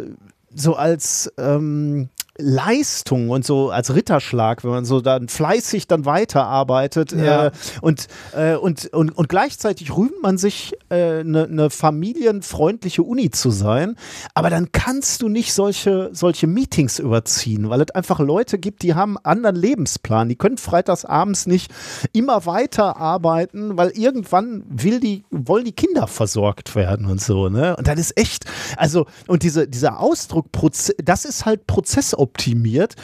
so als, ähm, Leistung und so als Ritterschlag, wenn man so dann fleißig dann weiterarbeitet ja. äh, und, äh, und, und, und gleichzeitig rühmt man sich, eine äh, ne, ne familienfreundliche Uni zu sein, aber dann kannst du nicht solche, solche Meetings überziehen, weil es einfach Leute gibt, die haben einen anderen Lebensplan, die können freitags abends nicht immer weiter arbeiten, weil irgendwann will die, wollen die Kinder versorgt werden und so, ne? Und dann ist echt, also, und diese, dieser Ausdruck, das ist halt Prozess optimiert.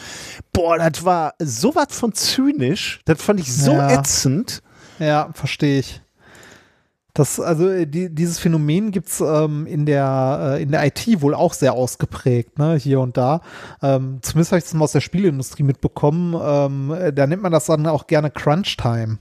Boah, das war sowas von zynisch. Das fand ich so ja. ätzend. Ja, verstehe ich. Das, also äh, die, dieses Phänomen gibt es ähm, in, der, äh, in der IT wohl auch sehr ausgeprägt, ne, hier und da. Ähm, zumindest habe ich es mal aus der Spielindustrie mitbekommen. Ähm, da nennt man das dann auch gerne Crunch Time.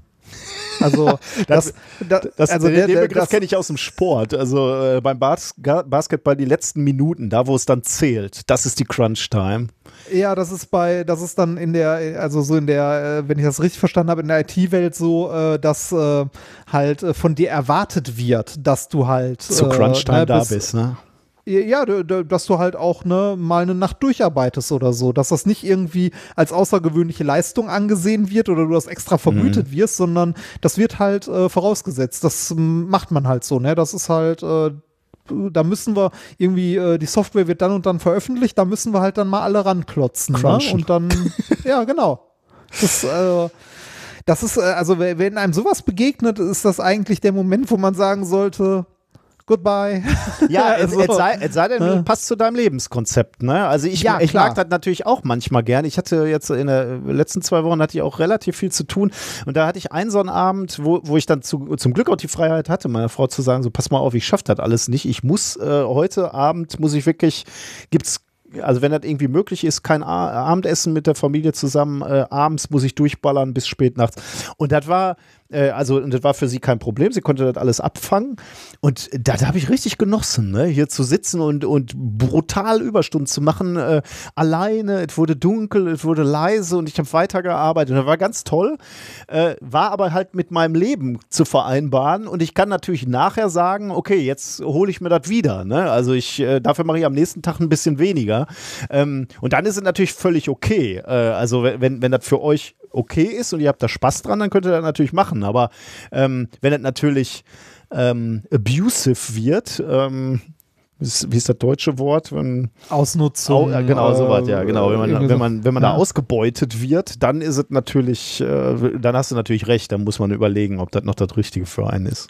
Also das, das, das also den, den Begriff kenne ich aus dem Sport. Also äh, beim Bas Basketball die letzten Minuten, da wo es dann zählt, das ist die Crunch Time. Ja, das ist bei, das ist dann in der, also so in der, äh, wenn ich das richtig verstanden habe, in der IT-Welt so, äh, dass äh, halt von dir erwartet wird, dass du halt zu Crunch Time ne, da bist, ne? Ja, dass du halt auch ne, mal eine Nacht durcharbeitest oder so, dass das nicht irgendwie als außergewöhnliche Leistung angesehen wird oder du das extra vergütet mhm. wirst, sondern das wird halt äh, vorausgesetzt. Das macht man halt so, ne? Das ist halt, äh, da müssen wir irgendwie, äh, die Software wird dann und dann veröffentlicht, da müssen wir halt dann mal alle ranklotzen. Ne? Und dann, ja, genau. Das, äh, das ist, äh, also wenn einem sowas begegnet, ist das eigentlich der Moment, wo man sagen sollte, goodbye. Ja, also, es, sei, es sei denn, ne? passt zu deinem Lebenskonzept. Ne? Also ich, ja, ich mag das natürlich auch manchmal gern. Ich hatte jetzt in den letzten zwei Wochen hatte ich auch relativ viel zu tun und da hatte ich einen so einen Abend, wo, wo ich dann zu, zum Glück auch die Freiheit hatte, meiner Frau zu sagen, so pass mal auf, ich schaffe das alles nicht. Ich muss äh, heute Abend, muss ich wirklich, gibt's also wenn das irgendwie möglich ist, kein Abendessen mit der Familie zusammen, äh, abends muss ich durchballern bis spät nachts. Und das war, äh, also das war für sie kein Problem, sie konnte das alles abfangen. Und da, da habe ich richtig genossen, ne? hier zu sitzen und, und brutal Überstunden zu machen, äh, alleine. Es wurde dunkel, es wurde leise und ich habe weitergearbeitet. Und das war ganz toll, äh, war aber halt mit meinem Leben zu vereinbaren. Und ich kann natürlich nachher sagen, okay, jetzt hole ich mir das wieder. Ne? Also ich, äh, dafür mache ich am nächsten Tag ein bisschen weniger. Ähm, und dann ist es natürlich völlig okay. Äh, also wenn, wenn das für euch okay ist und ihr habt da Spaß dran, dann könnt ihr das natürlich machen. Aber ähm, wenn das natürlich ähm, abusive wird, ähm, wie ist das deutsche Wort? Wenn, Ausnutzung. Au, genau, so was, ja, genau. Wenn man, wenn man, wenn man ja. da ausgebeutet wird, dann ist es natürlich, äh, dann hast du natürlich recht, dann muss man überlegen, ob das noch das Richtige für einen ist.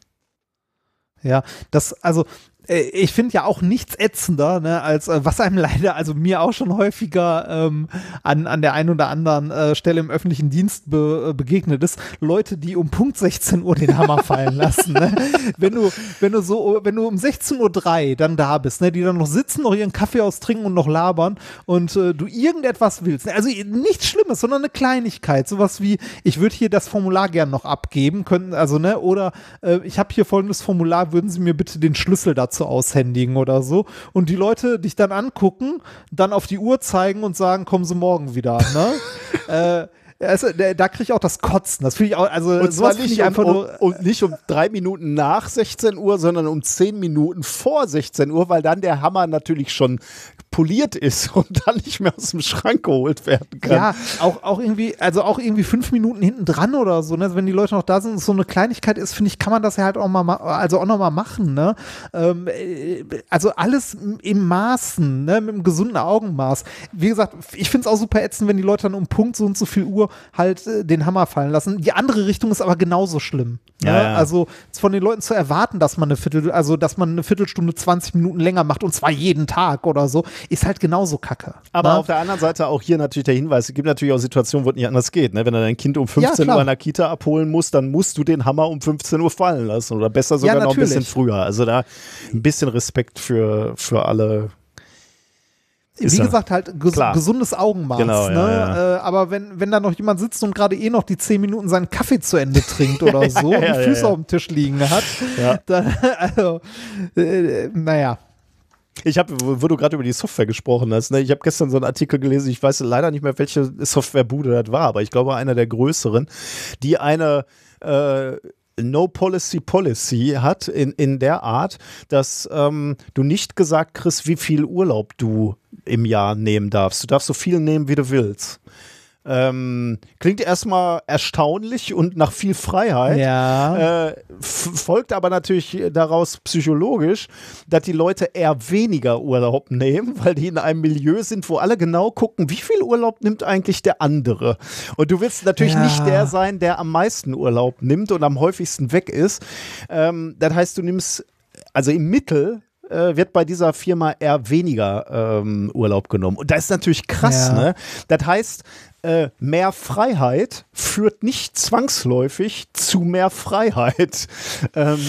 Ja, das, also äh, ich finde ja auch nichts ätzender, ne, als äh, was einem leider, also mir auch schon häufiger ähm, an, an der einen oder anderen äh, Stelle im öffentlichen Dienst be, äh, begegnet ist, Leute, die um Punkt 16 Uhr den Hammer fallen lassen. Ne? Wenn du, wenn du so, wenn du um 16.03 Uhr dann da bist, ne, die dann noch sitzen, noch ihren Kaffee austrinken und noch labern und äh, du irgendetwas willst. Ne? Also nichts Schlimmes, sondern eine Kleinigkeit. Sowas wie, ich würde hier das Formular gern noch abgeben können, also, ne, oder äh, ich habe hier folgendes Formular, würden Sie mir bitte den Schlüssel dazu aushändigen oder so. Und die Leute dich dann angucken, dann auf die Uhr zeigen und sagen, kommen Sie morgen wieder. Ne? äh, also, da kriege ich auch das Kotzen. Das finde ich auch, also und zwar nicht, um, um, um, nicht um drei Minuten nach 16 Uhr, sondern um zehn Minuten vor 16 Uhr, weil dann der Hammer natürlich schon poliert ist und dann nicht mehr aus dem Schrank geholt werden kann. Ja, auch, auch irgendwie, also auch irgendwie fünf Minuten hinten dran oder so, ne? wenn die Leute noch da sind, so eine Kleinigkeit ist, finde ich, kann man das ja halt auch mal, also auch noch mal machen, ne? Ähm, äh, also alles im Maßen, ne? Mit einem gesunden Augenmaß. Wie gesagt, ich finde es auch super ätzend, wenn die Leute dann um Punkt so und so viel Uhr halt äh, den Hammer fallen lassen. Die andere Richtung ist aber genauso schlimm. Ne? Ja, ja. Also von den Leuten zu erwarten, dass man eine Viertel, also dass man eine Viertelstunde, 20 Minuten länger macht und zwar jeden Tag oder so, ist halt genauso kacke. Aber ne? auf der anderen Seite auch hier natürlich der Hinweis, es gibt natürlich auch Situationen, wo es nicht anders geht. Ne? Wenn du dein Kind um 15 ja, Uhr in der Kita abholen musst, dann musst du den Hammer um 15 Uhr fallen lassen oder besser sogar noch ein bisschen früher. Also da ein bisschen Respekt für, für alle wie gesagt, halt ges klar. gesundes Augenmaß. Genau, ne? ja, ja. Äh, aber wenn, wenn da noch jemand sitzt und gerade eh noch die zehn Minuten seinen Kaffee zu Ende trinkt oder so ja, und die Füße auf dem Tisch liegen hat, dann, also, äh, naja. Ich habe, wo du gerade über die Software gesprochen hast, ne? ich habe gestern so einen Artikel gelesen, ich weiß leider nicht mehr, welche Softwarebude das war, aber ich glaube einer der größeren, die eine äh, No Policy Policy hat in, in der Art, dass ähm, du nicht gesagt kriegst, wie viel Urlaub du im Jahr nehmen darfst. Du darfst so viel nehmen, wie du willst. Ähm, klingt erstmal erstaunlich und nach viel Freiheit. Ja. Äh, folgt aber natürlich daraus psychologisch, dass die Leute eher weniger Urlaub nehmen, weil die in einem Milieu sind, wo alle genau gucken, wie viel Urlaub nimmt eigentlich der andere. Und du willst natürlich ja. nicht der sein, der am meisten Urlaub nimmt und am häufigsten weg ist. Ähm, das heißt, du nimmst also im Mittel äh, wird bei dieser Firma eher weniger ähm, Urlaub genommen. Und das ist natürlich krass, ja. ne? Das heißt, äh, mehr Freiheit führt nicht zwangsläufig zu mehr Freiheit. Ähm,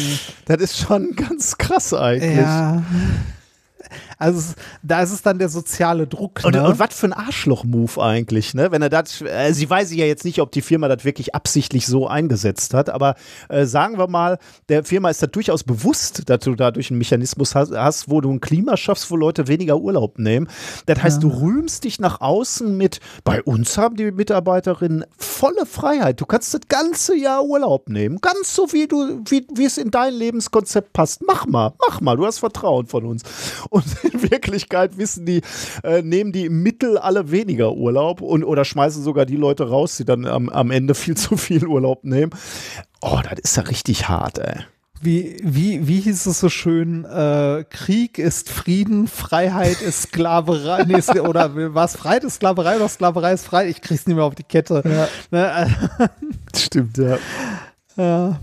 das ist schon ganz krass eigentlich. Ja. Also da ist es dann der soziale Druck. Ne? Und, und was für ein Arschloch-Move eigentlich, ne? Wenn er das, äh, sie weiß ja jetzt nicht, ob die Firma das wirklich absichtlich so eingesetzt hat, aber äh, sagen wir mal, der Firma ist da durchaus bewusst, dass du dadurch einen Mechanismus hast, hast, wo du ein Klima schaffst, wo Leute weniger Urlaub nehmen. Das heißt, ja. du rühmst dich nach außen mit, bei uns haben die Mitarbeiterinnen volle Freiheit. Du kannst das ganze Jahr Urlaub nehmen. Ganz so, wie du, wie, wie es in dein Lebenskonzept passt. Mach mal, mach mal, du hast Vertrauen von uns. Und in Wirklichkeit wissen die, äh, nehmen die im Mittel alle weniger Urlaub und oder schmeißen sogar die Leute raus, die dann am, am Ende viel zu viel Urlaub nehmen. Oh, das ist ja richtig hart, ey. Wie, wie, wie hieß es so schön? Äh, Krieg ist Frieden, Freiheit ist Sklaverei. nee, oder was? Freiheit ist Sklaverei oder Sklaverei ist Freiheit? Ich krieg's nicht mehr auf die Kette. Ja. Ne? Stimmt, ja. ja.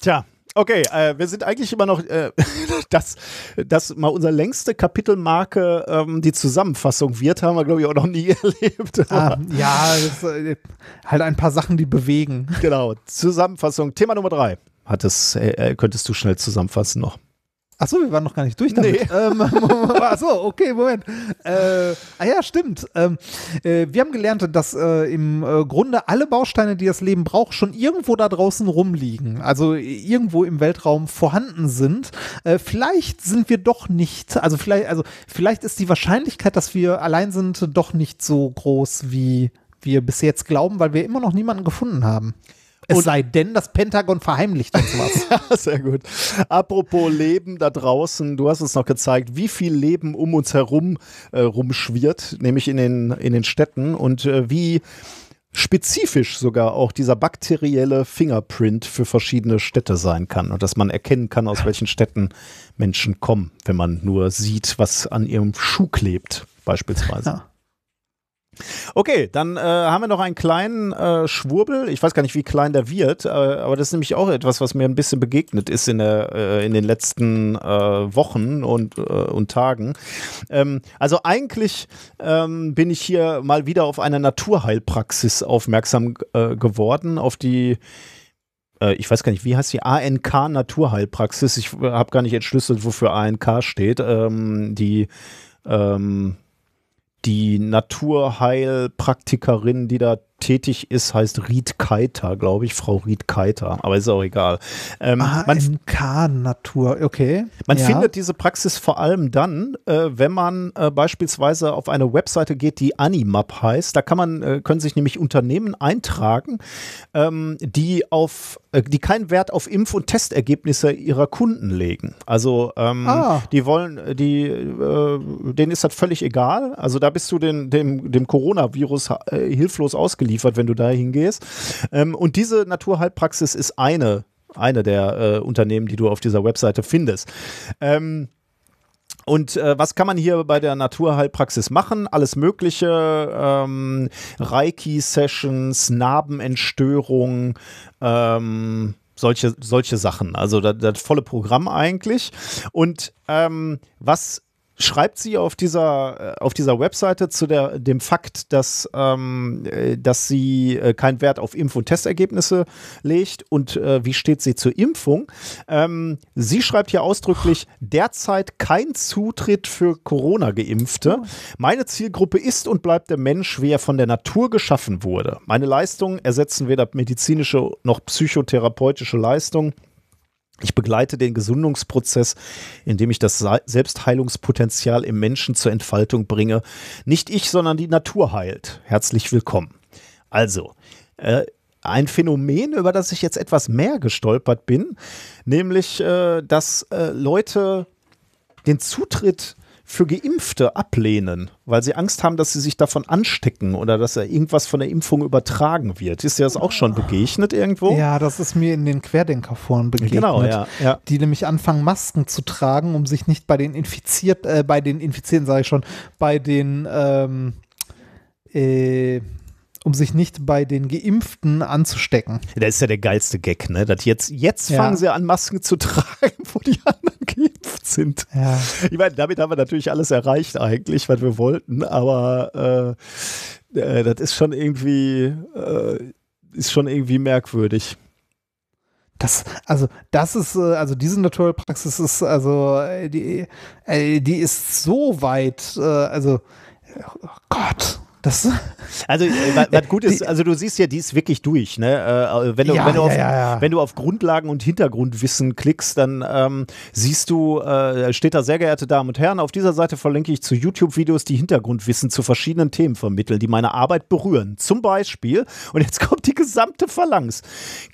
Tja, Okay, äh, wir sind eigentlich immer noch, äh, das, das mal unsere längste Kapitelmarke ähm, die Zusammenfassung wird, haben wir, glaube ich, auch noch nie erlebt. Ah, ja, das, äh, halt ein paar Sachen, die bewegen. Genau, Zusammenfassung. Thema Nummer drei. Hat es, äh, äh könntest du schnell zusammenfassen noch? Achso, wir waren noch gar nicht durch damit. Nee. Ähm, Achso, okay, Moment. Äh, ah ja, stimmt. Ähm, äh, wir haben gelernt, dass äh, im äh, Grunde alle Bausteine, die das Leben braucht, schon irgendwo da draußen rumliegen. Also irgendwo im Weltraum vorhanden sind. Äh, vielleicht sind wir doch nicht, also vielleicht, also vielleicht ist die Wahrscheinlichkeit, dass wir allein sind, doch nicht so groß, wie wir bis jetzt glauben, weil wir immer noch niemanden gefunden haben. Es und sei denn, das Pentagon verheimlicht uns was. ja, sehr gut. Apropos Leben da draußen, du hast uns noch gezeigt, wie viel Leben um uns herum äh, rumschwirrt, nämlich in den, in den Städten und äh, wie spezifisch sogar auch dieser bakterielle Fingerprint für verschiedene Städte sein kann und dass man erkennen kann, aus welchen Städten Menschen kommen, wenn man nur sieht, was an ihrem Schuh klebt, beispielsweise. Ja. Okay, dann äh, haben wir noch einen kleinen äh, Schwurbel. Ich weiß gar nicht, wie klein der wird, äh, aber das ist nämlich auch etwas, was mir ein bisschen begegnet ist in, der, äh, in den letzten äh, Wochen und, äh, und Tagen. Ähm, also eigentlich ähm, bin ich hier mal wieder auf eine Naturheilpraxis aufmerksam geworden, auf die ich weiß gar nicht, wie heißt die ANK Naturheilpraxis? Ich habe gar nicht entschlüsselt, wofür ANK steht. Ähm, die ähm, die Naturheilpraktikerin, die da tätig ist, heißt Ried Keiter, glaube ich, Frau Ried Keiter, aber ist auch egal. Ähm, AMK-Natur, okay. Man ja. findet diese Praxis vor allem dann, äh, wenn man äh, beispielsweise auf eine Webseite geht, die Animap heißt. Da kann man, äh, können sich nämlich Unternehmen eintragen, ähm, die auf äh, die keinen Wert auf Impf- und Testergebnisse ihrer Kunden legen. Also ähm, ah. die wollen, die, äh, denen ist das völlig egal. Also da bist du den, dem, dem Coronavirus äh, hilflos ausgeliefert geliefert, wenn du da hingehst. Ähm, und diese Naturheilpraxis ist eine, eine der äh, Unternehmen, die du auf dieser Webseite findest. Ähm, und äh, was kann man hier bei der Naturheilpraxis machen? Alles Mögliche, ähm, Reiki-Sessions, Narbenentstörung, ähm, solche, solche Sachen. Also das, das volle Programm eigentlich. Und ähm, was schreibt sie auf dieser, äh, auf dieser Webseite zu der, dem Fakt, dass, ähm, äh, dass sie äh, keinen Wert auf Impf- und Testergebnisse legt und äh, wie steht sie zur Impfung. Ähm, sie schreibt hier ausdrücklich, derzeit kein Zutritt für Corona-Geimpfte. Meine Zielgruppe ist und bleibt der Mensch, wie er von der Natur geschaffen wurde. Meine Leistungen ersetzen weder medizinische noch psychotherapeutische Leistungen. Ich begleite den Gesundungsprozess, indem ich das Selbstheilungspotenzial im Menschen zur Entfaltung bringe. Nicht ich, sondern die Natur heilt. Herzlich willkommen. Also, äh, ein Phänomen, über das ich jetzt etwas mehr gestolpert bin, nämlich, äh, dass äh, Leute den Zutritt für Geimpfte ablehnen, weil sie Angst haben, dass sie sich davon anstecken oder dass er irgendwas von der Impfung übertragen wird. Ist dir das auch schon begegnet irgendwo? Ja, das ist mir in den Querdenkerforen begegnet. Genau, ja, ja. Die nämlich anfangen, Masken zu tragen, um sich nicht bei den infiziert, äh, bei den Infizierten, sage ich schon, bei den ähm, äh, um sich nicht bei den Geimpften anzustecken. Das ist ja der geilste Gag, ne? Dass jetzt, jetzt ja. fangen sie an, Masken zu tragen, wo die anderen geimpft sind. Ja. Ich meine, damit haben wir natürlich alles erreicht eigentlich, was wir wollten, aber äh, äh, das ist schon irgendwie, äh, ist schon irgendwie merkwürdig. Das, also, das ist, äh, also diese Naturalpraxis ist, also, äh, die, äh, die ist so weit, also, oh Gott, das also, äh, was gut ist, also du siehst ja, die ist wirklich durch. Ne? Äh, wenn, du, ja, wenn, du auf, ja, ja, wenn du auf Grundlagen und Hintergrundwissen klickst, dann ähm, siehst du, äh, steht da, sehr geehrte Damen und Herren, auf dieser Seite verlinke ich zu YouTube-Videos, die Hintergrundwissen zu verschiedenen Themen vermitteln, die meine Arbeit berühren. Zum Beispiel, und jetzt kommt die gesamte Phalanx,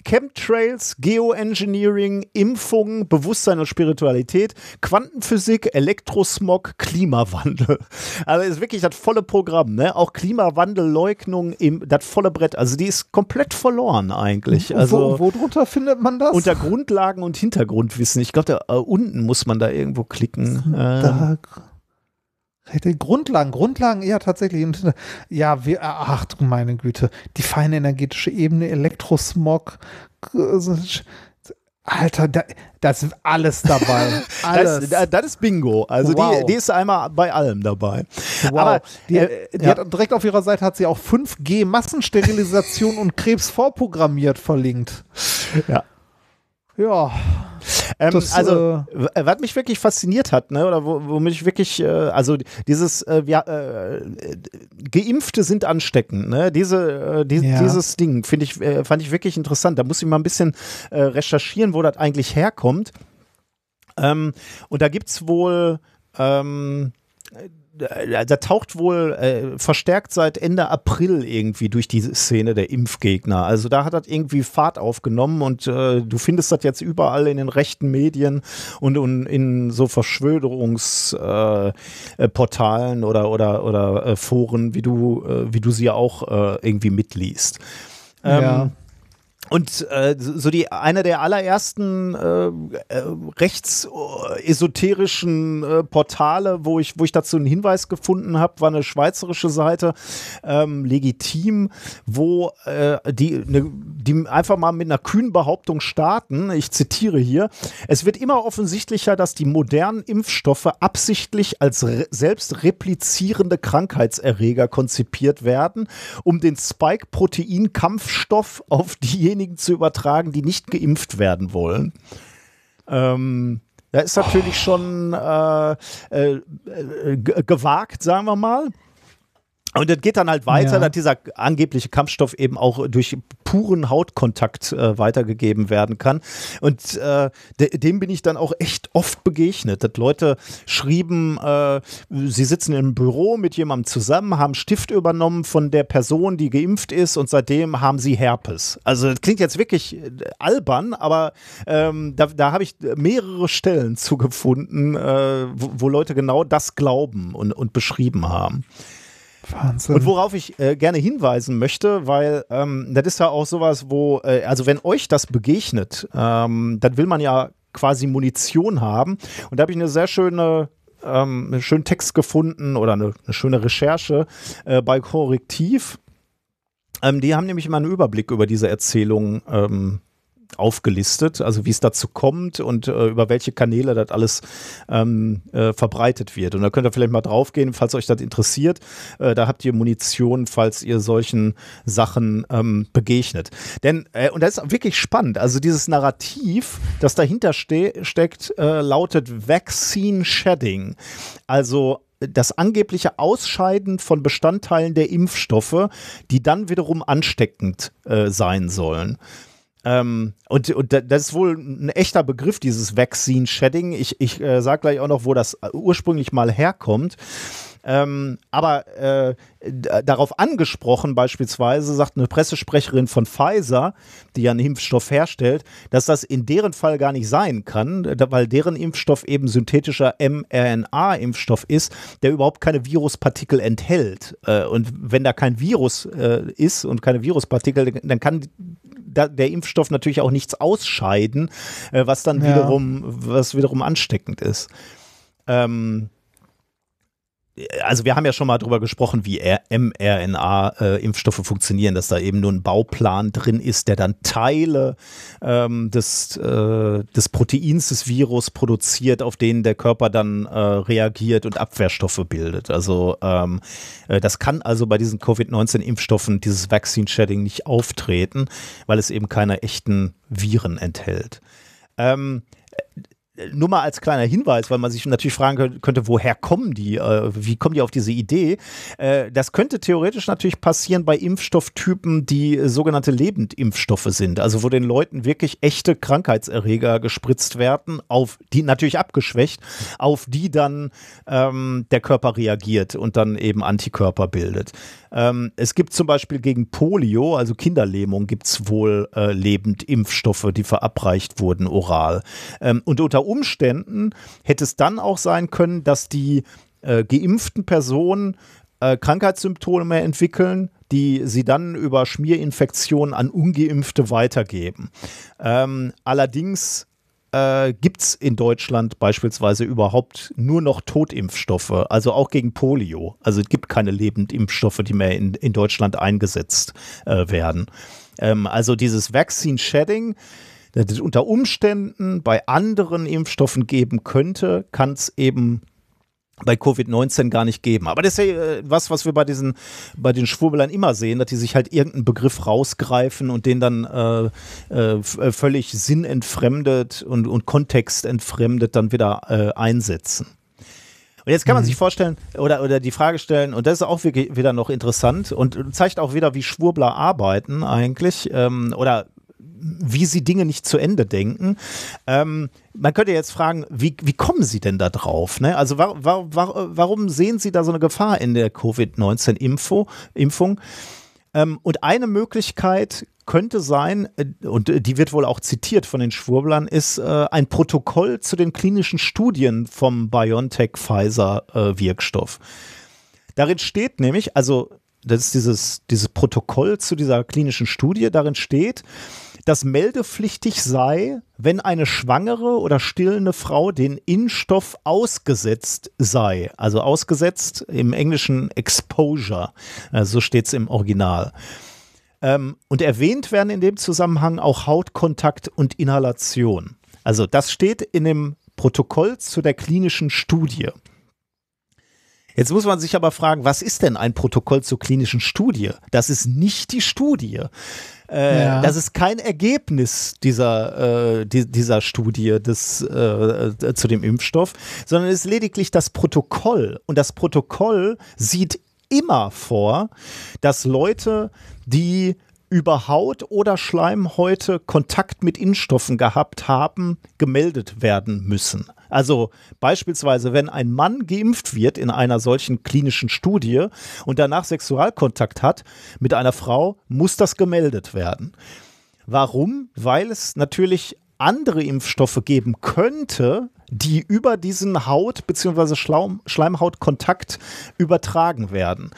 Chemtrails, Geoengineering, Impfungen, Bewusstsein und Spiritualität, Quantenphysik, Elektrosmog, Klimawandel. Also ist wirklich das volle Programm, ne? Auch Klimawandelleugnung im das volle Brett. Also die ist komplett verloren eigentlich. Also wo, wo drunter findet man das? Unter Grundlagen und Hintergrundwissen. Ich glaube, da äh, unten muss man da irgendwo klicken. Da, äh. Grundlagen, Grundlagen, ja tatsächlich. Ja, wir, ach du meine Güte, die feine energetische Ebene, Elektrosmog, Alter, da, das ist alles dabei. Alles. Das, das ist Bingo. Also wow. die, die ist einmal bei allem dabei. Wow. Aber die, äh, die ja. hat direkt auf ihrer Seite hat sie auch 5G Massensterilisation und Krebs vorprogrammiert verlinkt. Ja. Ja. Ähm, das, also, äh, was mich wirklich fasziniert hat, ne, oder wo, womit ich wirklich, äh, also dieses, äh, ja, äh, Geimpfte sind ansteckend, ne, diese, äh, die, ja. dieses Ding finde ich, äh, fand ich wirklich interessant. Da muss ich mal ein bisschen recherchieren, wo das eigentlich herkommt. Ähm, und da gibt es wohl, ähm, da taucht wohl äh, verstärkt seit Ende April irgendwie durch die Szene der Impfgegner. Also da hat das irgendwie Fahrt aufgenommen und äh, du findest das jetzt überall in den rechten Medien und, und in so Verschwörungsportalen äh, oder oder oder äh, Foren, wie du äh, wie du sie auch äh, irgendwie mitliest. Ähm, ja. Und äh, so die eine der allerersten äh, äh, rechtsesoterischen äh, Portale, wo ich, wo ich dazu einen Hinweis gefunden habe, war eine schweizerische Seite, ähm, legitim, wo äh, die, ne, die einfach mal mit einer kühnen Behauptung starten. Ich zitiere hier: Es wird immer offensichtlicher, dass die modernen Impfstoffe absichtlich als re selbst replizierende Krankheitserreger konzipiert werden, um den Spike-Protein-Kampfstoff auf diejenigen diejenigen zu übertragen, die nicht geimpft werden wollen. Ähm, da ist natürlich schon äh, äh, gewagt, sagen wir mal. Und das geht dann halt weiter, ja. dass dieser angebliche Kampfstoff eben auch durch puren Hautkontakt äh, weitergegeben werden kann. Und äh, de dem bin ich dann auch echt oft begegnet, dass Leute schrieben, äh, sie sitzen im Büro mit jemandem zusammen, haben Stift übernommen von der Person, die geimpft ist und seitdem haben sie Herpes. Also das klingt jetzt wirklich äh, albern, aber ähm, da, da habe ich mehrere Stellen zugefunden, äh, wo, wo Leute genau das glauben und, und beschrieben haben. Wahnsinn. Und worauf ich äh, gerne hinweisen möchte, weil ähm, das ist ja auch sowas, wo, äh, also wenn euch das begegnet, ähm, dann will man ja quasi Munition haben. Und da habe ich eine sehr schöne ähm, einen schönen Text gefunden oder eine, eine schöne Recherche äh, bei Korrektiv. Ähm, die haben nämlich mal einen Überblick über diese Erzählung ähm, aufgelistet, also wie es dazu kommt und äh, über welche Kanäle das alles ähm, äh, verbreitet wird. Und da könnt ihr vielleicht mal draufgehen, falls euch das interessiert. Äh, da habt ihr Munition, falls ihr solchen Sachen ähm, begegnet. Denn, äh, und das ist wirklich spannend, also dieses Narrativ, das dahinter ste steckt, äh, lautet Vaccine Shedding. Also das angebliche Ausscheiden von Bestandteilen der Impfstoffe, die dann wiederum ansteckend äh, sein sollen. Ähm, und, und das ist wohl ein echter Begriff, dieses Vaccine Shedding. Ich, ich äh, sage gleich auch noch, wo das ursprünglich mal herkommt. Ähm, aber äh, darauf angesprochen beispielsweise sagt eine Pressesprecherin von Pfizer, die ja einen Impfstoff herstellt, dass das in deren Fall gar nicht sein kann, weil deren Impfstoff eben synthetischer mRNA-Impfstoff ist, der überhaupt keine Viruspartikel enthält. Äh, und wenn da kein Virus äh, ist und keine Viruspartikel, dann kann der Impfstoff natürlich auch nichts ausscheiden, äh, was dann ja. wiederum, was wiederum ansteckend ist. Ähm, also wir haben ja schon mal drüber gesprochen, wie mRNA-Impfstoffe äh, funktionieren, dass da eben nur ein Bauplan drin ist, der dann Teile ähm, des, äh, des Proteins des Virus produziert, auf denen der Körper dann äh, reagiert und Abwehrstoffe bildet. Also ähm, äh, das kann also bei diesen Covid-19-Impfstoffen dieses Vaccine-Shedding nicht auftreten, weil es eben keine echten Viren enthält. Ähm, nur mal als kleiner Hinweis, weil man sich natürlich fragen könnte, woher kommen die, äh, wie kommen die auf diese Idee? Äh, das könnte theoretisch natürlich passieren bei Impfstofftypen, die sogenannte Lebendimpfstoffe sind, also wo den Leuten wirklich echte Krankheitserreger gespritzt werden, auf die natürlich abgeschwächt, auf die dann ähm, der Körper reagiert und dann eben Antikörper bildet. Ähm, es gibt zum Beispiel gegen Polio, also Kinderlähmung, gibt es wohl äh, Lebendimpfstoffe, die verabreicht wurden oral. Ähm, und unter Umständen hätte es dann auch sein können, dass die äh, geimpften Personen äh, Krankheitssymptome entwickeln, die sie dann über Schmierinfektionen an ungeimpfte weitergeben. Ähm, allerdings äh, gibt es in Deutschland beispielsweise überhaupt nur noch Totimpfstoffe, also auch gegen Polio. Also es gibt keine Lebendimpfstoffe, die mehr in, in Deutschland eingesetzt äh, werden. Ähm, also dieses Vaccine Shedding, das es unter Umständen bei anderen Impfstoffen geben könnte, kann es eben bei Covid-19 gar nicht geben. Aber das ist ja äh, was, was wir bei diesen, bei den Schwurbelern immer sehen, dass die sich halt irgendeinen Begriff rausgreifen und den dann äh, äh, äh völlig sinnentfremdet und, und kontextentfremdet dann wieder äh, einsetzen. Und jetzt kann man mhm. sich vorstellen oder, oder die Frage stellen, und das ist auch wieder noch interessant und zeigt auch wieder, wie Schwurbler arbeiten eigentlich ähm, oder wie sie Dinge nicht zu Ende denken. Ähm, man könnte jetzt fragen, wie, wie kommen Sie denn da drauf? Ne? Also war, war, war, warum sehen Sie da so eine Gefahr in der Covid-19-Impfung? Ähm, und eine Möglichkeit könnte sein, äh, und die wird wohl auch zitiert von den Schwurblern, ist äh, ein Protokoll zu den klinischen Studien vom BioNTech-Pfizer-Wirkstoff. Darin steht nämlich, also das ist dieses, dieses Protokoll zu dieser klinischen Studie, darin steht, dass meldepflichtig sei, wenn eine schwangere oder stillende Frau den Impfstoff ausgesetzt sei. Also ausgesetzt im Englischen Exposure. Also so steht es im Original. Ähm, und erwähnt werden in dem Zusammenhang auch Hautkontakt und Inhalation. Also das steht in dem Protokoll zu der klinischen Studie. Jetzt muss man sich aber fragen, was ist denn ein Protokoll zur klinischen Studie? Das ist nicht die Studie. Äh, ja. Das ist kein Ergebnis dieser, äh, die, dieser Studie des, äh, zu dem Impfstoff, sondern es ist lediglich das Protokoll. Und das Protokoll sieht immer vor, dass Leute, die über Haut oder Schleimhäute Kontakt mit Impfstoffen gehabt haben, gemeldet werden müssen. Also beispielsweise, wenn ein Mann geimpft wird in einer solchen klinischen Studie und danach Sexualkontakt hat mit einer Frau, muss das gemeldet werden. Warum? Weil es natürlich andere Impfstoffe geben könnte, die über diesen Haut- bzw. Schleimhautkontakt übertragen werden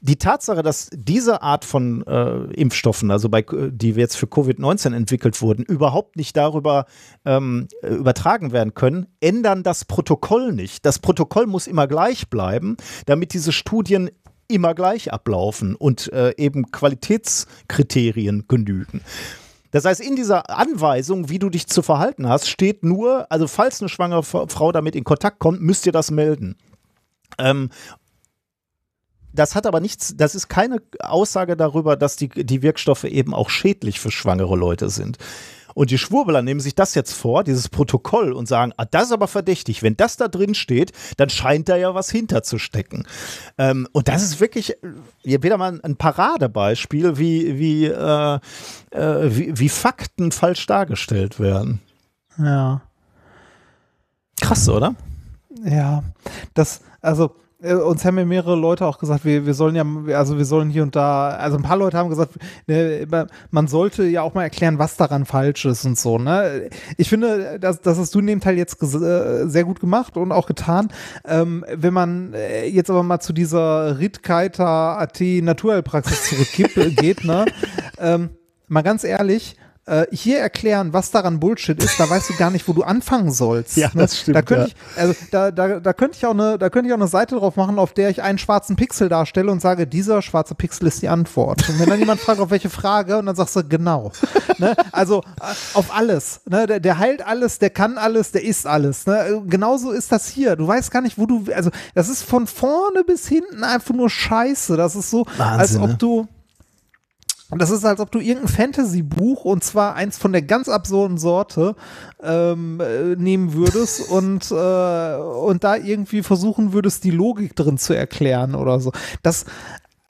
die Tatsache, dass diese Art von äh, Impfstoffen, also bei, die jetzt für Covid-19 entwickelt wurden, überhaupt nicht darüber ähm, übertragen werden können, ändern das Protokoll nicht. Das Protokoll muss immer gleich bleiben, damit diese Studien immer gleich ablaufen und äh, eben Qualitätskriterien genügen. Das heißt, in dieser Anweisung, wie du dich zu verhalten hast, steht nur, also falls eine schwangere Frau damit in Kontakt kommt, müsst ihr das melden. Ähm, das hat aber nichts, das ist keine Aussage darüber, dass die, die Wirkstoffe eben auch schädlich für schwangere Leute sind. Und die Schwurbeler nehmen sich das jetzt vor, dieses Protokoll, und sagen, ah, das ist aber verdächtig. Wenn das da drin steht, dann scheint da ja was hinterzustecken. Ähm, und das ist wirklich hier wieder mal ein Paradebeispiel, wie, wie, äh, äh, wie, wie Fakten falsch dargestellt werden. Ja. Krass, oder? Ja, das, also äh, uns haben ja mehrere Leute auch gesagt, wir, wir sollen ja, also wir sollen hier und da, also ein paar Leute haben gesagt, ne, man sollte ja auch mal erklären, was daran falsch ist und so. Ne? Ich finde, das, das hast du in dem Teil jetzt äh, sehr gut gemacht und auch getan. Ähm, wenn man äh, jetzt aber mal zu dieser Ritkeiter AT Naturheilpraxis zurückgeht, ne? ähm, mal ganz ehrlich, äh, hier erklären, was daran Bullshit ist, da weißt du gar nicht, wo du anfangen sollst. Ja, ne? das stimmt. Da könnte ja. ich, also da, da, da könnte ich auch eine, da könnte ich auch eine Seite drauf machen, auf der ich einen schwarzen Pixel darstelle und sage, dieser schwarze Pixel ist die Antwort. Und wenn dann jemand fragt, auf welche Frage, und dann sagst du, genau. ne? Also äh, auf alles. Ne? Der, der heilt alles, der kann alles, der ist alles. Ne? Genauso ist das hier. Du weißt gar nicht, wo du, also das ist von vorne bis hinten einfach nur Scheiße. Das ist so, Wahnsinn, als ob ne? du und das ist, als ob du irgendein Fantasy-Buch und zwar eins von der ganz absurden Sorte ähm, äh, nehmen würdest und, äh, und da irgendwie versuchen würdest, die Logik drin zu erklären oder so. Das,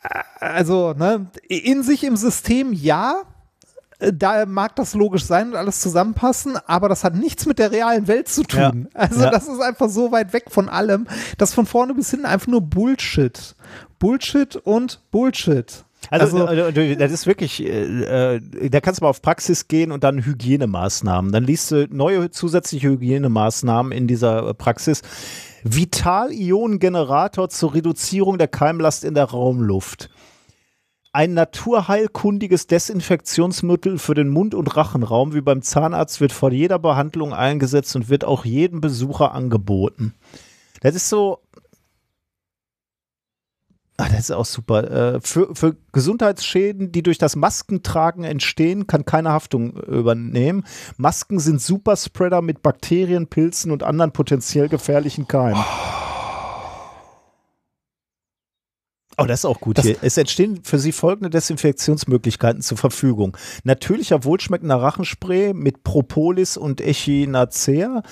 äh, also, ne, in sich im System ja, äh, da mag das logisch sein und alles zusammenpassen, aber das hat nichts mit der realen Welt zu tun. Ja. Also ja. das ist einfach so weit weg von allem, dass von vorne bis hinten einfach nur Bullshit. Bullshit und Bullshit. Also, also das ist wirklich, äh, äh, da kannst du mal auf Praxis gehen und dann Hygienemaßnahmen. Dann liest du neue zusätzliche Hygienemaßnahmen in dieser Praxis. Vital-Ionen-Generator zur Reduzierung der Keimlast in der Raumluft. Ein naturheilkundiges Desinfektionsmittel für den Mund- und Rachenraum, wie beim Zahnarzt, wird vor jeder Behandlung eingesetzt und wird auch jedem Besucher angeboten. Das ist so, Ah, das ist auch super. Äh, für, für Gesundheitsschäden, die durch das Maskentragen entstehen, kann keine Haftung übernehmen. Masken sind Superspreader mit Bakterien, Pilzen und anderen potenziell gefährlichen Keimen. Oh, das ist auch gut das hier. Es entstehen für Sie folgende Desinfektionsmöglichkeiten zur Verfügung. Natürlicher, wohlschmeckender Rachenspray mit Propolis und Echinacea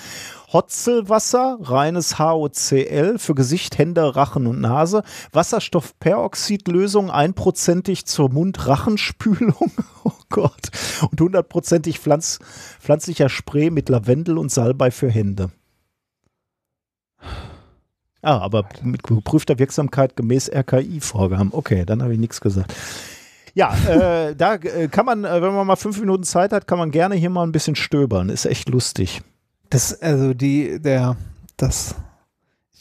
Hotzelwasser, reines HOCl für Gesicht, Hände, Rachen und Nase, Wasserstoffperoxidlösung, einprozentig zur Mund-Rachenspülung, oh Gott, und hundertprozentig pflanz pflanzlicher Spray mit Lavendel und Salbei für Hände. Ah, aber mit geprüfter Wirksamkeit gemäß RKI-Vorgaben. Okay, dann habe ich nichts gesagt. Ja, äh, da äh, kann man, äh, wenn man mal fünf Minuten Zeit hat, kann man gerne hier mal ein bisschen stöbern. Ist echt lustig. Das, also die, der, das,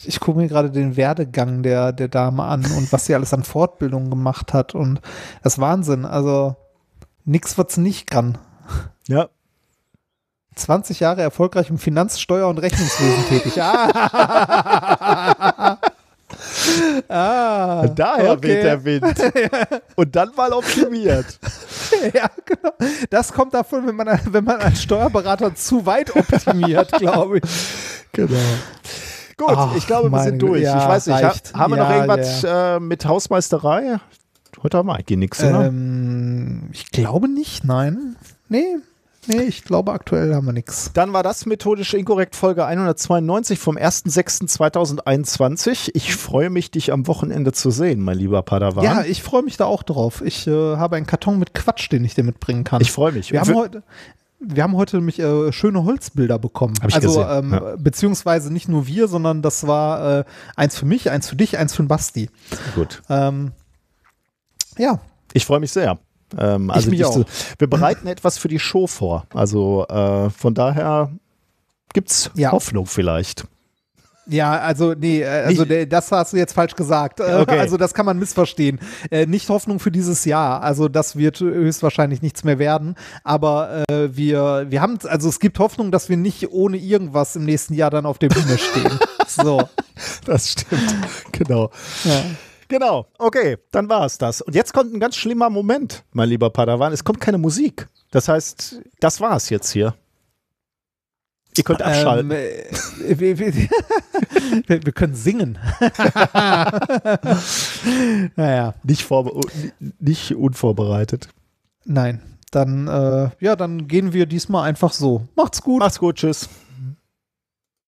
ich, gucke mir gerade den Werdegang der, der Dame an und was sie alles an Fortbildungen gemacht hat. Und das ist Wahnsinn. Also nix wird's nicht kann. Ja. 20 Jahre erfolgreich im Finanz-, Steuer- und Rechnungswesen tätig. Ah. ah, Daher okay. weht der Wind. Und dann mal optimiert. Ja, genau. Das kommt davon, wenn man, wenn man als Steuerberater zu weit optimiert, glaube ich. Genau. Gut, Ach, ich glaube, wir sind durch. Ja, ich weiß nicht, ha haben wir noch Ja, irgendwas äh, mit Hausmeisterei? Heute haben wir eigentlich nichts, oder? Ähm, ich glaube nicht, nein. Nee, nee, ich glaube aktuell haben wir nichts. Dann war das methodisch inkorrekt Folge 192 vom 1.6.2021. Ich freue mich, dich am Wochenende zu sehen, mein lieber Padawan. Ja, ich freue mich da auch drauf. Ich äh, habe einen Karton mit Quatsch, den ich dir mitbringen kann. ich freue mich. Wir Und haben heute. Wir haben heute nämlich äh, schöne Holzbilder bekommen. Hab ich also gesehen, ähm, ja. beziehungsweise nicht nur wir, sondern das war äh, eins für mich, eins für dich, eins für den Basti. Gut. Ähm, ja, Ich freue mich sehr. Ähm, also mich dich auch. wir bereiten etwas für die Show vor. Also äh, von daher gibt es Ja. Hoffnung vielleicht. Ja, also nee, äh, also der, das hast du jetzt falsch gesagt. Okay. Also das kann man missverstehen. Äh, nicht Hoffnung für dieses Jahr. Also das wird höchstwahrscheinlich nichts mehr werden. Aber äh, wir, wir haben, also es gibt Hoffnung, dass wir nicht ohne irgendwas im nächsten Jahr dann auf der Bühne stehen. so. Das stimmt. genau. Ja. Genau. Okay, dann war es das. Und jetzt kommt ein ganz schlimmer Moment, mein lieber Padawan. Es kommt keine Musik. Das heißt, das war es jetzt hier. Ihr könnt abschalten. Ähm, äh, wir, wir, wir, können singen. naja, nicht, vorbe nicht unvorbereitet. nein. Dann, äh, ja, dann gehen wir diesmal einfach so. Macht's gut. Macht's gut, tschüss.